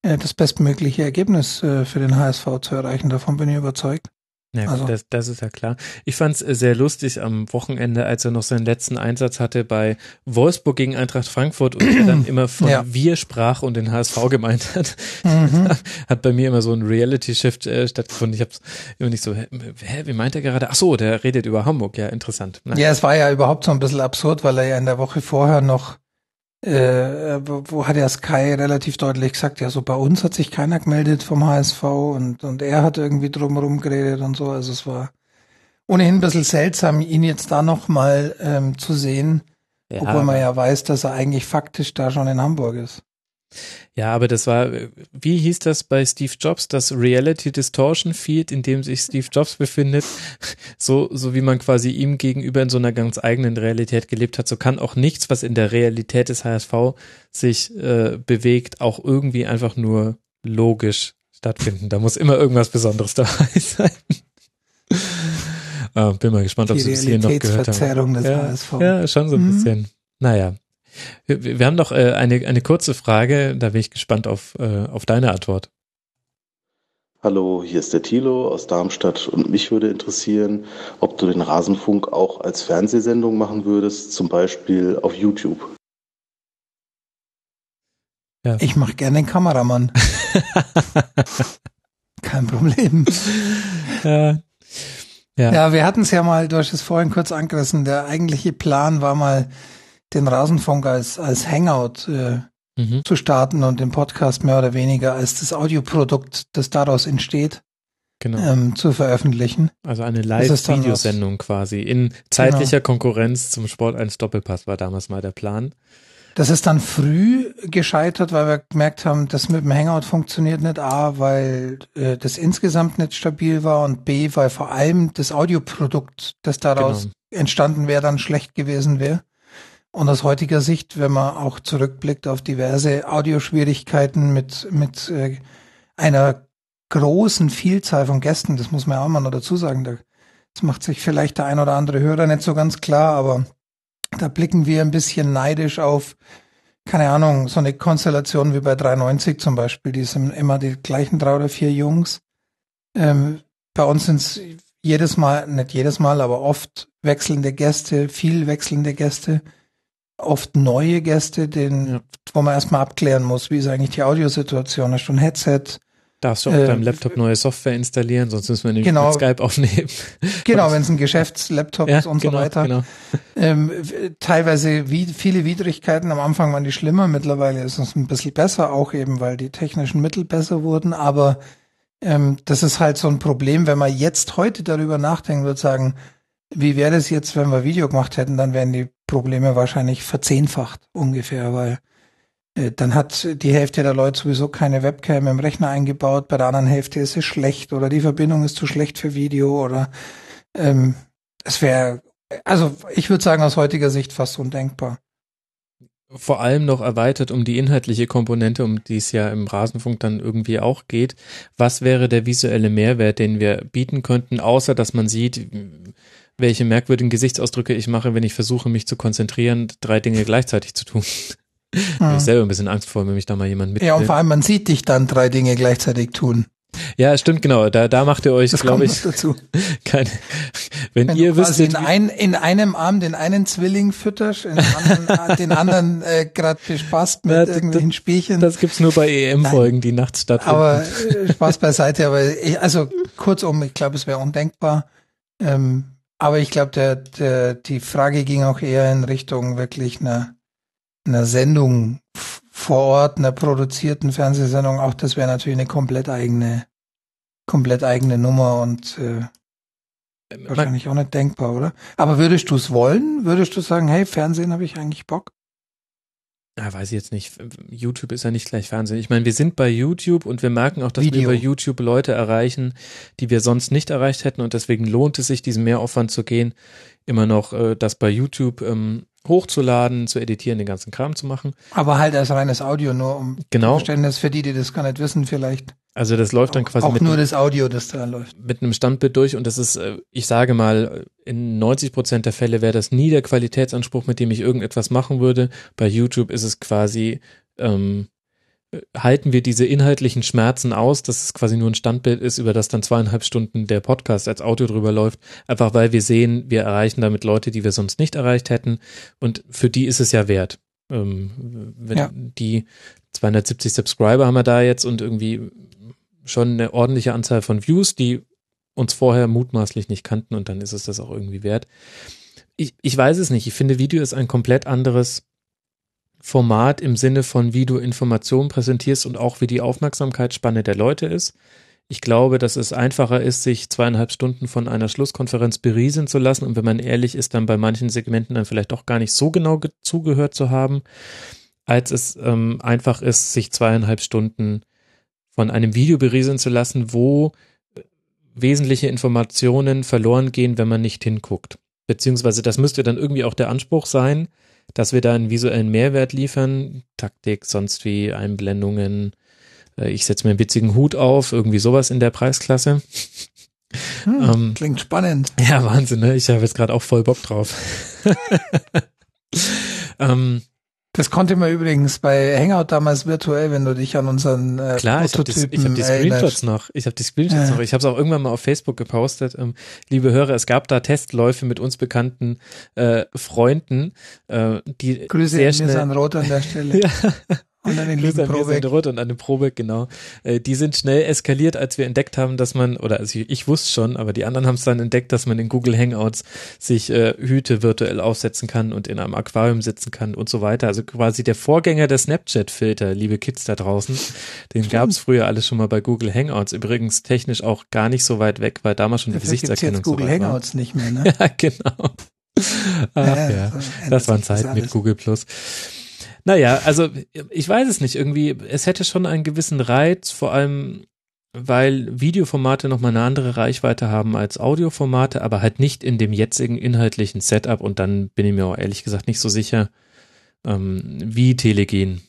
äh, das bestmögliche Ergebnis äh, für den HSV zu erreichen. Davon bin ich überzeugt. Ja, also. das, das ist ja klar. Ich fand es äh, sehr lustig am Wochenende, als er noch seinen letzten Einsatz hatte bei Wolfsburg gegen Eintracht Frankfurt und er dann *clears throat* immer von ja. wir sprach und den HSV gemeint hat. Mhm. *laughs* Hat bei mir immer so ein Reality-Shift äh, stattgefunden. Ich habe immer nicht so, hä, wie meint er gerade? Ach so, der redet über Hamburg. Ja, interessant. Nein. Ja, es war ja überhaupt so ein bisschen absurd, weil er ja in der Woche vorher noch äh, wo hat er Sky relativ deutlich gesagt, ja, so bei uns hat sich keiner gemeldet vom HSV und, und er hat irgendwie drumherum geredet und so. Also es war ohnehin ein bisschen seltsam, ihn jetzt da nochmal ähm, zu sehen, ja, obwohl man ja weiß, dass er eigentlich faktisch da schon in Hamburg ist. Ja, aber das war, wie hieß das bei Steve Jobs, das Reality Distortion Field, in dem sich Steve Jobs befindet, *laughs* so, so wie man quasi ihm gegenüber in so einer ganz eigenen Realität gelebt hat, so kann auch nichts, was in der Realität des HSV sich äh, bewegt, auch irgendwie einfach nur logisch stattfinden. Da muss immer irgendwas Besonderes *laughs* dabei sein. ah, bin mal gespannt, ob Sie es hier noch gehört haben. des ja, HSV. ja, schon so ein Mhm. bisschen. Naja. Wir, wir haben noch äh, eine, eine kurze Frage, da bin ich gespannt auf, äh, auf deine Antwort. Hallo, hier ist der Thilo aus Darmstadt und mich würde interessieren, ob du den Rasenfunk auch als Fernsehsendung machen würdest, zum Beispiel auf YouTube. Ich mache gerne den Kameramann. *laughs* Kein Problem. Ja. Ja. Ja, wir hatten es ja mal, du hast es vorhin kurz angerissen, der eigentliche Plan war mal, den Rasenfunk als, als Hangout äh, Mhm. zu starten und den Podcast mehr oder weniger als das Audioprodukt, das daraus entsteht, Genau. ähm, zu veröffentlichen. Also eine Live-Videosendung quasi in zeitlicher Konkurrenz zum Sport 1 Doppelpass war damals mal der Plan. Das ist dann früh gescheitert, weil wir gemerkt haben, das mit dem Hangout funktioniert nicht. A, weil äh, das insgesamt nicht stabil war und B, weil vor allem das Audioprodukt, das daraus Genau. entstanden wäre, dann schlecht gewesen wäre. Und aus heutiger Sicht, wenn man auch zurückblickt auf diverse Audioschwierigkeiten mit, mit äh, einer großen Vielzahl von Gästen, das muss man ja auch mal noch dazu sagen, da, das macht sich vielleicht der ein oder andere Hörer nicht so ganz klar, aber da blicken wir ein bisschen neidisch auf, keine Ahnung, so eine Konstellation wie bei 390 zum Beispiel, die sind immer die gleichen drei oder vier Jungs. Ähm, bei uns sind es jedes Mal, nicht jedes Mal, aber oft wechselnde Gäste, viel wechselnde Gäste, oft neue Gäste, den, wo man erstmal abklären muss, wie ist eigentlich die Audiosituation, hast du ein Headset? Darfst du auf Äh, deinem Laptop neue Software installieren, sonst müssen wir nämlich Genau. mit Skype aufnehmen. Genau, wenn es ein Geschäftslaptop *laughs* Ja, ist und genau, so weiter. genau. Ähm, teilweise wie, viele Widrigkeiten. Am Anfang waren die schlimmer, mittlerweile ist es ein bisschen besser, auch eben, weil die technischen Mittel besser wurden. Aber ähm, das ist halt so ein Problem, wenn man jetzt heute darüber nachdenken würde, sagen, wie wäre das jetzt, wenn wir Video gemacht hätten, dann wären die Probleme wahrscheinlich verzehnfacht ungefähr, weil äh, dann hat die Hälfte der Leute sowieso keine Webcam im Rechner eingebaut, bei der anderen Hälfte ist es schlecht oder die Verbindung ist zu schlecht für Video oder ähm, es wäre, also ich würde sagen, aus heutiger Sicht fast undenkbar. Vor allem noch erweitert um die inhaltliche Komponente, um die es ja im Rasenfunk dann irgendwie auch geht. Was wäre der visuelle Mehrwert, den wir bieten könnten, außer dass man sieht, welche merkwürdigen Gesichtsausdrücke ich mache, wenn ich versuche, mich zu konzentrieren, drei Dinge gleichzeitig zu tun. *laughs* Mhm. ich selber ein bisschen Angst vor, wenn mich da mal jemand mit. Ja, und vor allem, man sieht dich dann drei Dinge gleichzeitig tun. Ja, stimmt, genau. Da, da macht ihr euch, glaube ich, dazu. *laughs* keine, wenn, Wenn ihr wüsstet, in, ein, in einem Arm den einen Zwilling fütterst, in anderen, *laughs* den anderen äh, gerade bespaßt mit Ja, irgendwelchen Spielchen. das gibt's nur bei EM-Folgen, die nachts stattfinden. Aber äh, Spaß beiseite, aber ich, also kurzum, ich glaube, es wäre undenkbar. Ähm, aber ich glaube, der, der, die Frage ging auch eher in Richtung wirklich einer, einer Sendung vor Ort, einer produzierten Fernsehsendung. Auch das wäre natürlich eine komplett eigene, komplett eigene Nummer und äh, wahrscheinlich auch nicht denkbar, oder? Aber würdest du es wollen? Würdest du sagen, hey, Fernsehen habe ich eigentlich Bock? Ja, weiß ich jetzt nicht. YouTube ist ja nicht gleich Fernsehen. Ich meine, wir sind bei YouTube und wir merken auch, dass Video. wir bei YouTube Leute erreichen, die wir sonst nicht erreicht hätten und deswegen lohnt es sich, diesen Mehraufwand zu gehen, immer noch äh, das bei YouTube ähm, hochzuladen, zu editieren, den ganzen Kram zu machen. Aber halt als reines Audio, nur um Genau. Verständnis für die, die das gar nicht wissen, vielleicht. Also das läuft dann quasi Auch mit, nur das Audio, das da läuft. mit einem Standbild durch und das ist, äh, ich sage mal, in 90 Prozent der Fälle wäre das nie der Qualitätsanspruch, mit dem ich irgendetwas machen würde. Bei YouTube ist es quasi, ähm, äh, halten wir diese inhaltlichen Schmerzen aus, dass es quasi nur ein Standbild ist, über das dann zweieinhalb Stunden der Podcast als Audio drüber läuft, einfach weil wir sehen, wir erreichen damit Leute, die wir sonst nicht erreicht hätten und für die ist es ja wert. Ähm, wenn Ja. die 270 Subscriber haben wir da jetzt und irgendwie schon eine ordentliche Anzahl von Views, die uns vorher mutmaßlich nicht kannten und dann ist es das auch irgendwie wert. Ich, ich weiß es nicht. Ich finde, Video ist ein komplett anderes Format im Sinne von, wie du Informationen präsentierst und auch wie die Aufmerksamkeitsspanne der Leute ist. Ich glaube, dass es einfacher ist, sich zweieinhalb Stunden von einer Schlusskonferenz berieseln zu lassen und wenn man ehrlich ist, dann bei manchen Segmenten dann vielleicht auch gar nicht so genau ge- zugehört zu haben. als es ähm, einfach ist, sich zweieinhalb Stunden von einem Video berieseln zu lassen, wo äh, wesentliche Informationen verloren gehen, wenn man nicht hinguckt. Beziehungsweise das müsste dann irgendwie auch der Anspruch sein, dass wir da einen visuellen Mehrwert liefern, Taktik, sonst wie Einblendungen, äh, ich setze mir einen witzigen Hut auf, irgendwie sowas in der Preisklasse. Hm, *laughs* Ähm, klingt spannend. ja, Wahnsinn, ne? Ich habe jetzt gerade auch voll Bock drauf. *laughs* ähm, Das konnte man übrigens bei Hangout damals virtuell, wenn du dich an unseren äh, Klar, ich habe die, hab die Screenshots noch. Ich habe die Screenshots Ja. noch. Ich habe es auch irgendwann mal auf Facebook gepostet. Ähm, liebe Hörer, es gab da Testläufe mit uns bekannten äh, Freunden, äh, die Grüße sehr an schnell Mirsan Roth an der Stelle. *laughs* ja. Und an den Grüße lieben Probeck. Roth und an den Probeck, genau. Äh, die sind schnell eskaliert, als wir entdeckt haben, dass man, oder also ich, ich wusste schon, aber die anderen haben es dann entdeckt, dass man in Google Hangouts sich äh, Hüte virtuell aufsetzen kann und in einem Aquarium sitzen kann und so weiter. Also quasi der Vorgänger der Snapchat-Filter, liebe Kids da draußen. Den gab es früher alles schon mal bei Google Hangouts. Übrigens technisch auch gar nicht so weit weg, weil damals schon die Gesichtserkennung jetzt Google so weit war. Hangouts nicht mehr, ne? *laughs* Ja, genau. Ach Ja, das waren Zeiten mit. Google Plus. Naja, also ich weiß es nicht. Irgendwie, es hätte schon einen gewissen Reiz, vor allem weil Videoformate nochmal eine andere Reichweite haben als Audioformate, aber halt nicht in dem jetzigen inhaltlichen Setup und dann bin ich mir auch ehrlich gesagt nicht so sicher, ähm, wie telegen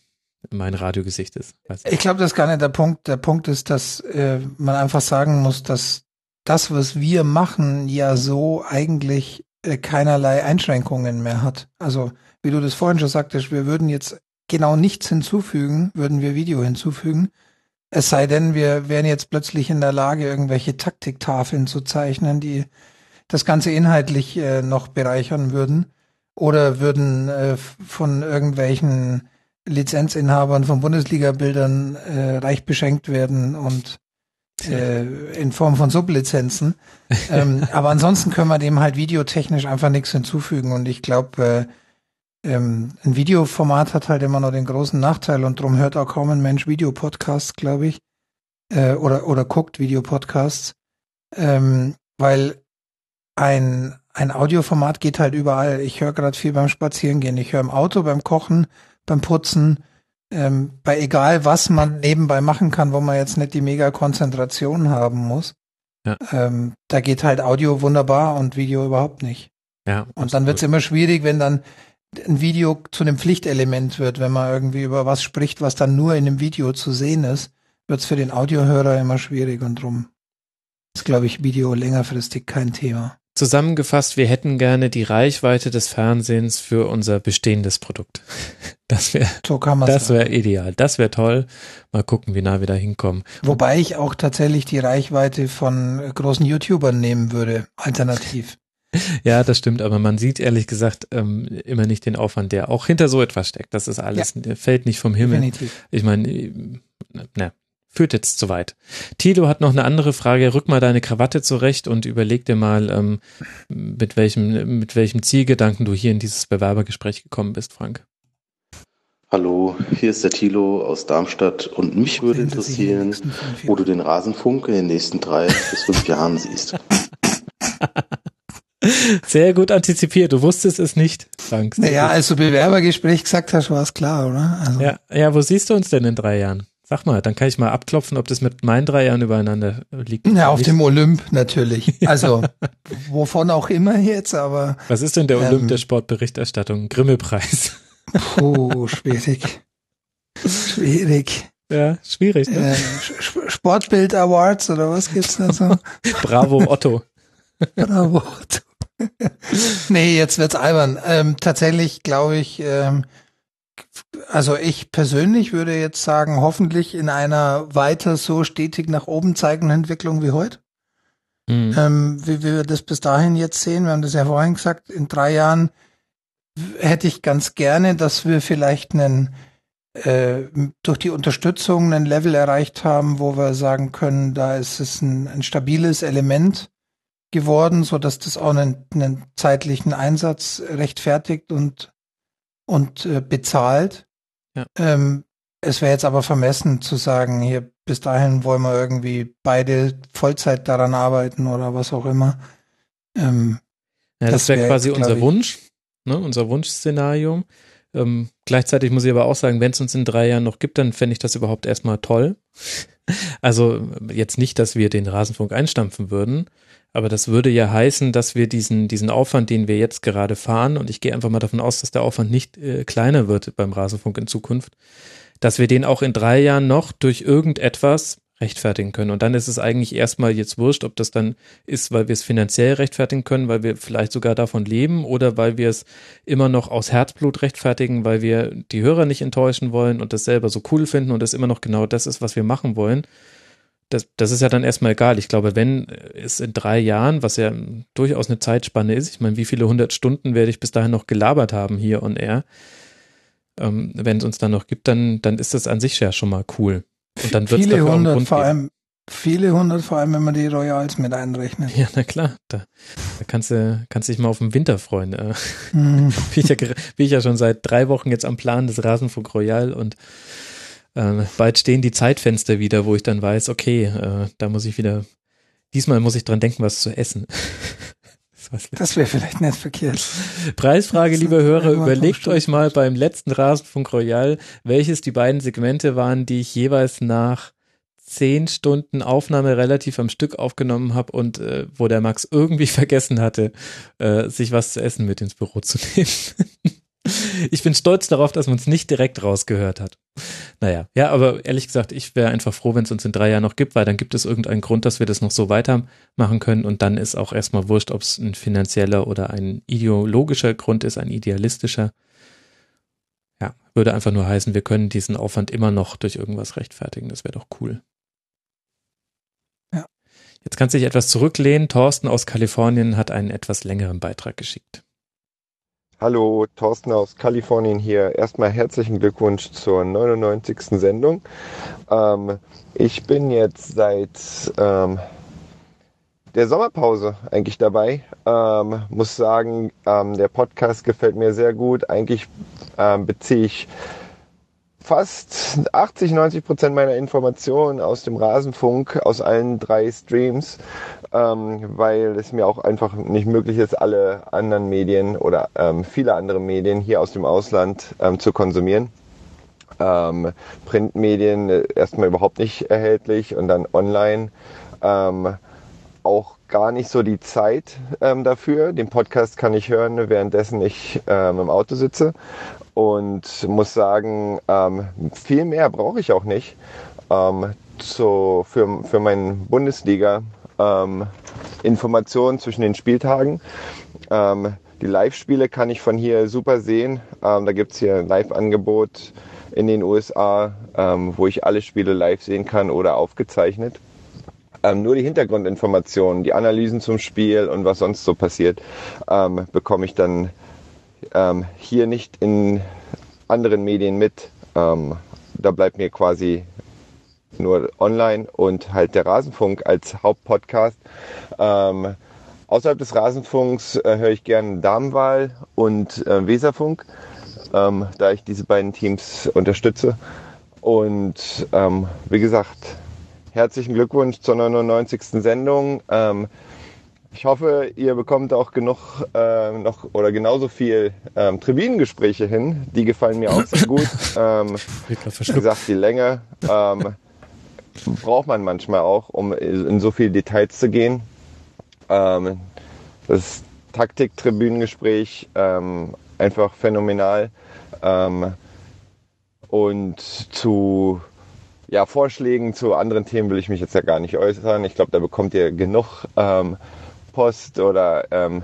mein Radiogesicht ist. Ich glaube, das ist gar nicht der Punkt. Der Punkt ist, dass äh, man einfach sagen muss, dass das, was wir machen, ja so eigentlich äh, keinerlei Einschränkungen mehr hat. Also, wie du das vorhin schon sagtest, wir würden jetzt genau nichts hinzufügen, würden wir Video hinzufügen. Es sei denn, wir wären jetzt plötzlich in der Lage, irgendwelche Taktiktafeln zu zeichnen, die das Ganze inhaltlich äh, noch bereichern würden. Oder würden äh, von irgendwelchen Lizenzinhabern von Bundesliga-Bildern äh, reich beschenkt werden und äh, in Form von Sublizenzen. *laughs* ähm, aber ansonsten können wir dem halt videotechnisch einfach nichts hinzufügen. Und ich glaube, äh, ähm, ein Videoformat hat halt immer noch den großen Nachteil und darum hört auch kaum ein Mensch Videopodcasts, glaube ich. Äh, oder, oder guckt Videopodcasts. Ähm, weil ein, ein Audioformat geht halt überall. Ich höre gerade viel beim Spazierengehen. Ich höre im Auto, beim Kochen, beim Putzen, ähm, bei egal was man nebenbei machen kann, wo man jetzt nicht die mega Konzentration haben muss. Ja. Ähm, da geht halt Audio wunderbar und Video überhaupt nicht. Ja, Und dann wird es immer schwierig, wenn dann ein Video zu einem Pflichtelement wird, wenn man irgendwie über was spricht, was dann nur in einem Video zu sehen ist, wird es für den Audiohörer immer schwierig und drum ist, glaube ich, Video längerfristig kein Thema. Zusammengefasst, wir hätten gerne die Reichweite des Fernsehens für unser bestehendes Produkt. *laughs* Das wäre So das wäre ideal. Das wäre toll. Mal gucken, wie nah wir da hinkommen. Wobei ich auch tatsächlich die Reichweite von großen YouTubern nehmen würde, alternativ. *laughs* Ja, das stimmt, aber man sieht ehrlich gesagt ähm, immer nicht den Aufwand, der auch hinter so etwas steckt. Das ist alles, der fällt nicht vom Himmel. Definitiv. Ich meine, na, führt jetzt zu weit. Tilo hat noch eine andere Frage. Rück mal deine Krawatte zurecht und überleg dir mal, ähm, mit welchem, mit welchem Zielgedanken du hier in dieses Bewerbergespräch gekommen bist, Frank. Hallo, hier ist der Thilo aus Darmstadt und mich würde interessieren, wo du den Rasenfunk in den nächsten drei bis fünf Jahren siehst. *laughs* Sehr gut antizipiert. Du wusstest es nicht, Frank. Sehr Naja, gut. als du Bewerbergespräch gesagt hast, war es klar, oder? Also, Ja, ja, wo siehst du uns denn in drei Jahren? Sag mal, dann kann ich mal abklopfen, ob das mit meinen drei Jahren übereinander liegt. ja auf dem Olymp natürlich. *laughs* Also, wovon auch immer jetzt, aber Was ist denn der Olymp Ähm, der Sportberichterstattung? Grimme-Preis. puh, *laughs* schwierig. Schwierig. Ja, schwierig, ne? Äh, Sportbild Awards oder was gibt's da so? Bravo, Otto. *laughs* Bravo. Nee, jetzt wird's albern. Ähm, tatsächlich glaube ich, ähm, also ich persönlich würde jetzt sagen, hoffentlich in einer weiter so stetig nach oben zeigenden Entwicklung wie heute. Mhm. Ähm, wie, wie wir das bis dahin jetzt sehen, wir haben das ja vorhin gesagt, in drei Jahren hätte ich ganz gerne, dass wir vielleicht einen äh, durch die Unterstützung einen Level erreicht haben, wo wir sagen können, da ist es ein, ein stabiles Element geworden, so dass das auch einen, einen zeitlichen Einsatz rechtfertigt und und äh, bezahlt. Ja. Ähm, es wäre jetzt aber vermessen zu sagen, hier bis dahin wollen wir irgendwie beide Vollzeit daran arbeiten oder was auch immer. Ähm, Ja, das, Das wäre wär quasi jetzt, unser Wunsch, ne, unser Wunschszenario. Ähm, gleichzeitig muss ich aber auch sagen, wenn es uns in drei Jahren noch gibt, dann fände ich das überhaupt erstmal toll. *laughs* Also jetzt nicht, dass wir den Rasenfunk einstampfen würden, aber das würde ja heißen, dass wir diesen, diesen Aufwand, den wir jetzt gerade fahren, und ich gehe einfach mal davon aus, dass der Aufwand nicht äh, kleiner wird beim Rasenfunk in Zukunft, dass wir den auch in drei Jahren noch durch irgendetwas rechtfertigen können. Und dann ist es eigentlich erstmal jetzt wurscht, ob das dann ist, weil wir es finanziell rechtfertigen können, weil wir vielleicht sogar davon leben oder weil wir es immer noch aus Herzblut rechtfertigen, weil wir die Hörer nicht enttäuschen wollen und das selber so cool finden und das immer noch genau das ist, was wir machen wollen. Das, das ist ja dann erstmal egal. Ich glaube, wenn es in drei Jahren, was ja durchaus eine Zeitspanne ist, ich meine, wie viele hundert Stunden werde ich bis dahin noch gelabert haben hier on air, ähm, wenn es uns dann noch gibt, dann, dann ist das an sich ja schon mal cool. Und dann wird's viele dafür hundert, Grund vor allem, viele hundert, vor allem, wenn man die Royals mit einrechnet. Ja, na klar. Da, da kannst du kannst dich mal auf den Winter freuen. Äh. Mhm. *laughs* Bin, ich ja, bin ich ja schon seit drei Wochen jetzt am Plan des Rasenfunk Royal und äh, bald stehen die Zeitfenster wieder, wo ich dann weiß, okay, äh, da muss ich wieder, diesmal muss ich dran denken, was zu essen. *laughs* Das wäre vielleicht nicht verkehrt. Preisfrage, liebe Hörer, überlegt euch mal beim letzten Rasenfunk Royal, welches die beiden Segmente waren, die ich jeweils nach zehn Stunden Aufnahme relativ am Stück aufgenommen habe und äh, wo der Max irgendwie *laughs* vergessen hatte, äh, sich was zu essen mit ins Büro zu nehmen. *laughs* ich bin stolz darauf, dass man es nicht direkt rausgehört hat. Naja, ja, aber ehrlich gesagt, ich wäre einfach froh, wenn es uns in drei Jahren noch gibt, weil dann gibt es irgendeinen Grund, dass wir das noch so weitermachen können und dann ist auch erstmal wurscht, ob es ein finanzieller oder ein ideologischer Grund ist, ein idealistischer. Ja, würde einfach nur heißen, wir können diesen Aufwand immer noch durch irgendwas rechtfertigen. Das wäre doch cool. Ja. Jetzt kannst du dich etwas zurücklehnen. Thorsten aus Kalifornien hat einen etwas längeren Beitrag geschickt. Hallo, Thorsten aus Kalifornien hier. Erstmal herzlichen Glückwunsch zur 99. Sendung. Ähm, ich bin jetzt seit ähm, der Sommerpause eigentlich dabei. Ähm, muss sagen, ähm, der Podcast gefällt mir sehr gut. Eigentlich ähm, beziehe ich fast 80, 90 Prozent meiner Informationen aus dem Rasenfunk, aus allen drei Streams, ähm, weil es mir auch einfach nicht möglich ist, alle anderen Medien oder ähm, viele andere Medien hier aus dem Ausland ähm, zu konsumieren. Ähm, Printmedien äh, erstmal überhaupt nicht erhältlich und dann online ähm, auch gar nicht so die Zeit ähm, dafür. Den Podcast kann ich hören, währenddessen ich ähm, im Auto sitze und muss sagen, ähm, viel mehr brauche ich auch nicht ähm, zu, für, für meinen Bundesliga ähm, Informationen zwischen den Spieltagen. Ähm, die Live-Spiele kann ich von hier super sehen. Da gibt's hier ein Live-Angebot in den USA, wo ich alle Spiele live sehen kann oder aufgezeichnet. Ähm, nur die Hintergrundinformationen, die Analysen zum Spiel und was sonst so passiert, ähm, bekomme ich dann ähm, hier nicht in anderen Medien mit. Ähm, da bleibt mir quasi nur online und halt der Rasenfunk als Hauptpodcast. Ähm, außerhalb des Rasenfunks äh, höre ich gerne Damenwahl und äh, Weserfunk, ähm, da ich diese beiden Teams unterstütze. Und wie gesagt, herzlichen Glückwunsch zur 99. Sendung. Ähm, ich hoffe, ihr bekommt auch genug äh, noch oder genauso viel ähm, Tribünengespräche hin. Die gefallen mir auch sehr gut. Ähm, wie gesagt, die Länge ähm, braucht man manchmal auch, um in so viele Details zu gehen. Ähm, das Taktik-Tribünengespräch ähm, einfach phänomenal. Ähm, und zu ja, Vorschlägen zu anderen Themen will ich mich jetzt ja gar nicht äußern. Ich glaube, da bekommt ihr genug ähm, Post oder ähm,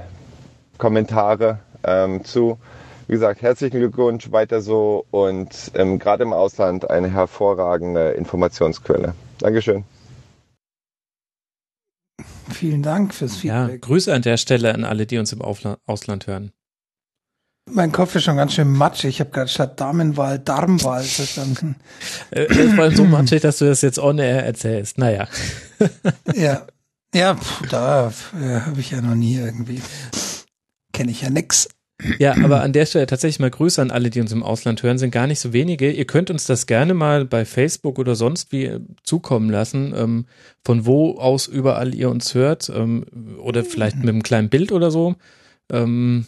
Kommentare ähm, zu. Wie gesagt, herzlichen Glückwunsch, weiter so und ähm, gerade im Ausland eine hervorragende Informationsquelle. Dankeschön. Vielen Dank fürs Ja, Feedback. Grüße an der Stelle an alle, die uns im Aufla Ausland hören. Mein Kopf ist schon ganz schön matschig. Ich habe gerade statt Damenwahl Darmwahl verstanden. Vor allem so matschig, dass du das jetzt on air erzählst. Naja. *laughs* ja, ja, pf, da äh, habe ich ja noch nie irgendwie. Kenne ich ja nix. Ja, aber an der Stelle tatsächlich mal Grüße an alle, die uns im Ausland hören, sind gar nicht so wenige. Ihr könnt uns das gerne mal bei Facebook oder sonst wie äh, zukommen lassen, ähm, von wo aus überall ihr uns hört ähm, oder vielleicht mit einem kleinen Bild oder so. Ähm,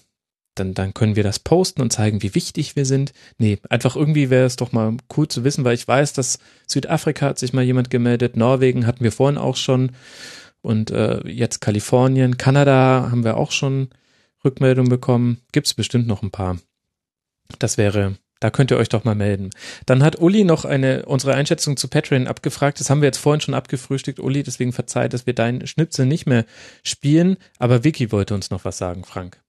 dann, dann können wir das posten und zeigen, wie wichtig wir sind. Nee, einfach irgendwie wäre es doch mal cool zu wissen, weil ich weiß, dass Südafrika hat sich mal jemand gemeldet, Norwegen hatten wir vorhin auch schon und äh, jetzt Kalifornien, Kanada haben wir auch schon Rückmeldungen bekommen. Gibt es bestimmt noch ein paar. Das wäre, da könnt ihr euch doch mal melden. Dann hat Uli noch eine, unsere Einschätzung zu Patreon abgefragt. Das haben wir jetzt vorhin schon abgefrühstückt, Uli, deswegen verzeiht, dass wir deinen Schnipsel nicht mehr spielen. Aber Vicky wollte uns noch was sagen, Frank.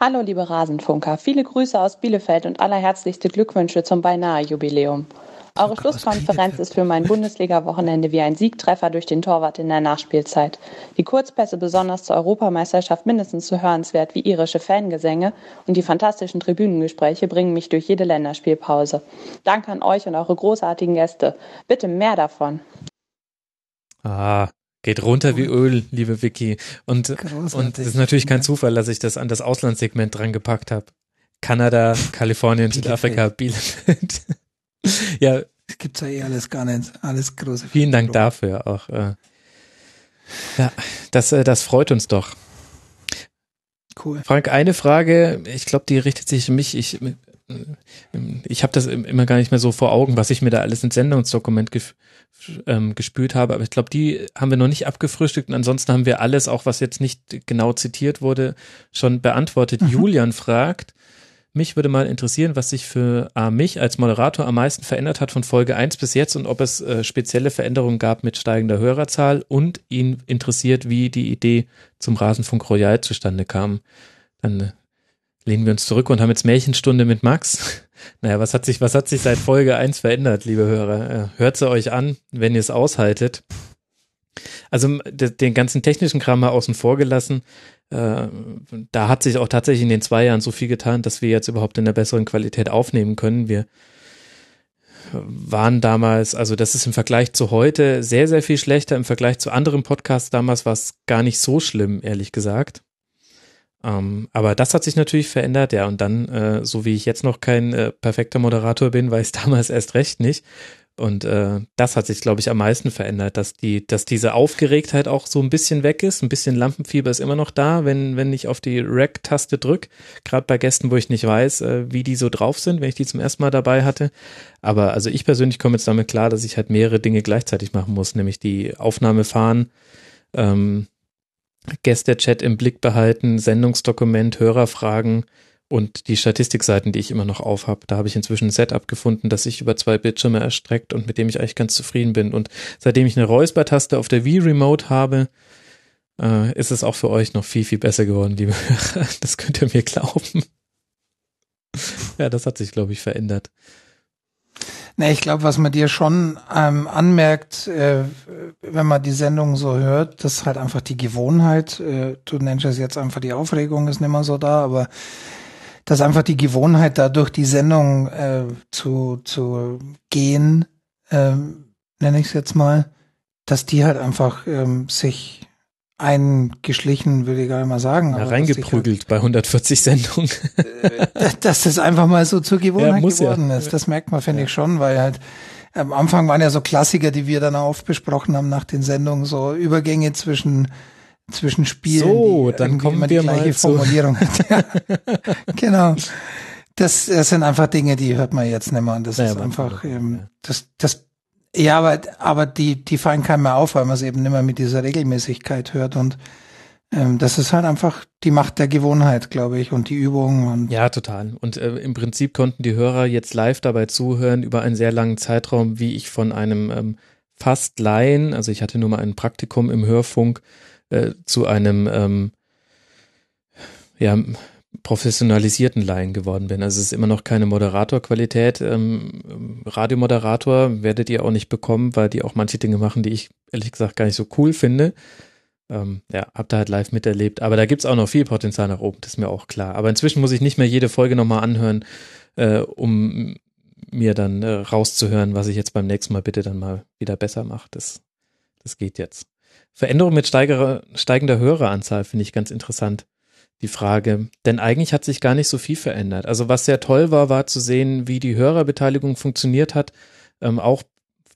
Hallo, liebe Rasenfunker. Viele Grüße aus Bielefeld und allerherzlichste Glückwünsche zum Beinahe-Jubiläum. Eure Schlusskonferenz ist für mein Bundesliga-Wochenende wie ein Siegtreffer durch den Torwart in der Nachspielzeit. Die Kurzpässe besonders zur Europameisterschaft mindestens so hörenswert wie irische Fangesänge und die fantastischen Tribünengespräche bringen mich durch jede Länderspielpause. Danke an euch und eure großartigen Gäste. Bitte mehr davon. Ah, Geht runter wie Öl, liebe Vicky. Und, und das ist natürlich kein Zufall, dass ich das an das Auslandssegment dran gepackt habe. Kanada, *laughs* Kalifornien, Südafrika, Bielefeld. *laughs* ja. Das gibt's ja eh alles gar nicht. Alles große. Vielen Dank dafür auch. Äh, ja, das, äh, das freut uns doch. Cool. Frank, eine Frage, ich glaube, die richtet sich an mich. Ich, ich habe das immer gar nicht mehr so vor Augen, was ich mir da alles ins Sendungsdokument gef ähm, gespült habe, aber ich glaube, die haben wir noch nicht abgefrühstückt und ansonsten haben wir alles, auch was jetzt nicht genau zitiert wurde, schon beantwortet. Mhm. Julian fragt, mich würde mal interessieren, was sich für äh, mich als Moderator am meisten verändert hat von Folge 1 bis jetzt und ob es äh, spezielle Veränderungen gab mit steigender Hörerzahl und ihn interessiert, wie die Idee zum Rasenfunk Royal zustande kam. Dann äh, lehnen wir uns zurück und haben jetzt Märchenstunde mit Max. *laughs* Naja, was hat sich, was hat sich seit Folge 1 verändert, liebe Hörer? Äh, hört sie euch an, wenn ihr es aushaltet. Also den ganzen technischen Kram mal außen vor gelassen. Äh, da hat sich auch tatsächlich in den zwei Jahren so viel getan, dass wir jetzt überhaupt in der besseren Qualität aufnehmen können. Wir waren damals, also das ist im Vergleich zu heute sehr, sehr viel schlechter. Im Vergleich zu anderen Podcasts damals war es gar nicht so schlimm, ehrlich gesagt. Ähm, aber das hat sich natürlich verändert, ja. Und dann, äh, so wie ich jetzt noch kein äh, perfekter Moderator bin, *laughs* war ich damals erst recht nicht. Und äh, das hat sich, glaube ich, am meisten verändert, dass die, dass diese Aufgeregtheit auch so ein bisschen weg ist. Ein bisschen Lampenfieber ist immer noch da, wenn, wenn ich auf die Rack-Taste drück. Gerade bei Gästen, wo ich nicht weiß, äh, wie die so drauf sind, wenn ich die zum ersten Mal dabei hatte. Aber also ich persönlich komme jetzt damit klar, dass ich halt mehrere Dinge gleichzeitig machen muss, nämlich die Aufnahme fahren, ähm, Gäste-Chat im Blick behalten, Sendungsdokument, Hörerfragen und die Statistikseiten, die ich immer noch aufhab. Da habe ich inzwischen ein Setup gefunden, das sich über zwei Bildschirme erstreckt und mit dem ich eigentlich ganz zufrieden bin. Und seitdem ich eine Räusper-Taste auf der Wii Remote habe, äh, ist es auch für euch noch viel, viel besser geworden, liebe Hörer. *laughs* Das könnt ihr mir glauben. ja, das hat sich, glaube ich, verändert. Ne, ich glaube, was man dir schon ähm, anmerkt, äh, wenn man die Sendung so hört, das ist halt einfach die Gewohnheit. Äh, du nennst es jetzt einfach die Aufregung, ist nicht mehr so da, aber dass einfach die Gewohnheit, dadurch die Sendung äh, zu, zu gehen, ähm, nenne ich es jetzt mal, dass die halt einfach ähm, sich eingeschlichen, würde ich gar nicht mal sagen. Ja, reingeprügelt halt, bei 140 Sendungen. *laughs* dass das einfach mal so zur Gewohnheit ja, geworden ja. ist. Das merkt man, finde ich schon, weil halt am Anfang waren ja so Klassiker, die wir dann auch besprochen haben nach den Sendungen, so Übergänge zwischen zwischen Spielen. So, dann kommen wir die mal Formulierung. *laughs* genau. Das, das sind einfach Dinge, die hört man jetzt nicht mehr. Und das ist einfach, ähm, das, das ja, aber, aber die, die fallen keinem mehr auf, weil man es eben nicht mehr mit dieser Regelmäßigkeit hört und ähm, das ist halt einfach die Macht der Gewohnheit, glaube ich, und die Übung. Und ja, total. Und äh, im Prinzip konnten die Hörer jetzt live dabei zuhören über einen sehr langen Zeitraum, wie ich von einem ähm, fast Laien, also ich hatte nur mal ein Praktikum im Hörfunk, äh, zu einem ähm, ja, professionalisierten Laien geworden bin. Also es ist immer noch keine Moderatorqualität. Ähm, Radiomoderator werdet ihr auch nicht bekommen, weil die auch manche Dinge machen, die ich ehrlich gesagt gar nicht so cool finde. Ähm, ja, habt ihr halt live miterlebt. Aber da gibt's auch noch viel Potenzial nach oben, das ist mir auch klar. Aber inzwischen muss ich nicht mehr jede Folge nochmal anhören, äh, um mir dann äh, rauszuhören, was ich jetzt beim nächsten Mal bitte dann mal wieder besser mache. Das, das geht jetzt. Veränderung mit steigerer, steigender Höreranzahl finde ich ganz interessant die Frage. Denn eigentlich hat sich gar nicht so viel verändert. Also was sehr toll war, war zu sehen, wie die Hörerbeteiligung funktioniert hat. Ähm, auch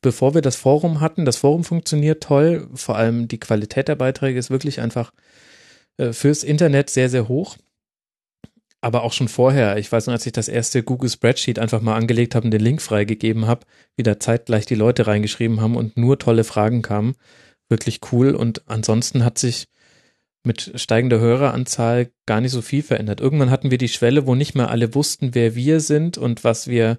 bevor wir das Forum hatten. Das Forum funktioniert toll. Vor allem die Qualität der Beiträge ist wirklich einfach äh, fürs Internet sehr, sehr hoch. aber auch schon vorher. Ich weiß noch, als ich das erste Google Spreadsheet einfach mal angelegt habe und den Link freigegeben habe, wieder zeitgleich die Leute reingeschrieben haben und nur tolle Fragen kamen. Wirklich cool. Und ansonsten hat sich mit steigender Höreranzahl gar nicht so viel verändert. Irgendwann hatten wir die Schwelle, wo nicht mehr alle wussten, wer wir sind und was wir,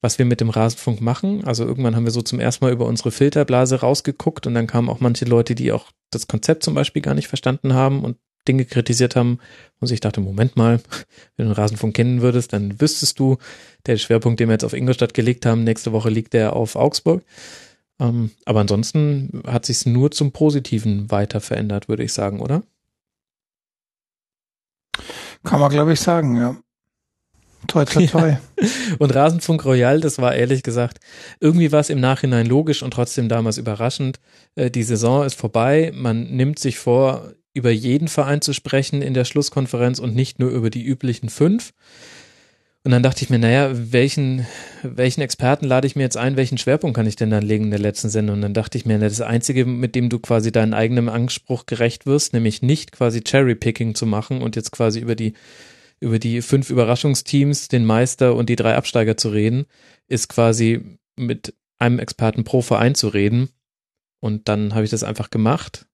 was wir mit dem Rasenfunk machen. Also irgendwann haben wir so zum ersten Mal über unsere Filterblase rausgeguckt und dann kamen auch manche Leute, die auch das Konzept zum Beispiel gar nicht verstanden haben und Dinge kritisiert haben und ich dachte, Moment mal, *laughs* wenn du den Rasenfunk kennen würdest, dann wüsstest du, der Schwerpunkt, den wir jetzt auf Ingolstadt gelegt haben, nächste Woche liegt der auf Augsburg. Ähm, aber ansonsten hat sich es nur zum Positiven weiter verändert, würde ich sagen, oder? Kann man, glaube ich, sagen, ja. Toi, toi, toi. Ja. Und Rasenfunk Royal, das war ehrlich gesagt, irgendwie war es im Nachhinein logisch und trotzdem damals überraschend. Äh, die Saison ist vorbei, man nimmt sich vor, über jeden Verein zu sprechen in der Schlusskonferenz und nicht nur über die üblichen fünf. Und dann dachte ich mir, naja, welchen, welchen Experten lade ich mir jetzt ein, welchen Schwerpunkt kann ich denn dann legen in der letzten Sendung? Und dann dachte ich mir, das Einzige, mit dem du quasi deinen eigenen Anspruch gerecht wirst, nämlich nicht quasi Cherry-Picking zu machen und jetzt quasi über die, über die fünf Überraschungsteams, den Meister und die drei Absteiger zu reden, ist quasi mit einem Experten pro Verein zu reden. Und dann habe ich das einfach gemacht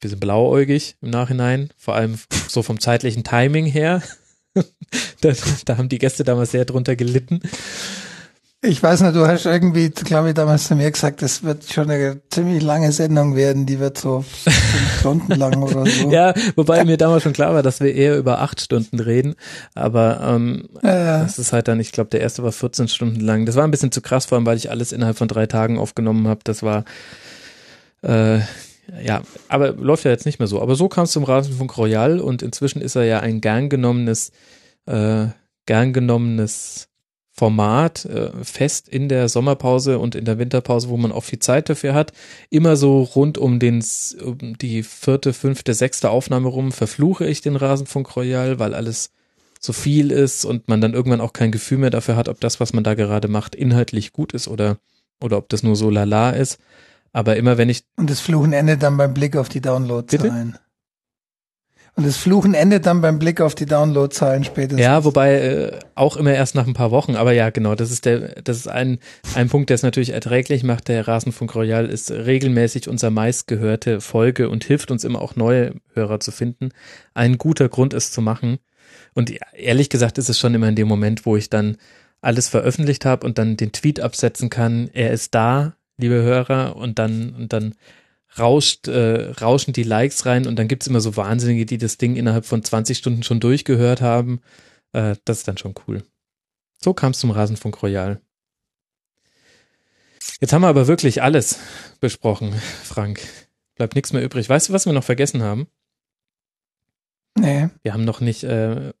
bisschen blauäugig im Nachhinein, vor allem so vom zeitlichen Timing her. *laughs* da, da haben die Gäste damals sehr drunter gelitten. Ich weiß nicht, du hast irgendwie, glaube ich, damals zu mir gesagt, das wird schon eine ziemlich lange Sendung werden, die wird so fünf *laughs* Stunden lang oder so. Ja, wobei mir damals schon klar war, dass wir eher über acht Stunden reden, aber ähm, ja. das ist halt dann, ich glaube, der erste war 14 Stunden lang. Das war ein bisschen zu krass, vor allem, weil ich alles innerhalb von drei Tagen aufgenommen habe. Das war äh, ja, aber läuft ja jetzt nicht mehr so. Aber so kam es zum Rasenfunk Royal und inzwischen ist er ja ein gern genommenes, äh, gern genommenes Format, äh, fest in der Sommerpause und in der Winterpause, wo man auch viel Zeit dafür hat. Immer so rund um den, um die vierte, fünfte, sechste Aufnahme rum verfluche ich den Rasenfunk Royal, weil alles so viel ist und man dann irgendwann auch kein Gefühl mehr dafür hat, ob das, was man da gerade macht, inhaltlich gut ist oder, oder ob das nur so lala ist. Aber immer wenn ich. Und das Fluchen endet dann beim Blick auf die Downloadzahlen. Und das Fluchen endet dann beim Blick auf die Downloadzahlen spätestens. Ja, wobei äh, auch immer erst nach ein paar Wochen. Aber ja, genau, das ist der, das ist ein, ein Punkt, der es natürlich erträglich macht. Der Rasenfunk Royal ist regelmäßig unser meistgehörte Folge und hilft uns immer auch neue Hörer zu finden. Ein guter Grund, es zu machen. Und ehrlich gesagt ist es schon immer in dem Moment, wo ich dann alles veröffentlicht habe und dann den Tweet absetzen kann. Er ist da, liebe Hörer, und dann, und dann rauscht, äh, rauschen die Likes rein und dann gibt's immer so Wahnsinnige, die das Ding innerhalb von 20 Stunden schon durchgehört haben. Äh, das ist dann schon cool. So kam es zum Rasenfunk Royal. Jetzt haben wir aber wirklich alles besprochen, *laughs* Frank. Bleibt nichts mehr übrig. Weißt du, was wir noch vergessen haben? Nee. Wir haben noch nicht äh,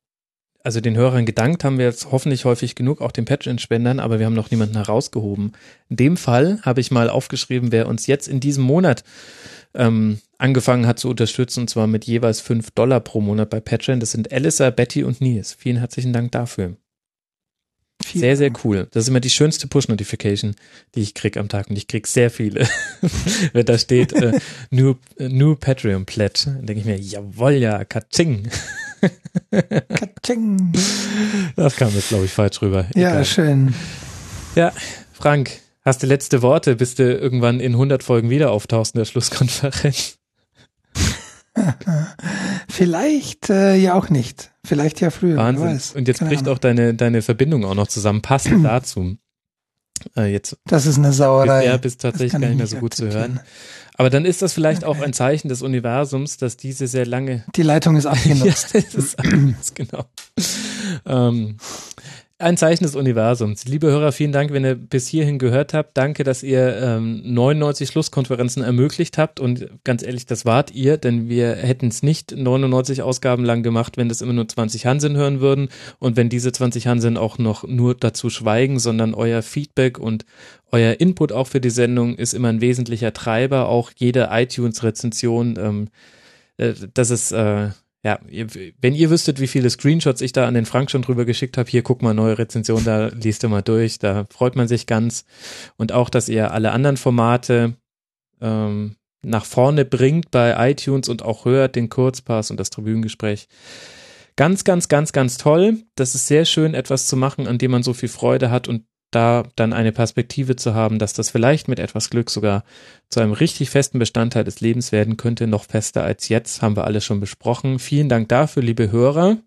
also den Hörern gedankt haben wir jetzt hoffentlich häufig genug, auch den Patreon-Spendern, aber wir haben noch niemanden herausgehoben. In dem Fall habe ich mal aufgeschrieben, wer uns jetzt in diesem Monat ähm, angefangen hat zu unterstützen, und zwar mit jeweils fünf Dollar pro Monat bei Patreon. Das sind Elisa, Betty und Nils. Vielen herzlichen Dank dafür. Vielen sehr, sehr cool. Das ist immer die schönste Push-Notification, die ich krieg am Tag. Und ich krieg sehr viele. *laughs* Wenn da steht äh, New, äh, New Patreon Pledge, dann denke ich mir, jawoll, ja, Katsching. *laughs* Katsching. Das kam jetzt, glaube ich, falsch rüber. Ja, Egal. schön. Ja, Frank, hast du letzte Worte, bis du irgendwann in 100 Folgen wieder auftauchst in der Schlusskonferenz? *laughs* Vielleicht äh, ja auch nicht. Vielleicht ja früher. Wahnsinn. Und jetzt Keine bricht Ahnung. auch deine, deine Verbindung auch noch zusammen, passend *clears throat* dazu. Äh, jetzt das ist eine Sauerei. Ja, bist tatsächlich gar nicht mehr so gut zu hören. Aber dann ist das vielleicht auch ein Zeichen des Universums, dass diese sehr lange. Die Leitung ist *laughs* abgenutzt. ja, das ist abgenutzt, genau. ähm, ein Zeichen des Universums. Liebe Hörer, vielen Dank, wenn ihr bis hierhin gehört habt. Danke, dass ihr ähm, 99 Schlusskonferenzen ermöglicht habt. Und ganz ehrlich, das wart ihr, denn wir hätten es nicht 99 Ausgaben lang gemacht, wenn das immer nur 20 Hansen hören würden. Und wenn diese 20 Hansen auch noch nur dazu schweigen, sondern euer Feedback und euer Input auch für die Sendung ist immer ein wesentlicher Treiber. Auch jede iTunes-Rezension, ähm, äh, das ist äh, ja, wenn ihr wüsstet, wie viele Screenshots ich da an den Frank schon drüber geschickt habe, hier guck mal neue Rezension, da liest ihr mal durch, da freut man sich ganz. Und auch, dass ihr alle anderen Formate ähm, nach vorne bringt bei iTunes und auch hört den Kurzpass und das Tribünengespräch. Ganz, ganz, ganz, ganz toll. Das ist sehr schön, etwas zu machen, an dem man so viel Freude hat und da dann eine Perspektive zu haben, dass das vielleicht mit etwas Glück sogar zu einem richtig festen Bestandteil des Lebens werden könnte, noch fester als jetzt, haben wir alle schon besprochen. Vielen Dank dafür, liebe Hörer.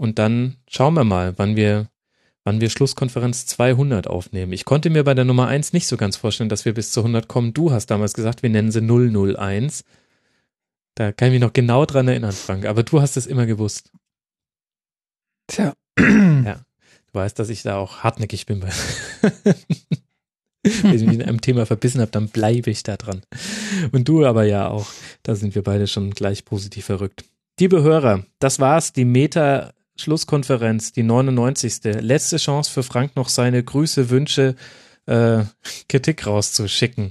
Und dann schauen wir mal, wann wir, wann wir Schlusskonferenz 200 aufnehmen. Ich konnte mir bei der Nummer 1 nicht so ganz vorstellen, dass wir bis zu 100 kommen. Du hast damals gesagt, wir nennen sie 001. Da kann ich mich noch genau dran erinnern, Frank. Aber du hast es immer gewusst. Tja. Ja. *clears throat* Du weißt, dass ich da auch hartnäckig bin. *laughs* Wenn ich mich in einem Thema verbissen habe, dann bleibe ich da dran. Und du aber ja auch. Da sind wir beide schon gleich positiv verrückt. Liebe Hörer, das war's, die Meta Schlusskonferenz, die 99. Letzte Chance für Frank noch seine Grüße, Wünsche, äh, Kritik rauszuschicken.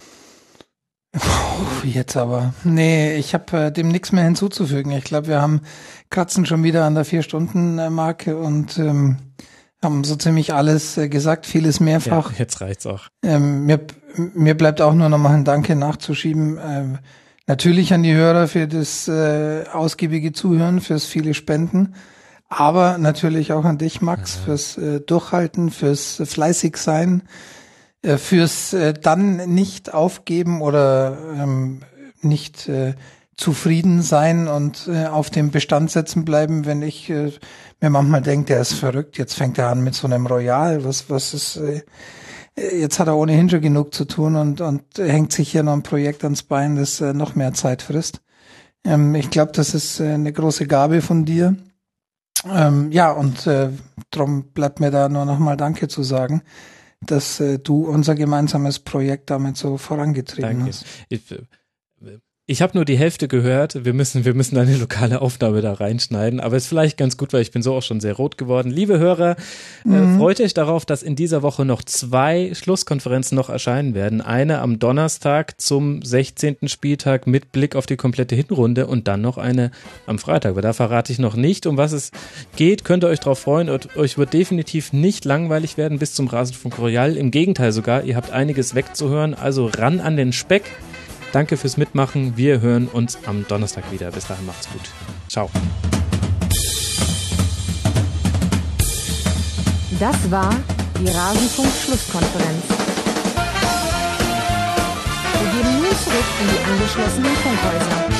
Jetzt aber. Nee, ich habe äh, dem nichts mehr hinzuzufügen. Ich glaube, wir haben kratzen schon wieder an der Vier-Stunden-Marke und ähm, haben so ziemlich alles äh, gesagt, vieles mehrfach. Ja, jetzt reicht's auch. Ähm, mir, mir bleibt auch nur noch mal ein Danke nachzuschieben. Ähm, natürlich an die Hörer für das äh, ausgiebige Zuhören, fürs viele Spenden, aber natürlich auch an dich, Max, ja. fürs äh, Durchhalten, fürs fleißig sein, äh, fürs äh, dann nicht aufgeben oder ähm, nicht äh, zufrieden sein und äh, auf dem Bestand setzen bleiben, wenn ich äh, mir manchmal denke, der ist verrückt, jetzt fängt er an mit so einem Royal, was, was ist, äh, jetzt hat er ohnehin schon genug zu tun und, und hängt sich hier noch ein Projekt ans Bein, das äh, noch mehr Zeit frisst. Ähm, ich glaube, das ist äh, eine große Gabe von dir. Ähm, ja, und äh, darum bleibt mir da nur nochmal Danke zu sagen dass äh, du unser gemeinsames Projekt damit so vorangetrieben Danke. hast. Ich, äh, ich habe nur die Hälfte gehört. Wir müssen, wir müssen eine lokale Aufnahme da reinschneiden. Aber ist vielleicht ganz gut, weil ich bin so auch schon sehr rot geworden. Liebe Hörer, äh, mhm. äh, freut euch darauf, dass in dieser Woche noch zwei Schlusskonferenzen noch erscheinen werden. Eine am Donnerstag zum 16. Spieltag mit Blick auf die komplette Hinrunde und dann noch eine am Freitag. Aber da verrate ich noch nicht, um was es geht. Könnt ihr euch darauf freuen. Und euch wird definitiv nicht langweilig werden bis zum Rasenfunk Royal. Im Gegenteil sogar, ihr habt einiges wegzuhören. Also ran an den Speck. Danke fürs Mitmachen. Wir hören uns am Donnerstag wieder. Bis dahin macht's gut. Ciao. Das war die Rasenfunk-Schlusskonferenz. Wir gehen nun zurück in die angeschlossenen Funkhäuser.